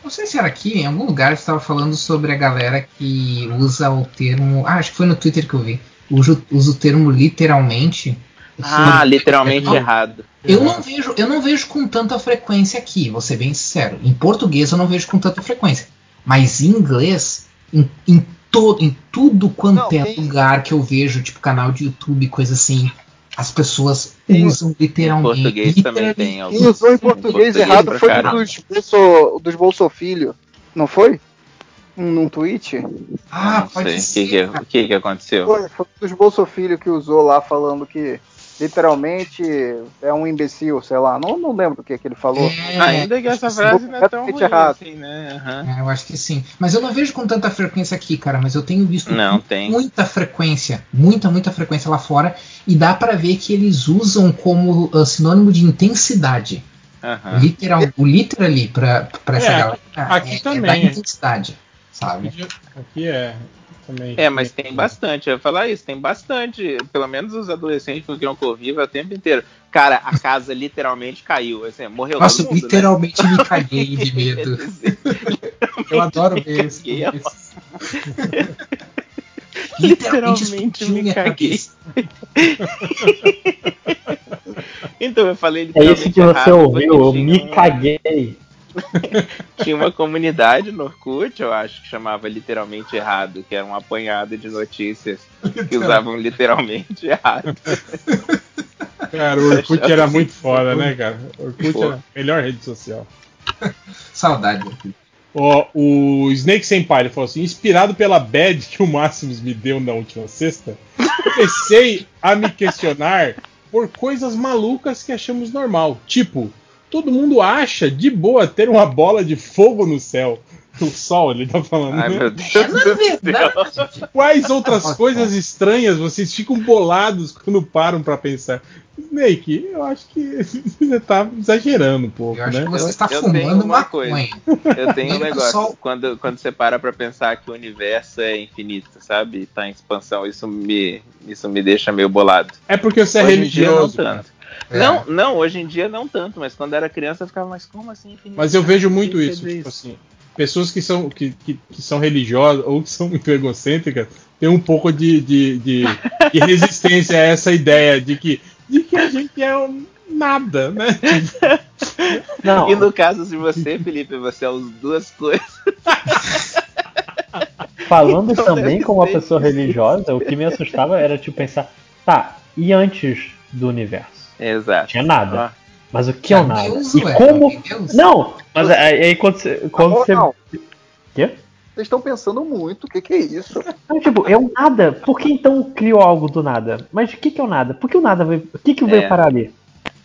Não sei se era aqui, em algum lugar, você tava falando sobre a galera que usa o termo. Ah, acho que foi no Twitter que eu vi. Usa, usa o termo literalmente. Ah, literalmente errado. Eu não, vejo, eu não vejo com tanta frequência aqui, vou ser bem sincero. Em português eu não vejo com tanta frequência. Mas em inglês, em, em, to, em tudo quanto Não, é tem- lugar que eu vejo, tipo canal de YouTube, coisa assim, as pessoas Sim. usam literalmente. Em português também literalmente. tem Quem alguns. usou em português, português errado foi um dos, bolso, dos Bolsofilho, não foi? Um, num tweet? Ah, não pode sei. ser. O que, que, o que, que aconteceu? Foi, foi dos Bolsofilho que usou lá falando que literalmente é um imbecil, sei lá. Não, não lembro o que, que ele falou. É, Ainda que essa frase não é tão ruim errado. assim, né? Aham. É, eu acho que sim. Mas eu não vejo com tanta frequência aqui, cara. Mas eu tenho visto Não, com tem. muita frequência, muita, muita frequência lá fora. E dá pra ver que eles usam como ah, sinônimo de intensidade. aham. Literal, o literally pra, pra essa É, galera. aqui é, também, É da intensidade, sabe? Aqui é. Também. É, mas tem bastante, eu ia falar isso, tem bastante, pelo menos os adolescentes com quem eu convivo é o tempo inteiro. Cara, a casa literalmente caiu, assim, morreu Nossa, todo mundo, literalmente me caguei de *laughs* né? medo. Eu adoro ver isso. Caguei, ó. *laughs* Literalmente me caguei. *laughs* Então eu falei É literalmente isso que você errado, ouviu, eu me caguei. *laughs* Tinha uma comunidade no Orkut, eu acho, que chamava literalmente errado, que era um apanhado de notícias que usavam literalmente errado. *laughs* Cara, o Orkut era muito foda, né, cara? O Orkut Pô. era a melhor rede social. *laughs* Saudade. Ó, o Snake Senpai ele falou assim: inspirado pela bad que o Máximos me deu na última sexta, comecei a me questionar por coisas malucas que achamos normal. Tipo, todo mundo acha de boa ter uma bola de fogo no céu. O sol, ele tá falando. Ai, né? meu Deus É, na do céu. verdade. Quais outras coisas estranhas vocês ficam bolados quando param pra pensar? Snake, eu acho que você tá exagerando um pouco, Eu acho né? que você está eu tenho fumando uma maconha. *laughs* Eu tenho um Ele negócio, só- quando, quando você para pra pensar que o universo é infinito, sabe? Tá em expansão, isso me, isso me deixa meio bolado. É porque você é Hoje em dia não religioso. tanto. É. Não, não, hoje em dia não tanto, mas quando era criança eu ficava, mas como assim infinito? Mas eu vejo muito isso, tipo assim, pessoas que são, que, que, que são religiosas ou que são muito egocêntricas têm um pouco de, de, de, de resistência a essa ideia de que, de que a gente é um nada, né? *laughs* Não, E no caso de você, Felipe, você é as duas coisas. *laughs* falando Então, também como uma pessoa isso. religiosa, o que me assustava era tipo pensar, tá, e antes do universo? Exato. Tinha nada. Ah. Mas o que é o Tinha nada? Deus, E ué, como. Deus. Não! Mas aí, aí quando você. Quando você... Quê? Vocês estão pensando muito. O que, que é isso? Não, tipo, é o nada. Por que então criou algo do nada? Mas o que, que é o nada? Por que o nada veio. O que, que veio É. parar ali?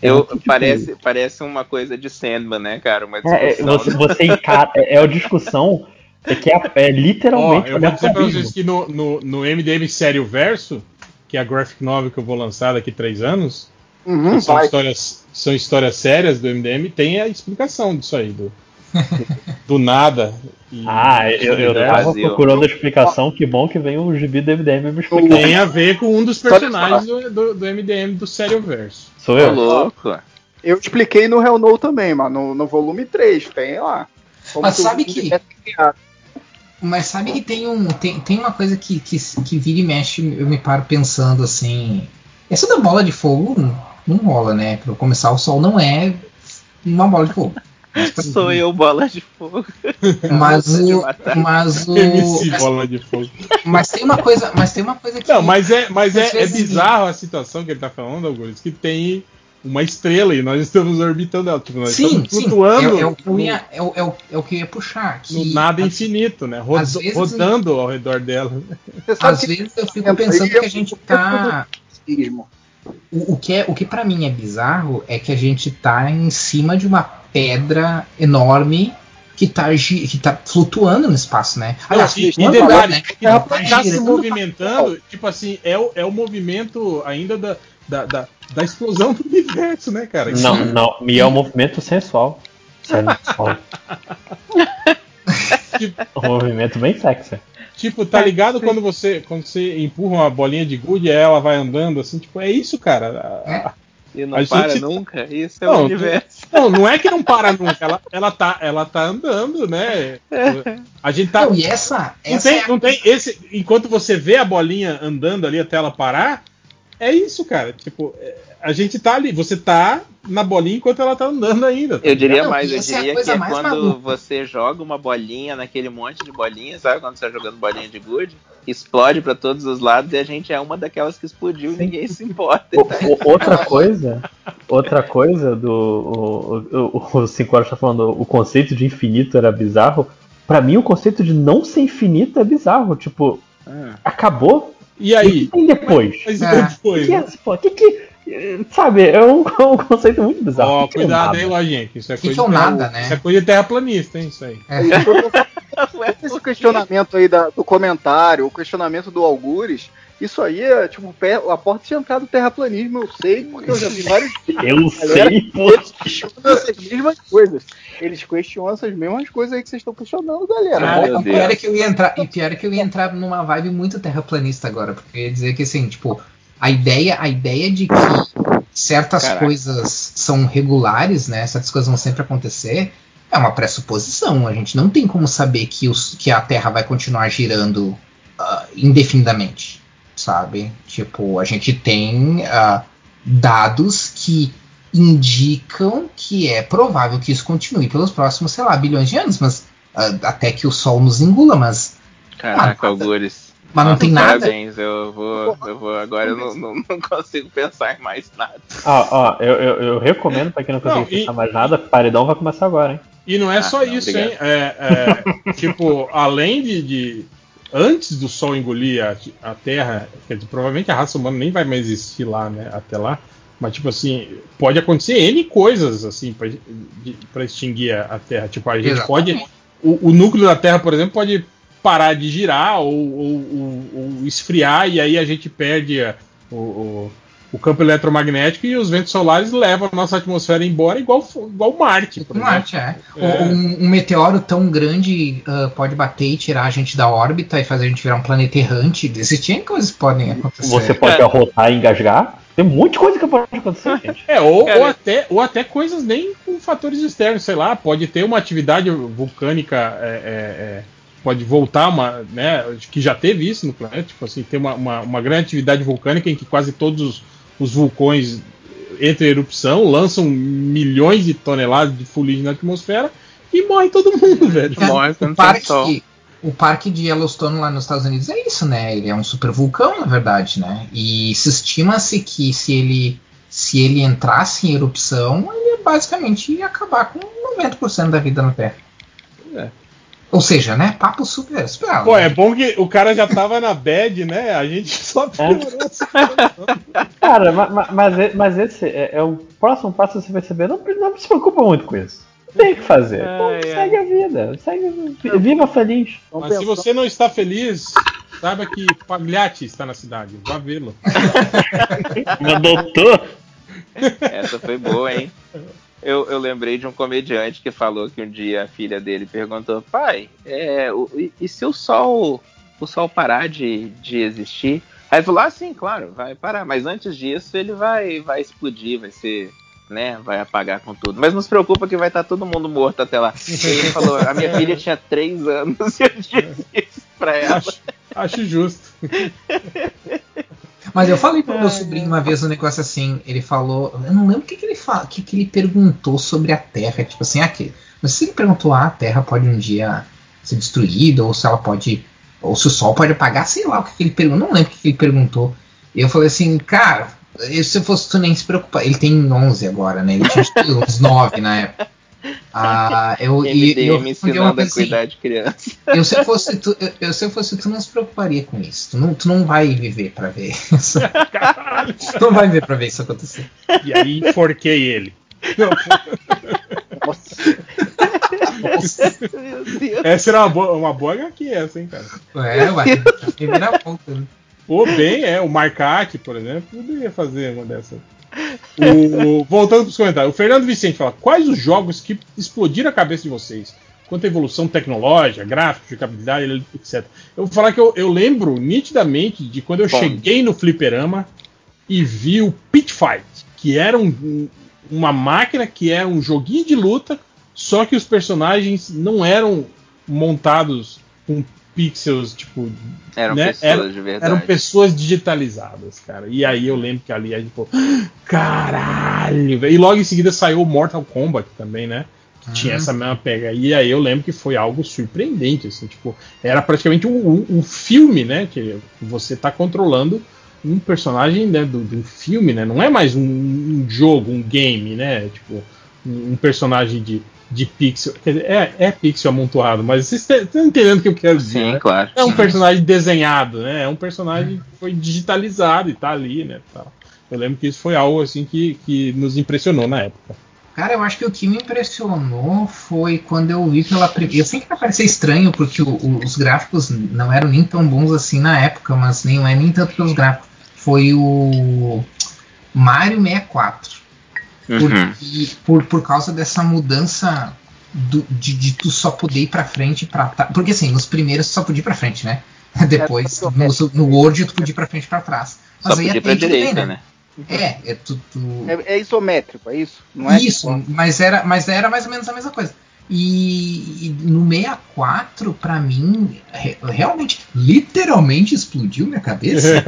Eu, parece, parece uma coisa de Sandman, né, cara? Uma É, é, discussão. você, você encara. É, é a discussão. É que é, é literalmente eu o vou dizer pra vocês que no, no, no MDM Sério Verso, que é a graphic novel que eu vou lançar daqui a três anos, Uhum, são vai. histórias, são histórias sérias do MDM, tem a explicação disso aí, do, *laughs* do nada. E- Ah, eu, eu tava Brasil. procurando a explicação. Que bom que vem o gibi do MDM me explicar. Tem a ver com um dos personagens do, do, do MDM do Sério Verso. Sou Ô, eu? louco. Eu expliquei no Hell No também, mano. No, no volume 3, tem lá. Mas sabe que-. Mas sabe que tem um tem, tem uma coisa que, que, que vira e mexe, eu me paro pensando assim. Essa da bola de fogo não, rola, né? Pra começar, o sol não é uma bola de fogo. *laughs* Sou eu, bola de fogo. *laughs* Mas o. Mas o. MC Mas, Bola de Fogo. mas tem uma coisa. Mas tem uma coisa que. Não, mas é, mas é, é vezes- bizarro a situação que ele tá falando, Augusto, que tem uma estrela e nós estamos orbitando ela. Tipo, nós Sim, estamos sim. flutuando É, é o que eu ia, é, é, é o que ia puxar. Que, nada infinito, né? Às vezes- rodando ao redor dela. Às vezes eu fico pensando que a gente tá. O, o que, é, o que para mim é bizarro é que a gente tá em cima de uma pedra enorme que tá, que tá flutuando no espaço, né? Não, e, e flutuando, detalhe, né? ela Tá tá se movimentando, tipo assim, é o, é o movimento ainda da, da, da, da explosão do universo, né, cara? Não, não. E é um movimento sensual. Sensual. Tipo, *laughs* Um movimento bem sexy. Tipo, tá ligado quando você quando você empurra uma bolinha de gude e ela vai andando assim, tipo, é isso, cara. A- E não A para gente- nunca. Isso é Não, o universo. Não, não é que não para nunca, ela, ela, tá, ela tá andando, né? A gente tá. Não, e essa, Não essa tem, é a- não tem esse. Enquanto você vê a bolinha andando ali até ela parar, é isso, cara. Tipo, é, a gente tá ali, você tá na bolinha enquanto ela tá andando ainda. tá Eu diria Não, mais, eu essa é diria que coisa é mais quando maluca. você joga uma bolinha naquele monte de bolinhas, sabe? Quando você tá jogando bolinha de good, explode pra todos os lados e a gente é uma daquelas que explodiu e ninguém se importa. O- tá? o- outra *laughs* coisa, outra coisa do o, o, o Cinco Horas tá falando, o conceito de infinito era bizarro. Pra mim, o conceito de não ser infinito é bizarro. Tipo, Ah. acabou. E aí? tem depois? Mas É. depois. O que, é, pô, que, que sabe? É um, *laughs* é um conceito muito bizarro. Ó, O que que é o cuidado aí, lojinha. Isso é Que coisa que é nada, né? Isso é coisa de terraplanista, hein? Isso aí. *laughs* Esse questionamento aí da- do comentário, o questionamento do Algures, isso aí é tipo a porta de entrada do terraplanismo, eu sei, porque eu já vi vários *laughs* Eu Galera, sei, pô. eles questionam essas mesmas coisas. Eles questionam essas mesmas coisas aí que vocês estão questionando, galera. Ah, meu o pior é que eu ia entrar, e pior é que eu ia entrar numa vibe muito terraplanista agora, porque eu ia dizer que assim, tipo, a ideia, a ideia de que certas Caraca. coisas são regulares, né? Certas coisas vão sempre acontecer, é uma pressuposição. A gente não tem como saber que, os, que a Terra vai continuar girando ah, indefinidamente, sabe? Tipo, a gente tem ah, dados que indicam que é provável que isso continue pelos próximos, sei lá, bilhões de anos, mas ah, até que o Sol nos engula, mas, Caraca, Algures. mas não tem nada. Parabéns, eu vou, eu vou agora eu não, não, não consigo pensar em mais nada. Ó, ó, eu, eu, eu recomendo pra quem não consegue Não, e- pensar mais nada, Paredão vai começar agora, hein? E não é Ah, só não, isso, obrigado. hein? É, é, *laughs* tipo, além de, de- Antes do Sol engolir a, a Terra, dizer, provavelmente a raça humana nem vai mais existir lá, né? Até lá. Mas, tipo assim, pode acontecer N coisas, assim, para extinguir a, a, Terra. Tipo, a gente Exatamente. pode. O, o, núcleo da Terra, por exemplo, pode parar de girar ou, ou, ou, ou esfriar, e aí a gente perde o, o, campo eletromagnético e os ventos solares levam a nossa atmosfera embora, igual, igual Marte. Por Marte, é. é. Um, um, meteoro tão grande uh, pode bater e tirar a gente da órbita e fazer a gente virar um planeta errante. Existem coisas que podem acontecer. Você pode é. arrotar e engasgar? Tem um monte de coisa que pode acontecer, gente. É, ou, ou, até, ou até coisas nem com fatores externos, sei lá, pode ter uma atividade vulcânica, é, é, é, pode voltar uma, né, que já teve isso no planeta, tipo assim, tem uma, uma, uma grande atividade vulcânica em que quase todos os, os vulcões entram em erupção, lançam milhões de toneladas de fuligem na atmosfera e morre todo mundo, velho. Morre o parque, o parque de Yellowstone lá nos Estados Unidos é isso, né? Ele é um supervulcão, na verdade, né? E se estima-se que se ele se ele entrasse em erupção, ele basicamente ia acabar com 90% da vida na Terra. É. Ou seja, né? Papo super, super Pô, é bom que o cara já tava na bad, né? A gente *laughs* só é. Cara, mas, mas, mas esse é, é, o próximo passo você vai saber. Não, não se preocupa muito com isso tem que fazer. Ai, segue ai. a vida. Segue, viva feliz. Mas se você não está feliz, saiba que Pagliatti está na cidade. Vá vê-lo. *laughs* doutor. Essa foi boa, hein? Eu, eu, lembrei de um comediante que falou que um dia a filha dele perguntou: pai, é, o, e, e, se o sol o sol parar de, de existir? Aí ele falou: ah, sim, claro, vai parar. Mas antes disso ele vai, vai explodir, vai ser né, vai apagar com tudo. Mas não se preocupa que vai estar todo mundo morto até lá. ele falou, a minha filha tinha três anos e eu disse isso pra *laughs* ela. Acho, acho justo. Mas eu falei pro meu sobrinho uma vez um negócio assim, ele falou, eu não lembro o que, que ele fala, que, que ele perguntou sobre a Terra, tipo assim, aqui. Mas se ele perguntou, ah, a Terra pode um dia ser destruída, ou se ela pode, ou se o Sol pode apagar, sei lá o que, que ele perguntou, não lembro o que, que ele perguntou. E eu falei assim, cara, se fosse tu nem se preocupar. Ele tem 11 agora, né? Ele tinha uns 9 na época. Ah, eu, MDM eu, eu ensinando a cuidar assim, de criança. Eu se, eu fosse tu, eu, eu, se fosse tu, não se preocuparia com isso. Tu não, tu não vai viver pra ver isso. tu *laughs* não vai viver pra ver isso acontecer. E aí enforquei ele. Nossa. Essa era uma boa, uma boa HQ, essa, hein, cara? É, ué. Primeira volta, né? Ou bem, é, o Marcac, por exemplo, poderia fazer uma dessas. O, voltando para os comentários, o Fernando Vicente fala: quais os jogos que explodiram a cabeça de vocês? Quanto à evolução tecnológica, gráfico, jogabilidade, etc. Eu vou falar que eu, eu lembro nitidamente de quando eu Bom. cheguei no Fliperama e vi o Pit Fight, que era um, uma máquina que era um joguinho de luta, só que os personagens não eram montados com pixels, tipo. Eram né? pessoas Era, de verdade. Eram pessoas digitalizadas, cara. E aí eu lembro que ali a gente falou: caralho! E logo em seguida saiu o Mortal Kombat também, né? Que tinha ah. essa mesma pega. E aí eu lembro que foi algo surpreendente, assim, tipo, era praticamente um, um, um filme, né? Que você tá controlando um personagem né, do, do filme, né? Não é mais um, um jogo, um game, né? Tipo, um, um personagem de de pixel. Quer dizer, é, é pixel amontoado, mas vocês estão entendendo o que eu quero dizer. Sim, né? claro. É um personagem desenhado, né? É um personagem que foi digitalizado e tá ali, né? Tal. Eu lembro que isso foi algo assim que, que nos impressionou na época. Cara, eu acho que o que me impressionou foi quando eu vi pela primeira. Eu sei que vai parecer estranho, porque o, o, os gráficos não eram nem tão bons assim na época, mas nem é nem tanto pelos gráficos. Foi o Mario 64. Uhum. por, por causa dessa mudança do, de, de, tu só poder ir pra frente e pra trás. Porque assim, nos primeiros tu só podia ir pra frente, né? *laughs* Depois, é, no, no Word, tu podia ir pra frente e pra trás. Mas só aí pra direita, bem, né? É, é, tu, tu... é, é isométrico, é isso? Não é isso, tipo... mas, era, mas era mais ou menos a mesma coisa. E, e no 64, para mim, re, realmente, literalmente explodiu minha cabeça. *laughs*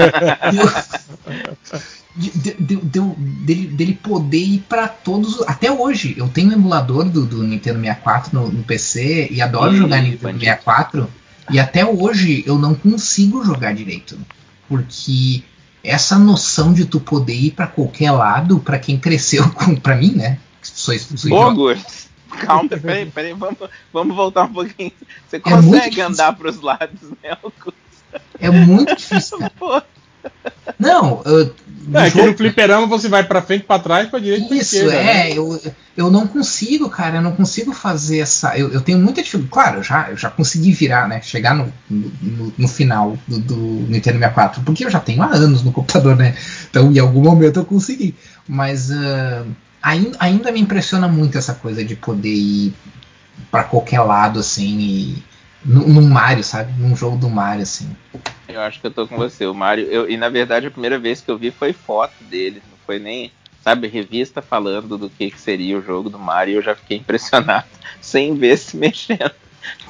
de, de, de, dele, dele poder ir para todos. Até hoje, eu tenho um emulador do, do Nintendo 64 no, no, PC e adoro e, jogar Nintendo 64. E até hoje eu não consigo jogar direito. Porque essa noção de tu poder ir para qualquer lado, para quem cresceu *laughs* com. para mim, né? Sou, sou Bogos. Calma, *laughs* peraí, peraí, vamos, vamos voltar um pouquinho. Você é consegue é andar para os lados, né, É muito difícil. Cara. *laughs* Não, Não, é que no fliperama você vai pra frente, pra trás, pra direita, pra Isso, esquerda. é, né? eu, eu não consigo, cara, eu não consigo fazer essa. Eu, eu tenho muita dificuldade. Claro, eu já, eu já consegui virar, né? Chegar no, no, no final do, do Nintendo 64, porque eu já tenho há anos no computador, né? Então em algum momento eu consegui. Mas ah, ainda, ainda me impressiona muito essa coisa de poder ir pra qualquer lado, assim, e. Num Mario, sabe? Num jogo do Mario, assim. Eu acho que eu tô com você. O Mario, eu- e na verdade a primeira vez que eu vi foi foto dele, não foi nem, sabe, revista falando do que, que seria o jogo do Mario. e Eu já fiquei *laughs* impressionado sem ver se mexendo.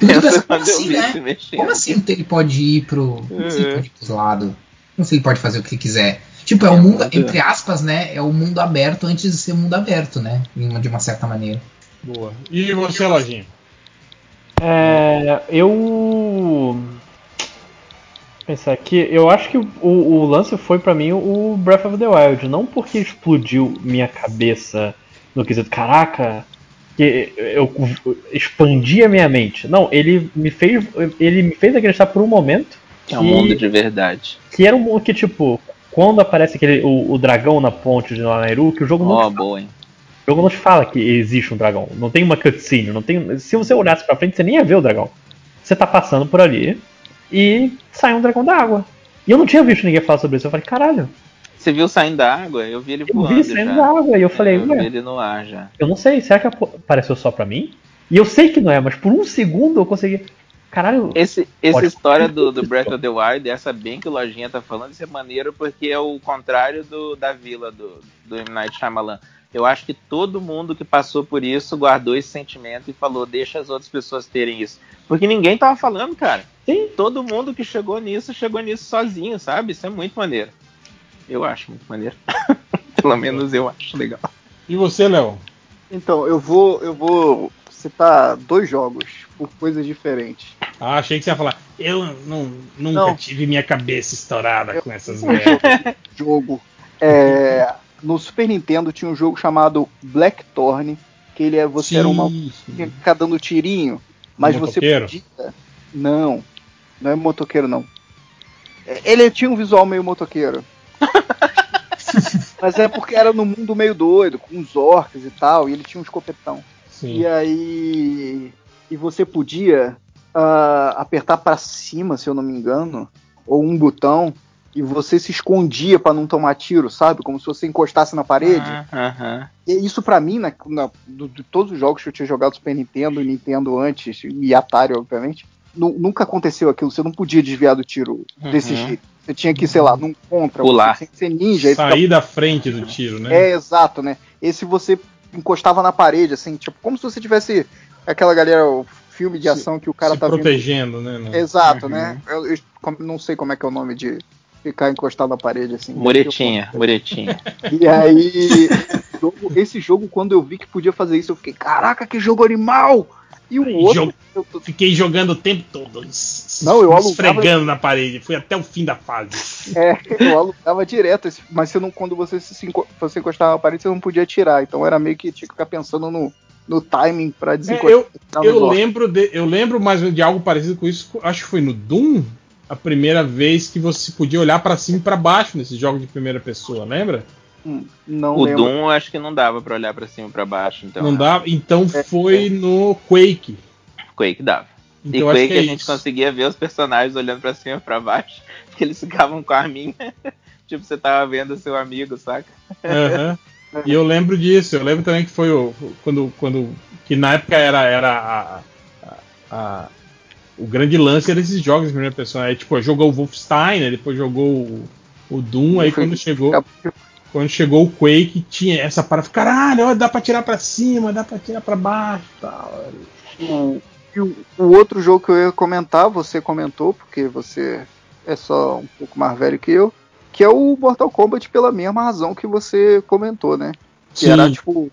Pensa eu assim, né? se mexendo. Como assim ele pode ir pro. Como assim ele Uhum. pode ir pros lados? Como ele pode fazer o que quiser? Tipo, é, É o mundo, muito- entre aspas, né? É o mundo aberto antes de ser mundo aberto, né? De uma certa maneira. Boa. E você, Lojinha? É, eu. Pensar aqui, eu acho que o, o lance foi pra mim o Breath of the Wild, não porque explodiu minha cabeça no quesito, caraca, que eu expandi a minha mente. Não, ele me fez, ele me fez acreditar por um momento É um mundo de verdade. que era um mundo que tipo, quando aparece aquele o, o dragão na ponte de Lanairu, que o jogo não Ó, te boa, hein? o jogo não te fala que existe um dragão. Não tem uma cutscene. Não tem... Se você olhasse pra frente, você nem ia ver o dragão. Você tá passando por ali e sai um dragão da água. E eu não tinha visto ninguém falar sobre isso. Eu falei, caralho, Você viu saindo da água? Eu vi ele eu voando vi saindo já. da água. E eu falei, eu vi ele no ar já. eu não sei, será que apareceu só pra mim? E eu sei que não é, mas por um segundo eu consegui. Caralho, Esse, essa história do, do Breath of the Wild, essa bem que o Lojinha tá falando, isso é maneiro porque é o contrário do, da vila do, do M. Night Shyamalan. Eu acho que todo mundo que passou por isso guardou esse sentimento e falou, deixa as outras pessoas terem isso. Porque ninguém tava falando, cara. Sim. Todo mundo que chegou nisso, chegou nisso sozinho, sabe? Isso é muito maneiro. Eu acho muito maneiro. *laughs* Pelo menos eu acho legal. E você, Léo? Então, eu vou, eu vou citar dois jogos por coisas diferentes. Ah, achei que você ia falar. Eu não, nunca Não. tive minha cabeça estourada com essas Um merdas. *laughs* jogo. É, no Super Nintendo tinha um jogo chamado Blackthorn, que ele é você era uma Sim, tinha que ficar dando tirinho, mas você Motoqueiro? podia. Não, não é motoqueiro não. É, Ele tinha um visual meio motoqueiro. *laughs* mas é porque era no mundo meio doido, com os orcs e tal, e ele tinha um escopetão. Sim. E aí. E você podia ah, apertar pra cima, se eu não me engano, ou um botão, e você se escondia pra não tomar tiro, sabe? Como se você encostasse na parede. Ah, aham. E isso pra mim, na, na- do- de todos os jogos que eu tinha jogado Super Nintendo, Nintendo antes, e Atari, obviamente, nu- nunca aconteceu aquilo. Você não podia desviar do tiro desse Uhum. jeito. Você tinha que, sei lá, num contra, Pular. você tinha que ser ninja. Sair da frente do tiro, né? é, exato, né? Esse você encostava na parede, assim, tipo, como se você tivesse aquela galera, o filme de Se- ação que o cara Se tá vendo. protegendo, né? no- Exato, Uhum. né? Eu, eu não sei como é que é o nome de ficar encostado na parede, assim. Muretinha, muretinha. *laughs* E aí, esse jogo, esse jogo, quando eu vi que podia fazer isso, eu fiquei, caraca, que jogo animal! E o Aí, outro. eu tô- Fiquei jogando o tempo todo. Não, eu alugava- esfregando na parede. Fui até o fim da fase. É, eu alugava direto, mas você não, quando você se você encostava na parede, você não podia tirar. Então era meio que tinha que ficar pensando no, no timing pra É, desencostar. eu, nos eu orcs. lembro de, eu lembro mais de algo parecido com isso. Acho que foi no Doom a primeira vez que você podia olhar pra cima e pra baixo nesses jogos de primeira pessoa, lembra? Hum, Não O lembro. Doom eu acho que não dava pra olhar pra cima e pra baixo, então. Não dá. Então É, foi no Quake. Quake dava. Então e acho Quake que é a gente isso. conseguia ver os personagens olhando pra cima e pra baixo, *laughs* porque eles ficavam com a arminha. *laughs* tipo, você tava vendo seu amigo, saca? Aham. E eu lembro disso. Eu lembro também que foi o quando quando que na época era era a, a- a- o grande lance era esses jogos de primeira pessoa. Aí tipo jogou o Wolfenstein, né, depois jogou o, o Doom. Aí quando chegou quando chegou o Quake tinha essa parada. Caralho, ó, dá pra tirar pra cima, dá pra tirar pra baixo, tal. O, o, o outro jogo que eu ia comentar, você comentou, porque você é só um pouco mais velho que eu, que é o Mortal Kombat pela mesma razão que você comentou, né? Que Sim. era tipo,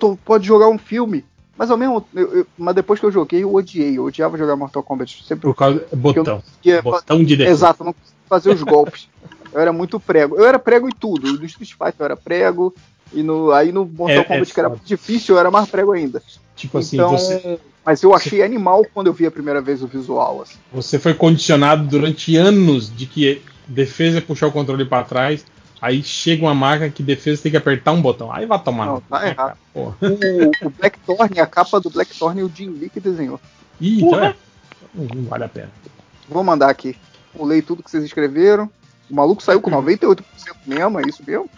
tu pode jogar um filme, mas ao mesmo eu- eu- mas depois que eu joguei, eu odiei, eu odiava jogar Mortal Kombat, sempre Por causa botão, conseguia botão de defesa. Exato, não conseguia fazer os golpes. *laughs* Eu era muito prego. Eu era prego em tudo. No Street Fighter eu era prego. E no, aí no Mortal É- é Kombat, que era foda. difícil, eu era mais prego ainda. Tipo assim, então, você Mas eu achei animal quando eu vi a primeira vez o visual. Assim. Você foi condicionado durante anos de que defesa é puxar o controle para trás, Aí chega uma marca que defesa tem que apertar um botão. Aí vai tomar. Não, tá né, errado. cara? O, o Blackthorn, a capa do Blackthorn, o Jim Lee que desenhou. Ih, então é. Não, vale a pena. Vou mandar aqui. Pulei tudo que vocês escreveram. O maluco saiu com 98% mesmo, é isso mesmo?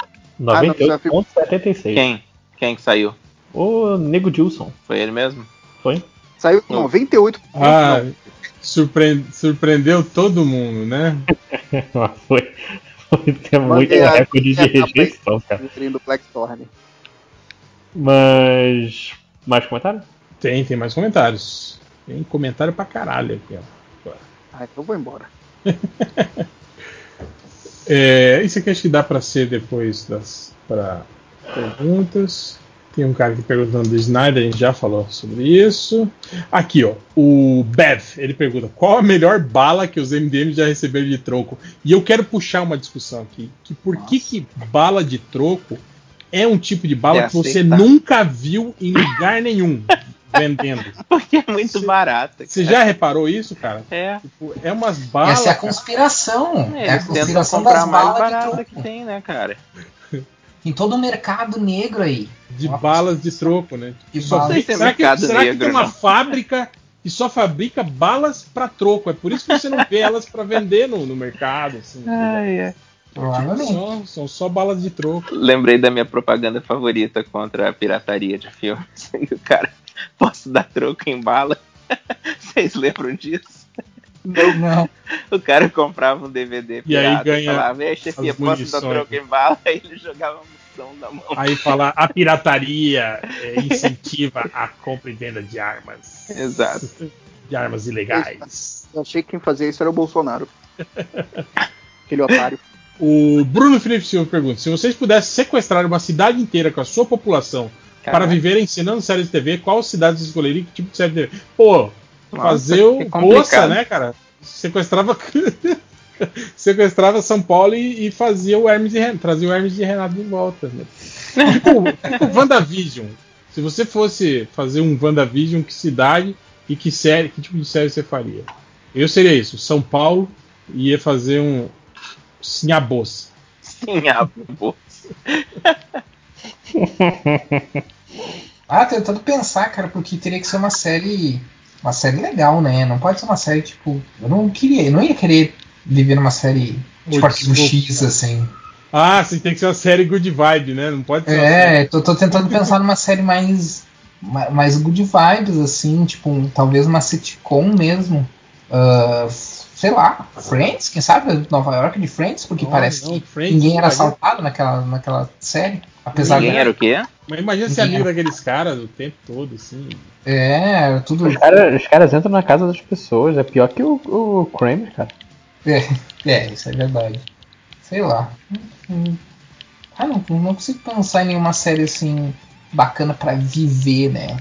Ah, não, já ficou- 98,76. Quem? Quem que saiu? O Nego Gilson. Foi ele mesmo? Foi? Saiu com Não. 98%. Ah, não. Surpre- surpreendeu todo mundo, né? *laughs* foi. Foi muito recorde de capa aí. rejeição, cara. Vitrine do Blackthorn. Mas. Mais comentário? Tem, tem mais comentários. Tem comentário pra caralho aqui, ó. Ah, então eu vou embora. *laughs* É, isso aqui acho que dá pra ser depois das pra perguntas. Tem um cara aqui perguntando do Snyder, a gente já falou sobre isso. Aqui, ó, o Bev, ele pergunta: qual a melhor bala que os MDM já receberam de troco? E eu quero puxar uma discussão aqui: que por que, que bala de troco é um tipo de bala É que você nunca viu em lugar nenhum vendendo? *laughs* Porque é muito Cê- barata. Você já reparou isso, cara? É. Tipo, é umas balas. Essa é a conspiração. É, É, a conspiração comprar das mais balas de barata que tem, né, cara? Em todo o mercado negro aí. de Uma balas de troco, né? De Só balas. tem- é será que, mercado será que negro, tem uma não. fábrica que só fabrica balas para troco? É por isso que você não vê elas para vender no, no mercado. Assim, é. Provavelmente. Só- são só balas de troco. Lembrei da minha propaganda favorita contra a pirataria de filmes. *laughs* O cara, posso dar troco em bala? *laughs* Vocês lembram disso? Não, não. *laughs* O cara comprava um DVD E aí ganha falava, ei, chefia, as posso dar troco né? em bala? *laughs* Aí ele jogava a munição na mão. Aí fala a pirataria é, incentiva a compra e venda de armas. *laughs* Exato. De armas ilegais. Eu achei que quem fazia isso era o Bolsonaro. Aquele otário. O Bruno Felipe Silva pergunta: se vocês pudessem sequestrar uma cidade inteira com a sua população para viver ensinando séries de TV, qual cidade vocês escolheriam? Que tipo de série de TV? Pô, Nossa, fazer o Bolsa, né, cara? Sequestrava. *laughs* sequestrava São Paulo e, e fazia o Hermes e Renato, trazia o Hermes e Renato de volta. Né? Tipo, tipo *laughs* WandaVision. Se você fosse fazer um WandaVision, que cidade e que série, que tipo de série você faria? Eu seria isso, São Paulo, e ia fazer um Sinhabos. Sim, a bolsa. *laughs* Ah, tentando pensar, cara, porque teria que ser uma série. Uma série legal, né? Não pode ser uma série, tipo. Eu não queria, eu não ia querer viver numa série tipo Arquivo. X, assim. Ah, sim, tem que ser uma série good vibe, né? Não pode ser É, tô, tô tentando pensar numa série mais. ma- mais good vibes, assim, tipo, um- talvez uma sitcom mesmo. Ah, sei lá, Friends, quem sabe? Nova York de Friends, porque Não, parece não, que Friends, ninguém era assaltado naquela, naquela série. Apesar Ninguém de. era o quê? Mas imagina ser amigo daqueles caras o tempo todo, assim. É, tudo. Os caras, os caras entram na casa das pessoas. É pior que o, o Kramer, cara. É, é, isso é verdade. Sei lá. Ah, não, não consigo pensar em nenhuma série assim bacana pra viver, né?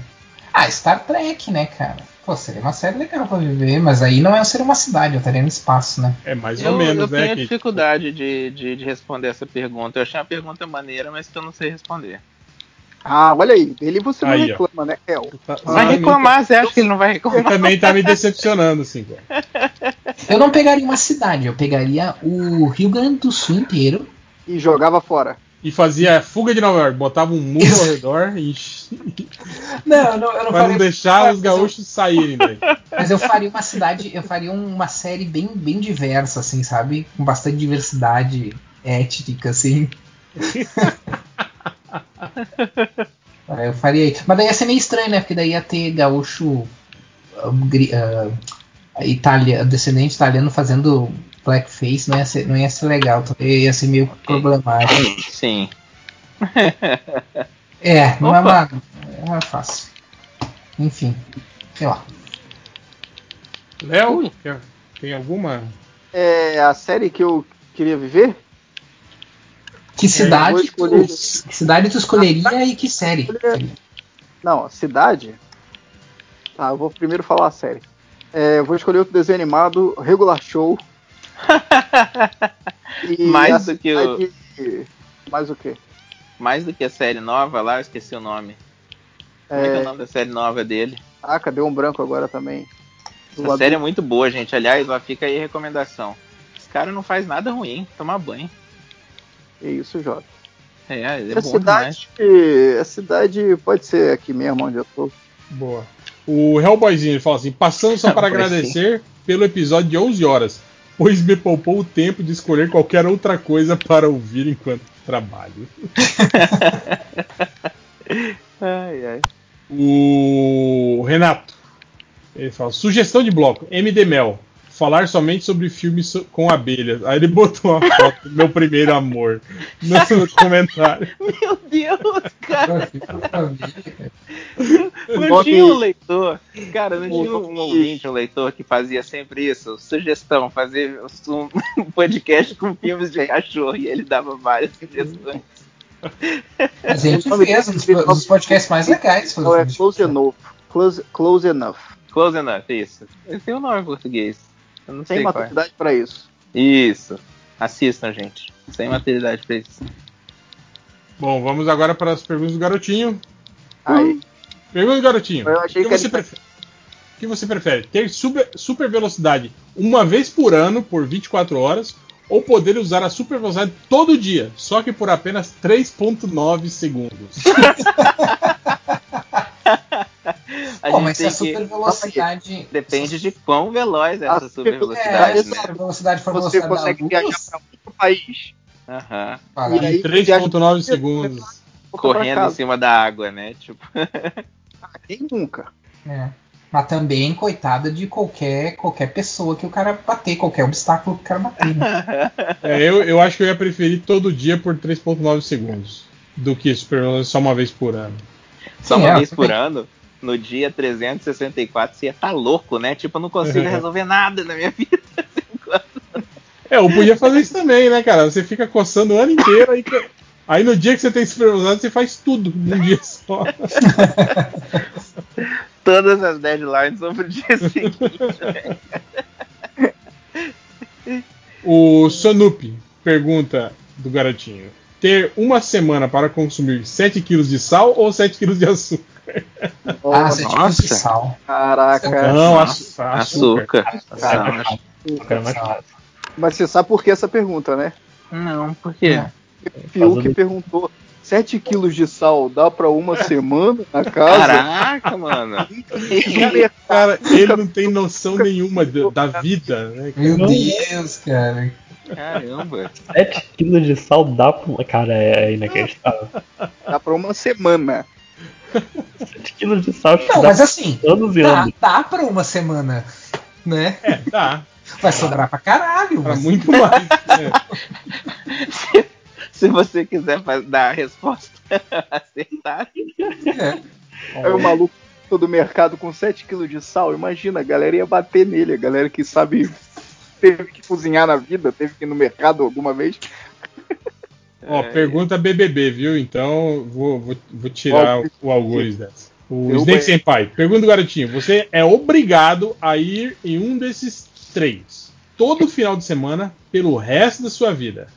Ah, Star Trek, né, cara? Pô, seria uma série legal pra viver, mas aí não é seria uma cidade, eu estaria no espaço, né? É mais Eu, ou menos, eu né? tenho que- dificuldade de, de, de responder essa pergunta. Eu achei uma pergunta maneira, mas que eu não sei responder. Ah, olha aí. Dele você não Aí, ó. reclama, né, El? Tá- Vai tá- reclamar, você acha que ele não vai Ele reclamar? também tá me decepcionando, assim, cara. Eu não pegaria uma cidade, eu pegaria o Rio Grande do Sul inteiro. E jogava fora. E fazia fuga de Nova York, botava um muro ao redor e *laughs* Não, não eu não pra não deixar os gaúchos saírem daí. Mas eu faria uma cidade, eu faria uma série bem, bem diversa, assim, sabe? Com bastante diversidade étnica, assim. Ah, *laughs* eu faria. Mas daí ia ser meio estranho, né? Porque daí ia ter gaúcho ah, italia- descendente italiano fazendo blackface, não ia ser, não ia ser legal. Ia ser meio problemático. Sim. É, não é uma. Não é fácil. Enfim, sei lá. Léo, tem alguma? É a série que eu queria viver? Que cidade, vou escolher- tu, que cidade tu escolheria e que série? Não, a cidade. Tá, eu vou primeiro falar a série. É, eu vou escolher outro desenho animado, Regular Show. *laughs* Mais a do que o- cidade- Mais o quê? Mais do que a série nova lá, eu esqueci o nome. Como é, que é o nome da série nova dele? Ah, cadê um branco agora também? Do Essa lado- série é muito boa, gente. Aliás, ó, fica aí a recomendação. Esse cara não faz nada ruim, tomar banho. É isso, Jota. É, ele é a bom demais. cidade, a cidade pode ser aqui mesmo onde eu tô. Boa. O Hellboyzinho ele fala assim: passando só *laughs* para agradecer pelo episódio de 11 horas, pois me poupou o tempo de escolher qualquer outra coisa para ouvir enquanto trabalho. *laughs* Ai, ai. O Renato ele fala: sugestão de bloco: MD Mel. Falar somente sobre filmes so- com abelhas. Aí ele botou uma foto do meu primeiro amor no, *laughs* comentário. Meu Deus, cara. Cara. Não tinha um leitor. Cara, não O tinha um ouvinte, um leitor que fazia sempre isso. Sugestão, fazer um *laughs* podcast com filmes de cachorro e ele dava várias sugestões. A gente O fez um dos, podcasts mais legais. o Não, é close enough. Close, close enough. Close enough, isso. Ele tem um nome em português. Eu não Tem é. maturidade pra isso. Isso. Assistam, gente. Sem maturidade pra isso. Bom, vamos agora para as perguntas do garotinho. Aí, Pergunta do garotinho. Eu achei o que, que você ele- prefere? O que você prefere? Ter super, super velocidade uma vez por ano por 24 horas ou poder usar a super velocidade todo dia, só que por apenas 3.9 segundos? *laughs* *laughs* *laughs* A Pô, gente mas se tem a super que... velocidade. Depende de quão veloz é A essa super É, velocidade, se né? a super velocidade for você velocidade consegue da viajar luz. pra outro país. Aham. E aí- Em 3.9 segundos. Correndo em cima da água, né? Tipo, *laughs* Quem nunca? é. Mas também, coitada de qualquer, qualquer pessoa que o cara bater, qualquer obstáculo que o cara bater. né? É, eu, eu acho que eu ia preferir todo dia por 3.9 segundos do que super velocidade só uma vez por ano. só Sim, uma é, vez por ano, no dia 364, você ia estar louco, né? Tipo, eu não consigo Uhum. *laughs* resolver nada na minha vida. É, eu podia fazer isso também, né, cara? Você fica coçando o ano inteiro, aí, aí no dia que você tem super velocidade, você faz tudo num dia só. *laughs* Todas as deadlines são pro dia seguinte. O Sonup pergunta do garotinho: ter uma semana para consumir 7 kg de sal ou 7 kg de açúcar? Ah, Nossa, você tinha de nossa. sal. Caraca. Não, Nossa, açúcar. açúcar. Açúcar é mais fácil. Mas você sabe por que essa pergunta, né? Não, por quê? Fiuk do- perguntou: 7 quilos de sal dá pra uma *laughs* semana na casa? Caraca, mano. *laughs* Cara, Cara, ele não tem noção nenhuma da, da vida, né? Meu Não. Deus, cara. Caramba. 7 kg de sal dá pra. uma- Cara, é inacreditável. Dá pra uma semana. 7 kg de sal Não, mas assim, anos e dá, anos. dá pra uma semana, né? É, dá. Vai sobrar pra caralho. Pra Mas... muito mais. né? *laughs* se, se você quiser dar a resposta *laughs* acertada. É. Aí o maluco todo mercado com 7 quilos de sal. Imagina, a galera ia bater nele. A galera que sabe. Teve que cozinhar na vida, teve que ir no mercado alguma vez. Ó, pergunta BBB, viu? Então vou, vou, vou tirar o, o algures dessa. O Derruba Snake aí. Senpai, pergunta do garotinho: você é obrigado a ir em um desses três todo final de semana pelo resto da sua vida?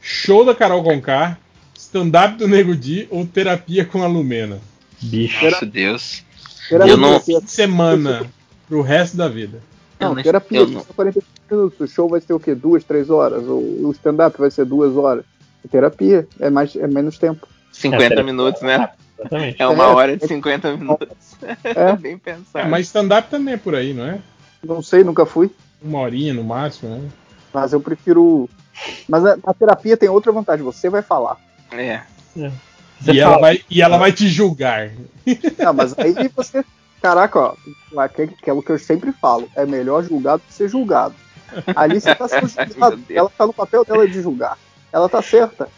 Show da Carol Conká, stand-up do Nego Di ou terapia com a Lumena? Bicho. Nossa, Deus. Terapia, Eu não- semana pro resto da vida. Não, Eu não- terapia, eu não- são 45 minutos. O show vai ser o quê? Duas, três horas? O stand-up vai ser duas horas. Terapia é, mais, é menos tempo. 50 É, minutos, né? Exatamente. É uma É. hora de 50 minutos. *laughs* É. Bem É, pensado. mas stand-up também é por aí, não é? Não sei, nunca fui. Uma horinha no máximo, né? Mas eu prefiro. Mas a, a terapia tem outra vantagem, você vai falar. É. Você E ela, vai, e ela vai te julgar. Não, mas aí você. Caraca, ó, aquilo que eu sempre falo, é melhor julgar do que ser julgado. Ali você tá sendo *laughs* julgado. Ela tá no papel dela de julgar. Ela tá certa.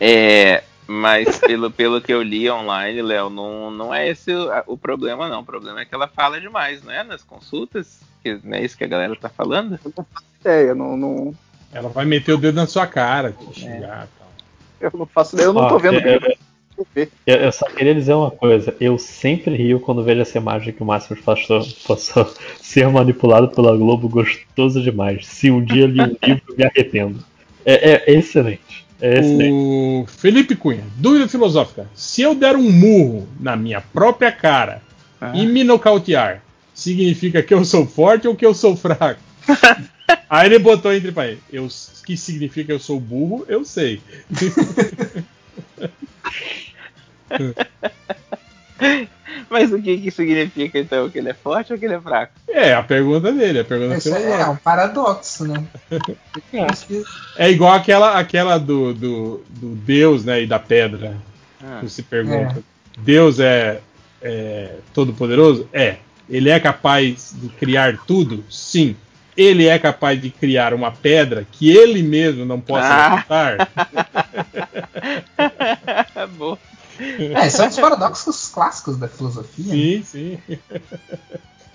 É, mas pelo, *laughs* pelo que eu li online, Léo, não, não é esse o, o problema, não. O problema é que ela fala demais, não é? Nas consultas? Que, não é isso que a galera tá falando? Ideia, não, não, Ela vai meter o dedo na sua cara, te xingar e tal. eu não faço ideia, eu não Ó, tô vendo. eu- ver. Eu, eu só queria dizer uma coisa. Eu sempre rio quando vejo essa imagem que o Máximo passou, passou ser manipulado pela Globo gostoso demais. Se um dia li um livro, me arrependo. É, é excelente. É excelente. O Felipe Cunha, dúvida filosófica. Se eu der um murro na minha própria cara Ah. e me nocautear, significa que eu sou forte ou que eu sou fraco? *laughs* Aí ele botou entre parênteses. Eu, que significa que eu sou burro, eu sei. *laughs* *laughs* *laughs* Mas o que que significa então? Que ele é forte ou que ele é fraco? É, a pergunta dele, a pergunta Isso é, é um paradoxo, né? É igual aquela, aquela do, do, do Deus, né, e da pedra. Ah. Você pergunta. Deus é, é todo poderoso? É. Ele é capaz de criar tudo? Sim. Ele é capaz de criar uma pedra que ele mesmo não possa Ah. levantar? *laughs* Boa. É, são os paradoxos clássicos da filosofia. né? Sim, sim.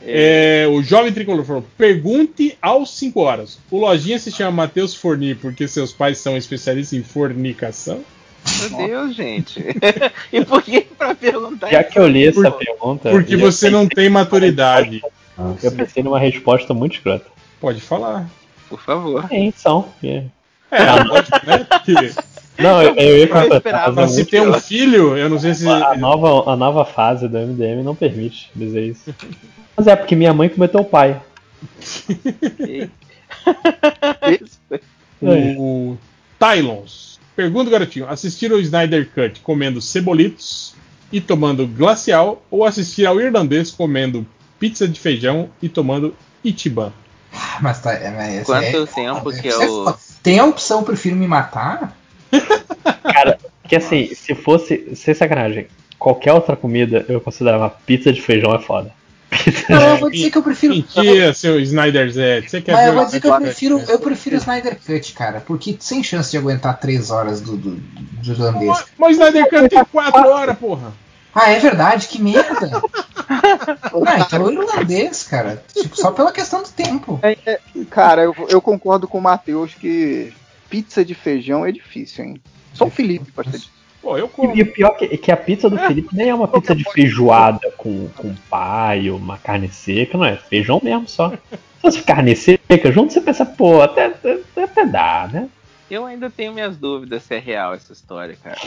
É, o jovem tricolor falou: pergunte aos 5 horas. O lojinha se chama Matheus Forni porque seus pais são especialistas em fornicação? Meu Deus, gente. *laughs* e por que pra perguntar Já isso? que eu li essa Por- pergunta. Porque você não tem maturidade. Eu pensei numa resposta muito escrota. Pode falar. Por favor. Sim, são. É. É, *laughs* lógico, né? Não, eu, eu ia Eu esperava. mas é se tem um filho, eu não sei se. a, nova, a nova fase do MDM não permite dizer isso. Mas é porque minha mãe cometeu o pai. *laughs* O Tylons. Pergunta, garotinho: assistir ao Snyder Cut comendo cebolitos e tomando glacial ou assistir ao irlandês comendo pizza de feijão e tomando Ichiban? Ah, Mas tá. É, mas Quanto é- tempo que é é o. foda. Tem a opção eu prefiro me matar? Que assim, se fosse. Sem sacanagem, qualquer outra comida eu considerava pizza de feijão é foda. Pizza Não, eu vou dizer que eu prefiro. Mentira, seu Snyder Zé. Você quer Mas eu vou dizer que eu prefiro, eu prefiro o Snyder Cut, cara, porque sem chance de aguentar três horas do, do, do irlandês. Mas- Mas o Snyder Cut tem 4 horas, porra. Ah, é verdade, que merda! Não, então o irlandês, cara. Tipo, só pela questão do tempo. É, é, cara, eu, eu concordo com o Matheus que pizza de feijão é difícil, hein? Só o Felipe gosta disso. Pô, eu como. E o pior que, que a pizza do Felipe nem é uma pizza de feijoada com, com paio, uma carne seca, não é? Feijão mesmo só. *laughs* Se fosse carne seca junto, você pensa, pô, até, até, até dá, né? Eu ainda tenho minhas dúvidas se é real essa história, cara.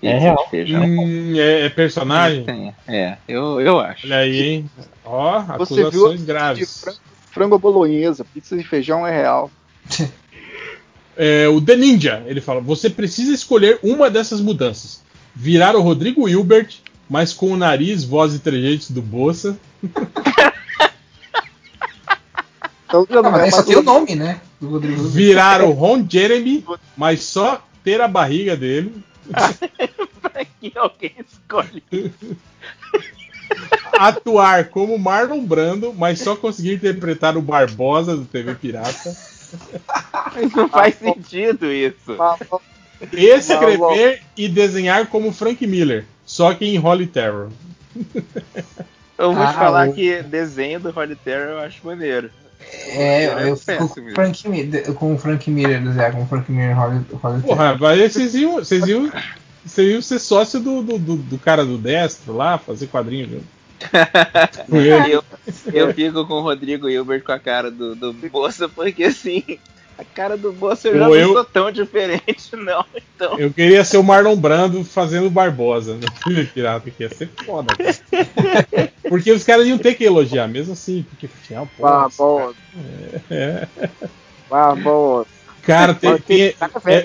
É Pizza real. de Feijão. Hum, é, é personagem? É, eu, eu acho. Olha aí, hein? Ó, Você viu acusações de graves. frango, frango bolonhesa, pizza de feijão é real. *laughs* É, o The Ninja, ele fala: você precisa escolher uma dessas mudanças. Virar o Rodrigo Hilbert, mas com o nariz, voz e trejeitos do Bolsa. *laughs* Então já Não, mas é mais tem o um- nome, né? Do Rodrigo. Virar o Ron Jeremy, mas só ter a barriga dele. pra que alguém escolhe. *laughs* Atuar como Marlon Brando, mas só conseguir interpretar o Barbosa do TV Pirata. Não faz sentido isso. Escrever e desenhar como Frank Miller, só que em Holy Terror. Eu vou Ah, te falar o- que desenho do Holly Terror eu acho maneiro. É, É eu fico com o Frank Miller, com o Frank Miller, Zé, com o Frank Miller Holly, Holly Porra, mas vocês iam, vocês iam, vocês iam ser sócio do, do, do- do cara do Destro lá, fazer quadrinho junto. Ele. Eu, eu fico com o Rodrigo Hilbert com a cara do, do Bolsa, porque assim, a cara do Bolsa eu já não eu- sou tão diferente, *laughs* não. Então, Eu queria ser o Marlon Brando fazendo Barbosa *laughs* no TV Pirata, que ia ser foda, cara. Porque os caras iam ter que elogiar, mesmo assim, porque pô. Barbosa. É. Barbosa. Cara, tem, tem- é,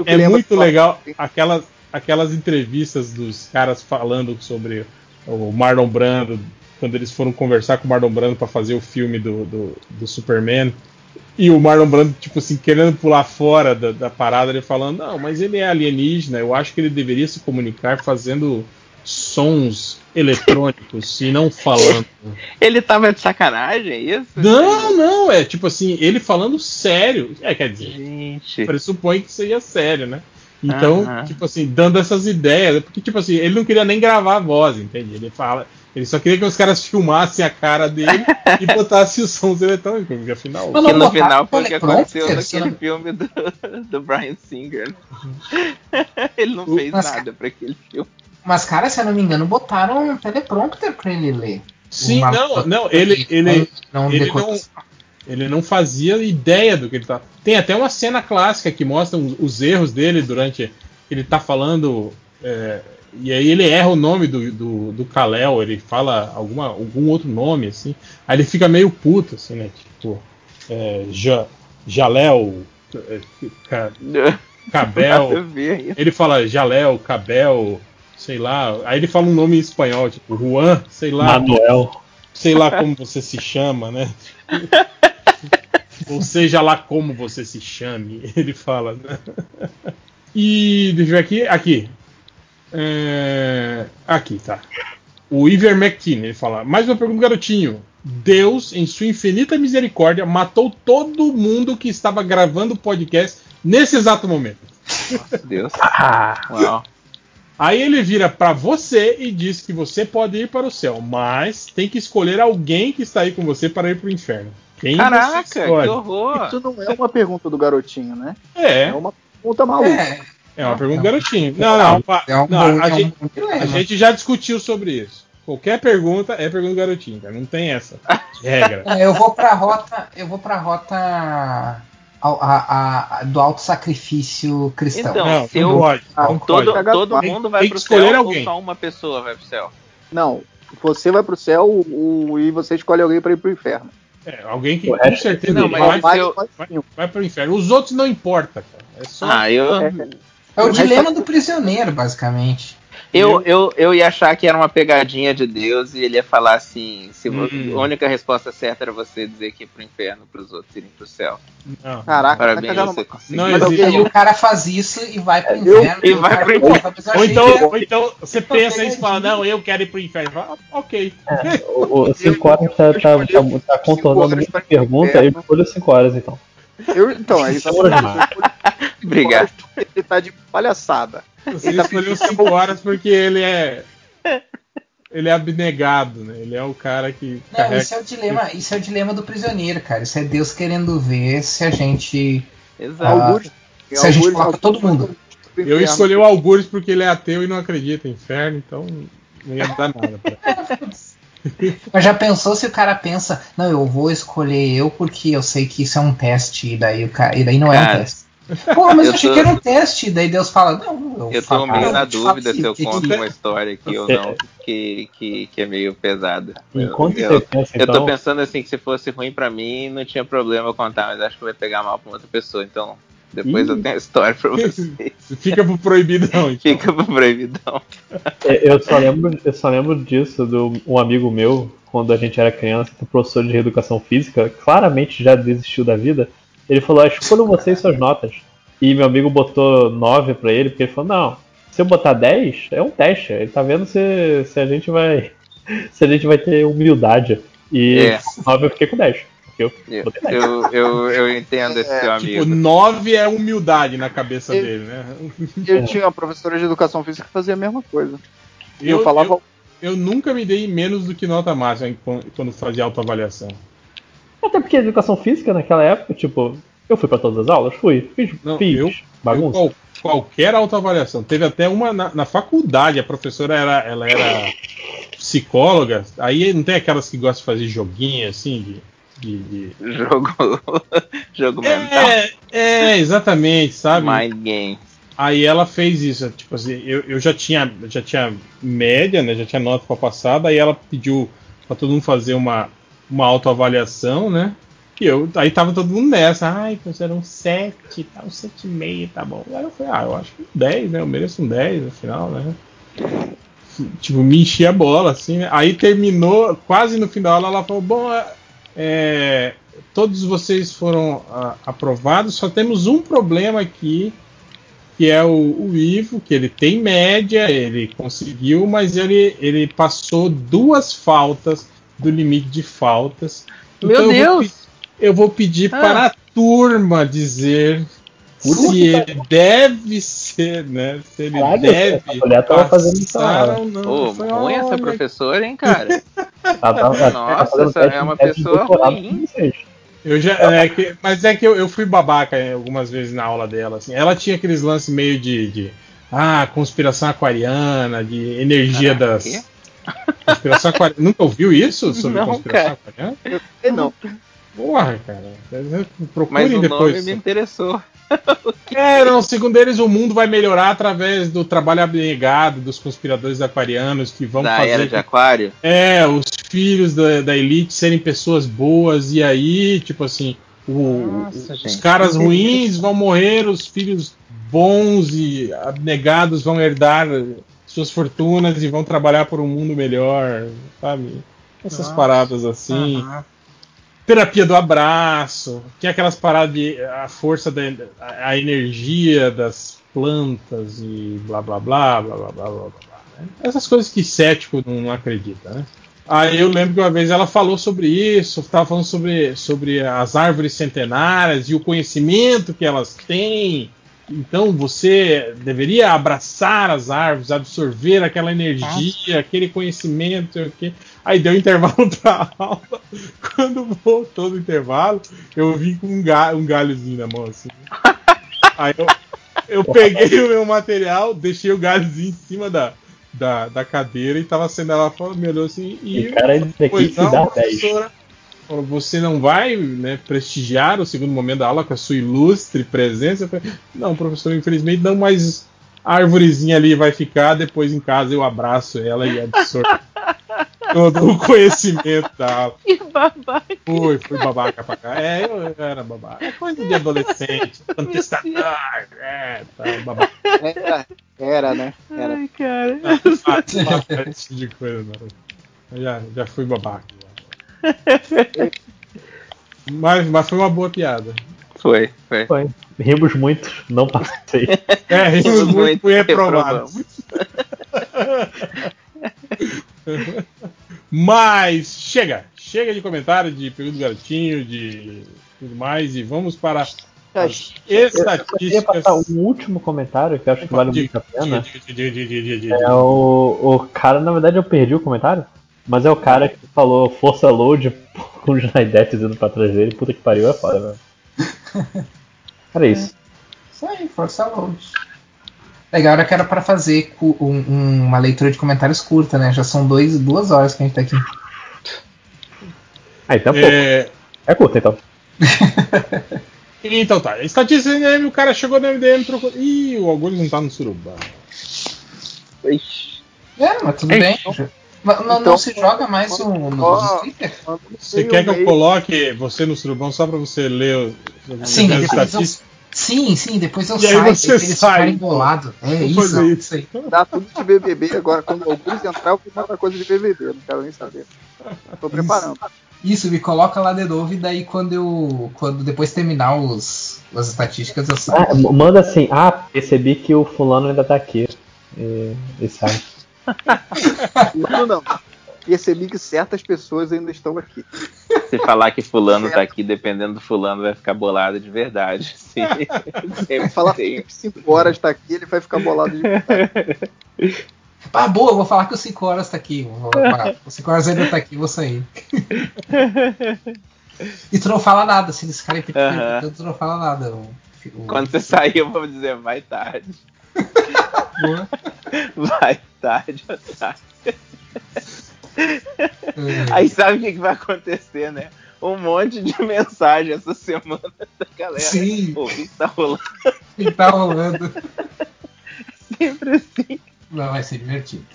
é lembra muito legal aquelas, aquelas entrevistas dos caras falando sobre o Marlon Brando, quando eles foram conversar com o Marlon Brando pra fazer o filme do, do, do Superman. E o Marlon Brando, tipo assim, querendo pular fora da, da parada, ele falando: Não, mas ele é alienígena, eu acho que ele deveria se comunicar fazendo sons eletrônicos e não falando. *laughs* ele tava de sacanagem, é isso? Não, não, é tipo assim, ele falando sério. É, quer dizer, Gente. pressupõe que seja sério, né? Então, Aham. tipo assim, dando essas ideias, porque tipo assim, ele não queria nem gravar a voz, entende? Ele fala, ele só queria que os caras filmassem a cara dele e *laughs* botassem os sons eletrônicos, porque afinal. Mas Que não no final foi o que aconteceu naquele filme do, *laughs* do Brian Singer. *laughs* ele não fez Mas- nada pra aquele filme. Mas, cara, se eu não me engano, botaram um teleprompter pra ele ler. Sim, Uma- não, não, ele, ele, não, ele não, ele não fazia ideia do que ele tá. Tem até uma cena clássica que mostra os, os erros dele durante. Ele tá falando. é, e aí ele erra o nome do, do, do Kal-El, ele fala alguma, algum outro nome, assim. Aí ele fica meio puto, assim, né? Tipo, é, já. Jaléu, ca, *laughs* Cabel. Ele fala Jaléu, Cabel, sei lá. Aí ele fala um nome em espanhol, tipo Juan, sei lá. Manuel. Sei lá como você se chama, né? Ou seja lá como você se chame, *laughs* ele fala, né? E deixa eu ver aqui. Aqui. É, aqui, tá. O Iver McKinney, ele fala: Mais uma pergunta, garotinho. Deus, em sua infinita misericórdia, matou todo mundo que estava gravando o podcast nesse exato momento. Nossa, Deus. Ah, *laughs* Uau. Aí ele vira para você e diz que você pode ir para o céu, mas tem que escolher alguém que está aí com você para ir para o inferno. Quem Caraca, que horror. Isso não é uma pergunta do garotinho, né? É, É uma pergunta maluca. É, é uma pergunta garotinho. Não, não, é não, a, é gente, dilema. a gente já discutiu sobre isso. Qualquer pergunta é pergunta garotinho, cara. Não tem essa de regra. É, *laughs* eu vou pra rota. Eu vou pra rota a- a- a- do auto sacrifício cristão. Então, não, se não eu- pode. Não Todo, pode. todo mundo vai tem pro céu alguém. ou só uma pessoa vai pro céu? Não, você vai pro céu o- e você escolhe alguém pra ir pro inferno. É, alguém que com certeza Não, vai, mas vai, vai, vai pro inferno. Os outros não importa, cara. É só. Ah, eu, É, É o dilema do prisioneiro, basicamente. eu, eu, eu ia achar que era uma pegadinha de Deus e ele ia falar assim: se Hum. a única resposta certa era você dizer que ir pro inferno pros outros irem pro céu. Não. Caraca, tá Parabéns, cagando você conseguiu. Não Mas existe. E aí o cara faz isso e vai pro Eu- inferno. e o vai cara pro fala, "Mas eu Ou achei então, ou então você Uma pensa isso e fala, pegadinha." não, eu quero ir pro inferno. Fala, "Ah, ok. o, o *laughs* 5 horas tá, tá, tá, tá contornando muita pergunta, eu escolho 5 horas então. Eu, então, é Demora demais. Obrigado. Ele tá de palhaçada. Você Ele tá escolheu 5 horas porque ele é. Ele é abnegado, né? Ele é o cara que Não, carrega. isso é o dilema, isso é o dilema do prisioneiro, cara. Isso é Deus querendo ver se a gente. Exato. Algures. Se a gente coloca todo mundo. Eu escolhi o Algures porque ele é ateu e não acredita em inferno, então não ia dar nada. Pra... *laughs* Mas já pensou se o cara pensa, não, eu vou escolher eu porque eu sei que isso é um teste, e daí, o cara, e daí não é um Cara, teste. Pô, mas eu, eu achei tô- que era um teste, e daí Deus fala, não, eu, Eu falo- tô meio eu na dúvida se eu conto que- uma história aqui ou não, que, que, que é meio pesada. Enquanto eu, você pensa, eu tô então. pensando assim que se fosse ruim pra mim, não tinha problema eu contar, mas acho que vai pegar mal pra outra pessoa. Então, depois Ih. eu tenho a história pra *laughs* vocês. Fica pro proibidão. Então. Fica pro proibidão. É, Eu só lembro, eu só lembro disso do um amigo meu, quando a gente era criança, o professor de reeducação física, claramente já desistiu da vida. Ele falou: "Ah, escolham vocês suas notas. E meu amigo botou 9 pra ele, porque ele falou: não, se eu botar 10, é um teste. Ele tá vendo se, se a gente vai. *laughs* Se a gente vai ter humildade. E É. 9 eu fiquei com 10. Eu Eu, botei 10. eu, eu, eu entendo esse seu Tipo, amigo. 9 é humildade na cabeça Eu- dele, né? Eu tinha uma professora de educação física que fazia a mesma coisa. E eu, Eu- falava. Eu nunca me dei menos do que nota máxima quando fazia autoavaliação. Até porque a educação física naquela época, tipo, eu fui pra todas as aulas? Fui. Fiz, Não, fiz eu- bagunça. Eu, qual- qualquer autoavaliação. Teve até uma na, na faculdade, a professora era, ela era psicóloga, aí não tem aquelas que gostam de fazer joguinho assim, de. De- de- *laughs* Jogo, jogo mental. É, é, exatamente, sabe? Mind game. Aí ela fez isso, tipo assim, eu, eu já tinha já tinha média, né? Já tinha nota para passar, daí ela pediu para todo mundo fazer uma, uma autoavaliação, né? E eu, aí tava todo mundo nessa, ai, professor, um 7, tá, um 7,5, tá bom. Aí eu falei, ah, eu acho que um 10, né? Eu mereço um 10 no final, né? Tipo, me enchi a bola, assim, né? Aí terminou, quase no final, ela falou, bom, é, todos vocês foram ah, aprovados, só temos um problema aqui, que é o, o Ivo, que ele tem média, ele conseguiu, mas ele, ele passou duas faltas do limite de faltas. Meu eu vou Deus! pe- eu vou pedir Ah. para a turma dizer se ele deve ser, né? Se ele Caralho, deve essa mulher tava fazendo isso ou não. Ruim essa professora, hein, cara? *laughs* Nossa, essa teste- é uma pessoa ruim. Eu já, é que- mas é que eu, eu fui babaca é, algumas vezes na aula dela. Assim. Ela tinha aqueles lances meio de, de ah, conspiração aquariana, de energia Ah, das. quê? Conspiração aquariana. Nunca ouviu isso sobre Não, conspiração cara. aquariana? Eu sei não. Porra, cara. Mas Procurem o nome depois. me interessou. *laughs* É, não, segundo eles, o mundo vai melhorar através do trabalho abnegado dos conspiradores aquarianos que vão da fazer. era de aquário. É, os filhos da, da elite serem pessoas boas, e aí, tipo assim, O- Nossa, os gente. caras ruins vão morrer, os filhos bons e abnegados vão herdar suas fortunas e vão trabalhar por um mundo melhor, sabe? Essas Nossa. paradas assim. Aham. Terapia do abraço, que é aquelas paradas de a força da a, energia das plantas e blá blá blá blá blá blá blá, blá, né? Essas coisas que cético não acredita, né? Aí eu lembro que uma vez ela falou sobre isso, estava falando sobre, sobre as árvores centenárias e o conhecimento que elas têm. Então você deveria abraçar as árvores, absorver aquela energia, aquele conhecimento. sei o quê. Aí deu intervalo *laughs* para aula. Quando voltou do intervalo, eu vim com um, ga- um galhozinho na mão assim. Aí eu, eu peguei o meu material, deixei o galhozinho em cima da, da, da cadeira e tava sendo ela me olhou assim e E cara, isso aqui se não, dá 10. Falou, Você não vai né, prestigiar o segundo momento da aula com a sua ilustre presença? Eu falei, não, professor, infelizmente não, mas a arvorezinha ali vai ficar, depois em casa eu abraço ela e absorvo *laughs* todo o conhecimento da aula. Que babaca. Fui, fui babaca pra cá. É, eu era babaca. É coisa de adolescente, contestador, é, tá, babaca. Era, era, né? Era. Ai, cara. Não faço esse tipo de coisa, não. Eu já, já fui babaca. já. Mas, mas foi uma boa piada. Foi, foi. Foi. Rimos muito, não passei. É, rimos Rimos muito, muito, fui reprovado. *laughs* Mas chega, chega de comentário de período garotinho, de tudo mais, e vamos para as Eu queria estatísticas. passar um último comentário que eu acho que vale muito a pena. É o, o cara, na verdade eu perdi o comentário, mas é o cara que falou força load *laughs* com o Jaidet indo pra trás dele. Puta que pariu, é foda, velho. *laughs* Era isso. Isso aí, força load. Legal, era que era pra fazer um- um- uma leitura de comentários curta, né? Já são dois, duas horas que a gente tá aqui. Aí tá pouco. É, É curto então. *laughs* então tá, estatística MDM, o cara chegou no MDM, trocou. Ih, o Algures não tá no surubão. Ixi. É, mas tudo É, bem. Então- Mas não, não então- se joga mais no, no, Twitter? Você quer que eu coloque você no surubão só pra você ler o- Sim, depois eu, sim, sim, depois eu E aí saio, você eles sai. ficarem embolados. É isso, não, isso. isso aí. Dá tudo de BBB agora. Quando o Augusto entrar, eu vou mandar coisa de BBB. Não quero nem saber. Tô preparando. Isso, me coloca lá de novo e daí quando eu. Quando depois terminar os, as estatísticas eu saio. Ah, manda assim, ah, percebi que o fulano ainda tá aqui. E, e sai. Isso não. Percebi que certas pessoas ainda estão aqui. Se falar que fulano tá aqui, dependendo do fulano, vai ficar bolado de verdade. *laughs* Sim. Se falar que 5 horas tá aqui, ele vai ficar bolado de verdade. *laughs* Ah, boa, eu vou falar que o 5 horas tá aqui. O 5 horas ainda tá aqui, eu vou sair. e tu não fala nada, se eles ficarem Aham. perguntando, tu não fala nada. O- o- Quando você sair, eu vou dizer, vai tarde. Boa. Vai tarde, otário. É. Aí sabe o que, que vai acontecer, né? Um monte de mensagem essa semana da galera. Sim. Pô, o que, que tá rolando? O que tá rolando? Sempre assim. Não, vai ser divertido.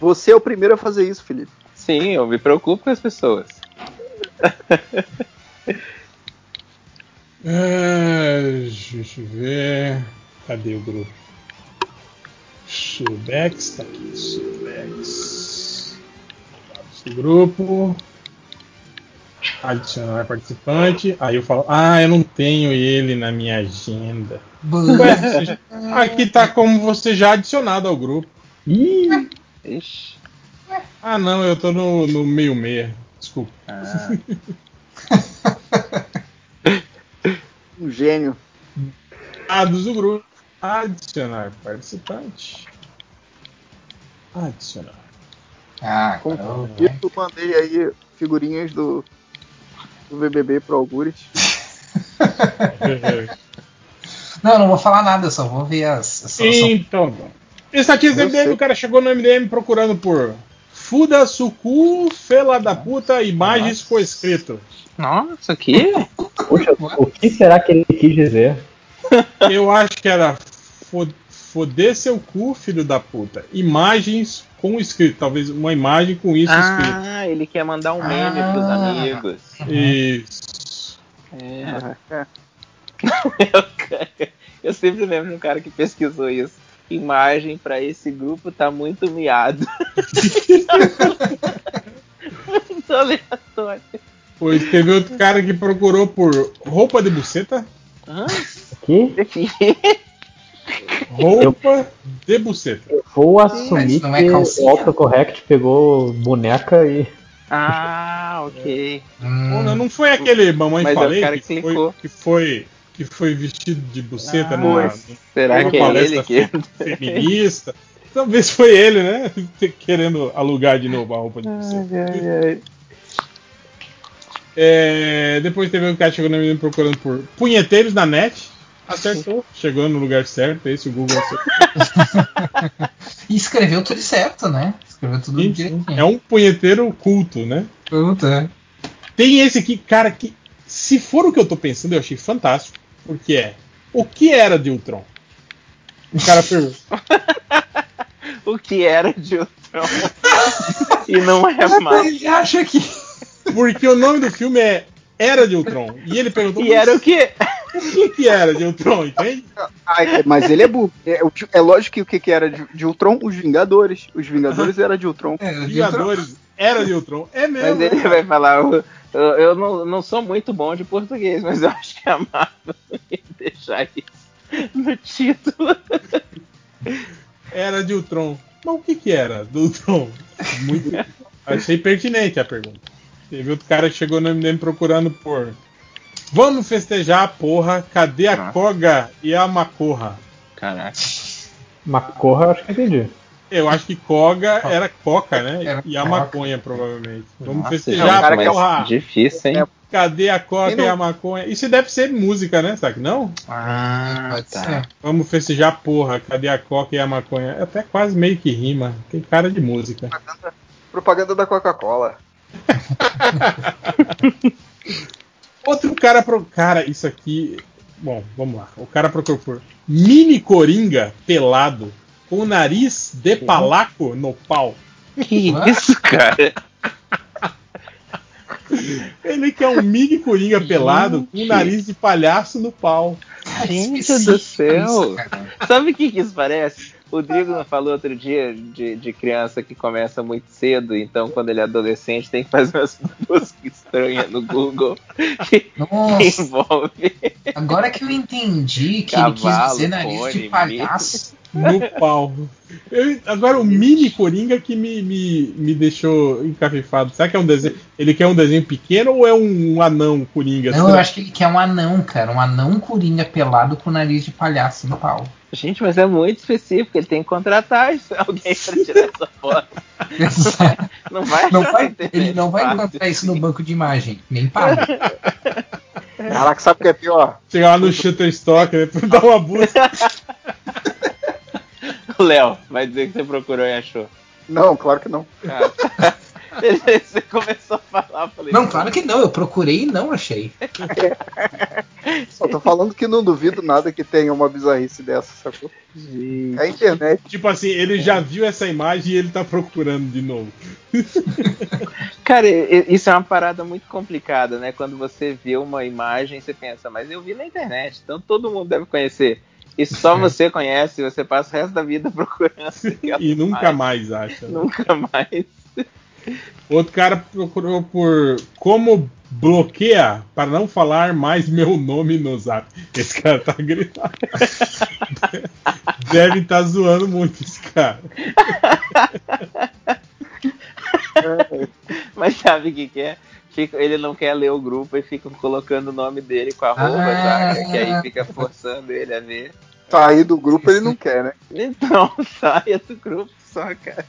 Você é o primeiro a fazer isso, Felipe. Sim, eu me preocupo com as pessoas. Ah, deixa eu ver. Cadê o grupo? Subex, tá aqui. Subex. Dados do grupo. Adicionar participante. Aí eu falo, ah, eu não tenho ele na minha agenda. Ué, aqui tá como você já adicionado ao grupo. Ih, Ixi. Ah, não, eu tô no, no meio meia. Desculpa. Ah, *laughs* Um gênio. Dados do grupo. Adicionar participante. Adicionar. Ah, Com caramba. isso, mandei aí figurinhas do, do BBB pro Algures. *laughs* Não, não vou falar nada, só vou ver as. Só- Então, Eu MDM, sei. o cara chegou no MDM procurando por Fuda Suku, Fela da puta, imagens com escrito. Nossa, o quê? Puxa, o que será que ele quis dizer? Eu acho que era foder seu cu, filho da puta. Imagens com escrito. Talvez uma imagem com isso escrito. Ah, ele quer mandar um meme pros Ah. amigos. Isso. É. *laughs* Eu, sempre lembro de um cara que pesquisou isso. Imagem pra esse grupo tá muito miado. *laughs* muito aleatório. Pois teve outro cara que procurou por roupa de buceta. Hã? Aqui, Roupa de buceta. vou assumir não é que o autocorrect pegou boneca e. Ah, ok. Hum, não- não foi aquele mamãe Mas é falei cara que, que foi, que foi que foi vestido de buceta Ah, numa, Será numa que é ele que. fe- feminista. Talvez foi ele, né? *laughs* Querendo alugar de novo a roupa de buceta. É, depois teve um cara minha procurando por punheteiros na net. Acertou, chegou no lugar certo, esse o Google acertou. *laughs* E escreveu tudo certo, né? Escreveu tudo Sim, direitinho. É um punheteiro culto, né? Puta. Tem esse aqui, cara, que se for o que eu tô pensando, eu achei fantástico. Porque é o que era de Ultron? O cara pergunta. *laughs* O que era de Ultron? *laughs* e não é mais. Ele acha que. Porque o nome do filme é Era de Ultron. E ele perguntou E era o quê? O que, que era de Ultron, entende? Ai, mas ele é burro. É, é lógico que o que, que era de, de Ultron? Os Vingadores. Os Vingadores era de Ultron. É, Vingadores Era de Ultron. É mesmo. Mas ele vai falar, eu, eu- eu não, não sou muito bom de português, mas eu acho que a Marvel ia *laughs* deixar isso no título. Era de Ultron. Mas o que que era do Ultron? Muito... *laughs* Achei pertinente a pergunta. Teve outro cara que chegou no MDM procurando por... Vamos festejar, porra. Cadê a Nossa. Koga e a Macorra? Caraca. Macorra, eu acho que entendi. Eu acho que Koga era Coca, né? Era e a Coca. maconha, provavelmente. Vamos Nossa, festejar, cara que é porra. Difícil, hein? Cadê a Coca não- e a maconha? Isso deve ser música, né? Sabe? Não? Ah, Pode tá. ser. Vamos festejar, porra. Cadê a Coca e a maconha? É Até quase meio que rima. Tem cara de música. Propaganda da Coca-Cola. *laughs* Outro cara pro. Cara, isso aqui. Bom, vamos lá. O cara procurou por mini coringa pelado com o nariz de palaco no pau. Que isso, cara? Ele quer um mini coringa pelado com o nariz de palhaço no pau. Gente do céu. Sabe o que, que isso parece? O Drigo falou outro dia de, de criança que começa muito cedo, então quando ele é adolescente tem que fazer umas *laughs* buscas estranhas no Google que Nossa, envolve. agora que eu entendi que ele quis Cavalo, dizer nariz pônei, de palhaço. No pau. Eu- agora o mini coringa que me, me, me deixou encafifado. Será que é um desenho? Ele quer um desenho pequeno ou é um anão coringa? Não, eu acho que ele quer um anão, cara. Um anão coringa pelado com nariz de palhaço no pau. Gente, mas é muito específico, ele tem que contratar isso- *laughs* alguém pra tirar essa foto. Não vai, Não vai, na internet ele não vai encontrar isso no banco de imagem, nem paga. Caraca, sabe o que é pior? Chegar lá no Shutterstock, né? *laughs* Dar uma busca. *laughs* Léo, vai dizer que você procurou e achou. Não, claro que não. Ah, *laughs* Você começou a falar, falei. Não, claro que não. Eu procurei e não achei. *laughs* Só tô falando que não duvido nada que tenha uma bizarrice dessa, sacou? É a internet. Tipo assim, ele já viu essa imagem e ele tá procurando de novo. Cara, isso é uma parada muito complicada, né? Quando você vê uma imagem, você pensa, mas eu vi na internet, então todo mundo deve conhecer. E só você conhece, você passa o resto da vida procurando. *laughs* E nunca imagem. mais acha. né? Nunca mais. Outro cara procurou por como bloqueia para não falar mais meu nome no zap. Esse cara tá gritando. *laughs* Deve estar zoando muito esse cara. *laughs* Mas sabe o que, que é? Fica- ele não quer ler o grupo e fica colocando o nome dele com arroba, Ah. saca? Que aí fica forçando ele a ver. Sair do grupo ele não quer, né? *laughs* Então, saia do grupo só, cara.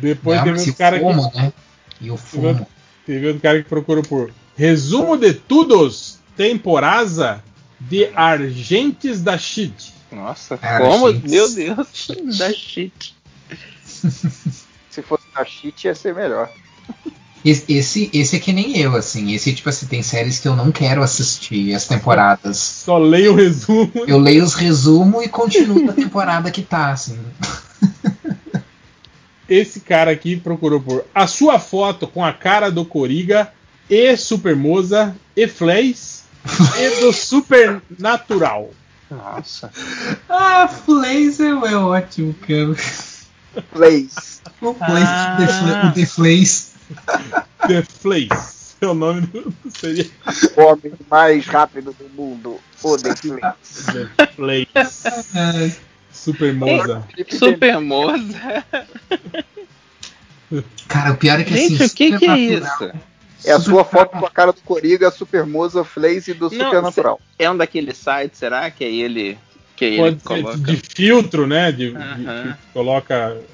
Depois Não, teve um cara que fumo, né? E o fumo. Teve outro cara que procurou por resumo de todos temporada de Argentes da Shit. Nossa, Ah, como? Meu Deus, da shit. *laughs* Se fosse da cheat ia ser melhor. Esse, esse, é que nem eu, assim. Esse, tipo assim, tem séries que eu não quero assistir as temporadas. Só leia o resumo. Eu leio os resumos e continuo na temporada que tá, assim. Esse cara aqui procurou por a sua foto com a cara do Coriga e Supermoza e Flays E do Supernatural. Nossa. Ah, Flazer é ótimo, cara. Plays. O Ah. O The Flaze. *laughs* The Flays. É o nome do. Seria O homem mais rápido do mundo. O The Flays. The Flays. Super Moza. Super moça. Cara, o pior é que Gente, assim. o que, que é isso? É a sua foto com a cara do Coringa, a Supermosa Flaze do Não, Supernatural. É um daqueles sites, será que é ele que ele Pode ser coloca? de filtro, né? De, de- Aham. que coloca o-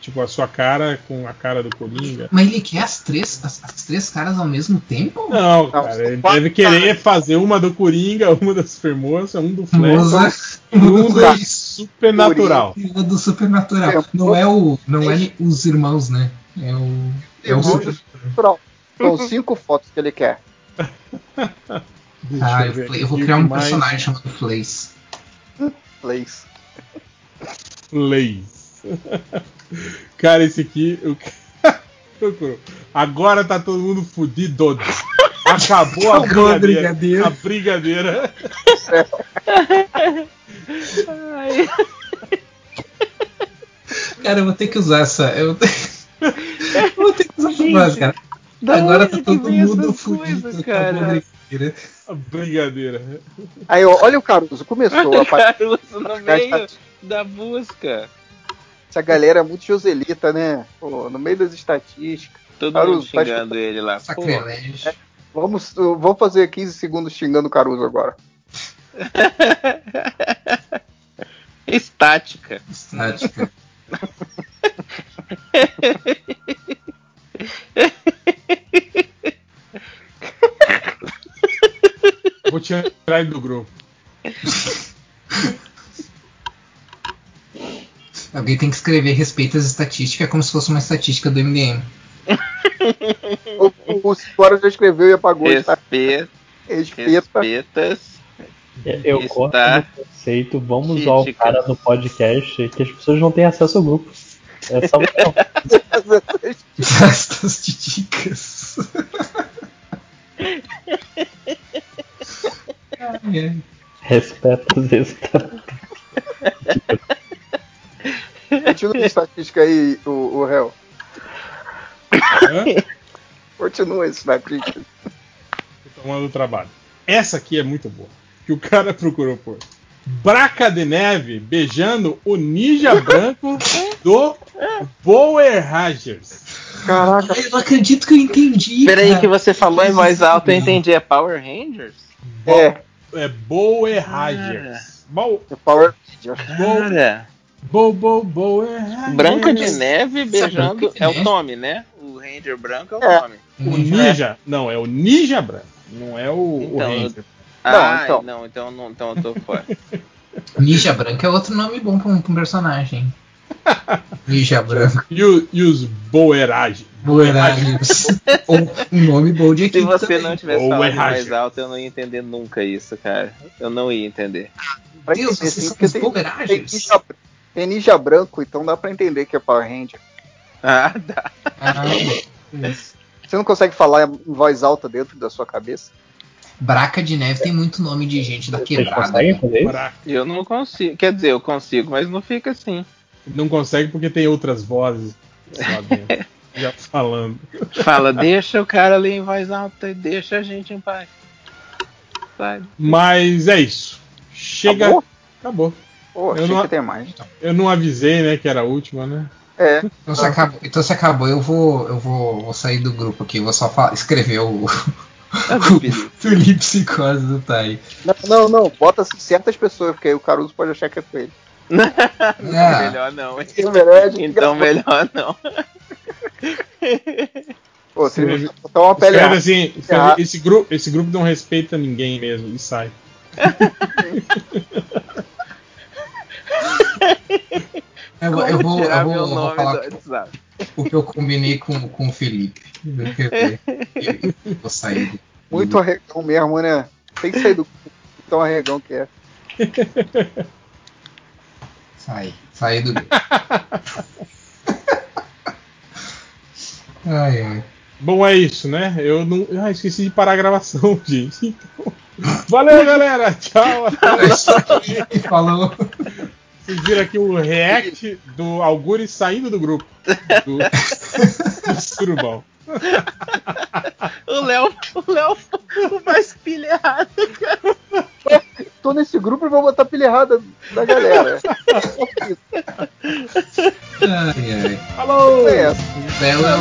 tipo a sua cara com a cara do Coringa. Mas ele quer as três, as, as três caras ao mesmo tempo? Não, cara, ele deve querer fazer uma do Coringa, uma da Supermoça, um do Flash um do Supernatural. o do Supernatural. Não é o. Não é os irmãos, né? É o. É o Supernatural. São cinco fotos que ele quer. *laughs* Deixa Ah, eu eu, vou criar um personagem chamado Flaze. Flaze. Leis. *laughs* Cara, esse aqui. Eu... *laughs* Agora tá todo mundo fudido. Acabou a brigadeira. brigadeira. A brigadeira. Cara, eu vou ter que usar essa. Eu, vou ter que usar essa frase, cara. Agora tá todo mundo fudido. coisas, cara? brincadeira. A brigadeira. Aí, ó, olha o Caruso, começou a Caruso no meio da busca. Essa galera é muito joselita, né? Pô, no meio das estatísticas. Todo Caruso, mundo tá xingando ele lá. Sacrilégio. Vamos, vamos fazer 15 segundos xingando o Caruso agora. *laughs* estática. Estática. *laughs* Vou tirar ele do grupo. *laughs* Alguém tem que escrever respeito às estatísticas como se fosse uma estatística do MDM. O, o, já escreveu e apagou. Respeita, respeita. respeitas. Eu Está gosto do conceito, vamos usar o crítica. cara no podcast que as pessoas não têm acesso ao grupo. É só *laughs* Estatísticas. Ai, ai. respeito as *laughs* estatísticas. Continua a estatística aí, o, o réu. Hã? Continua a estatística. Tô tomando trabalho. Essa aqui é muito boa. Que o cara procurou por. Braca de Neve beijando o ninja branco do Boer Rogers. Caraca, Eu não acredito que eu entendi. Peraí cara. que você falou em voz alta, eu entendi. É Power Rangers? é. É Boer Rogers. Bo, é Power Ranger. bo, Cara, bo, bo, Boer Rogers. Branca de Neve beijando. É o? Tommy, né? O Ranger branco é o É. Tommy. O ninja. Não, é o ninja branco. Não é o, o Então, Ranger. Ah, então. não, então, não, então eu tô fora. *laughs* Ninja Branco é outro nome bom pra um, pra um personagem. *laughs* Ninja Branco. E, o- e os Boerage. Boeragers. *laughs* Ou um nome bom de Se equipe você também. não tivesse falado mais alto, eu não ia entender nunca isso, cara. Eu não ia entender. Pra Deus, entender, vocês são os Power tem, ninja, branco, então dá pra entender que é Power Ranger. *laughs* Ah, dá. Ah, Você não consegue falar em voz alta dentro da sua cabeça? Braca de Neve tem muito nome de gente da quebrada. Eu não consigo. Quer dizer, eu consigo, mas não fica assim. Não consegue porque tem outras vozes dentro. *laughs* já falando. Fala, deixa o cara ler em voz alta e deixa a gente em paz. Sabe? Mas é isso. Chega. Acabou? Acabou. Pô, Eu achei não- que tem mais. Eu não avisei, né, que era a última, né? É, Então se acabou, então se acabou eu, vou, eu vou, vou sair do grupo aqui. Vou só falar, escrever o, *laughs* do Felipe. Psicose do Tai. não, não, não, bota certas pessoas, porque aí o Caruso pode achar que é com ele. Ah, *laughs* Melhor não, hein? É verdade. Então melhor não. Pô, você Sim. botar uma pele assim, esse, grupo, esse grupo não respeita ninguém mesmo e sai. *laughs* eu, vou- eu vou, tirar eu vou, meu eu vou falar do WhatsApp? o que eu combinei com, com o Felipe. Eu. Eu- eu vou sair. do- *laughs* Muito arregão mesmo, né? Tem que sair do tão arregão que é. Sair. Sair do grupo. *laughs* Ai, ai. Bom, é isso, né? Eu não. Ah, esqueci de parar a gravação, *laughs* gente. Então, Valeu, galera. Tchau. *laughs* Falou. Vocês viram aqui o react do Algures saindo do grupo. Do, *laughs* do Surubal. O Léo, o Léo o mais pilhado, cara. Tô nesse grupo e vou botar pilha errada da galera. Ai, ai. Falou! É. Bela.